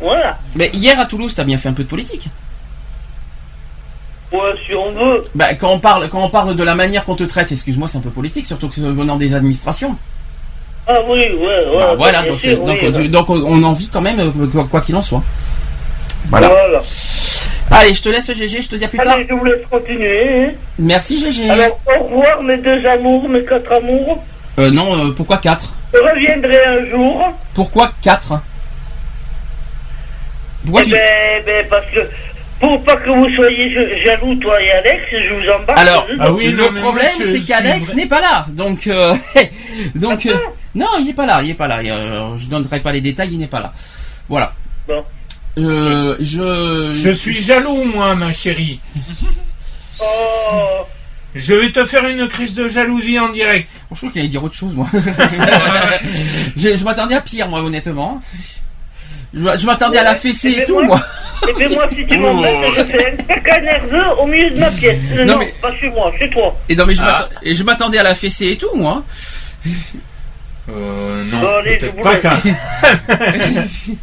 Voilà. Mais hier à Toulouse, t'as bien fait un peu de politique. Ouais, si on veut. Bah, quand on parle, quand on parle de la manière qu'on te traite, excuse-moi, c'est un peu politique, surtout que c'est venant des administrations. Ah oui, ouais, ouais. Bah, voilà, donc, sûr, donc, oui, ouais. donc on en vit quand même, euh, quoi qu'il en soit. Voilà. Voilà. Allez, je te laisse GG, je te dis à plus tard. Allez, je vous laisse continuer. hein. Merci GG. Alors, au revoir, mes deux amours, mes quatre amours. Euh, non, euh, pourquoi 4 Je reviendrai un jour. Pourquoi 4 Pourquoi eh tu... ben, ben, parce que, pour pas que vous soyez jaloux, toi et Alex, je vous embarque. Alors. Ah oui, le non, problème, c'est qu'Alex vrai- n'est pas là. Donc, euh, donc, Ah euh, non, il n'est pas là, il n'est pas là. Euh, je donnerai pas les détails, il n'est pas là. Voilà. Bon. Euh, je, Je suis jaloux, moi, ma chérie. Oh, Je vais te faire une crise de jalousie en direct. Je crois qu'il allait dire autre chose, moi. je je m'attendais à pire, moi, honnêtement. Je, m'a- je m'attendais à la fessée Eh et ben, tout, moi- moi. Et puis moi, si tu m'embêtes, je fais un caca nerveux au milieu de ma pièce. Non, Non, mais- pas chez moi, chez toi. Et non, mais je Ah. m'attendais- et je m'attendais à la fessée et tout, moi. Euh, non, Bon, allez, je pas qu'un.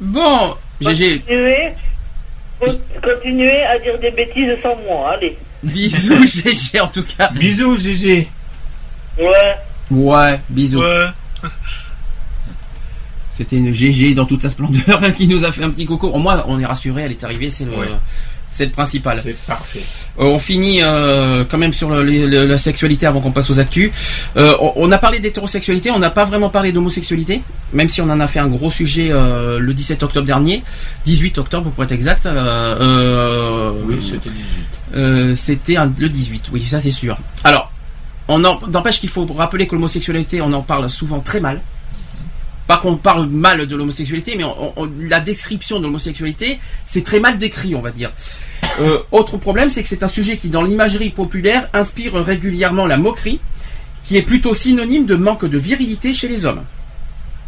Bon, GG, Continuez, con- continuez à dire des bêtises sans moi, allez. bisous, GG, en tout cas. Bisous, GG. Ouais. Ouais, bisous. Ouais. C'était une GG dans toute sa splendeur qui nous a fait un petit coco. Au moins, on est rassuré, elle est arrivée, c'est le, Ouais. c'est le principal. C'est parfait. Euh, on finit euh, quand même sur le- le- le- la sexualité avant qu'on passe aux actus. Euh, on, on a parlé d'hétérosexualité, on n'a pas vraiment parlé d'homosexualité, même si on en a fait un gros sujet le 17 octobre dernier, 18 octobre pour être exact. Oui, c'était 18. euh, c'était le 18, oui, ça c'est sûr. Alors, on n'empêche qu'il faut rappeler que l'homosexualité, on en parle souvent très mal. Pas qu'on parle mal de l'homosexualité, mais la description de l'homosexualité, c'est très mal décrit, on va dire. Euh, autre problème, c'est que c'est un sujet qui, dans l'imagerie populaire, inspire régulièrement la moquerie, qui est plutôt synonyme de manque de virilité chez les hommes.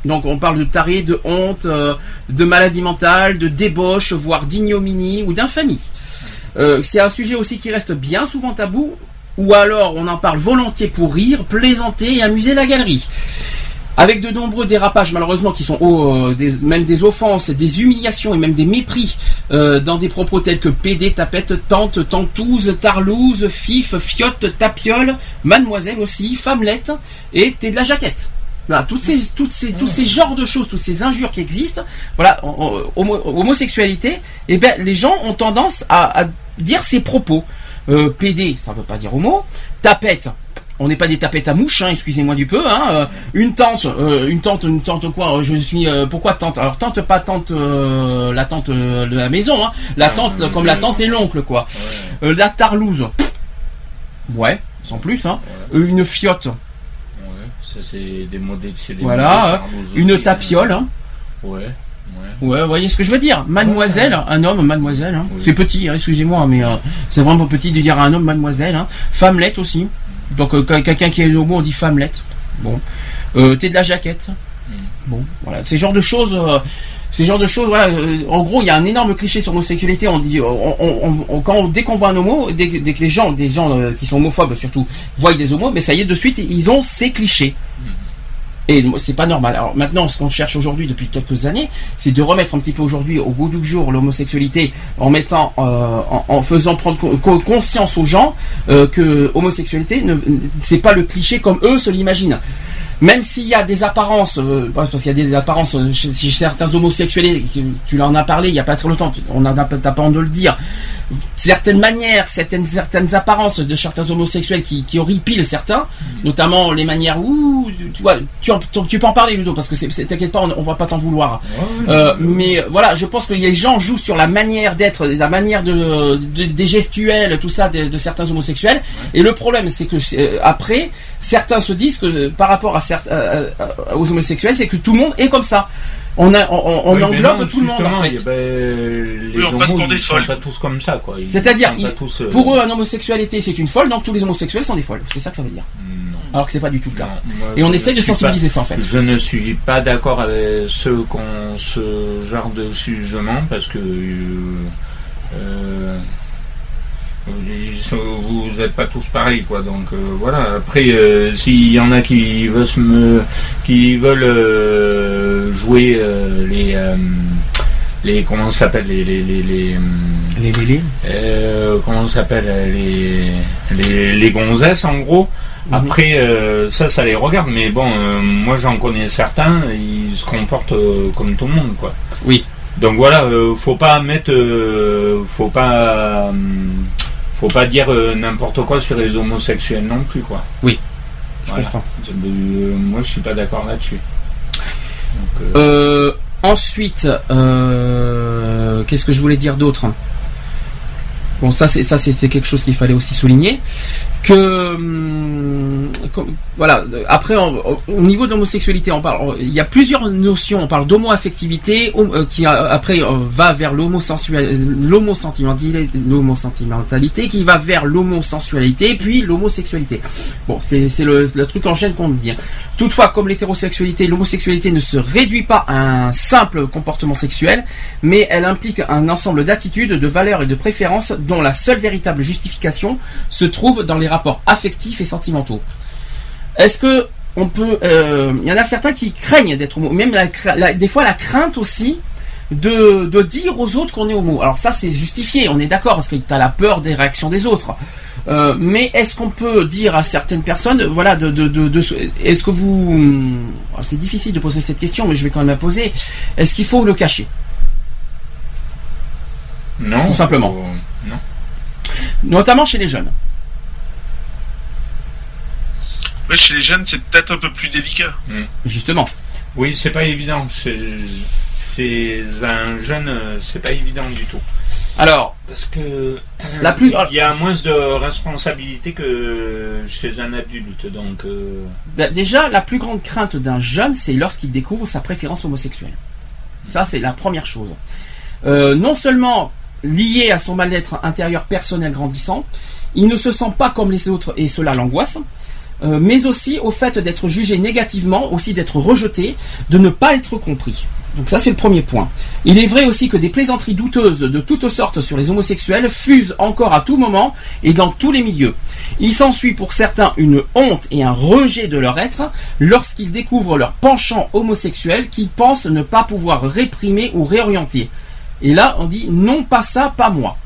Donc on parle de taré, de honte, euh, de maladie mentale, de débauche, voire d'ignominie ou d'infamie. Euh, c'est un sujet aussi qui reste bien souvent tabou, ou alors on en parle volontiers pour rire, plaisanter et amuser la galerie. Avec de nombreux dérapages malheureusement qui sont oh, euh, même des offenses, des humiliations et même des mépris euh, dans des propos tels que PD, tapette, tante, tantouze, tarlouse, fif, fiotte, tapiole, mademoiselle aussi, femmelette et t'es de la jaquette. Voilà, toutes ces, tous ces genres de choses, toutes ces injures qui existent, voilà, homosexualité, eh ben, les gens ont tendance à, dire ces propos. Euh, PD, ça veut pas dire homo. Tapette, on n'est pas des tapettes à mouches, hein, excusez-moi du peu. Hein, euh, une tante, euh, une tante, une tante quoi euh, Je suis euh, pourquoi tante? Alors tante pas tante, euh, la tante de la maison, hein, la tante mais comme la tante et l'oncle quoi. Ouais, la tarlouse, ouais, sans plus. Hein. Une fiotte, ouais. Ça, c'est des mots des c'est des mots voilà. une tapiole. Hein. Ouais, ouais. Ouais, vous voyez ce que je veux dire? Mademoiselle, un homme, mademoiselle. Hein. Oui. C'est petit, hein, excusez-moi, mais euh, c'est vraiment petit de dire à un homme mademoiselle. Hein. Femmelette aussi. Donc euh, quelqu'un qui est homo, on dit femmelette. Bon. Euh, T'es de la jaquette. Bon, voilà. Ces genres de choses. euh, ces genres de choses, voilà, en gros, il y a un énorme cliché sur l'homosexualité. On dit, on, on- on- quand, dès qu'on voit un homo, dès, que- dès que les gens, des gens qui sont homophobes surtout, voient des homos, ben ça y est, de suite, ils ont ces clichés. Et c'est pas normal. Alors maintenant, ce qu'on cherche aujourd'hui depuis quelques années, c'est de remettre un petit peu aujourd'hui au goût du jour l'homosexualité en mettant, euh, en, faisant prendre co- co- conscience aux gens euh, que homosexualité, ne, c'est pas le cliché comme eux se l'imaginent. Même s'il y a des apparences, euh, parce qu'il y a des apparences euh, chez, chez certains homosexuels, tu en as parlé il y a pas très longtemps, on n'a pas honte de le dire. Certaines manières, certaines, certaines apparences de certains homosexuels qui, qui horripilent certains, notamment les manières où tu vois, tu, en- tu- peux en parler Ludo parce que c'est, t'inquiète pas, on, on va pas t'en vouloir. Euh, mais voilà, je pense que les gens jouent sur la manière d'être, la manière de, de- des gestuels, tout ça de, de certains homosexuels. Et le problème, c'est que euh, après, certains se disent que par rapport à certains euh, euh, aux homosexuels, c'est que tout le monde est comme ça. On a, on, on Oui, mais englobe non, tout le monde en fait. ben, les Oui, on homos, des sont folles. pas tous comme ça, quoi. C'est-à-dire, euh, pour eux, un homosexualité, c'est une folle, donc tous les homosexuels sont des folles. C'est ça que ça veut dire. non. Alors que c'est pas du tout le cas. Non, moi, Et on essaye de sensibiliser pas- ça en fait. Je ne suis pas d'accord avec ceux qui ont ce genre de jugement parce que euh, euh, vous n'êtes pas tous pareils quoi donc euh, voilà après euh, s'il y en a qui veulent se me qui veulent euh, jouer les les comment ça s'appelle les les les, les, Les euh, comment s'appelle les, les les gonzesses en gros Mhm. après ça ça les regarde mais bon moi j'en connais certains ils se comportent comme tout le monde quoi Oui. donc voilà faut pas mettre faut pas faut pas dire euh, n'importe quoi sur les homosexuels non plus quoi Oui. Je comprends. Euh, moi je suis pas d'accord là-dessus euh, ensuite, qu'est-ce que je voulais dire d'autre? Bon, ça, c'est ça, c'était quelque chose qu'il fallait aussi souligner. Que hum, voilà. Après, au, au niveau de l'homosexualité, on parle. Il y a plusieurs notions. On parle d'homo-affectivité, hom- euh, qui après euh, va vers l'homosentimentalité, qui va vers l'homosensualité, puis l'homosexualité. Bon, c'est le, le truc en chaîne qu'on dit. hein. Toutefois, comme l'hétérosexualité, l'homosexualité ne se réduit pas à un simple comportement sexuel, mais elle implique un ensemble d'attitudes, de valeurs et de préférences dont la seule véritable justification se trouve dans les rapports affectifs et sentimentaux. Est-ce que on peut, euh, il y en a certains qui craignent d'être homo, même la cra- la- des fois la crainte aussi de, de dire aux autres qu'on est homo. Alors ça c'est justifié, on est d'accord parce que tu as la peur des réactions des autres. Euh, mais est-ce qu'on peut dire à certaines personnes, voilà, de, de, de, de- est-ce que vous, oh, c'est difficile de poser cette question, mais je vais quand même la poser. Est-ce qu'il faut le cacher? Non. Tout simplement. euh, non. Notamment chez les jeunes. Chez les jeunes, c'est peut-être un peu plus délicat. Justement. Oui, c'est pas évident. C'est un jeune, c'est pas évident du tout. Alors, Parce que La plus- il y a moins de responsabilité que chez un adulte, donc. euh, bah, déjà, la plus grande crainte d'un jeune, c'est lorsqu'il découvre sa préférence homosexuelle. Ça, c'est la première chose. Euh, non seulement lié à son mal-être intérieur personnel grandissant, il ne se sent pas comme les autres et cela l'angoisse. Euh, mais aussi au fait d'être jugé négativement, aussi d'être rejeté, de ne pas être compris. Donc ça c'est le premier point. Il est vrai aussi que des plaisanteries douteuses de toutes sortes sur les homosexuels fusent encore à tout moment et dans tous les milieux. Il s'ensuit pour certains une honte et un rejet de leur être lorsqu'ils découvrent leur penchant homosexuel qu'ils pensent ne pas pouvoir réprimer ou réorienter. Et là on dit non pas ça, pas moi.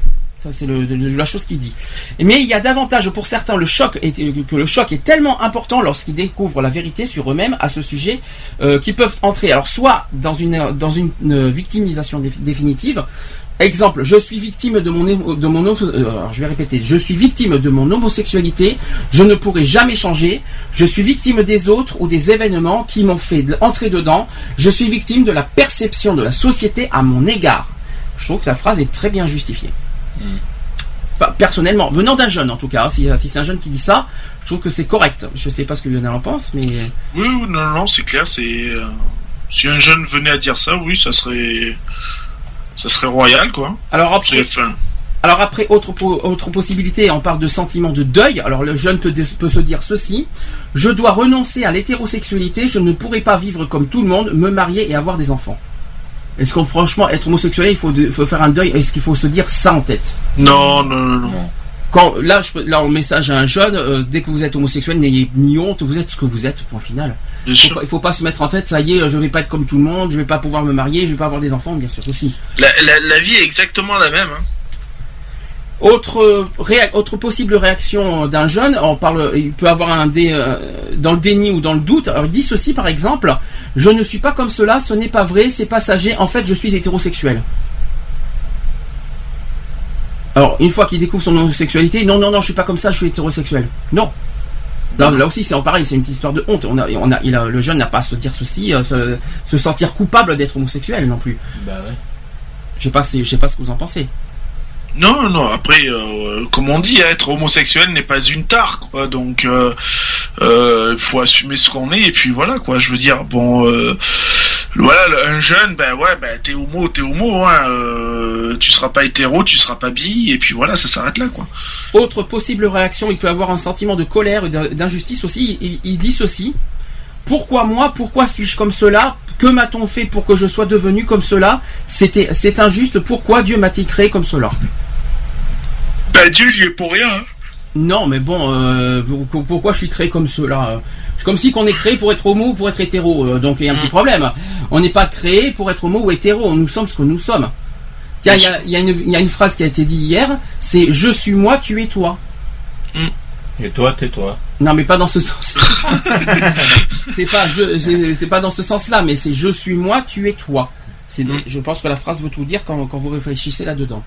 C'est la chose qu'il dit. Mais il y a davantage pour certains le choc est, que le choc est tellement important lorsqu'ils découvrent la vérité sur eux-mêmes à ce sujet euh, qu'ils peuvent entrer alors soit dans une dans une, euh, victimisation dé- définitive. Exemple, je suis victime de mon de mon euh, je vais répéter, je suis victime de mon homosexualité, je ne pourrai jamais changer, je suis victime des autres ou des événements qui m'ont fait entrer dedans, je suis victime de la perception de la société à mon égard. Je trouve que la phrase est très bien justifiée. Enfin, personnellement, venant d'un jeune en tout cas, hein, si, si c'est un jeune qui dit ça, je trouve que c'est correct. Je sais pas ce que Lionel en pense, mais Oui, oui, non, non, c'est clair. C'est euh, si un jeune venait à dire ça, oui, ça serait, ça serait royal, quoi. alors après, alors après autre autre possibilité, on parle de sentiment de deuil. Alors le jeune peut, peut se dire ceci je dois renoncer à l'hétérosexualité, je ne pourrai pas vivre comme tout le monde, me marier et avoir des enfants. Est-ce qu'on franchement être homosexuel, il faut, de- faut faire un deuil Est-ce qu'il faut se dire ça en tête? Non, non, non, non. Quand là, je, là, on message à un jeune, euh, dès que vous êtes homosexuel, n'ayez ni honte, vous êtes ce que vous êtes. Point final. Bien Faut sûr. pas- il faut pas se mettre en tête, ça y est, je vais pas être comme tout le monde, je vais pas pouvoir me marier, je vais pas avoir des enfants, bien sûr aussi. La, la, la vie est exactement la même. Hein. Autre, euh, réa- autre possible réaction d'un jeune, on parle, il peut avoir un dé, euh, dans le déni ou dans le doute. Alors il dit ceci par exemple je ne suis pas comme cela, ce n'est pas vrai, c'est passager. En fait, je suis hétérosexuel. Alors une fois qu'il découvre son homosexualité, non non non, je suis pas comme ça, je suis hétérosexuel. Non. Là, là aussi, c'est pareil, c'est une petite histoire de honte. On a, on a, il a- le jeune n'a pas à se dire ceci, euh, se, se sentir coupable d'être homosexuel non plus. Bah ouais. Je sais pas, si- je sais pas ce que vous en pensez. Non, non. Après, euh, comme on dit, être homosexuel n'est pas une tare, quoi. Donc, euh, euh, faut assumer ce qu'on est et puis voilà, quoi. Je veux dire, bon, euh, voilà, un jeune, ben ouais, ben t'es homo, t'es homo, hein. tu seras pas hétéro, tu seras pas bi et puis voilà, ça s'arrête là, quoi. Autre possible réaction, il peut avoir un sentiment de colère d'injustice aussi. Il, il dit ceci. Pourquoi moi Pourquoi suis-je comme cela? Que m'a-t-on fait pour que je sois devenu comme cela C'était, c'est injuste. Pourquoi Dieu m'a-t-il créé comme cela Ben Dieu, il y est pour rien. Hein. Non, mais bon, euh, pour- pourquoi je suis créé comme cela C'est comme si qu'on est créé pour être homo ou pour être hétéro. euh, donc il y a un petit problème. On n'est pas créé pour être homo ou hétéro. Nous sommes ce que nous sommes. Il y y y a une phrase qui a été dite hier. C'est je suis moi, tu es toi. Et toi, tais-toi. Non, mais pas dans ce sens. c'est pas je, c'est- pas dans ce sens-là, mais c'est je suis moi, tu es toi. C'est, Mm. je pense que la phrase veut tout dire quand, quand vous réfléchissez là-dedans.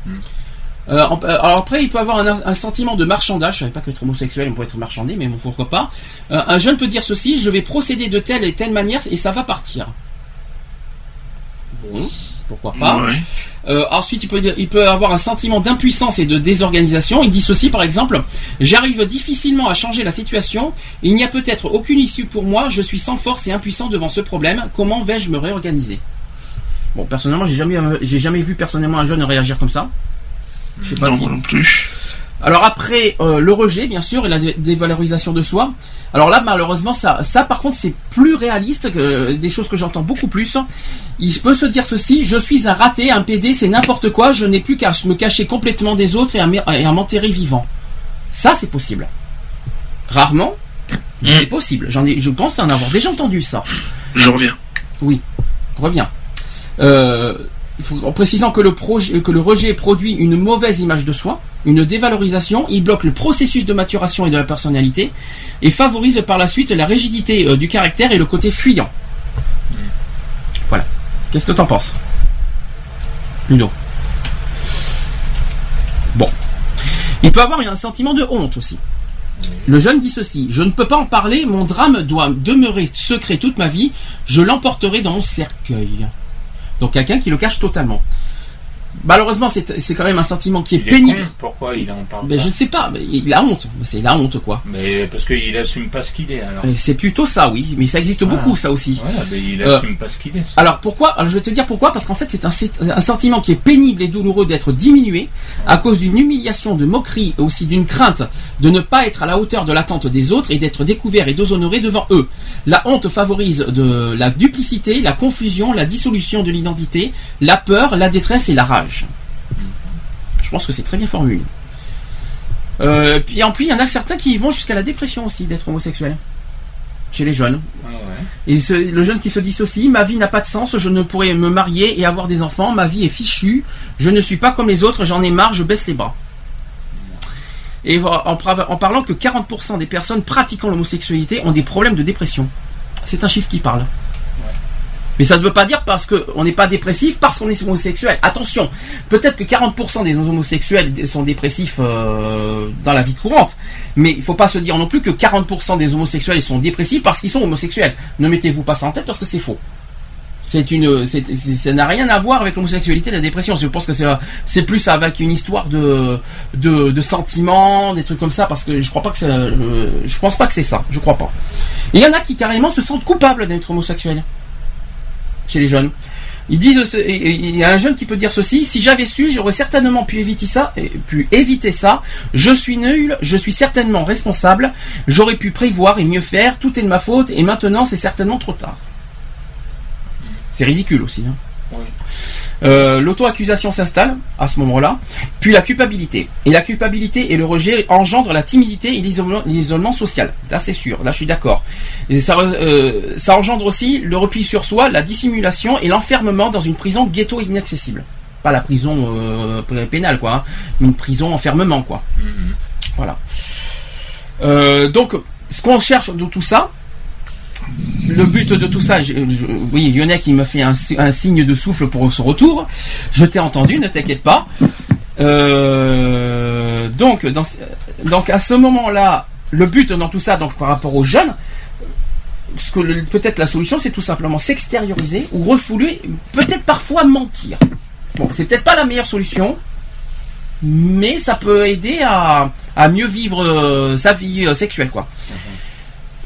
Euh, en- euh, alors après, il peut avoir un, un sentiment de marchandage. Je savais pas qu'être homosexuel, on peut être marchandé, mais bon, pourquoi pas. Euh, un jeune peut dire ceci je vais procéder de telle et telle manière et ça va partir. Bon, pourquoi pas. Ouais. Euh, ensuite, il peut, il peut avoir un sentiment d'impuissance et de désorganisation. Il dit ceci, par exemple J'arrive difficilement à changer la situation. Il n'y a peut-être aucune issue pour moi. Je suis sans force et impuissant devant ce problème. Comment vais-je me réorganiser? Bon, personnellement, j'ai jamais, euh, j'ai jamais vu personnellement un jeune réagir comme ça. Je sais pas Non, si- moi non plus. Alors après, euh, le rejet, bien sûr, et la dé- dévalorisation de soi. Alors là, malheureusement, ça, ça par contre, c'est plus réaliste que euh, des choses que j'entends beaucoup plus. Il peut se dire ceci je suis un raté, un PD, c'est n'importe quoi. Je n'ai plus qu'à me cacher complètement des autres et à, m'enterrer vivant. Ça, c'est possible. Rarement, mais Mm. c'est possible. J'en ai, je pense en avoir déjà entendu ça. Je reviens. Oui, reviens. Euh, en précisant que le, projet, que le rejet produit une mauvaise image de soi. Une dévalorisation, il bloque le processus de maturation et de la personnalité, et favorise par la suite la rigidité euh, du caractère et le côté fuyant. Voilà. Qu'est-ce que t'en penses Ludo? Bon. Il peut avoir un sentiment de honte aussi. Le jeune dit ceci Je ne peux pas en parler, mon drame doit demeurer secret toute ma vie, je l'emporterai dans mon cercueil. Donc quelqu'un qui le cache totalement. Malheureusement, c'est c'est quand même un sentiment qui est Il est pénible. con, pourquoi il en parle Mais pas je ne sais pas, mais il a honte. C'est la honte, quoi. Mais parce qu'il assume pas ce qu'il est alors. Euh, C'est plutôt ça, oui. Mais ça existe Voilà. beaucoup, ça aussi. Mais il Euh, assume pas ce qu'il est. Alors pourquoi Alors, Je vais te dire pourquoi. Parce qu'en fait, c'est un, c'est un sentiment qui est pénible et douloureux d'être diminué à cause d'une humiliation, de moquerie et aussi d'une crainte de ne pas être à la hauteur de l'attente des autres et d'être découvert et déshonoré devant eux. La honte favorise de la duplicité, la confusion, la dissolution de l'identité, la peur, la détresse et la rage. Je pense que c'est très bien formulé. Euh, puis en plus, il y en a certains qui vont jusqu'à la dépression aussi d'être homosexuel. Chez les jeunes. Ah ouais. Et ce- le jeune qui se dissocie, ma vie n'a pas de sens, je ne pourrais me marier et avoir des enfants, ma vie est fichue, je ne suis pas comme les autres, j'en ai marre, je baisse les bras. Et en parlant que 40% des personnes pratiquant l'homosexualité ont des problèmes de dépression. C'est un chiffre qui parle. Mais ça ne veut pas dire parce qu'on n'est pas dépressif parce qu'on est homosexuel. Attention, peut-être que 40% des homosexuels sont dépressifs euh, dans la vie courante, mais il faut pas se dire non plus que 40% des homosexuels sont dépressifs parce qu'ils sont homosexuels. Ne mettez-vous pas ça en tête parce que c'est faux. C'est une, c'est- ça n'a rien à voir avec l'homosexualité la dépression. Je pense que c'est, plus avec une histoire de, de, sentiments, des trucs comme ça, parce que je crois pas que euh, je pense pas que c'est ça. Je crois pas. Il y en a qui carrément se sentent coupables d'être homosexuels chez les jeunes. Ils disent, il y a un jeune qui peut dire ceci si j'avais su, j'aurais certainement pu éviter ça, et pu éviter ça. Je suis nul, je suis certainement responsable. J'aurais pu prévoir et mieux faire. Tout est de ma faute, et maintenant c'est certainement trop tard. C'est ridicule aussi. hein. Euh, L'auto-accusation s'installe à ce moment-là, puis la culpabilité. Et la culpabilité et le rejet engendrent la timidité et l'isolement social. Là, c'est sûr. Là, je suis d'accord. Ça, euh, ça engendre aussi le repli sur soi, la dissimulation et l'enfermement dans une prison ghetto inaccessible. Pas la prison euh, pénale, quoi. hein. Une prison enfermement, quoi. Mhm. Voilà. Donc, ce qu'on cherche de tout ça, le but de tout ça, je- je- oui, Lionel qui m'a fait un, si- un signe de souffle pour son retour. Je t'ai entendu, ne t'inquiète pas. Euh, donc, dans, ce- donc, à ce moment-là, le but dans tout ça, donc par rapport aux jeunes, ce que peut-être la solution, c'est tout simplement s'extérioriser ou refouler, peut-être parfois mentir. Bon, c'est peut-être pas la meilleure solution, mais ça peut aider à, à mieux vivre euh, sa vie euh, sexuelle, quoi.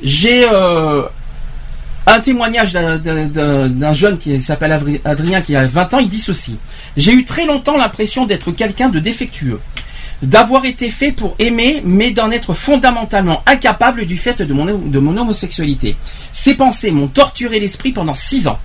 J'ai euh, un témoignage d'un- jeune qui s'appelle Adrien qui a 20 ans, il dit ceci. J'ai eu très longtemps l'impression d'être quelqu'un de défectueux, d'avoir été fait pour aimer, mais d'en être fondamentalement incapable du fait de mon, de mon homosexualité. Ces pensées m'ont torturé l'esprit pendant 6 ans.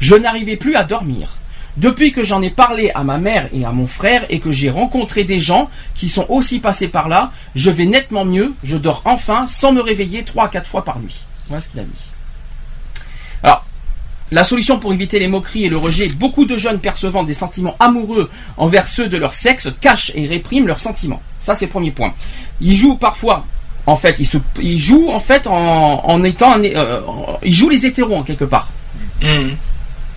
Je n'arrivais plus à dormir. Depuis que j'en ai parlé à ma mère et à mon frère et que j'ai rencontré des gens qui sont aussi passés par là, je vais nettement mieux, je dors enfin sans me réveiller 3 à 4 fois par nuit. Voilà ce qu'il a dit. Alors, la solution pour éviter les moqueries et le rejet, beaucoup de jeunes percevant des sentiments amoureux envers ceux de leur sexe cachent et répriment leurs sentiments. Ça, c'est le premier point. Ils jouent parfois, en fait, ils, se, ils jouent en fait en, en étant, un- euh, ils jouent les hétéros en quelque part Mhm.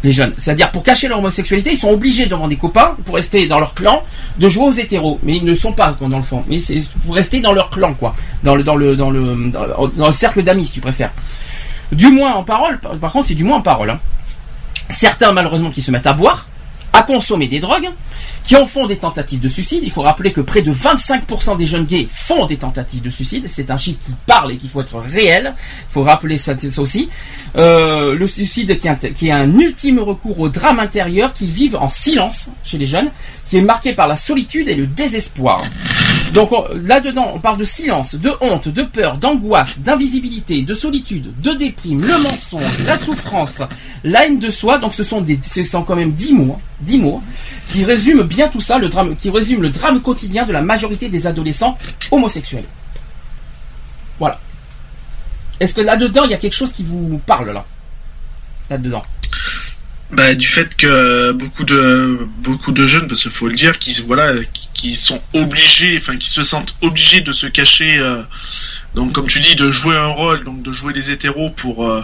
les jeunes. C'est-à-dire pour cacher leur homosexualité, ils sont obligés devant des copains, pour rester dans leur clan, de jouer aux hétéros. Mais ils ne sont pas, dans le fond. Mais c'est pour rester dans leur clan, quoi. Dans le, dans le, dans le, dans, dans le cercle d'amis, si tu préfères. Du moins en parole, par, contre, c'est du moins en parole. hein. Certains, malheureusement, qui se mettent à boire, à consommer des drogues, qui en font des tentatives de suicide. Il faut rappeler que près de 25% des jeunes gays font des tentatives de suicide. C'est un chiffre qui parle et qu'il faut être réel. Il faut rappeler ça, aussi. Euh, le suicide qui est un ultime recours au drame intérieur qu'ils vivent en silence chez les jeunes, qui est marqué par la solitude et le désespoir. Donc on- là-dedans, on parle de silence, de honte, de peur, d'angoisse, d'invisibilité, de solitude, de déprime, le mensonge, la souffrance, la haine de soi. Donc ce sont des, ce sont quand même dix mots, hein, dix mots qui résument bien tout ça, le drame, qui résument le drame quotidien de la majorité des adolescents homosexuels. Voilà. Est-ce que là-dedans il y a quelque chose qui vous parle là, là-dedans Bah, du fait que beaucoup de beaucoup de jeunes, parce qu'il faut le dire, qui voilà, qui sont obligés, enfin qui se sentent obligés de se cacher. euh, donc, comme tu dis, de jouer un rôle, donc de jouer les hétéros pour euh,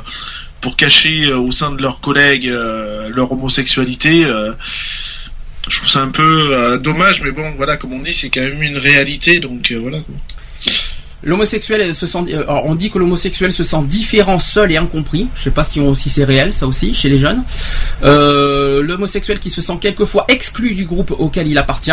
pour cacher euh, au sein de leurs collègues euh, leur homosexualité. euh, je trouve ça un peu euh, dommage, mais bon, voilà, comme on dit, c'est quand même une réalité, donc euh, voilà. quoi. L'homosexuel se sent, euh, on dit que l'homosexuel se sent différent, seul et incompris. Je sais pas si, c'est réel, ça aussi, chez les jeunes. Euh, L'homosexuel qui se sent quelquefois exclu du groupe auquel il appartient.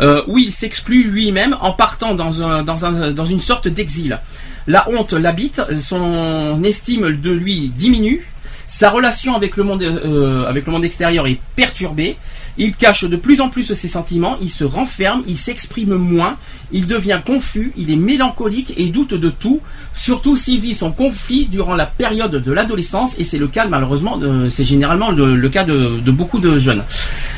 Euh, oui, il s'exclut lui-même en partant dans, un, dans, un, dans une sorte d'exil. La honte l'habite, son estime de lui diminue, sa relation euh, avec le monde extérieur est perturbée. Il cache de plus en plus ses sentiments, il se renferme, il s'exprime moins, il devient confus, il est mélancolique et doute de tout, surtout s'il vit son conflit durant la période de l'adolescence, et c'est le cas malheureusement, c'est généralement le, cas de, beaucoup de jeunes.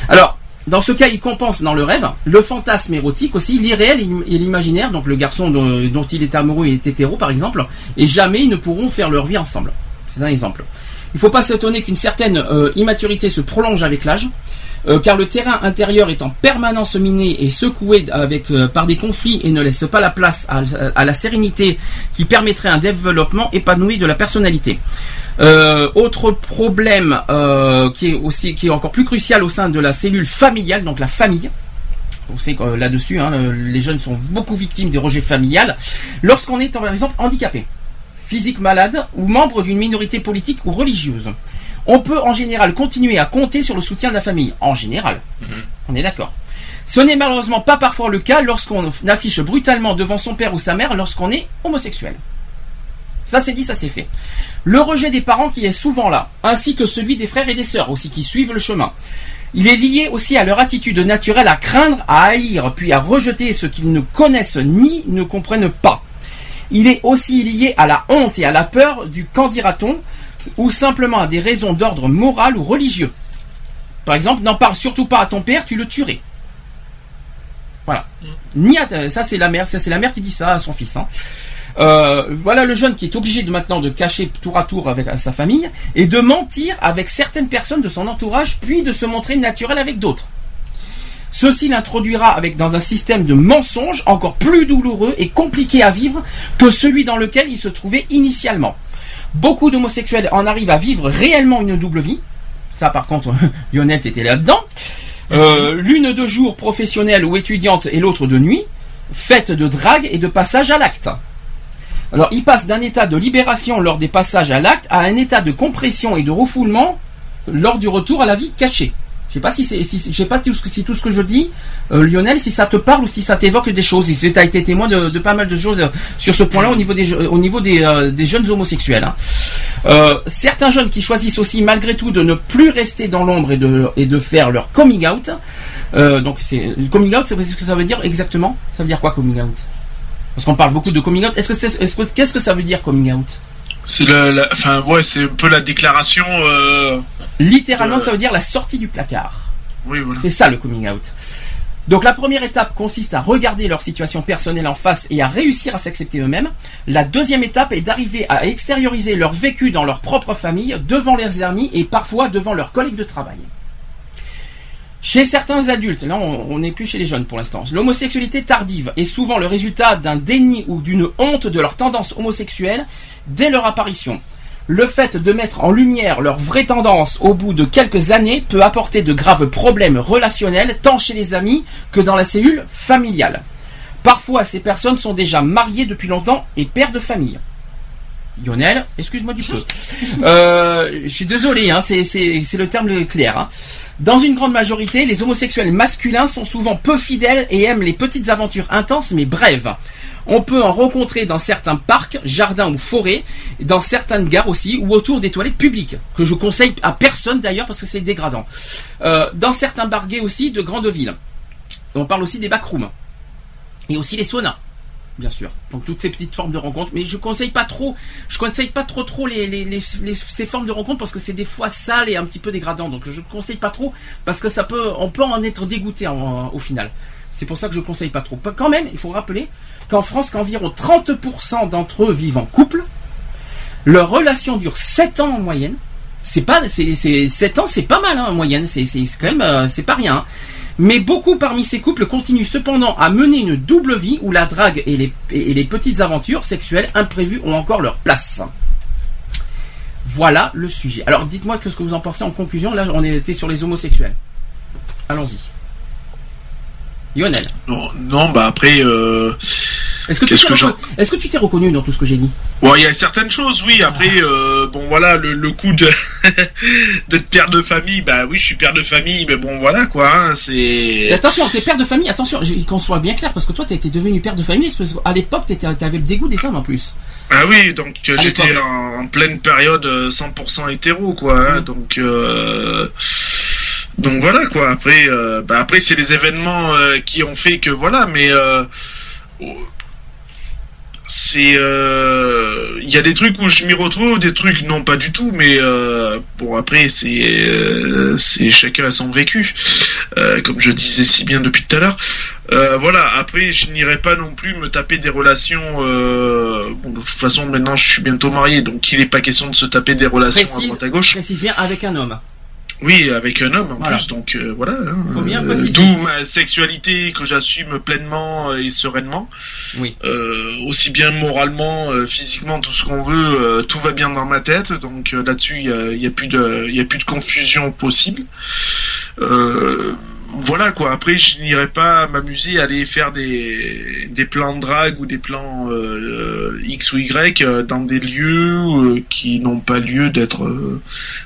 Alors, dans ce cas, il compense dans le rêve, le fantasme érotique aussi, l'irréel et l'imaginaire, donc le garçon dont, dont il est amoureux est hétéro par exemple, et jamais ils ne pourront faire leur vie ensemble. C'est un exemple. Il ne faut pas s'étonner qu'une certaine euh, immaturité se prolonge avec l'âge, euh, car le terrain intérieur est en permanence miné et secoué euh, par des conflits et ne laisse pas la place à, la sérénité qui permettrait un développement épanoui de la personnalité. Euh, autre problème qui est encore plus crucial au sein de la cellule familiale, donc la famille. On sait que là-dessus, hein, le- les jeunes sont beaucoup victimes des rejets familiales. Lorsqu'on est par exemple handicapé, physique malade ou membre d'une minorité politique ou religieuse, on peut en général continuer à compter sur le soutien de la famille. En général, on est d'accord. Ce n'est malheureusement pas parfois le cas lorsqu'on affiche brutalement devant son père ou sa mère lorsqu'on est homosexuel. Ça c'est dit, ça c'est fait. Le rejet des parents qui est souvent là, ainsi que celui des frères et des sœurs aussi qui suivent le chemin. Il est lié aussi à leur attitude naturelle à craindre, à haïr, puis à rejeter ce qu'ils ne connaissent ni ne comprennent pas. Il est aussi lié à la honte et à la peur du qu'en dira-t-on, ou simplement à des raisons d'ordre moral ou religieux. Par exemple, n'en parle surtout pas à ton père, tu le tuerais. Voilà. Ni à- ça c'est la mère, ça c'est la mère qui dit ça à son fils. hein. Euh, voilà le jeune qui est obligé de maintenant de cacher tour à tour avec sa famille et de mentir avec certaines personnes de son entourage, puis de se montrer naturel avec d'autres. Ceci l'introduira avec dans un système de mensonges encore plus douloureux et compliqué à vivre que celui dans lequel il se trouvait initialement. Beaucoup d'homosexuels en arrivent à vivre réellement une double vie. Ça, par contre, Lionel était là-dedans. Euh, L'une de jour professionnelle ou étudiante et l'autre de nuit, faite de drague et de passage à l'acte. Alors, il passe d'un état de libération lors des passages à l'acte à un état de compression et de refoulement lors du retour à la vie cachée. Sais pas si c'est, si, sais pas tout ce que, si tout ce que je dis, euh, Lionel, si ça te parle ou si ça t'évoque des choses. Si tu as été témoin de, pas mal de choses euh, sur ce point-là au niveau des, euh, jeunes homosexuels. hein. Certains jeunes qui choisissent aussi malgré tout de ne plus rester dans l'ombre et de, faire leur coming out. Donc c'est coming out, c'est ce que ça veut dire exactement? Ça veut dire quoi coming out? Parce qu'on parle beaucoup de coming out. Est-ce que c'est, que, qu'est-ce que ça veut dire coming out? C'est le, la- enfin ouais, c'est un peu la déclaration. euh, Littéralement, Euh, ça veut dire la sortie du placard. Oui, voilà. C'est ça le coming out. Donc la première étape consiste à regarder leur situation personnelle en face et à réussir à s'accepter eux-mêmes. La deuxième étape est d'arriver à extérioriser leur vécu dans leur propre famille, devant leurs amis et parfois devant leurs collègues de travail. Chez certains adultes, là on n'est plus chez les jeunes pour l'instant, l'homosexualité tardive est souvent le résultat d'un déni ou d'une honte de leur tendance homosexuelle dès leur apparition. Le fait de mettre en lumière leur vraie tendance au bout de quelques années peut apporter de graves problèmes relationnels tant chez les amis que dans la cellule familiale. Parfois, ces personnes sont déjà mariées depuis longtemps et pères de famille. Lionel, excuse-moi du peu. Euh, je suis désolé, hein, c'est, le terme clair. hein. Dans une grande majorité, les homosexuels masculins sont souvent peu fidèles et aiment les petites aventures intenses mais brèves. On peut en rencontrer dans certains parcs, jardins ou forêts, dans certaines gares aussi, ou autour des toilettes publiques, que je conseille à personne d'ailleurs parce que c'est dégradant. Euh, dans certains bars gays aussi de grandes villes. On parle aussi des backrooms. Et aussi les saunas bien sûr. Donc toutes ces petites formes de rencontres, mais je conseille pas trop, je conseille pas trop trop les, ces formes de rencontres parce que c'est des fois sales et un petit peu dégradant. Donc je ne conseille pas trop parce que ça peut, on peut en être dégoûté au final. C'est pour ça que je conseille pas trop. Quand même, il faut rappeler qu'en France, qu'environ 30% d'entre eux vivent en couple. Leur relation dure 7 ans en moyenne. c'est pas, c'est, c'est 7 ans, c'est pas mal hein, en moyenne. C'est, quand même, euh, c'est pas rien. Mais beaucoup parmi ces couples continuent cependant à mener une double vie où la drague et les, et les petites aventures sexuelles imprévues ont encore leur place. Voilà le sujet. Alors dites-moi ce que vous en pensez en conclusion. Là, on était sur les homosexuels. Allons-y. Lionel, Non, non, bah après, euh, est-ce que, t'es que que tu t'es reconnu dans tout ce que j'ai dit? Bon, il y a certaines choses, oui. Après, euh, bon, voilà, le, le coup de d'être père de famille, bah oui, je suis père de famille, mais bon, voilà, quoi. hein, c'est. attention, t'es père de famille, attention, qu'on soit bien clair, parce que toi, été devenu père de famille, parce qu'à l'époque, t'étais- t'avais le dégoût des hommes en plus. Ah oui, donc euh, À j'étais en, en pleine période euh, 100% hétéro, quoi. hein, Mm. donc. Euh, donc voilà quoi. Après, euh, bah après c'est les événements euh, qui ont fait que voilà, mais euh, c'est euh, il y a des trucs où je m'y retrouve, des trucs non pas du tout, mais euh, bon après c'est euh, c'est chacun a son vécu, euh, comme je disais si bien depuis tout à l'heure. Euh, voilà. Après, je n'irai pas non plus me taper des relations. euh, bon, de toute façon, maintenant, je suis bientôt marié, donc il n'est pas question de se taper des relations à droite à gauche. précise bien avec un homme. Oui, avec un homme en Voilà. plus, donc euh, voilà. hein. Faut bien Euh, préciser. D'où ma sexualité que j'assume pleinement euh, et sereinement. Oui. Euh, aussi bien moralement, euh, physiquement, tout ce qu'on veut, euh, tout va bien dans ma tête. Donc euh, là-dessus, il y a, y a plus de, y a plus de confusion possible. Euh, voilà quoi. Après, je n'irai pas m'amuser à aller faire des, des plans de drague ou des plans euh, X ou Y euh, dans des lieux euh, qui n'ont pas lieu d'être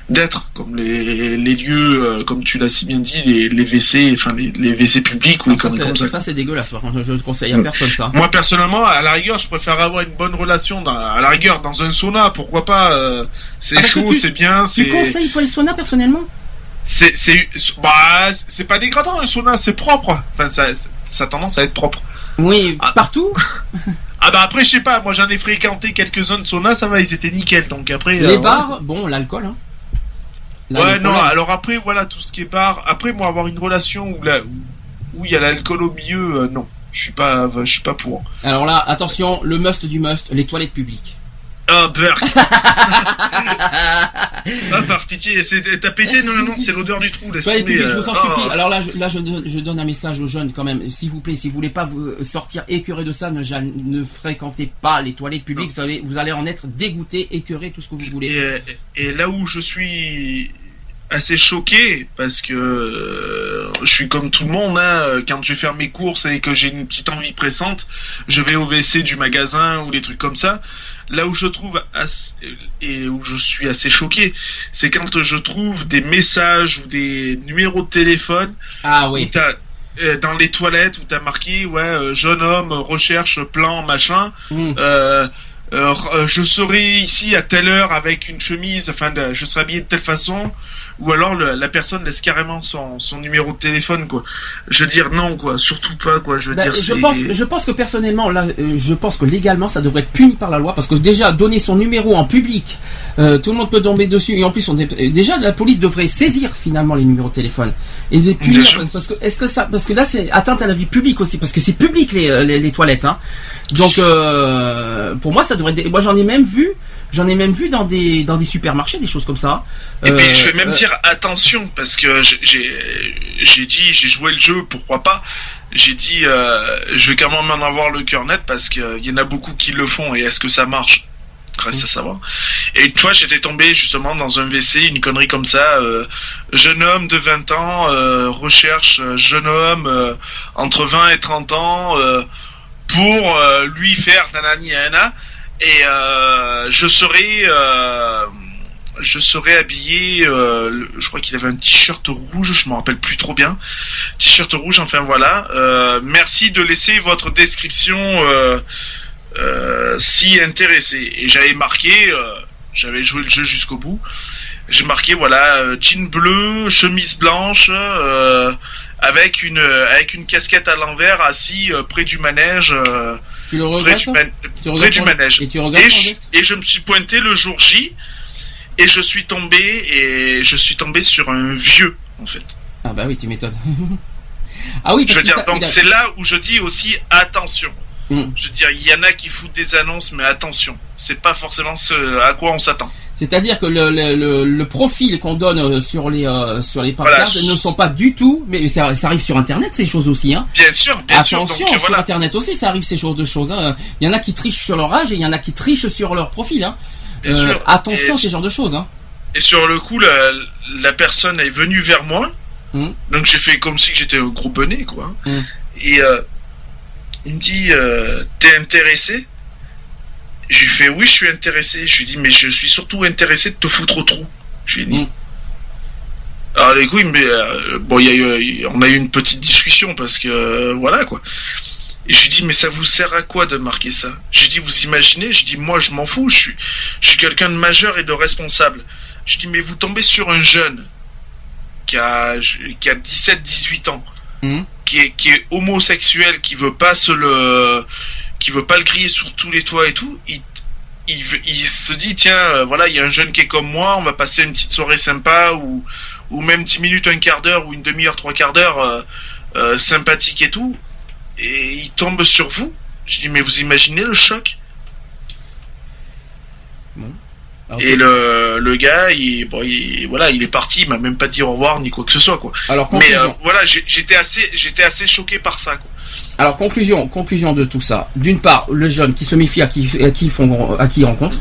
d'être comme les, les lieux comme tu l'as si bien dit les, les WC enfin les, les WC publics ou Ah, ça, comme, c'est- comme ça. ça, c'est dégueulasse, par contre, je ne conseille à personne ça. Moi personnellement, à la rigueur, je préfère avoir une bonne relation dans, à la rigueur dans un sauna, pourquoi pas C'est Ah, chaud, c'est bien, Tu conseilles, toi, les saunas, personnellement? C'est c'est bah c'est pas dégradant un sauna, c'est propre. Enfin ça ça a tendance à être propre. Oui, Ah. partout Ah bah après je sais pas, moi j'en ai fréquenté quelques zones sauna, ça va, ils étaient nickel. Donc après Les euh, bars, bon, l'alcool, hein. Ouais, le non, alors après, voilà, tout ce qui est bar. Après, moi, avoir une relation où là, où il y a l'alcool au milieu, euh, non. Je suis pas, je suis pas pour. Alors là, attention, le must du must, les toilettes publiques. Ah, Burk Ah, par pitié, t'as pété Non, non, non, c'est l'odeur du trou, laisse tomber, je euh, vous en ah. supplie. Alors là, je, là, je, donne- je donne un message aux jeunes quand même. S'il vous plaît, si vous voulez pas vous sortir écœuré de ça, ne, fréquentez pas les toilettes publiques. Vous allez, vous allez en être dégoûté, écœuré, tout ce que vous voulez. Et, euh, et là où je suis assez choqué, parce que euh, je suis comme tout le monde, hein, quand je vais faire mes courses et que j'ai une petite envie pressante, je vais au WC du magasin ou des trucs comme ça. Là où je trouve assez- et où je suis assez choqué, c'est quand je trouve des messages ou des numéros de téléphone Ah où oui. euh, dans les toilettes où t'as marqué ouais euh, jeune homme recherche plan machin Mm. euh, euh, euh, je serai ici à telle heure avec une chemise, enfin, de- je serai habillé de telle façon, ou alors le- la personne laisse carrément son, son numéro de téléphone, quoi. Je veux dire non, quoi, surtout pas, quoi. Je veux Bah, dire, je pense, je pense que personnellement, là, euh, je pense que légalement, ça devrait être puni par la loi parce que déjà donner son numéro en public, euh, tout le monde peut tomber dessus et en plus, on dé- euh, déjà la police devrait saisir finalement les numéros de téléphone et les punir parce- que est-ce que ça, parce que là c'est atteinte à la vie publique aussi parce que c'est public les, euh, les, les toilettes, hein. Donc euh, pour moi, ça devrait. être- Moi, j'en ai même vu, j'en ai même vu dans des dans des supermarchés des choses comme ça. Et puis je vais même euh, attention parce que j'ai- dit j'ai joué le jeu pourquoi pas. J'ai dit euh, je vais quand même en avoir le cœur net parce qu'il y en a beaucoup qui le font et est-ce que ça marche? Reste à savoir. Et une fois j'étais tombé justement dans un WC une connerie comme ça euh, jeune homme de 20 ans euh, recherche euh, jeune homme euh, entre 20 et 30 ans euh, pour euh, lui faire nanani nanana et euh, je serai euh, je serais habillé, euh, je crois qu'il avait un t-shirt rouge, je me rappelle plus trop bien. T-shirt rouge, enfin voilà. Euh, merci de laisser votre description euh, si intéressé. Et j'avais marqué, j'avais joué le jeu jusqu'au bout. J'ai marqué voilà jean bleu, chemise blanche, avec une avec une casquette à l'envers, assis près du manège. tu le près regrettes du, toi man- Tu près du manège. Et tu Et je, et je me suis pointé le jour J et je suis tombé et je suis tombé sur un vieux en fait. Ah bah oui, tu m'étonnes. ah oui, parce Je veux dire donc a- c'est là où je dis aussi attention. Mm. Je veux dire il y en a qui foutent des annonces mais attention, c'est pas forcément ce à quoi on s'attend. C'est-à-dire que le, le, le, le profil qu'on donne euh, sur les euh, sur les Voilà. ne sont pas du tout, mais ça, ça arrive sur Internet ces choses aussi. Hein. Bien sûr, bien sûr. Attention, Donc, euh, sur voilà. Internet aussi, ça arrive ces choses de choses. hein. Il y en a qui trichent sur leur âge et il y en a qui trichent sur leur profil. Hein. Euh, attention, Et- ces genres de choses. Hein. Et sur le coup, la, la personne est venue vers moi. Mhm. Donc j'ai fait comme si j'étais un gros bonnet, quoi. Mhm. Et euh, il me dit euh, T'es intéressé? Je lui fais Oui, je suis intéressé. Je lui dis Mais je suis surtout intéressé de te foutre au trou. Je lui ai dit. Mhm. Alors, du coup, il me dit, euh, bon, il y a eu, on a eu une petite discussion parce que voilà, quoi. Et je lui dis, mais ça vous sert à quoi de marquer ça? Je lui dis, vous imaginez? Je dis, moi, je m'en fous, je suis, je suis quelqu'un de majeur et de responsable. Je dis, mais vous tombez sur un jeune qui a, qui a 17-18 ans, Mhm. qui, est, qui est homosexuel, qui veut pas se le, qui veut pas le griller sur tous les toits et tout. Il, il se dit, tiens, euh, voilà, il y a un jeune qui est comme moi, on va passer une petite soirée sympa ou, ou même 10 minutes, un quart d'heure ou une demi-heure, trois quarts d'heure euh, euh, sympathique et tout. Et il tombe sur vous. Je dis, mais vous imaginez le choc? Et le, le gars, il, bon, il, voilà, il est parti, il m'a même pas dit au revoir ni quoi que ce soit, quoi. alors, Mais euh, voilà, j'étais assez, j'étais assez choqué par ça, quoi. Alors conclusion, conclusion de tout ça. D'une part, le jeune qui se méfie à qui, à qui, ils font, à qui il rencontre.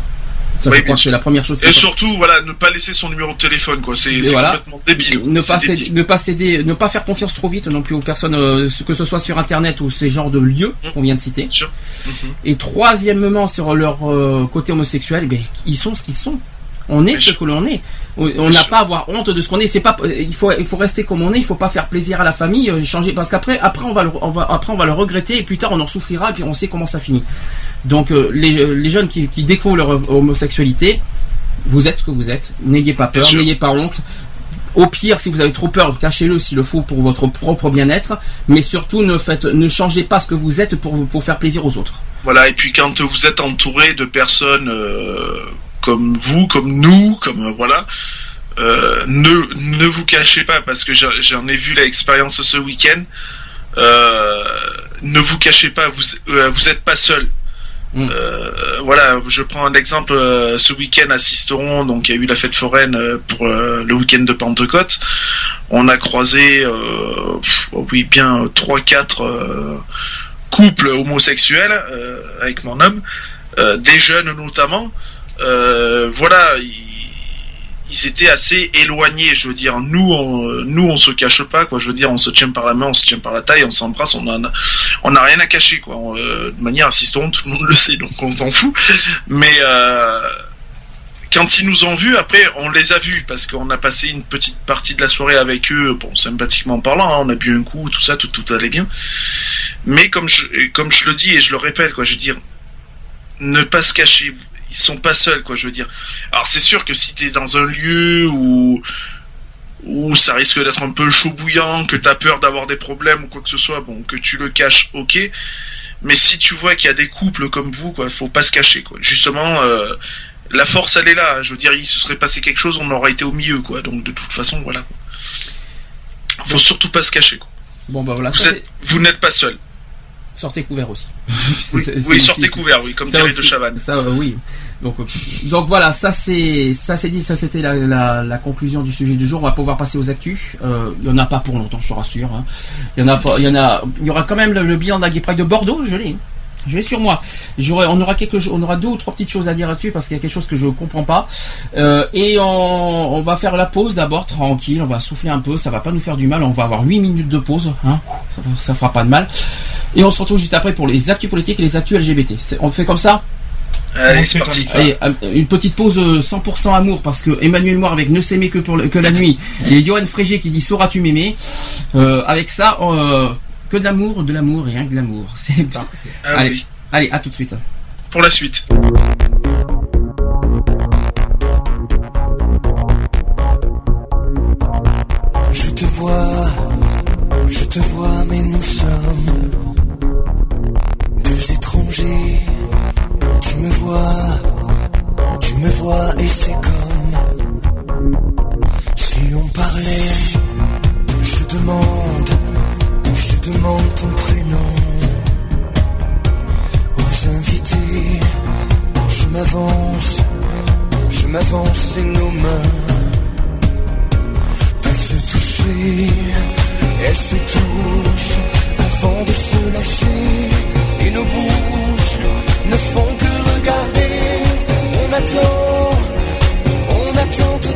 Ça, Oui, je bien crois que sûr. c'est la première chose. Et surtout, voilà, ne pas laisser son numéro de téléphone, quoi. C'est voilà. complètement débile. ne pas, débile. céder, ne pas céder, ne pas faire confiance trop vite non plus aux personnes, euh, que ce soit sur Internet ou ces genres de lieux Mhm. qu'on vient de citer. Mhm. Et troisièmement, sur leur euh, côté homosexuel, eh bien, ils sont ce qu'ils sont. On est ce que l'on est. On n'a pas à avoir honte de ce qu'on est. C'est pas, il faut, il faut rester comme on est. Il faut pas faire plaisir à la famille, euh, changer, parce qu'après, après on va, le, on va, après on va le regretter et plus tard on en souffrira et puis on sait comment ça finit. Donc euh, les, les jeunes qui, qui découvrent leur homosexualité, vous êtes ce que vous êtes. N'ayez pas peur, n'ayez pas honte. Au pire, si vous avez trop peur, cachez-le s'il le faut pour votre propre bien-être. Mais surtout, ne faites, ne changez pas ce que vous êtes pour, pour faire plaisir aux autres. Voilà, et puis quand vous êtes entouré de personnes euh, comme vous, comme nous, comme euh, voilà, euh, ne, ne vous cachez pas parce que j'en ai vu l'expérience ce week-end. Euh, ne vous cachez pas, vous euh, vous êtes pas seul. Mm. Voilà, je prends un exemple. ce week-end à Sisteron, donc il y a eu la fête foraine pour le week-end de Pentecôte. On a croisé, pff, oui, bien trois, quatre euh, couples homosexuels avec mon homme, des jeunes notamment. Euh, voilà, ils, étaient assez éloignés. Je veux dire, nous, on, nous, on se cache pas, quoi. Je veux dire, on se tient par la main, on se tient par la taille, on s'embrasse, on a, on n'a rien à cacher, quoi. Euh, de manière assistante, tout le monde le sait, donc on s'en fout. Mais euh, quand ils nous ont vus, après, on les a vus parce qu'on a passé une petite partie de la soirée avec eux, bon, sympathiquement parlant, hein, on a bu un coup, tout ça, tout, tout allait bien. Mais comme je, comme je le dis et je le répète, quoi, je veux dire, ne pas se cacher. Ils sont pas seuls, quoi, je veux dire. Alors c'est sûr que si t'es dans un lieu où où ça risque d'être un peu chaud bouillant, que t'as peur d'avoir des problèmes ou quoi que ce soit, bon, que tu le caches, ok. Mais si tu vois qu'il y a des couples comme vous, quoi, faut pas se cacher, quoi. Justement, euh, la force, elle est là. hein. Je veux dire, il se serait passé quelque chose, on aurait été au milieu, quoi. Donc de toute façon, voilà. quoi. Faut surtout pas se cacher, quoi. Bon bah voilà, Vous êtes, vous n'êtes pas seul. sortez couvert aussi. Oui, sortez couvert, oui, comme ça dirait de Chavannes. Ça oui. Donc, euh, donc voilà, ça c'est ça c'est dit, ça c'était la, conclusion du sujet du jour. On va pouvoir passer aux actus. Euh, Il y en a pas pour longtemps, je te rassure. hein. Il y il y en il y aura quand même le, bilan de la de Bordeaux. Je l'ai, je l'ai sur moi. On aura quelque, on aura deux ou trois petites choses à dire là-dessus parce qu'il y a quelque chose que je comprends pas. Euh, et on, va faire la pause d'abord tranquille. On va souffler un peu. Ça va pas nous faire du mal. On va avoir 8 minutes de pause. Hein. Ça, ça fera pas de mal. Et on se retrouve juste après pour les actus politiques et les actus LGBT. On fait comme ça. Allez, c'est parti. Allez, euh, une petite pause euh, 100% amour parce que Emmanuel Moir avec Ne s'aimer que pour le- que la nuit et Johan Frégé qui dit sauras-tu m'aimer. Euh, avec ça, euh, que de l'amour, de l'amour et rien que de l'amour. C'est Ah allez, oui. allez, à tout de suite. Pour la suite. Je te vois, je te vois, mais nous sommes tu me vois et c'est comme si on parlait. Je demande, je demande ton prénom aux invités. Je m'avance, je m'avance et nos mains peuvent se toucher. Elles se touchent avant de se lâcher et nos bouches ne font que regarder. On attend, on attend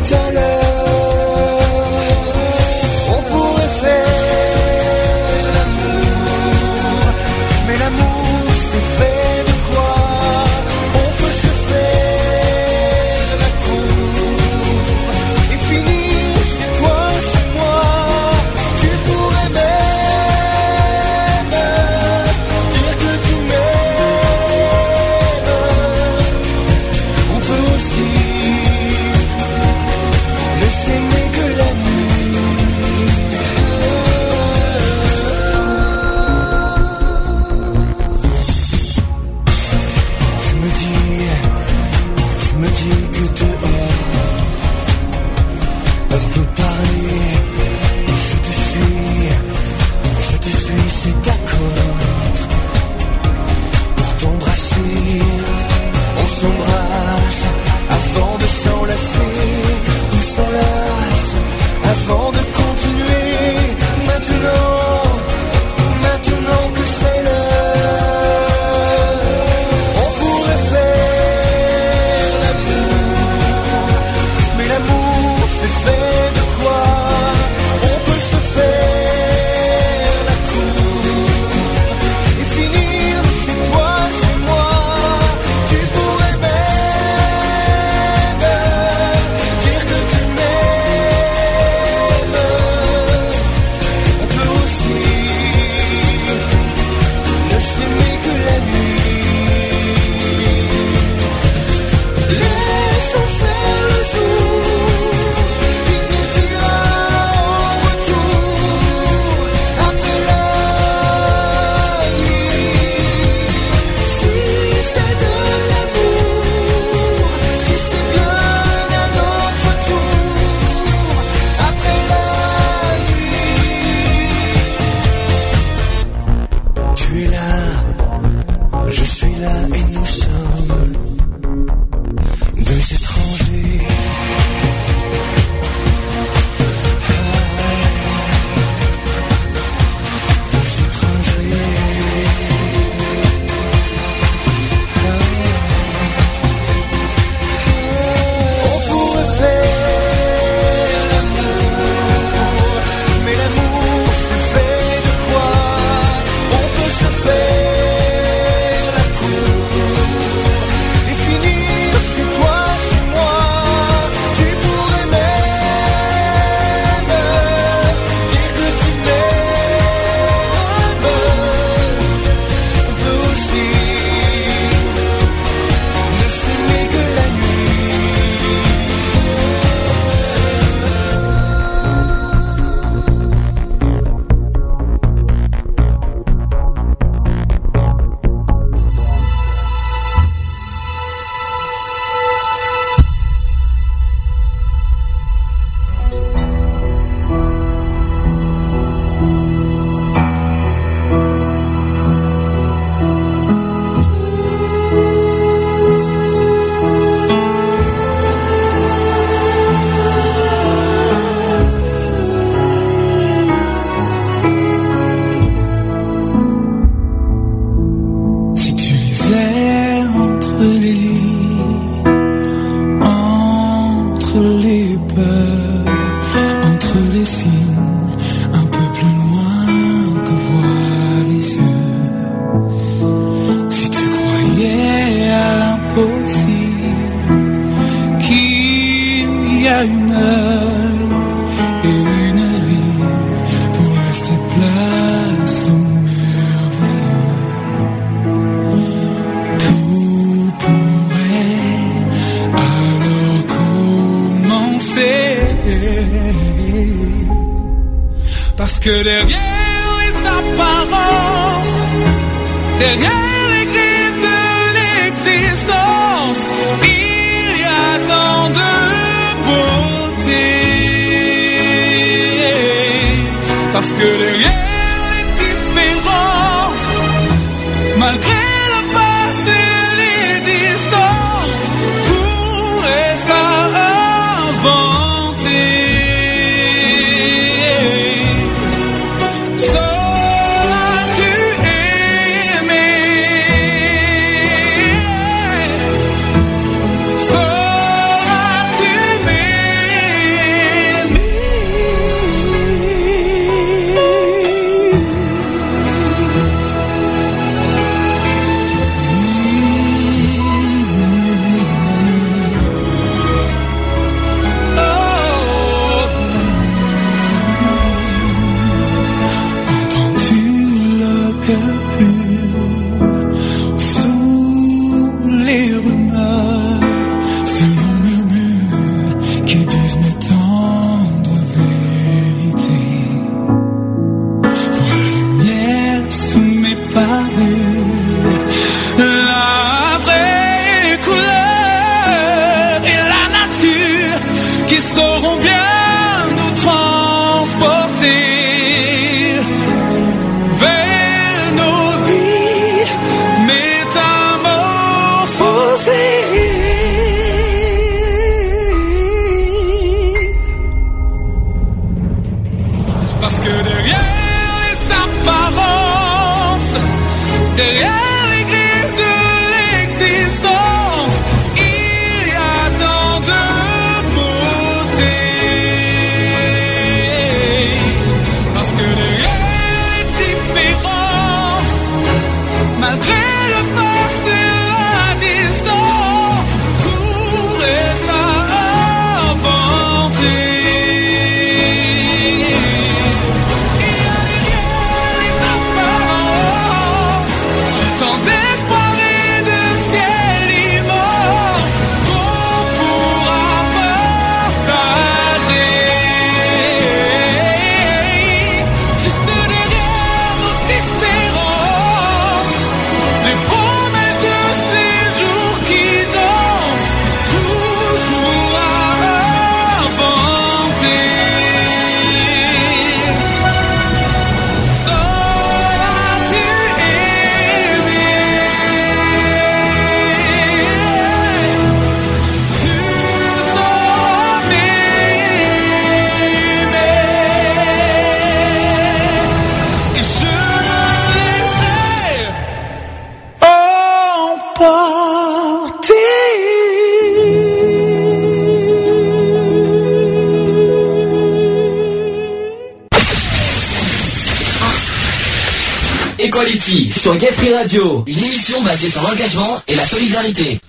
l'engagement et la solidarité.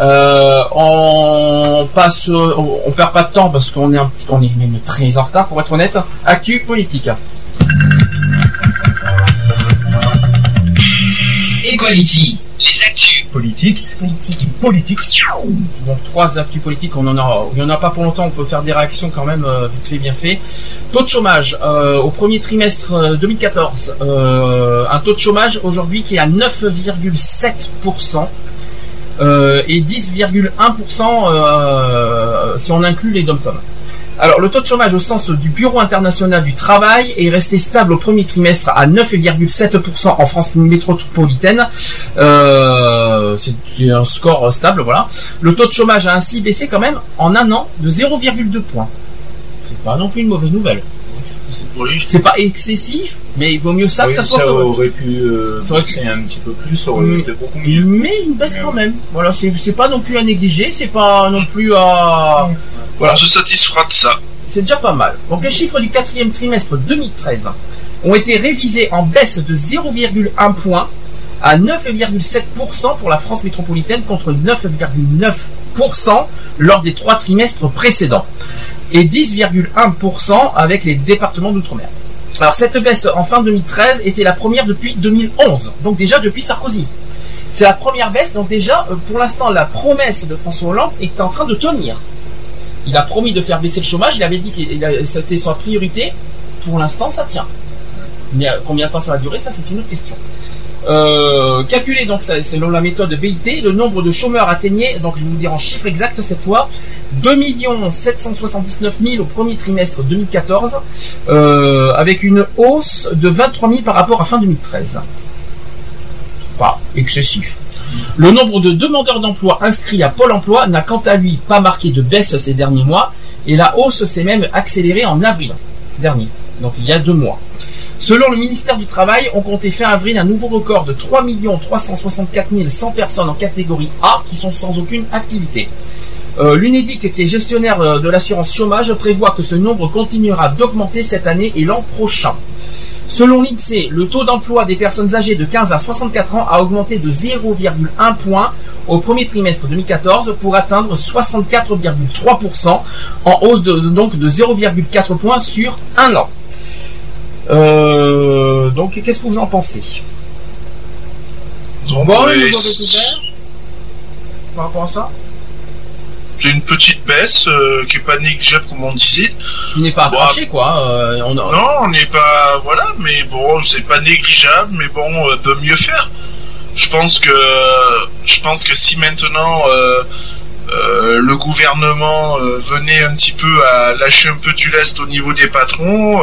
Euh, on passe, on, on perd pas de temps parce qu'on est un petit, on est même très en retard pour être honnête. Actu politique. Equality. Les actus. Politique. Politique. Politique. Donc trois actus politiques, on en a, il y en a pas pour longtemps, on peut faire des réactions quand même euh, vite fait, bien fait. Taux de chômage euh, au premier trimestre euh, 2014, euh, un taux de chômage aujourd'hui qui est à 9,7%. euh, et 10,1% euh, si on inclut les dom Alors le taux de chômage au sens du Bureau international du travail est resté stable au premier trimestre à 9,7% en France métropolitaine. Euh, c'est un score stable, voilà. Le taux de chômage a ainsi baissé quand même en un an de 0,2 points. Pas non plus une mauvaise nouvelle. C'est pas excessif, mais il vaut mieux ça que ça soit ça aurait pu euh, Ça aurait pu- un petit peu plus, ça aurait été beaucoup mieux. Mais une baisse quand même. Voilà, c'est c'est pas non plus à négliger, c'est pas non plus à. Voilà. On se satisfera de ça. C'est déjà pas mal. Donc les chiffres du quatrième trimestre 2013 ont été révisés en baisse de 0,1 point à 9,7% pour la France métropolitaine contre 9,9% lors des trois trimestres précédents et 10,1% avec les départements d'outre-mer. Alors cette baisse en fin 2013 était la première depuis 2011, donc déjà depuis Sarkozy. C'est la première baisse, donc déjà euh, pour l'instant la promesse de François Hollande est en train de tenir. Il a promis de faire baisser le chômage, il avait dit que c'était sa priorité. Pour l'instant, ça tient. Mais euh, combien de temps ça va durer, ça c'est une autre question. Euh, calculé donc selon la méthode BIT, le nombre de chômeurs atteignait, donc je vais vous dire en chiffres exacts cette fois, 2 779 000 au premier trimestre 2014, euh, avec une hausse de 23 000 par rapport à fin 2013. Pas excessif. Le nombre de demandeurs d'emploi inscrits à Pôle emploi n'a quant à lui pas marqué de baisse ces derniers mois, et la hausse s'est même accélérée en avril dernier, donc il y a deux mois. Selon le ministère du Travail, on comptait fin avril un nouveau record de 3 364 100 personnes en catégorie A qui sont sans aucune activité. Euh, L'UNEDIC, qui est gestionnaire euh, de l'assurance chômage, prévoit que ce nombre continuera d'augmenter cette année et l'an prochain. Selon l'INSEE, le taux d'emploi des personnes âgées de 15 à 64 ans a augmenté de 0,1 point au premier trimestre 2014 pour atteindre 64,3% en hausse de, donc de 0,4 points sur un an. Euh, donc, qu'est-ce que vous en pensez? Bon, par rapport à ça c'est une petite baisse euh, qui est pas négligeable comme on disait. Qui n'est pas accroché, quoi. euh, on a- Non, on n'est pas voilà, mais bon, c'est pas négligeable, mais bon, euh, peut mieux faire. Je pense que je pense que si maintenant euh, le gouvernement venait un petit peu à lâcher un peu du lest au niveau des patrons,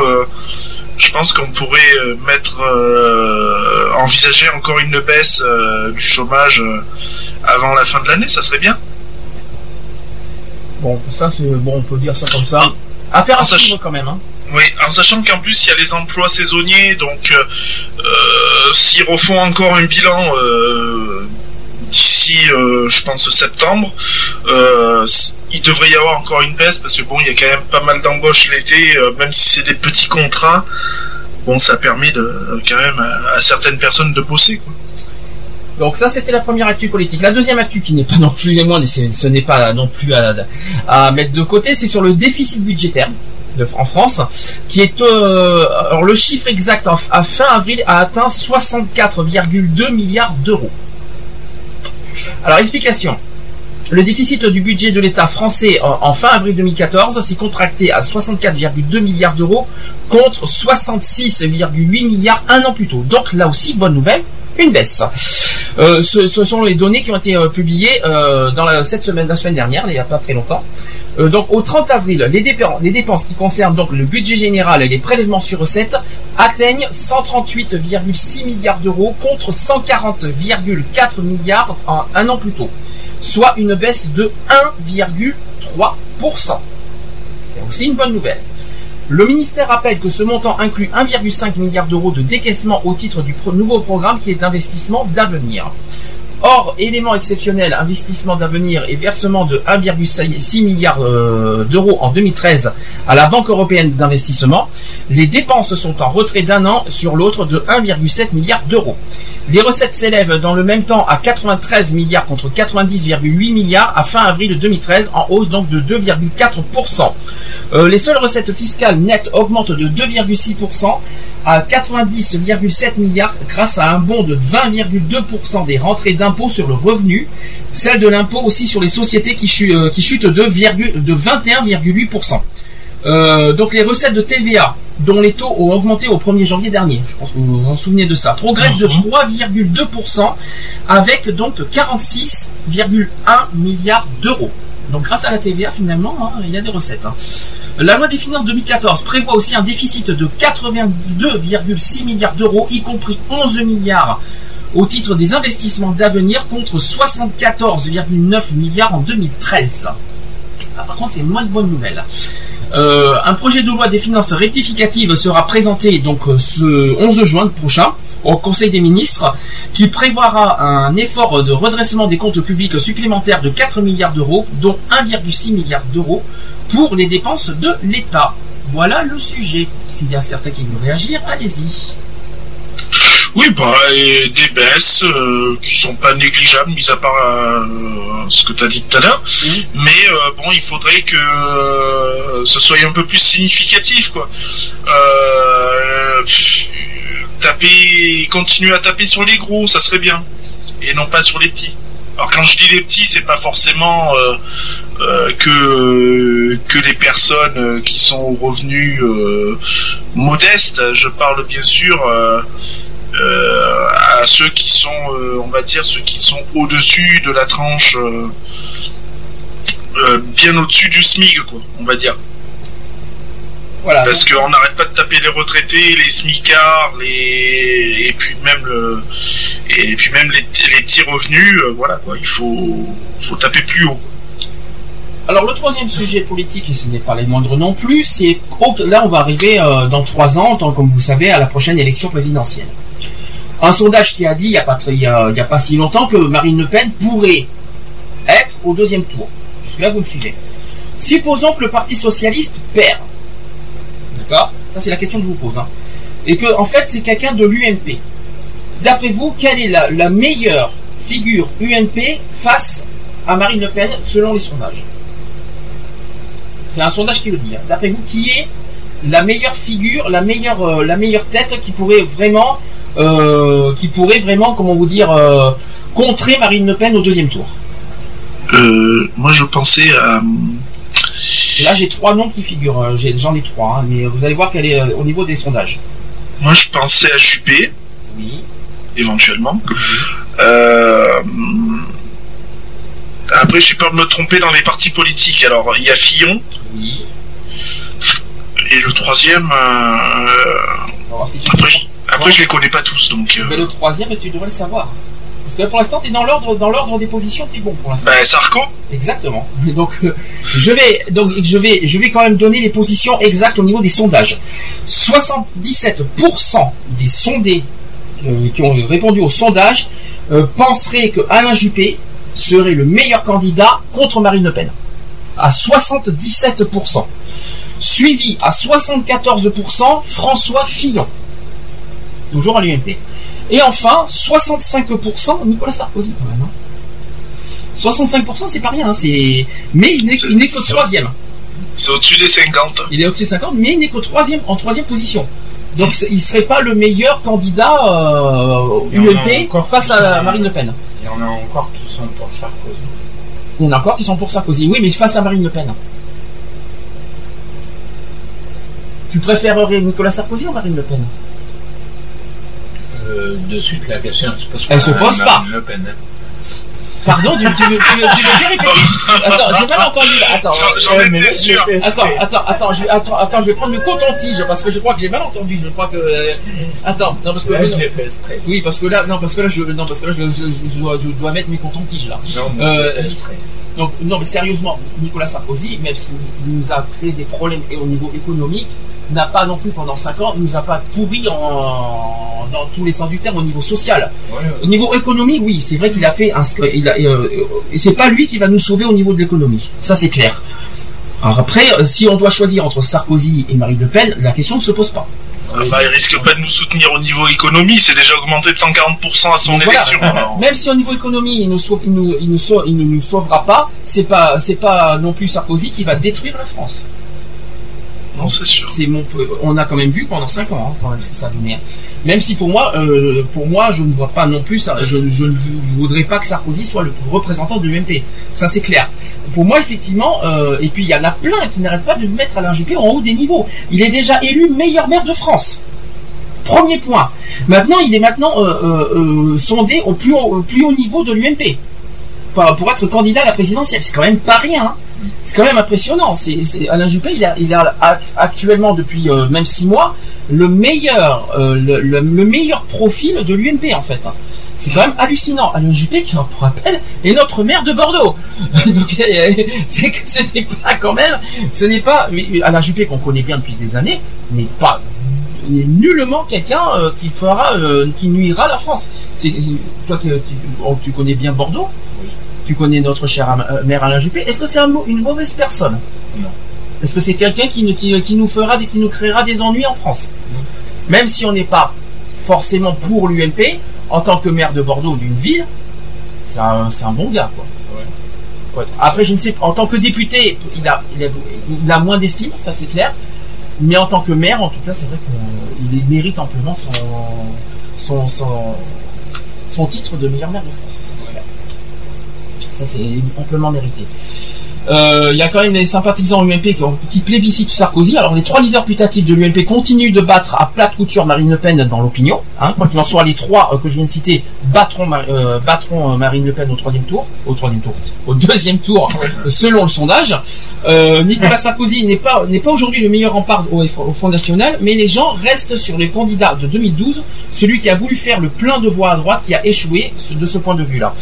je pense qu'on pourrait mettre envisager encore une baisse du chômage avant la fin de l'année, ça serait bien. Bon, ça c'est bon, on peut dire ça comme ça. Affaire à suivre quand même. Hein. Oui, en sachant qu'en plus il y a les emplois saisonniers, donc euh, euh, s'ils refont encore un bilan euh, d'ici, euh, je pense septembre, il devrait y avoir encore une baisse parce que bon, il y a quand même pas mal d'embauches l'été, même si c'est des petits contrats. Bon, ça permet de quand même à, à certaines personnes de bosser. Quoi. Donc ça c'était la première actu politique. La deuxième actu qui n'est pas non plus les et ce n'est pas non plus à, mettre de côté, c'est sur le déficit budgétaire en France, qui est euh, alors le chiffre exact à fin avril a atteint 64,2 milliards d'euros. Alors explication. Le déficit du budget de l'État français en, en fin avril 2014 s'est contracté à 64,2 milliards d'euros contre 66,8 milliards un an plus tôt. Donc là aussi, bonne nouvelle, une baisse. Euh, ce, sont les données qui ont été euh, publiées euh, la, cette semaine, la semaine dernière, il n'y a pas très longtemps. Donc au 30 avril, les dépenses, les dépenses qui concernent donc le budget général et les prélèvements sur recettes atteignent 138,6 milliards d'euros contre 140,4 milliards en un an plus tôt, soit une baisse de 1,3%. C'est aussi une bonne nouvelle. Le ministère rappelle que ce montant inclut 1,5 milliard d'euros de décaissement au titre du nouveau programme qui est d'investissement d'avenir. Or, élément exceptionnel, investissement d'avenir et versement de 1,6 milliard euh, d'euros en 2013 à la Banque européenne d'investissement, les dépenses sont en retrait d'un an sur l'autre de 1,7 milliard d'euros. Les recettes s'élèvent dans le même temps à 93 milliards contre 90,8 milliards à fin avril 2013, en hausse donc de 2,4%. Euh, les seules recettes fiscales nettes augmentent de 2,6% à 90,7 milliards grâce à un bond de 20,2% des rentrées d'impôts sur le revenu, celle de l'impôt aussi sur les sociétés qui, euh, qui chute de, virgule- de 21,8%. Euh, donc les recettes de TVA, dont les taux ont augmenté au 1er janvier dernier, je pense que vous vous en souvenez de ça, progressent de 3,2% avec donc 46,1 milliards d'euros. Donc grâce à la TVA finalement, hein, il y a des recettes. hein. La loi des finances 2014 prévoit aussi un déficit de 82,6 milliards d'euros, y compris 11 milliards au titre des investissements d'avenir contre 74,9 milliards en 2013. Ça par contre c'est moins de bonnes nouvelles. Euh, un projet de loi des finances rectificative sera présenté donc euh, ce 11 juin prochain au Conseil des ministres qui prévoira un effort de redressement des comptes publics supplémentaire de 4 milliards d'euros dont 1,6 milliard d'euros pour les dépenses de l'État. Voilà le sujet. S'il y a certains qui veulent réagir, allez-y. Oui, bah, et des baisses euh, qui sont pas négligeables, mis à part euh, ce que tu as dit tout à l'heure. Mais euh, bon, il faudrait que euh, ce soit un peu plus significatif, quoi. Euh, pff, taper, continuer à taper sur les gros, ça serait bien, et non pas sur les petits. Alors quand je dis les petits, c'est pas forcément euh, euh, que que les personnes euh, qui sont aux revenus modestes. Je parle bien sûr à ceux qui sont, on va dire, ceux qui sont au-dessus de la tranche, bien au-dessus du SMIC, quoi, on va dire. Voilà. Parce qu'on n'arrête pas de taper les retraités, les smicards, les et puis même le et puis même les, les petits revenus, euh, voilà quoi. Il faut faut taper plus haut. Alors le troisième sujet politique, et ce n'est pas les moindres non plus, c'est là on va arriver euh, dans trois ans, tant comme vous savez, à la prochaine élection présidentielle. Un sondage qui a dit il n'y a, pas très- il y a, il y a pas si longtemps que Marine Le Pen pourrait être au deuxième tour. Jusque-là vous me suivez. Supposons que le Parti Socialiste perd. Ça c'est la question que je vous pose. hein. Et que en fait c'est quelqu'un de l'UMP. D'après vous, quelle est la, meilleure figure UMP face à Marine Le Pen selon les sondages? C'est un sondage qui le dit. hein. D'après vous, qui est la meilleure figure, la meilleure, euh, la meilleure tête qui pourrait vraiment, euh, qui pourrait vraiment, comment vous dire, euh, contrer Marine Le Pen au deuxième tour? Moi je pensais à Là, j'ai trois noms qui figurent. euh, J'en ai trois, hein, mais vous allez voir qu'elle est euh, au niveau des sondages. moi je pensais à Juppé. Oui. Éventuellement. Euh, Après, j'ai peur de me tromper dans les partis politiques. Alors, il y a Fillon. Et le troisième. euh, Après, après, je les connais pas tous, donc. euh, Mais le troisième, tu devrais le savoir. Que pour l'instant, tu es dans l'ordre, dans l'ordre des positions, tu es bon pour l'instant. Ben, Sarko Exactement. Donc, euh, je vais, donc, je vais, je vais quand même donner les positions exactes au niveau des sondages. 77% des sondés euh, qui ont répondu au sondage euh, penseraient que Alain Juppé serait le meilleur candidat contre Marine Le Pen. À 77%. Suivi à 74% François Fillon. Toujours à l'UMP. Et enfin, 65% Nicolas Sarkozy quand même. hein. 65% c'est pas rien, hein, c'est. Mais il n'est il n'est qu'au troisième. C'est au-dessus des 50. Il est au-dessus de 50, mais il n'est qu'au troisième, en troisième position. Donc c'est- il serait pas le meilleur candidat euh, en UMP face à sont- Marine Le Pen. Il y en a encore qui sont pour Sarkozy. Il y en a encore qui sont pour Sarkozy. Oui, mais face à Marine Le Pen. Tu préférerais Nicolas Sarkozy ou Marine Le Pen? Euh, de suite, la question ne se pose pas. Elle se pose pas. Le Pen. hein. Pardon, tu, tu, tu, tu, tu veux bien répéter Attends, j'ai mal entendu. Attends, Euh. Attends, attends, attends, je vais, attends, attends, je vais prendre le coton-tige parce que je crois que j'ai mal entendu. Je crois que. euh, attends, non parce que. Là, je l'ai fait exprès. Oui, parce que là, non, parce que là, je, non, parce que là, je, je, je dois, je dois mettre mes cotons-tiges là. Non, mais Euh, donc, non, mais sérieusement, Nicolas Sarkozy, même s'il nous a créé des problèmes et au niveau économique, n'a pas non plus pendant 5 ans, nous a pas pourri en, dans tous les sens du terme au niveau social. Ouais. Au niveau économique, oui, c'est vrai qu'il a fait un, il a, euh, et c'est pas lui qui va nous sauver au niveau de l'économie. Ça, c'est clair. Alors après, euh, si on doit choisir entre Sarkozy et Marine Le Pen, la question ne se pose pas. Ah bah, il risque pas de nous soutenir au niveau économie, c'est déjà augmenté de 140% à son Donc élection. Même si au niveau économie, il, sauve- il, nous- il nous sauve- il ne nous sauvera pas, c'est pas, c'est pas non plus Sarkozy qui va détruire la France. Non, c'est sûr. On a quand même vu pendant 5 ans, hein, quand même, ce que ça donné. Même si pour moi, euh, pour moi, je ne vois pas non plus, je, ne voudrais pas que Sarkozy soit le représentant de l'UMP. Ça, c'est clair. Pour moi, effectivement, euh, et puis il y en a plein qui n'arrêtent pas de mettre Alain Juppé en haut des niveaux. Il est déjà élu meilleur maire de France. Premier point. Maintenant, il est maintenant euh, sondé au plus haut, au plus haut niveau de l'UMP pour, pour être candidat à la présidentielle. C'est quand même pas rien. hein. C'est quand même impressionnant. Alain Juppé, il a, actuellement depuis euh, même six mois le meilleur, euh, le, le- le meilleur profil de l'UMP en fait. hein. C'est quand même hallucinant. Alain Juppé, qui, pour rappel, est notre maire de Bordeaux. Donc, c'est que ce n'est pas quand même, ce n'est pas Alain Juppé qu'on connaît bien depuis des années, n'est pas nullement quelqu'un euh, qui fera, qui nuira à la France. Toi, tu connais bien Bordeaux, tu connais notre cher Am- euh, maire Alain Juppé. Est-ce que c'est un une mauvaise personne? Non. Est-ce que c'est quelqu'un qui, nous- qui, qui nous fera, qui nous créera des ennuis en France? Même si on n'est pas forcément pour l'UMP, en tant que maire de Bordeaux ou d'une ville, c'est un, bon gars, quoi. Ouais. Après, je ne sais pas, en tant que député, il a, il a, il a moins d'estime, ça c'est clair. Mais en tant que maire, en tout cas, c'est vrai qu'il mérite amplement son, son, son, son titre de meilleur maire de France. Ça, c'est amplement mérité. Euh, Il y a quand même des sympathisants UMP qui, ont- qui plébiscitent Sarkozy. Alors les trois leaders putatifs de l'UMP continuent de battre à plate couture Marine Le Pen dans l'opinion. Hein, quoi qu'il en soit, les trois euh, que je viens de citer battront, euh, battront Marine Le Pen au troisième tour, au troisième tour, au deuxième tour, selon le sondage. Nicolas Sarkozy n'est pas n'est pas aujourd'hui le meilleur rempart au, au Front National, mais les gens restent sur le candidat de 2012, celui qui a voulu faire le plein de voix à droite, qui a échoué de ce point de vue-là.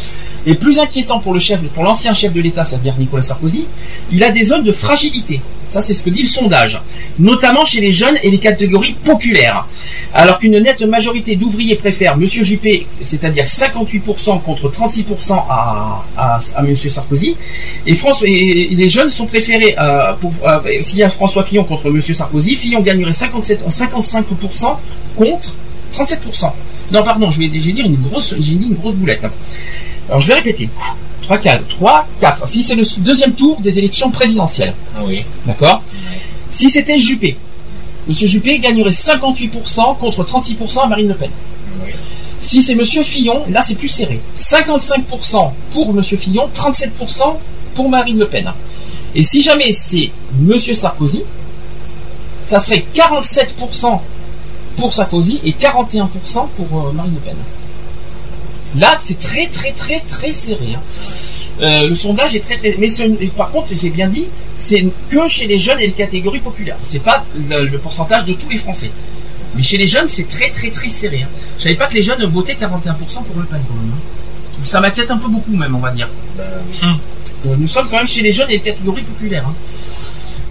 Et plus inquiétant pour le chef, pour l'ancien chef de l'État, c'est-à-dire Nicolas Sarkozy, il a des zones de fragilité. Ça, c'est ce que dit le sondage, notamment chez les jeunes et les catégories populaires. Alors qu'une nette majorité d'ouvriers préfèrent Monsieur Juppé, c'est-à-dire 58% contre 36% à, Monsieur Sarkozy, et, François, et les jeunes sont préférés euh, euh, s'il y a François Fillon contre Monsieur Sarkozy, Fillon gagnerait 57, 55% contre 37%. Non, pardon, vais dire une grosse, j'ai dit une grosse boulette. Alors je vais répéter. 3, 4, 3, 4. Si c'est le deuxième tour des élections présidentielles. Oui. D'accord Si c'était Juppé, Monsieur Juppé gagnerait 58% contre 36% à Marine Le Pen. Si c'est Monsieur Fillon, là c'est plus serré. 55% pour Monsieur Fillon, 37% pour Marine Le Pen. Et si jamais c'est Monsieur Sarkozy, ça serait 47% pour Sarkozy et 41% pour euh, Marine Le Pen. Là, c'est très très très très serré. hein. Euh, le sondage est très très. Mais ce- par contre, c'est bien dit, c'est que chez les jeunes et les catégories populaires. C'est pas le, le pourcentage de tous les Français. Mais chez les jeunes, c'est très très très serré. Hein. Je savais pas que les jeunes votaient 41% pour Le Pen. quand même, hein. Ça m'inquiète un peu beaucoup même, on va dire. Euh, Nous sommes quand même chez les jeunes et les catégories populaires. hein.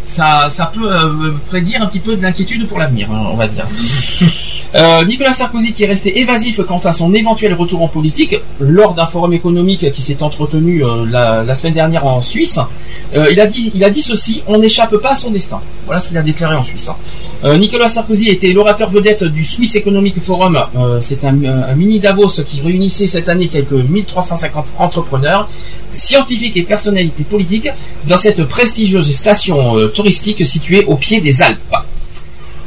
Ça, ça peut euh, prédire un petit peu de l'inquiétude pour l'avenir, on va dire. Euh, Nicolas Sarkozy qui est resté évasif quant à son éventuel retour en politique lors d'un forum économique qui s'est entretenu euh, la, semaine dernière en Suisse. euh, il, a dit, il a dit ceci on n'échappe pas à son destin. Voilà ce qu'il a déclaré en Suisse. hein. Nicolas Sarkozy était l'orateur vedette du Swiss Economic Forum. C'est un, un mini Davos qui réunissait cette année quelques 1350 entrepreneurs, scientifiques et personnalités politiques dans cette prestigieuse station touristique située au pied des Alpes.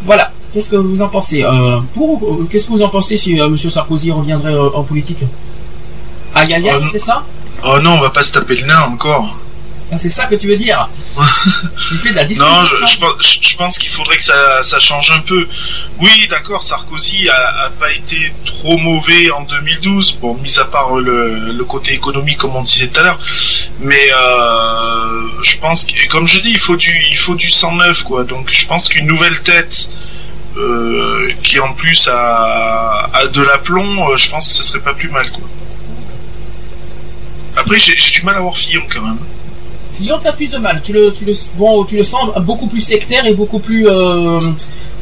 Voilà. Qu'est-ce que vous en pensez euh, pour, Qu'est-ce que vous en pensez si euh, Monsieur Sarkozy reviendrait euh, en politique? Aïe aïe aïe, c'est ça? Oh non, on va pas se taper le nain encore. Ah, C'est ça que tu veux dire? Tu fais de la Non, je, je pense- je- je pense qu'il faudrait que ça, ça change un peu. Oui, d'accord, Sarkozy a, a pas été trop mauvais en 2012, bon, mis à part le, le côté économique comme on disait tout à l'heure. Mais euh, je pense que, comme je dis, il faut du, il faut du 109 quoi. Donc je pense qu'une nouvelle tête euh, qui en plus a, a de l'aplomb, euh, je pense que ce serait pas plus mal quoi. Après, j'ai du mal à voir Fillon quand même. Fillon, t'as plus de mal. Tu le, tu le, bon, tu le sens beaucoup plus sectaire et beaucoup plus. euh,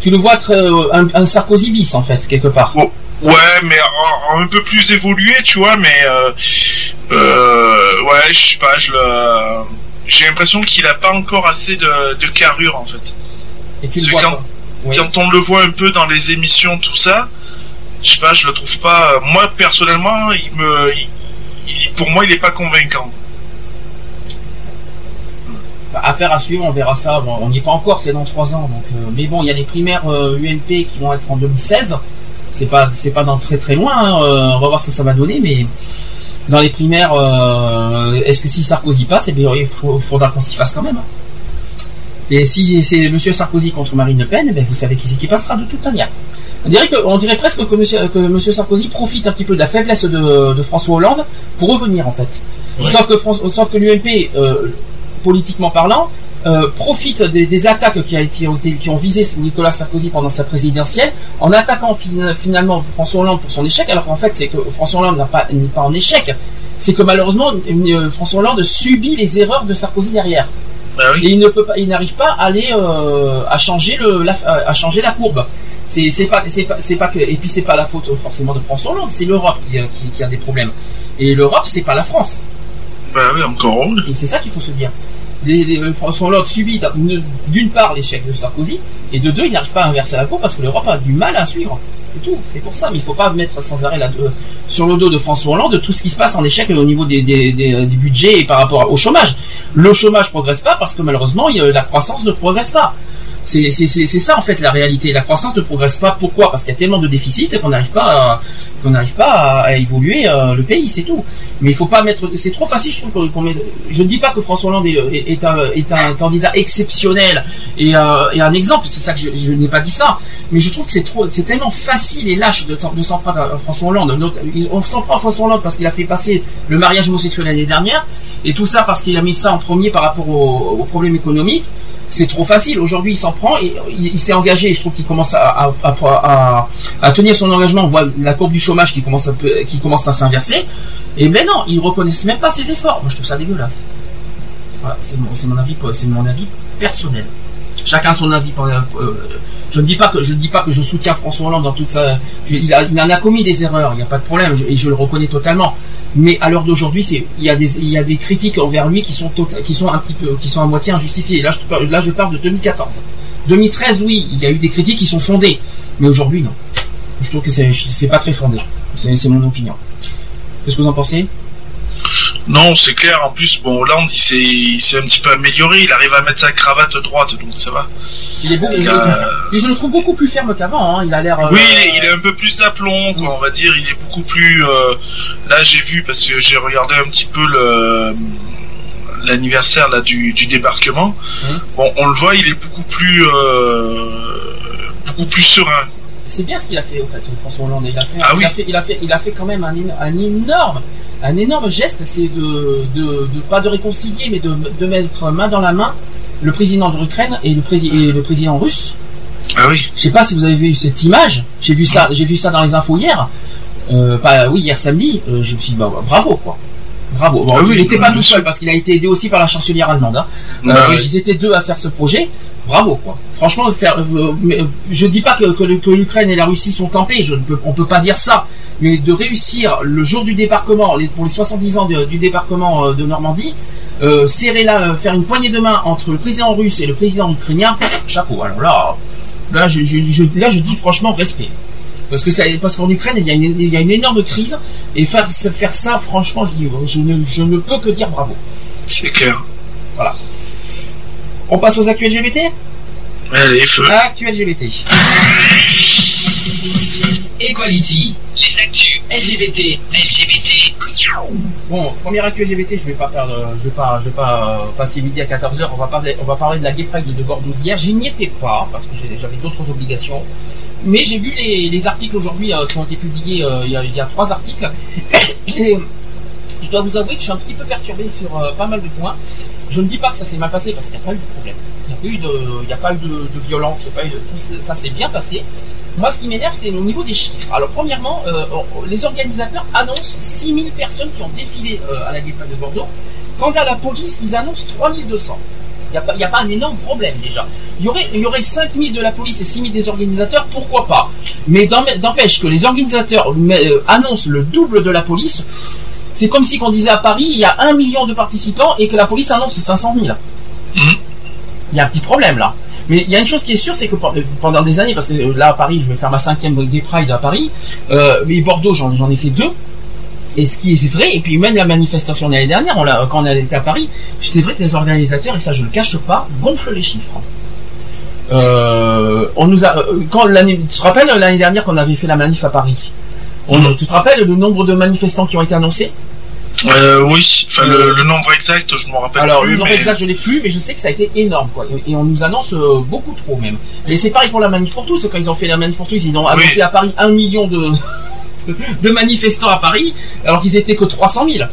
tu le vois être un, un Sarkozy bis en fait quelque part. Ouais, mais un peu plus évolué, tu vois, mais euh, euh, ouais, je sais pas, je le, j'ai l'impression qu'il a pas encore assez de, de carrure en fait. Et tu le vois quand. Oui. quand on le voit un peu dans les émissions, tout ça, je sais pas, je le trouve pas. Moi personnellement, il me, il- il- pour moi, il est pas convaincant. Bah, Affaire à suivre, on verra ça. Bon, on n'y est pas encore, c'est dans trois ans. Donc, euh, mais bon, il y a les primaires euh, UMP qui vont être en 2016. C'est pas, c'est pas dans très très loin. hein. Euh, on va voir ce que ça va donner, mais dans les primaires, euh, est-ce que si Sarkozy passe, eh bien, il faut- faudra qu'on s'y fasse quand même. hein. Et si c'est Monsieur Sarkozy contre Marine Le Pen, eh ben, vous savez qui c'est qui passera de toute manière. On dirait, que, on dirait presque que monsieur, que monsieur Sarkozy profite un petit peu de la faiblesse de, de François Hollande pour revenir en fait. Sauf que, François- sauf que l'UMP, euh, politiquement parlant, euh, profite des, des attaques qui, a été- ont été- qui ont visé Nicolas Sarkozy pendant sa présidentielle, en attaquant fin- finalement François Hollande pour son échec, alors qu'en fait c'est que François Hollande n'a pas- n'est pas en échec, c'est que malheureusement euh, François Hollande subit les erreurs de Sarkozy derrière. Et il ne peut pas, il n'arrive pas à aller euh, à changer le, la, à changer la courbe. C'est c'est pas, c'est pas, c'est pas que, et puis c'est pas la faute euh, forcément de François Hollande, c'est l'Europe qui, euh, qui- qui a des problèmes. Et l'Europe, c'est pas la France. Bah oui, encore. Et c'est ça qu'il faut se dire. Les, les- François Hollande subit d'une- d'une part l'échec de Sarkozy, et de deux, il n'arrive pas à inverser la courbe parce que l'Europe a du mal à suivre. C'est tout. C'est pour ça. Mais il faut pas mettre sans arrêt de- sur le dos de François Hollande tout ce qui se passe en échec au niveau des, euh, du budget et par rapport au chômage. Le chômage progresse pas parce que malheureusement, la croissance ne progresse pas. C'est ça en fait la réalité. La croissance ne progresse pas. Pourquoi? Parce qu'il y a tellement de déficits qu'on n'arrive pas qu'on n'arrive pas à, évoluer euh, le pays, c'est tout. Mais il faut pas mettre. C'est trop facile, je trouve. je ne dis pas que François Hollande est, un, candidat exceptionnel et, euh, et un exemple. C'est ça que je, n'ai pas dit ça. Mais je trouve que c'est tellement facile et lâche de, s'en- prendre à François Hollande. On s'en prend à François Hollande parce qu'il a fait passer le mariage homosexuel l'année dernière et tout ça parce qu'il a mis ça en premier par rapport aux au problèmes économiques c'est trop facile. Aujourd'hui, il s'en prend et il, s'est engagé. Je trouve qu'il commence à, tenir son engagement. On voit la courbe du chômage qui commence à, à s'inverser. Et ben non, ils reconnaissent même pas ses efforts. Moi, je trouve ça dégueulasse. C'est mon, avis, c'est mon avis personnel. Chacun son avis. euh, je ne dis pas que je ne dis pas que je soutiens François Hollande dans toute sa. il, il en a commis des erreurs. Il n'y a pas de problème et je le reconnais totalement. Mais à l'heure d'aujourd'hui, il y a des critiques envers lui qui sont tota- qui sont un petit peu qui sont à moitié injustifiées. Là, je, parle- de 2014. 2013, oui, il y a eu des critiques qui sont fondées, mais aujourd'hui, non. Je trouve que c'est pas très fondé. C'est mon opinion. Qu'est-ce que vous en pensez? Non, c'est clair. En plus, bon, Hollande, il s'est, il un petit peu amélioré. Il arrive à mettre sa cravate droite, donc ça va. Il est beau, mais je, Euh, le trouve, mais je le trouve beaucoup plus ferme qu'avant. Hein. Il a l'air. euh, Oui, il est, il est un peu plus d'aplomb, quoi, on va dire. Il est beaucoup plus. euh, là, j'ai vu parce que j'ai regardé un petit peu le l'anniversaire là du, du débarquement. Hum. Bon, on le voit, il est beaucoup plus euh, beaucoup plus serein. C'est bien ce qu'il a fait, au fait, François Hollande. Il a fait, Ah il, oui. a fait, il, a fait, il a fait quand même un, un énorme, un énorme geste, c'est de, de, de- pas de réconcilier, mais de, de mettre main dans la main le président de l'Ukraine et le, prési- et le président russe. Ah oui. Je sais pas si vous avez vu cette image. J'ai vu ça, j'ai vu ça dans les infos hier. Euh, pas, oui, hier samedi. Euh, je me suis dit, bah, bah, bravo quoi. Bravo. Bon, Ah oui, il n'était pas tout seul parce qu'il a été aidé aussi par la chancelière allemande. hein. Bah Euh, oui. Ils étaient deux à faire ce projet. Bravo quoi. Franchement, faire, euh, je dis pas que, que, le- que l'Ukraine et la Russie sont tempés. Je ne peux, on peut pas dire ça. Mais de réussir le jour du débarquement, pour les 70 ans de- du débarquement euh, de Normandie, euh, serrer là, euh, faire une poignée de main entre le président russe et le président ukrainien, chapeau. Alors là, là, je, je- je- là, je dis franchement respect. Parce que ça, parce qu'en Ukraine, il y, a une, il y a une énorme crise et faire, faire ça, franchement, je, dis, je, ne, je ne peux que dire bravo. C'est clair. Voilà. On passe aux actuels LGBT Allez, feu. LGBT. Equality. Les actus LGBT. LGBT. Bon, première actu LGBT, je vais pas perdre, je vais pas, je vais pas euh, passer midi à 14h. On va parler, on va parler de la Gay Pride de Bordeaux d'hier. J'y n'y étais pas parce que j'avais d'autres obligations. Mais j'ai vu les, les articles aujourd'hui euh, qui ont été publiés. euh, il, y a, il y a trois articles. Et je dois vous avouer que je suis un petit peu perturbé sur euh, pas mal de points. Je ne dis pas que ça s'est mal passé parce qu'il n'y a pas eu de problème. Il n'y a pas eu de, il n'y a pas eu de, de violence. Il n'y a pas eu de, tout ça s'est bien passé. Moi, ce qui m'énerve, c'est au niveau des chiffres. Alors, premièrement, euh, les organisateurs annoncent 6000 personnes qui ont défilé euh, à la Pride de Bordeaux. Quant à la police, ils annoncent 3200. Il n'y a, pas- a un énorme problème déjà. Il y aurait, il y aurait 5000 de la police et 6000 des organisateurs, pourquoi pas? Mais d'em- d'empêche que les organisateurs euh, annoncent le double de la police, c'est comme si qu'on disait à Paris, il y a un million de participants et que la police annonce 500 000. Il y a un petit problème là. Mais il y a une chose qui est sûre, c'est que pen- pendant des années, parce que euh, là à Paris, je vais faire ma cinquième Gay Pride à Paris, euh, mais Bordeaux, j'en ai fait deux. Et ce qui est vrai, et puis même la manifestation de l'année dernière, on quand on était à Paris, c'est vrai que les organisateurs, et ça je le cache pas, gonflent les chiffres. Euh, on nous a, quand l'année, tu te rappelles l'année dernière qu'on avait fait la manif à Paris? On, Tu te rappelles le nombre de manifestants qui ont été annoncés? Euh, oui, enfin le, le nombre exact, je m'en rappelle Alors plus. le nombre mais... exact je l'ai plus, mais je sais que ça a été énorme quoi. Et, et on nous annonce euh, beaucoup trop même. Et c'est pareil pour la manif pour tous. Quand ils ont fait la manif pour tous, ils ont annoncé Oui. à Paris un million de de manifestants à Paris, alors qu'ils étaient que 300 000.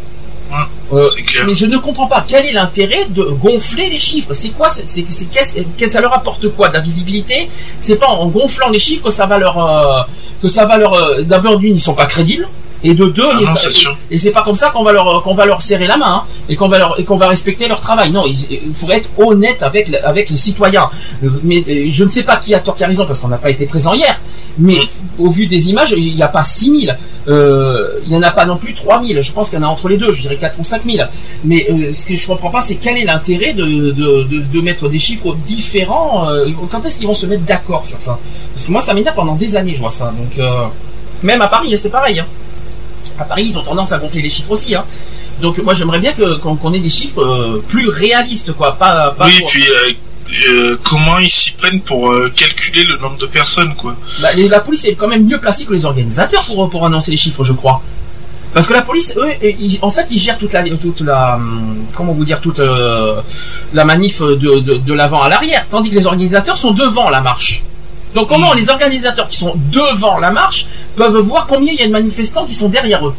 Euh, mais je ne comprends pas quel est l'intérêt de gonfler les chiffres. C'est quoi C'est qu'est-ce que ça leur apporte quoi de la visibilité? C'est pas en gonflant les chiffres que ça va leur euh, que ça va leur euh, d'abord d'une ils sont pas crédibles et de deux Ah non, sûr. et c'est pas comme ça qu'on va leur qu'on va leur serrer la main hein, et qu'on va leur et qu'on va respecter leur travail. Non, il, il faudrait être honnête avec avec les citoyens. Mais euh, je ne sais pas qui a tort qui a raison parce qu'on n'a pas été présent hier. Mais au vu des images, il n'y a pas 6000, euh, il n'y en a pas non plus 3000. Je pense qu'il y en a entre les deux, je dirais 4 ou 5000. Mais euh, ce que je comprends pas, c'est quel est l'intérêt de, de, de, de mettre des chiffres différents. euh, quand est-ce qu'ils vont se mettre d'accord sur ça? Parce que moi, ça m'énerve pendant des années, je vois ça. Donc, même à Paris, c'est pareil. hein. À Paris, ils ont tendance à gonfler les chiffres aussi. Hein. Donc, moi, j'aimerais bien que qu'on ait des chiffres euh, plus réalistes, quoi. Pas, pas Oui, pour- puis euh, euh, comment ils s'y prennent pour calculer le nombre de personnes, quoi Bah, les- la police est quand même mieux placée que les organisateurs pour, pour annoncer les chiffres, je crois. Parce que la police, eux, ils- en fait, ils gèrent toute la, toute la, hum, comment vous dire, toute la manif de, de, de l'avant à l'arrière, tandis que les organisateurs sont devant la marche. Donc comment les organisateurs qui sont devant la marche peuvent voir combien il y a de manifestants qui sont derrière eux?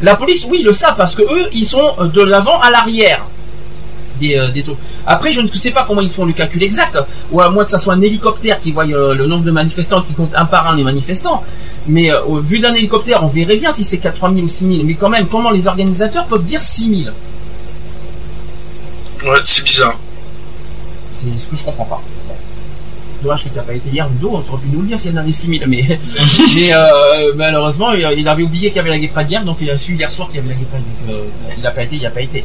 La police, oui, ils le savent parce que eux, ils sont de l'avant à l'arrière des, euh, des taux. Après, je ne sais pas comment ils font le calcul exact, ou à moins que ça soit un hélicoptère qui voit euh, le nombre de manifestants qui compte un par un les manifestants. Mais euh, au vu d'un hélicoptère, on verrait bien si c'est 4 3000 ou 6000. Mais quand même, comment les organisateurs peuvent dire 6000 Ouais, c'est bizarre. C'est ce que je comprends pas. Bon. Dommage que tu n'as pas été hier, Ludo, on aurait pu nous le dire s'il y en avait 6000. Mais, mais euh, malheureusement, il, avait oublié qu'il y avait la Pride hier, donc il a su hier soir qu'il y avait la. Donc, euh, il n'a pas été, il n'a pas été.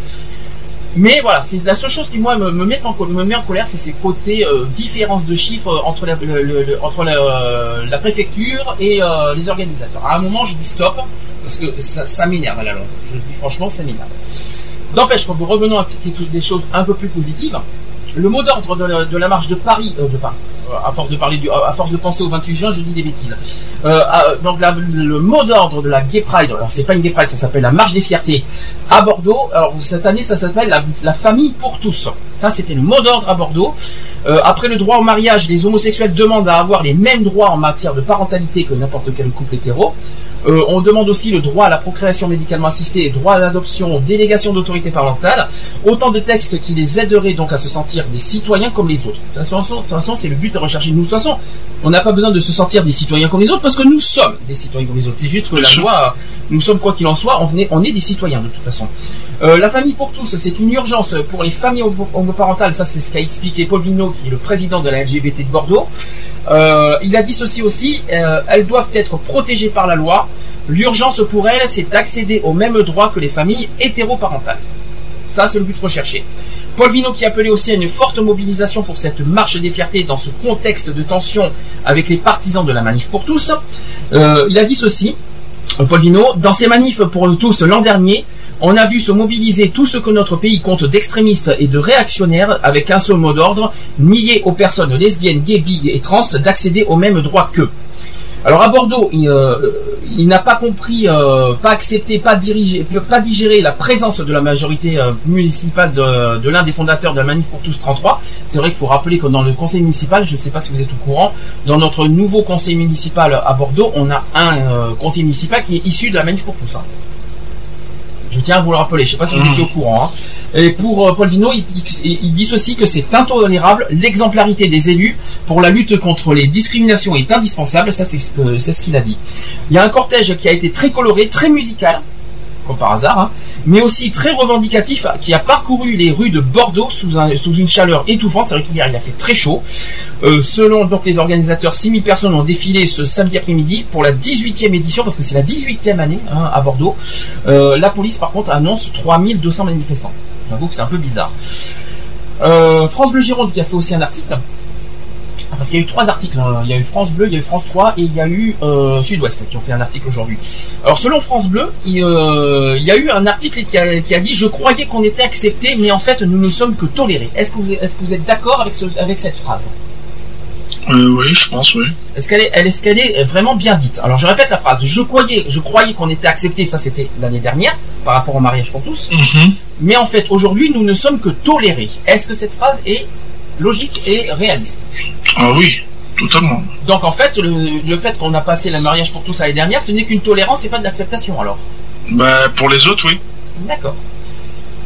Mais voilà, c'est la seule chose qui moi me, me met en, co- me met en colère, c'est ces côtés euh, différences de chiffres entre la, le- le- le- entre la, euh, la préfecture et euh, les organisateurs. À un moment, je dis stop parce que ça, ça m'énerve à la longue. Je dis franchement, ça m'énerve. N'empêche, quand nous revenons à des choses un peu plus positives, le mot d'ordre de, la- marche de Paris, euh, de Paris, euh, à force de parler à force de penser au 28 juin, je dis des bêtises. Euh, donc le mot d'ordre de la Gay Pride, alors c'est pas une Gay Pride, ça s'appelle la marche des fiertés à Bordeaux. Alors cette année, ça s'appelle la, famille pour tous. Ça, c'était le mot d'ordre à Bordeaux. Après le droit au mariage, les homosexuels demandent à avoir les mêmes droits en matière de parentalité que n'importe quel couple hétéro. Euh, on demande aussi le droit à la procréation médicalement assistée, droit à l'adoption, délégation d'autorité parentale. Autant de textes qui les aideraient donc à se sentir des citoyens comme les autres. De toute façon, c'est le but à rechercher. Nous, de toute façon, on n'a pas besoin de se sentir des citoyens comme les autres parce que nous sommes des citoyens comme les autres. C'est juste que la loi, nous sommes quoi qu'il en soit, on est, on est des citoyens de toute façon. Euh, la famille pour tous, c'est une urgence pour les familles homo- homoparentales. Ça, c'est ce qu'a expliqué Paul Vino, qui est le président de la LGBT de Bordeaux. Euh, il a dit ceci aussi euh, elles doivent être protégées par la loi. L'urgence pour elles, c'est d'accéder aux mêmes droits que les familles hétéroparentales. Ça, c'est le but recherché. Paul Vino qui appelait aussi à une forte mobilisation pour cette marche des fiertés dans ce contexte de tension avec les partisans de la manif pour tous. Euh, il a dit ceci, Paul Vino, dans ces manifs pour tous l'an dernier, on a vu se mobiliser tout ce que notre pays compte d'extrémistes et de réactionnaires avec un seul mot d'ordre, nier aux personnes lesbiennes, gays, bi et trans d'accéder aux mêmes droits qu'eux. Alors à Bordeaux, il, euh, n'a pas compris, euh, pas accepté, pas dirigé, pas digéré la présence de la majorité euh, municipale de, l'un des fondateurs de la Manif pour tous 33. C'est vrai qu'il faut rappeler que dans le conseil municipal, je ne sais pas si vous êtes au courant, dans notre nouveau conseil municipal à Bordeaux, on a un conseil municipal qui est issu de la Manif pour tous. hein. Je tiens à vous le rappeler, je ne sais pas si vous Mhm. étiez au courant. hein. Et pour euh, Paul Vino, il, il- il dit ceci que c'est intolérable, l'exemplarité des élus pour la lutte contre les discriminations est indispensable, ça c'est ce que- c'est ce qu'il a dit. Il y a un cortège qui a été très coloré, très musical, comme par hasard, hein, mais aussi très revendicatif, qui a parcouru les rues de Bordeaux sous, un- sous une chaleur étouffante. C'est vrai qu'hier il a fait très chaud. Euh, selon donc les organisateurs, 6000 personnes ont défilé ce samedi après-midi pour la 18e édition, parce que c'est la 18e année hein, à Bordeaux. Euh, la police par contre annonce 3200 manifestants. J'avoue que c'est un peu bizarre. Euh, France Bleu Gironde qui a fait aussi un article. Parce qu'il y a eu trois articles. hein. Il y a eu France Bleu, il y a eu France 3 et il y a eu euh, Sud-Ouest qui ont fait un article aujourd'hui. Alors selon France Bleu, il, euh, il y a eu un article qui a, qui a dit Je croyais qu'on était accepté, mais en fait nous ne sommes que tolérés. Est-ce que vous, est-ce que vous êtes d'accord avec, ce- avec cette phrase? Euh, oui, je pense, oui. Est-ce qu'elle est, elle- est-ce qu'elle est vraiment bien dite? Alors je répète la phrase. Je croyais, je croyais qu'on était accepté. Ça c'était l'année dernière par rapport au mariage pour tous. Mhm. Mais en fait aujourd'hui nous ne sommes que tolérés. Est-ce que cette phrase est logique et réaliste? Ah oui, totalement. Donc en fait le, le fait qu'on a passé le mariage pour tous l'année dernière, ce n'est qu'une tolérance et pas de l'acceptation alors? Bah, pour les autres, oui. D'accord.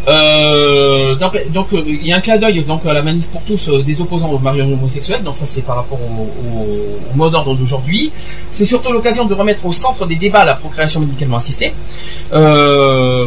Euh, donc euh, il y a un clin d'œil donc à la manif pour tous euh, des opposants au mariage homosexuel. Donc ça c'est par rapport au, au- mot d'ordre d'aujourd'hui. C'est surtout l'occasion de remettre au centre des débats la procréation médicalement assistée. Euh,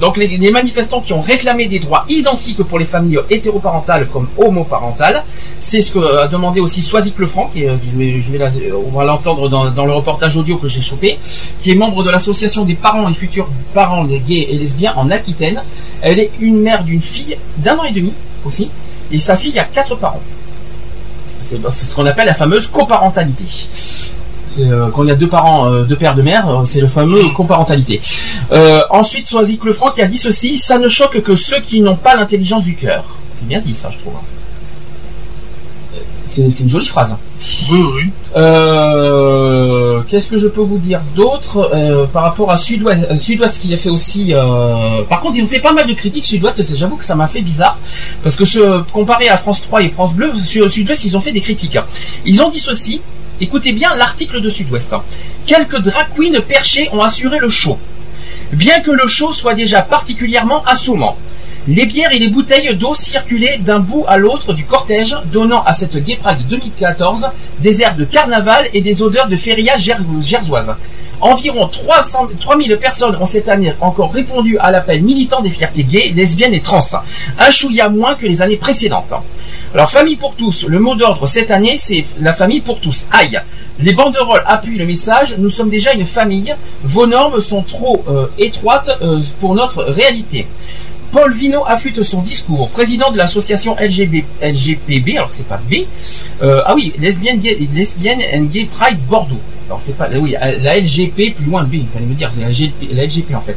donc les, manifestants qui ont réclamé des droits identiques pour les familles hétéroparentales comme homoparentales, c'est ce que a demandé aussi Soisic Lefranc, qui je vais, je vais on va l'entendre dans, dans le reportage audio que j'ai chopé, qui est membre de l'association des parents et futurs parents gays et lesbiens en Aquitaine. Elle est une mère d'une fille d'un an et demi aussi, et sa fille a quatre parents. C'est ce qu'on appelle la fameuse coparentalité. Euh, quand il y a deux parents, euh, deux pères, deux mères, euh, c'est le fameux coparentalité. Euh, ensuite, Soisic Lefranc qui a dit ceci ça ne choque que ceux qui n'ont pas l'intelligence du cœur. C'est bien dit ça, je trouve. C'est une jolie phrase. Oui, oui. Euh, Qu'est-ce que je peux vous dire d'autre euh, par rapport à Sud-Ouest, euh, Sud-Ouest qui a fait aussi. euh, Par contre, ils ont fait pas mal de critiques Sud-Ouest. J'avoue que ça m'a fait bizarre parce que ce, comparé à France 3 et France Bleu, sur Sud-Ouest, ils ont fait des critiques. Ils ont dit ceci. Écoutez bien l'article de Sud-Ouest. Quelques drag queens perchées ont assuré le show. Bien que le show soit déjà particulièrement assommant. Les bières et les bouteilles d'eau circulaient d'un bout à l'autre du cortège, donnant à cette Pride 2014 des airs de carnaval et des odeurs de feria ger- gersoise. Environ 300, 3000 personnes ont cette année encore répondu à l'appel militant des fiertés gays, lesbiennes et trans. Un chouïa moins que les années précédentes. Alors, famille pour tous, le mot d'ordre cette année, c'est la famille pour tous. Aïe Les banderoles appuient le message, nous sommes déjà une famille, vos normes sont trop euh, étroites euh, pour notre réalité. Paul Vino affûte son discours. Président de l'association LGB, LGPB, alors que c'est pas B. Euh, ah oui, lesbienne, lesbienne and gay pride Bordeaux. Alors c'est pas, oui, la LGP plus loin B, il fallait me dire, c'est la, LGP en fait.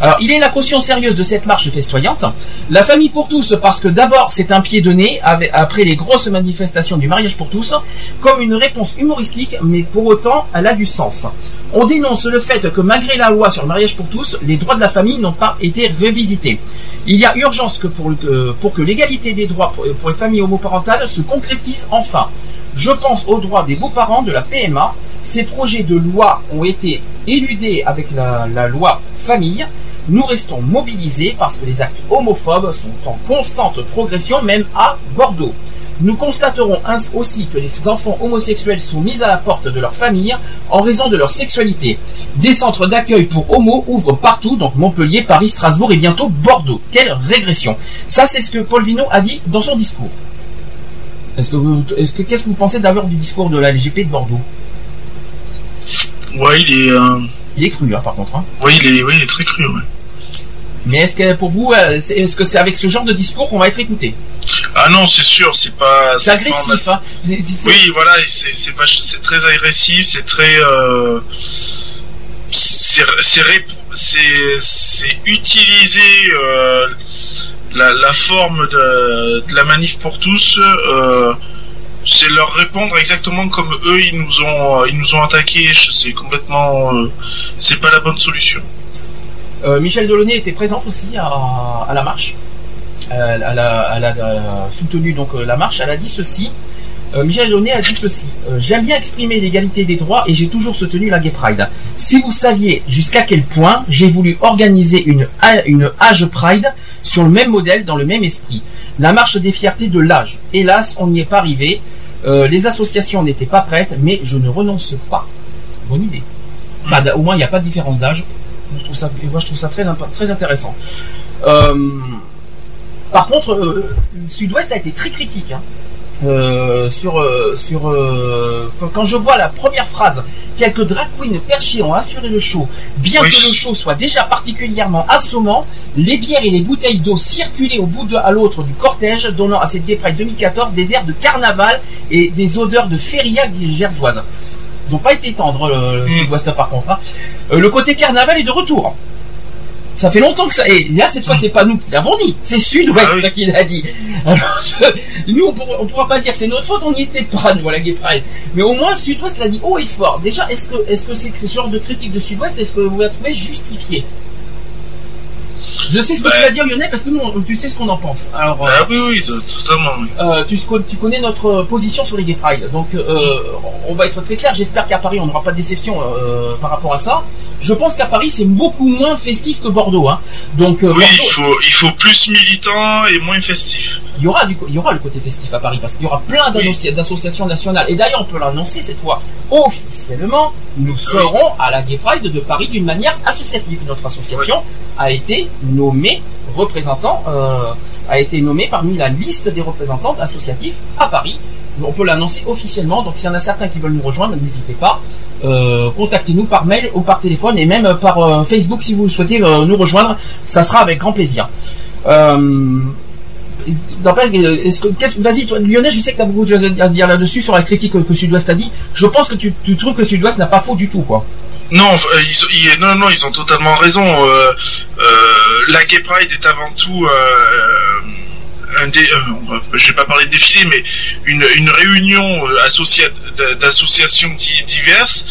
Alors il est la caution sérieuse de cette marche festoyante. La famille pour tous, parce que d'abord c'est un pied de nez avec- après les grosses manifestations du mariage pour tous, comme une réponse humoristique, mais pour autant elle a du sens. On dénonce le fait que malgré la loi sur le mariage pour tous, les droits de la famille n'ont pas été revisités. Il y a urgence le- que- pour que l'égalité des droits pour, pour les familles homoparentales se concrétise enfin. Je pense aux droits des beaux-parents de la PMA, Ces projets de loi ont été éludés avec la, loi famille. Nous restons mobilisés parce que les actes homophobes sont en constante progression, même à Bordeaux. Nous constaterons aussi que les enfants homosexuels sont mis à la porte de leur famille en raison de leur sexualité. Des centres d'accueil pour homos ouvrent partout, donc Montpellier, Paris, Strasbourg et bientôt Bordeaux. Quelle régression Ça, c'est ce que Paul Vinon a dit dans son discours. Est-ce que qu'est-ce que vous pensez d'abord du discours de la LGP de Bordeaux? Ouais, il est. euh, Il est cru, hein, par contre. hein. Ouais, il est, il est très cru, ouais. Mais est-ce que pour vous, euh, est-ce que c'est avec ce genre de discours qu'on va être écouté? Ah non, c'est sûr, c'est pas. C'est pas- agressif, hein. Oui, voilà, c'est pas- très agressif, c'est très. euh, c'est c'est ré- c'est- c'est utiliser euh, la, la forme de, de la manif pour tous. euh, c'est leur répondre exactement comme eux ils nous ont ils nous ont attaqué. C'est complètement. euh, c'est pas la bonne solution. Euh, Michel Delaunay était présente aussi à, la marche. Euh, elle, a, euh, soutenu donc euh, la marche. Elle a dit ceci. Euh, Michel Delaunay a dit ceci. Euh, J'aime bien exprimer l'égalité des droits et j'ai toujours soutenu la Gay Pride. Si vous saviez jusqu'à quel point j'ai voulu organiser une, une Age Pride sur le même modèle, dans le même esprit. La marche des fiertés de l'âge. Hélas, on n'y est pas arrivé. Euh, les associations n'étaient pas prêtes, mais je ne renonce pas. Bonne idée. Bah, au moins, il n'y a pas de différence d'âge. Je trouve ça, moi, je trouve ça très intéressant. Euh, par contre, euh, Sud-Ouest a été très critique. hein. Euh, sur euh, sur euh, quand- je vois la première phrase quelques drag queens perchées ont assuré le show bien Oui. que le show soit déjà particulièrement assommant les bières et les bouteilles d'eau circulaient au bout de à l'autre du cortège donnant à cette Gay Pride 2014 des airs de carnaval et des odeurs de feria gersoise ils n'ont pas été tendres le, le Sud-Ouest par contre hein. Euh, le côté carnaval est de retour ça fait longtemps que ça. Et là, cette fois, c'est pas nous qui l'avons dit, c'est Sud-Ouest qui l'a dit. Alors, je- nous, on on pourra pas dire que c'est notre faute, on n'y était pas, nous, à la Gay Pride. Mais au moins, Sud-Ouest l'a dit haut et fort. Déjà, est-ce que, est-ce que c'est ce genre de critique de Sud-Ouest, est-ce que vous la trouvez justifiée? Je sais ce que Ouais. tu vas dire, Lionel, parce que nous, on- tu sais ce qu'on en pense. Alors, euh, Ah oui, oui, to- totalement. oui. euh, tu connais notre position sur les Gay Pride, donc euh, on va être très clair. J'espère qu'à Paris on n'aura pas de déception euh, par rapport à ça. Je pense qu'à Paris c'est beaucoup moins festif que Bordeaux. Hein. Donc euh, Oui, Bordeaux- il faut, il faut plus militant et moins festif. il y aura du, il y aura le côté festif à Paris parce qu'il y aura plein d'associ- d'associations nationales. Et d'ailleurs, on peut l'annoncer cette fois officiellement. Nous serons à la Gay Pride de Paris d'une manière associative. Notre association a été nommée représentant, euh, a été nommée parmi la liste des représentants associatifs à Paris. On peut l'annoncer officiellement. Donc, s'il y en a certains qui veulent nous rejoindre, n'hésitez pas. Euh, contactez-nous par mail ou par téléphone et même par euh, Facebook si vous souhaitez euh, nous rejoindre. Ça sera avec grand plaisir. Euh, euh, que, vas-y, Lionel, je sais que tu as beaucoup de choses à dire là-dessus sur la critique que, Sud-Ouest a dit. Je pense que tu, trouves que Sud-Ouest n'a pas faux du tout, quoi. Non, euh, non, non, ils ont totalement raison. Euh, euh, la Gay Pride est avant tout euh, un dé, euh, je vais pas parler de défilé, mais une, une réunion euh, d'associations di- diverses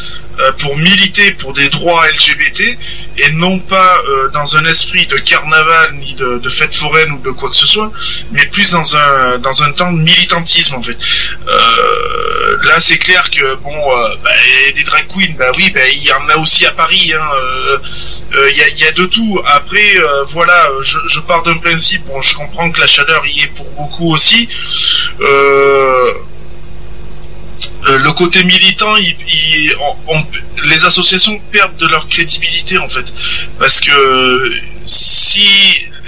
pour militer pour des droits LGBT et non pas euh, dans un esprit de carnaval ni de, fête foraine ou de quoi que ce soit, mais plus dans un dans un temps de militantisme en fait. Euh, là, c'est clair que bon, euh, bah, des drag queens, bah oui, bah, il y en a aussi à Paris. hein, euh, euh, Il y, a, y a de tout. Après, euh, voilà, je, je pars d'un principe. Bon, je comprends que la chaleur y est pour beaucoup aussi. Euh, euh, le côté militant, il- il- on- on- les associations perdent de leur crédibilité en fait, parce que si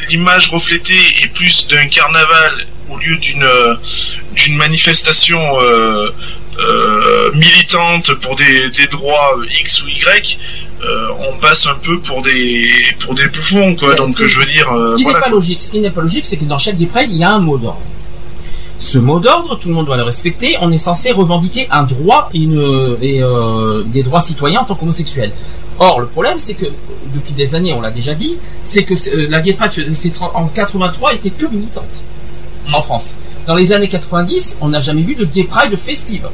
l'image reflétée est plus d'un carnaval au lieu d'une euh, d'une manifestation euh, euh, militante pour des, des droits X ou Y, euh, on passe un peu pour des pour des bouffons quoi. Ouais, Donc ce que- je veux dire, ce qui voilà, n'est pas quoi. logique, ce qui n'est pas logique, c'est que dans chaque il y a un mot d'ordre. Ce mot d'ordre, tout le monde doit le respecter. On est censé revendiquer un droit et, euh, des droits citoyens en tant qu'homosexuel. Or, le problème, c'est que depuis des années, on l'a déjà dit, c'est que euh, la Gay Pride c'est en 83 était que militante en France. Dans les années 90, on n'a jamais vu de Gay Pride festive.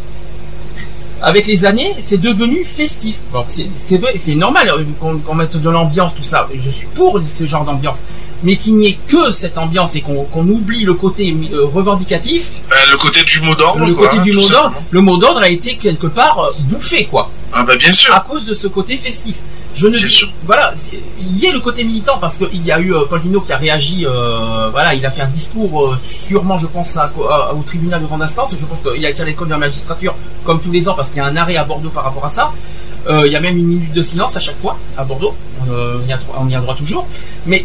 Avec les années, c'est devenu festif. C'est normal euh, qu'on mette de l'ambiance, tout ça. Je suis pour ce genre d'ambiance. Mais qu'il n'y ait que cette ambiance et qu'on oublie le côté euh, revendicatif, Ben, le côté du mot d'ordre. le quoi, côté du mot d'ordre, le mot d'ordre a été quelque part euh, bouffé, quoi. Ah bah bien sûr. À cause de ce côté festif. Je ne dis, voilà, il y a le côté militant parce qu'il y a eu euh, Paul Vino qui a réagi, euh, voilà, il a fait un discours sûrement, je pense, à- à- au tribunal de grande instance. Je pense qu'il y a qu'à l'école de la magistrature, comme tous les ans, parce qu'il y a un arrêt à Bordeaux par rapport à ça. Il y a même une minute de silence à chaque fois à Bordeaux. On, y a, on y a droit toujours. Mais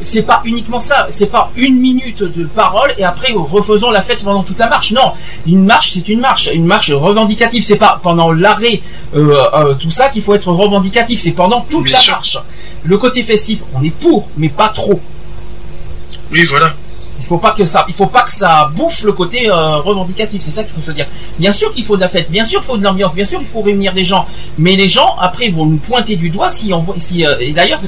c'est pas uniquement ça. C'est pas une minute de parole et après refaisons la fête pendant toute la marche. Non, une marche c'est une marche, une marche revendicative. C'est pas pendant l'arrêt euh, euh, tout ça qu'il faut être revendicatif. C'est pendant toute Bien la sûr. marche. Le côté festif, on est pour, mais pas trop. Oui, voilà. Il faut pas que ça, il faut pas que ça bouffe le côté euh, revendicatif. C'est ça qu'il faut se dire. Bien sûr qu'il faut de la fête, bien sûr qu'il faut de l'ambiance, bien sûr il faut réunir des gens. Mais les gens après vont nous pointer du doigt si on voit, si euh, et d'ailleurs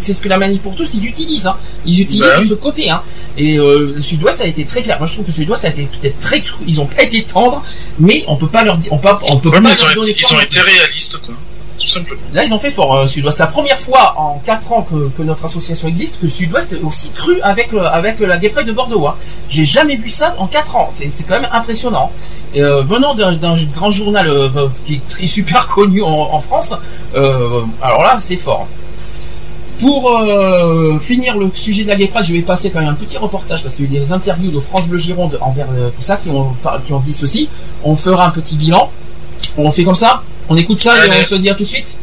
c'est ce que la manif pour tous ils utilisent. Hein. Ils utilisent Ben ce côté. Hein. Et euh, le Sud-Ouest a été très clair. Moi je trouve que le Sud-Ouest a été peut-être très, cru- ils ont pas été tendres, mais on peut pas leur dire, on peut, on peut Ouais, pas ils leur ont, donner été, ils ont été réalistes, quoi. Là, ils ont fait fort, euh, Sud-Ouest. C'est la première fois en 4 ans que, notre association existe que Sud-Ouest est aussi cru avec, avec la de Bordeaux. Hein. J'ai jamais vu ça en 4 ans. C'est quand même impressionnant. Euh, venant d'un grand journal euh, qui est super connu en, France, alors là, c'est fort. Pour finir le sujet de la Gay Pride, je vais passer quand même un petit reportage parce qu'il y a eu des interviews de France Bleu Gironde envers tout ça qui ont, qui ont dit ceci. On fera un petit bilan. On fait comme ça On écoute ça et Allez. on se dit à tout de suite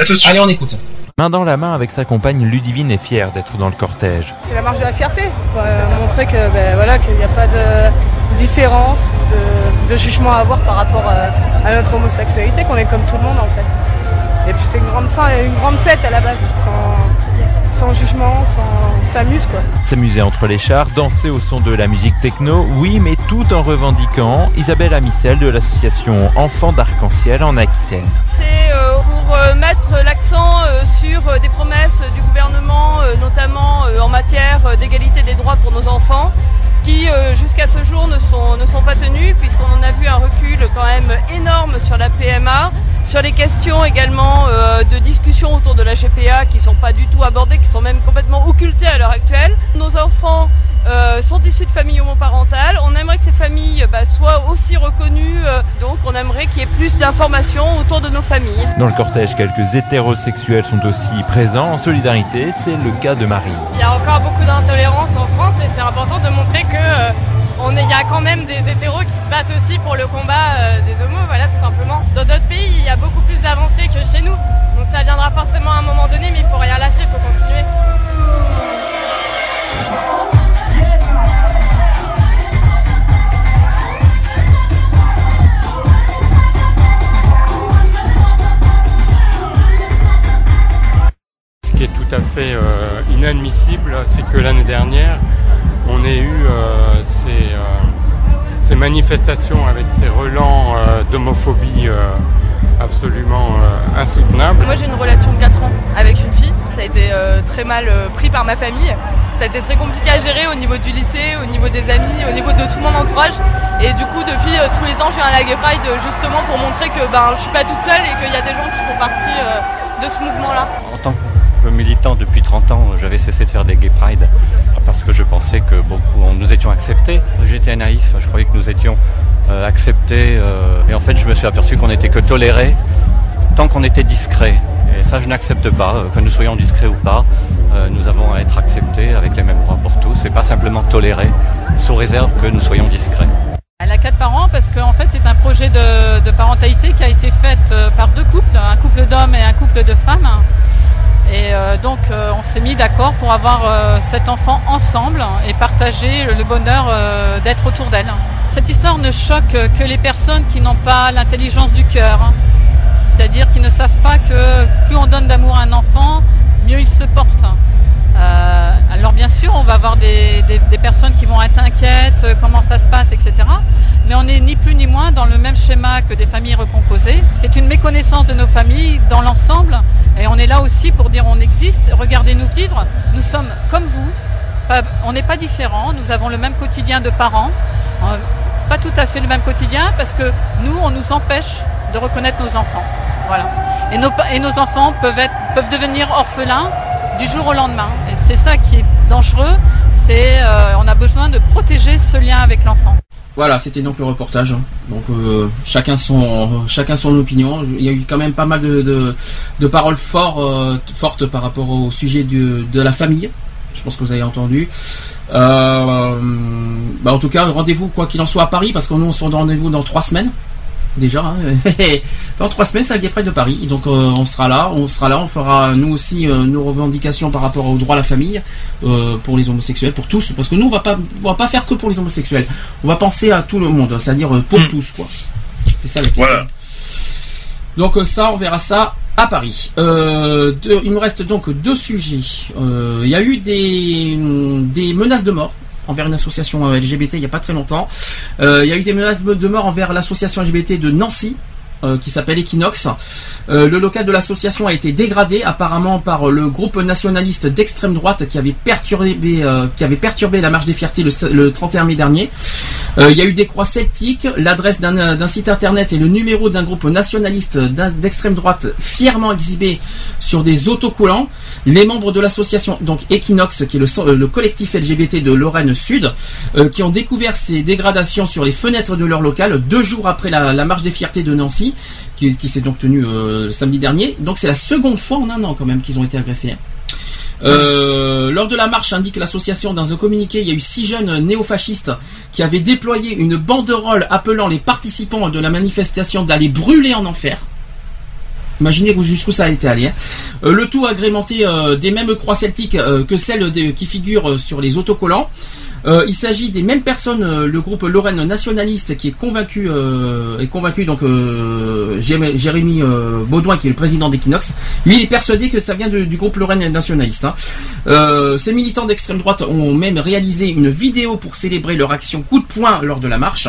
À tout de suite. Allez, on écoute. Main dans la main avec sa compagne, Ludivine est fière d'être dans le cortège. C'est la marche de la fierté, pour euh, montrer que ben, voilà qu'il n'y a pas de différence, de, de jugement à avoir par rapport euh, à notre homosexualité, qu'on est comme tout le monde en fait. Et puis c'est une grande fin, une grande fête à la base, sans, sans jugement, sans on s'amuse quoi. S'amuser entre les chars, danser au son de la musique techno, oui, mais tout en revendiquant. Isabelle Amicel de l'association Enfants d'Arc-en-Ciel en Aquitaine. C'est euh, pour euh, mettre l'accent euh, sur euh, des promesses du gouvernement, euh, notamment euh, en matière euh, d'égalité des droits pour nos enfants, qui euh, jusqu'à ce jour ne sont, ne sont pas tenues, puisqu'on en a vu un recul quand même énorme sur la PMA, sur les questions également euh, de discussion autour de la GPA qui ne sont pas du tout abordées, qui sont même complètement occultées à l'heure actuelle. Nos enfants euh, sont issus de familles homoparentales. On aimerait que ces familles bah, soient aussi reconnues, euh, donc on aimerait qu'il y ait plus d'informations autour de nos familles. Dans le cortège, quelques hétérosexuels sont aussi présents en solidarité. C'est le cas de Marie. Il y a encore beaucoup d'intolérance en France et c'est important de montrer que euh, on est- il y a quand même des hétéros qui se battent aussi pour le combat euh, des homos, voilà tout simplement. Dans d'autres pays, il y a beaucoup plus d'avancées que chez nous. Donc ça viendra forcément à un moment donné, mais il faut rien lâcher, il faut continuer. Ce qui est tout à fait euh, inadmissible, c'est que l'année dernière, on ait eu euh, ces, euh, ces manifestations avec ces relents euh, d'homophobie euh, absolument euh, insoutenables. Moi j'ai une relation de 4 ans avec une fille, ça a été euh, très mal euh, pris par ma famille, ça a été très compliqué à gérer au niveau du lycée, au niveau des amis, au niveau de tout mon entourage et du coup depuis euh, tous les ans je viens à la Gay Pride justement pour montrer que ben, je suis pas toute seule et qu'il y a des gens qui font partie euh, de ce mouvement là. En tant que militant depuis 30 ans, j'avais cessé de faire des gay pride parce que je pensais que beaucoup, on- nous étions acceptés. J'étais naïf, je croyais que nous étions euh, acceptés euh, et en fait je me suis aperçu qu'on n'était que tolérés tant qu'on était discret. Et ça je n'accepte pas, euh, que nous soyons discrets ou pas, nous avons à être acceptés avec les mêmes droits pour tous et pas simplement tolérés sous réserve que nous soyons discrets. Elle a quatre parents parce qu'en fait c'est un projet de, de parentalité qui a été fait par deux couples, un couple d'hommes et un couple de femmes. Et euh, donc euh, on s'est mis d'accord pour avoir euh, cet enfant ensemble et partager le bonheur d'être autour d'elle. Cette histoire ne choque que les personnes qui n'ont pas l'intelligence du cœur. C'est-à-dire qui ne savent pas que plus on donne d'amour à un enfant, mieux il se porte. Euh, alors bien sûr, on va avoir des, des- personnes qui vont être inquiètes, euh, comment ça se passe, etc. Mais on n'est ni plus ni moins dans le même schéma que des familles recomposées. C'est une méconnaissance de nos familles dans l'ensemble. Et on est là aussi pour dire on existe, regardez-nous vivre. Nous sommes comme vous. On n'est pas différents. Nous avons le même quotidien de parents. Pas tout à fait le même quotidien parce que nous, on nous empêche de reconnaître nos enfants. Voilà. Et nos, enfants peuvent, être, peuvent devenir orphelins du jour au lendemain. Et c'est ça qui est dangereux. C'est, euh, on a besoin de protéger ce lien avec l'enfant. Voilà, c'était donc le reportage. Donc euh, chacun son chacun son opinion. Il y a eu quand même pas mal de, de, paroles euh, fortes par rapport au sujet de la famille. Je pense que vous avez entendu. Euh, bah, en tout cas, rendez-vous quoi qu'il en soit à Paris, parce que nous on se rendez-vous dans trois semaines. Déjà, hein. dans trois semaines, c'est à Près de Paris. Donc euh, on sera là, on sera là, on fera nous aussi euh, nos revendications par rapport au droit à la famille euh, pour les homosexuels, pour tous, parce que nous on va pas, on va pas faire que pour les homosexuels. On va penser à tout le monde, c'est-à-dire euh, pour tous, quoi. C'est ça la question. Voilà. Donc euh, ça, on verra ça à Paris. Euh, il me reste donc deux sujets. Euh, il y a eu des, menaces de mort envers une association LGBT il n'y a pas très longtemps. Il y a eu des menaces de mort envers l'association LGBT de Nancy. Euh, qui s'appelle Equinox. Euh, le local de l'association a été dégradé apparemment par le groupe nationaliste d'extrême droite qui avait perturbé, euh, qui avait perturbé la marche des fiertés le, le 31 mai dernier. Euh, il y a eu des croix sceptiques, l'adresse d'un d'un site internet et le numéro d'un groupe nationaliste d'extrême droite fièrement exhibé sur des autocollants. Les membres de l'association, donc Equinox, qui est le, euh, le collectif LGBT de Lorraine Sud, euh, qui ont découvert ces dégradations sur les fenêtres de leur local deux jours après la, la marche des fiertés de Nancy, qui, s'est donc tenue euh, samedi dernier. Donc c'est la seconde fois en un an quand même qu'ils ont été agressés. Euh, lors de la marche, indique l'association dans un communiqué, il y a eu six jeunes néofascistes qui avaient déployé une banderole appelant les participants de la manifestation d'aller brûler en enfer. Imaginez où- jusqu'où ça a été allé. hein. Euh, le tout agrémenté des mêmes croix celtiques que celles qui figurent sur les autocollants. Euh, il s'agit des mêmes personnes, euh, le groupe Lorraine nationaliste qui est convaincu, euh, est convaincu donc euh, Jéré- Jérémy Baudouin qui est le président d'Equinox. Lui il est persuadé que ça vient du groupe Lorraine nationaliste. hein. Ces militants d'extrême droite ont même réalisé une vidéo pour célébrer leur action coup de poing lors de la marche.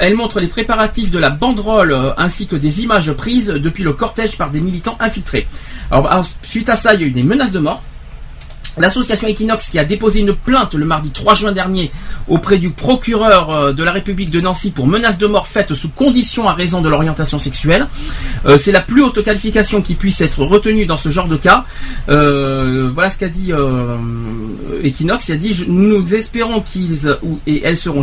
Elle montre les préparatifs de la banderole ainsi que des images prises depuis le cortège par des militants infiltrés. Alors, alors, suite à ça, il y a eu des menaces de mort. L'association Equinox qui a déposé une plainte le mardi 3 juin dernier auprès du procureur euh, de la République de Nancy pour menaces de mort faites sous condition à raison de l'orientation sexuelle. Euh, c'est la plus haute qualification qui puisse être retenue dans ce genre de cas. Euh, voilà ce qu'a dit euh, Equinox. Il a dit nous espérons qu'ils et elles seront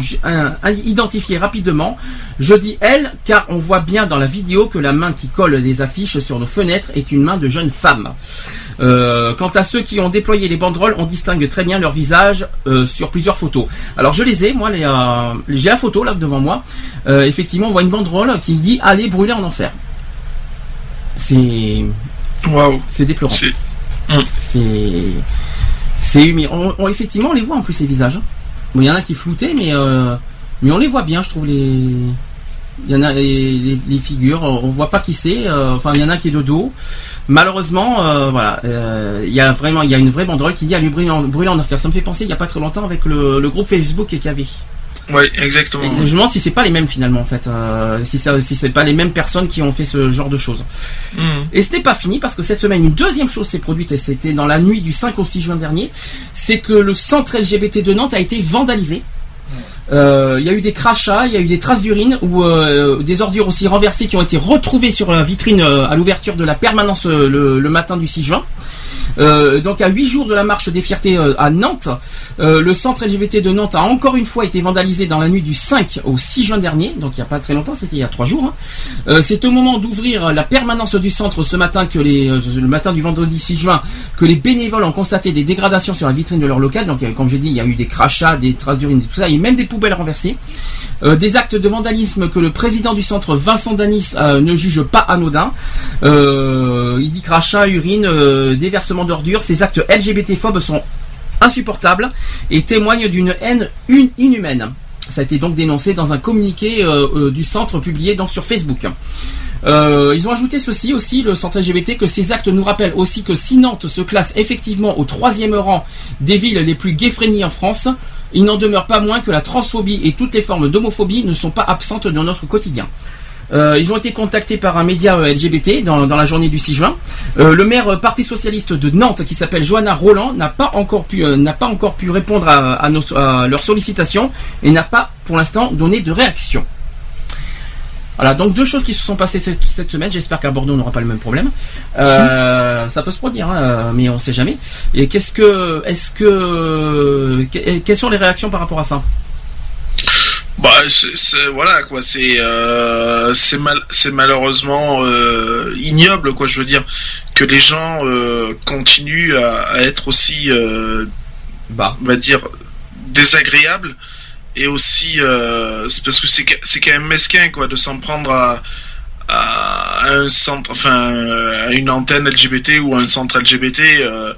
identifiées rapidement. Je dis elles car on voit bien dans la vidéo que la main qui colle des affiches sur nos fenêtres est une main de jeune femme. Euh, quant à ceux qui ont déployé les banderoles, on distingue très bien leur visage euh, sur plusieurs photos. Alors je les ai, moi, les, euh, j'ai la photo là devant moi. Euh, effectivement, on voit une banderole qui dit allez brûler en enfer. C'est, c'est déplorant. C'est, c'est humiliant. On, on- effectivement, on les voit en plus ces visages. hein. Bon, il y en a qui floutaient, mais euh, mais on les voit bien, je trouve les. Il y en a les, les- les figures, on voit pas qui c'est. euh, enfin, il y en a qui est de dos. Malheureusement, euh, voilà, euh, il y a vraiment, il y a une vraie banderole qui dit brûler en, brûler en enfer. Ça me fait penser il y a pas très longtemps avec le, le groupe Facebook qu'il y avait. Oui, exactement. Et je me demande si c'est pas les mêmes finalement en fait, euh, si ça, si c'est pas les mêmes personnes qui ont fait ce genre de choses. Mhm. Et ce n'est pas fini parce que cette semaine, une deuxième chose s'est produite et c'était dans la nuit du 5 au 6 juin dernier, c'est que le centre LGBT de Nantes a été vandalisé. Euh, Il y a eu des crachats, il y a eu des traces d'urine ou euh, des ordures aussi renversées qui ont été retrouvées sur la vitrine euh, à l'ouverture de la permanence le, le matin du 6 juin. Euh, donc à 8 jours de la marche des fiertés euh, à Nantes, euh, le centre LGBT de Nantes a encore une fois été vandalisé dans la nuit du 5 au 6 juin dernier, donc il n'y a pas très longtemps, c'était il y a 3 jours. hein. C'est au moment d'ouvrir la permanence du centre ce matin que les, le matin du vendredi 6 juin que les bénévoles ont constaté des dégradations sur la vitrine de leur local. Donc comme je dis, il y a eu des crachats, des traces d'urine, tout ça, et même des poubelles renversées. Des actes de vandalisme que le président du centre Vincent Danis ne juge pas anodins. Euh, il dit crachat, urine, euh, d'ordures. Ces actes LGBT-phobes sont insupportables et témoignent d'une haine inhumaine. Ça a été donc dénoncé dans un communiqué euh, euh, du centre publié donc sur Facebook. Euh, ils ont ajouté ceci aussi, le centre LGBT, que ces actes nous rappellent aussi que si Nantes se classe effectivement au troisième rang des villes les plus gay-friendly en France, il n'en demeure pas moins que la transphobie et toutes les formes d'homophobie ne sont pas absentes dans notre quotidien. Euh, ils ont été contactés par un média euh, LGBT dans, dans la journée du 6 juin. Euh, le maire Parti socialiste de Nantes, qui s'appelle Johanna Roland, n'a pas encore pu n'a pas encore pu répondre à, à nos- à leurs sollicitations et n'a pas pour l'instant donné de réaction. Voilà, donc deux choses qui se sont passées cette, cette semaine. J'espère qu'à Bordeaux on n'aura pas le même problème. Euh, ça peut se produire, hein, mais on sait jamais. Et qu'est-ce que, est-ce que, que- quelles sont les réactions par rapport à ça? Bah, c'est- voilà quoi, c'est euh, c'est mal, c'est malheureusement euh, ignoble quoi. Je veux dire que les gens euh, continuent à, à être aussi, euh, bah, on va dire désagréables et aussi euh, c'est parce que c'est quand même mesquin quoi de s'en prendre à à un centre, enfin à une antenne LGBT ou un centre LGBT euh,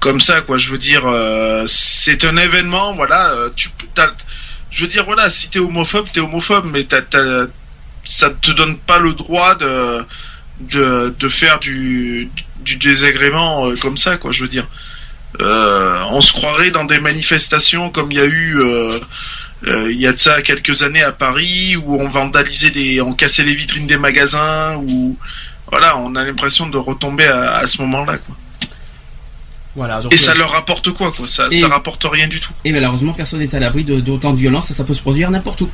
comme ça quoi. Je veux dire, euh, c'est un événement, voilà. Tu, t'as- je veux dire voilà, si t'es homophobe, t'es homophobe, mais t'as, t'as- ça te donne pas le droit de faire du du désagrément euh, comme ça quoi. Je veux dire, Euh, on se croirait dans des manifestations comme il y a eu. euh, il y a de ça quelques années à Paris où on vandalisait des, on cassait les vitrines des magasins où voilà, on a l'impression de retomber à, à ce moment-là quoi. Voilà. donc, Et ça euh, leur rapporte quoi quoi? Ça, Et- ça rapporte rien du tout. Et malheureusement, personne n'est à l'abri de- d'autant de violence. Ça peut se produire n'importe où.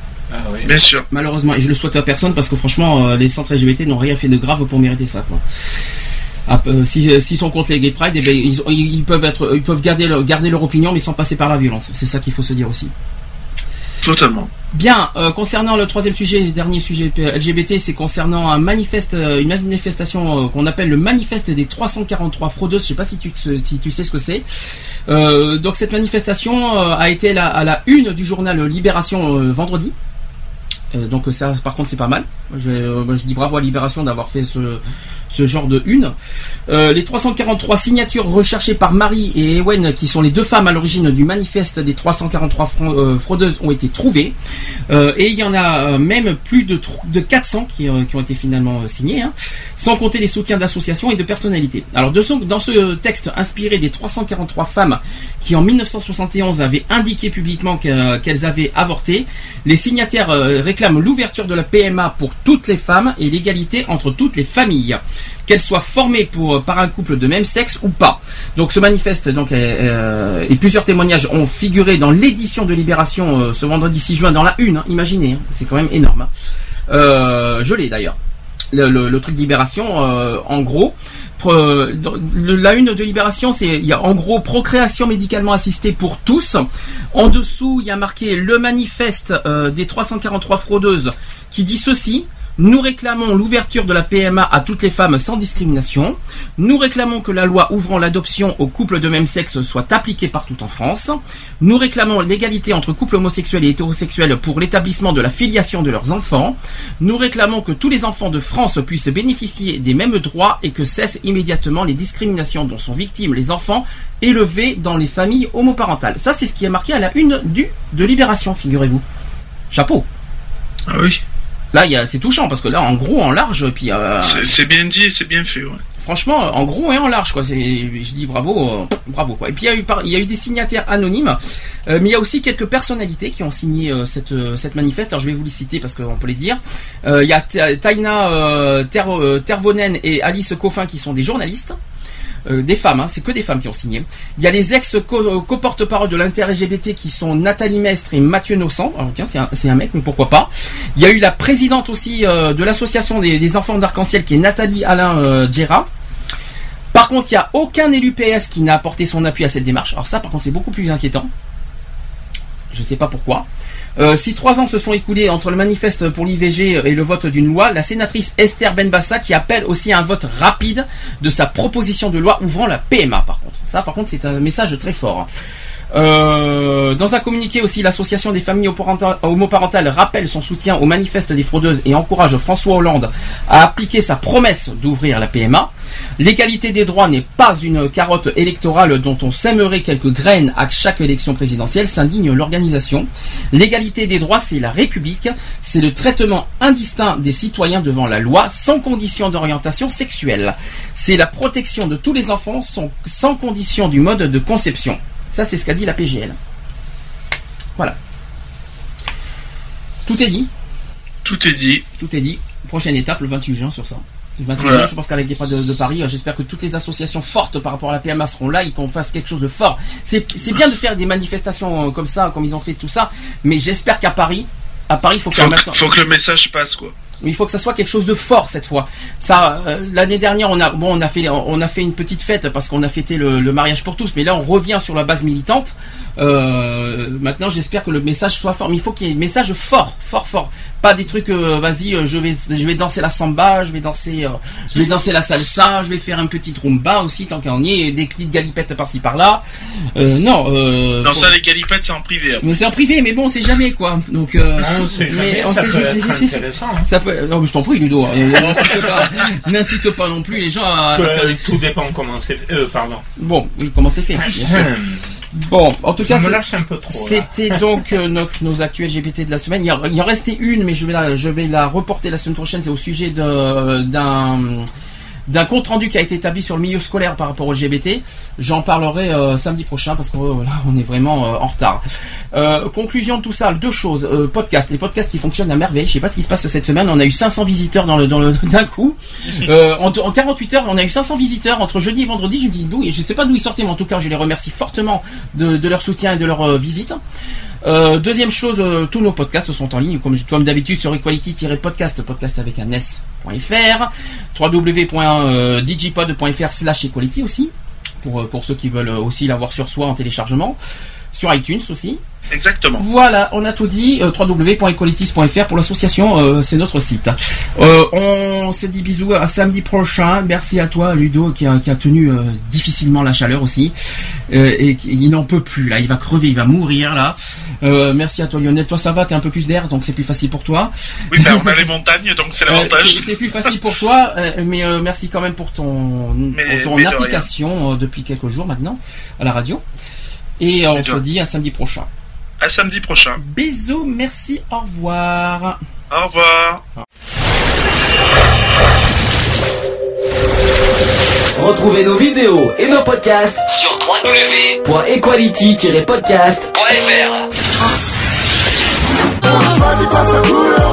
Bien sûr. Malheureusement, et je le souhaite à personne parce que franchement, euh, les centres LGBT n'ont rien fait de grave pour mériter ça. Quoi. Ah, euh, si- S'ils sont contre les gay pride, eh ben, ils, ont- ils- ils peuvent être, ils peuvent garder, leur- garder leur opinion, mais sans passer par la violence. C'est ça qu'il faut se dire aussi. Totalement. Bien, euh, concernant le troisième sujet, le dernier sujet euh, LGBT, c'est concernant un manifeste, euh, une manifestation qu'on appelle le manifeste des 343 fraudeuses. Je sais pas si tu, si tu sais ce que c'est. Donc cette manifestation a été à la une du journal Libération vendredi. Donc ça, par contre, c'est pas mal. Je dis bravo à Libération d'avoir fait ce, ce genre de une. Euh, les 343 signatures recherchées par Marie et Ewen, qui sont les deux femmes à l'origine du manifeste des 343 fra- euh, fraudeuses, ont été trouvées. Euh, et il y en a même plus de, tro- de 400 qui, ont été finalement signés, hein, sans compter les soutiens d'associations et de personnalités. Alors dans ce texte inspiré des 343 femmes qui en 1971 avaient indiqué publiquement que- qu'elles avaient avorté, les signataires réclament l'ouverture de la PMA pour toutes les femmes et l'égalité entre toutes les familles qu'elles soient formées pour, par un couple de même sexe ou pas. Donc ce manifeste donc, euh, et plusieurs témoignages ont figuré dans l'édition de Libération euh, ce vendredi 6 juin dans la une. hein, imaginez, hein, c'est quand même énorme. hein. Euh, je l'ai d'ailleurs. Le, truc de Libération, euh, en gros, la une de Libération, c'est il y a en gros procréation médicalement assistée pour tous. En dessous, il y a marqué le manifeste euh, des 343 fraudeuses qui dit ceci. Nous réclamons l'ouverture de la PMA à toutes les femmes sans discrimination. Nous réclamons que la loi ouvrant l'adoption aux couples de même sexe soit appliquée partout en France. Nous réclamons l'égalité entre couples homosexuels et hétérosexuels pour l'établissement de la filiation de leurs enfants. Nous réclamons que tous les enfants de France puissent bénéficier des mêmes droits et que cessent immédiatement les discriminations dont sont victimes les enfants élevés dans les familles homoparentales. Ça, c'est ce qui est marqué à la une du de Libération, figurez-vous. Chapeau. Ah oui. Là, c'est touchant parce que là, en gros, en large, puis. euh, C'est bien dit, et c'est bien fait. Ouais. Franchement, en gros et en large, quoi. C'est, je dis bravo, euh, bravo, quoi. Et puis il y a eu, par- il y a eu des signataires anonymes, euh, mais il y a aussi quelques personnalités qui ont signé cette cette manifeste. Alors je vais vous les citer parce qu'on peut les dire. Il y a Ta- Taina Ter- Tervonen et Alice Coffin qui sont des journalistes. Euh, des femmes, hein, c'est que des femmes qui ont signé. Il y a les ex co- co-porte-parole de l'inter-LGBT qui sont Nathalie Mestre et Mathieu Nossan. Alors tiens, c'est un, mec, mais pourquoi pas. Il y a eu la présidente aussi euh, de l'association des, des enfants d'arc-en-ciel qui est Nathalie Alain euh, Djera. Par contre, il n'y a aucun élu PS qui n'a apporté son appui à cette démarche. Alors ça, par contre, c'est beaucoup plus inquiétant. Je ne sais pas pourquoi. Euh, si trois ans se sont écoulés entre le manifeste pour l'IVG et le vote d'une loi, la sénatrice Esther Benbassa qui appelle aussi un vote rapide de sa proposition de loi ouvrant la PMA par contre. Ça par contre c'est un message très fort. hein. Euh, dans un communiqué aussi, l'association des familles homoparenta- homoparentales rappelle son soutien au manifeste des fraudeuses et encourage François Hollande à appliquer sa promesse d'ouvrir la PMA. L'égalité des droits n'est pas une carotte électorale dont on sèmerait quelques graines à chaque élection présidentielle, s'indigne l'organisation. L'égalité des droits, c'est la République, c'est le traitement indistinct des citoyens devant la loi, sans condition d'orientation sexuelle. C'est la protection de tous les enfants sans, condition du mode de conception. Ça, c'est ce qu'a dit la PGL. Voilà. Tout est dit? Tout est dit. Tout est dit. Prochaine étape, le 28 juin sur ça. Le 28 Voilà. juin, je pense qu'à Guépard de, de Paris, euh, j'espère que toutes les associations fortes par rapport à la PMA seront là et qu'on fasse quelque chose de fort. C'est bien de faire des manifestations euh, comme ça, comme ils ont fait tout ça, mais j'espère qu'à Paris, à Paris, il faut faire Faut, maintenant. que- faut que le message passe quoi. il faut que ça soit quelque chose de fort cette fois. Ça, euh, l'année dernière, on a bon, on a fait, on a fait une petite fête parce qu'on a fêté le, le mariage pour tous, mais là, on revient sur la base militante. Euh, maintenant, j'espère que le message soit fort, mais il faut qu'il y ait un message fort, fort, fort. Pas des trucs, euh, vas-y, euh, je vais, je vais danser la samba, je vais danser, euh, je vais danser la salsa, je vais faire un petit rumba aussi tant qu'on y est, des petites galipettes par-ci par-là. Euh, non. Euh, Dans faut- ça, les galipettes, c'est en privé. après. mais c'est en privé, mais bon, on sait jamais quoi. Donc, jamais, ça peut être intéressant. hein. Ça peut. Non, mais je t'en prie, Ludo. euh, N'incite pas, n'incite pas non plus les gens à, faire des tout dépend comment c'est fait. Euh, pardon. Bon, oui, comment c'est fait, bien sûr. Bon, en tout Je cas, me c'est- lâche un peu trop, là. C'était donc euh, notre, nos actus LGBT de la semaine. Il, y il en restait une, mais je vais la, je vais la reporter la semaine prochaine. C'est au sujet de- d'un d'un compte rendu qui a été établi sur le milieu scolaire par rapport au LGBT. J'en parlerai euh, samedi prochain parce que euh, on est vraiment euh, en retard. Euh, conclusion de tout ça, deux choses. Euh, podcast, les podcasts qui fonctionnent à merveille. Je sais pas ce qui se passe cette semaine. On a eu 500 visiteurs dans le dans le d'un coup. En, en 48 heures, on a eu 500 visiteurs entre jeudi et vendredi. Je me dis d'où je sais pas d'où ils sortaient, mais en tout cas je les remercie fortement de, de leur soutien et de leur visite. Euh, deuxième chose, euh, tous nos podcasts sont en ligne, comme, d'habitude sur equality-podcast, podcast avec un s.fr, www.digipod.fr slash equality aussi, pour, euh, pour ceux qui veulent euh, aussi l'avoir sur soi en téléchargement, sur iTunes aussi. Exactement. Voilà, on a tout dit. Euh, www.equalities.fr pour l'association, euh, c'est notre site. Euh, on se dit bisous à samedi prochain. Merci à toi, Ludo, qui a, qui a tenu euh, difficilement la chaleur aussi. Et qui- il n'en peut plus là. Il va crever, il va mourir là. Merci à toi, Lionel. Toi, ça va, t'es un peu plus d'air, donc c'est plus facile pour toi. Oui, ben, on a les montagnes, donc c'est l'avantage. c'est- plus facile pour toi, mais merci quand même pour ton, Mais- mais application depuis quelques jours maintenant à la radio. Et euh, on se dit à samedi prochain. À samedi prochain. Bisous, merci, au revoir. Au revoir. Retrouvez nos vidéos et nos podcasts sur www.equality-podcast.fr. On ne choisit pas sa couleur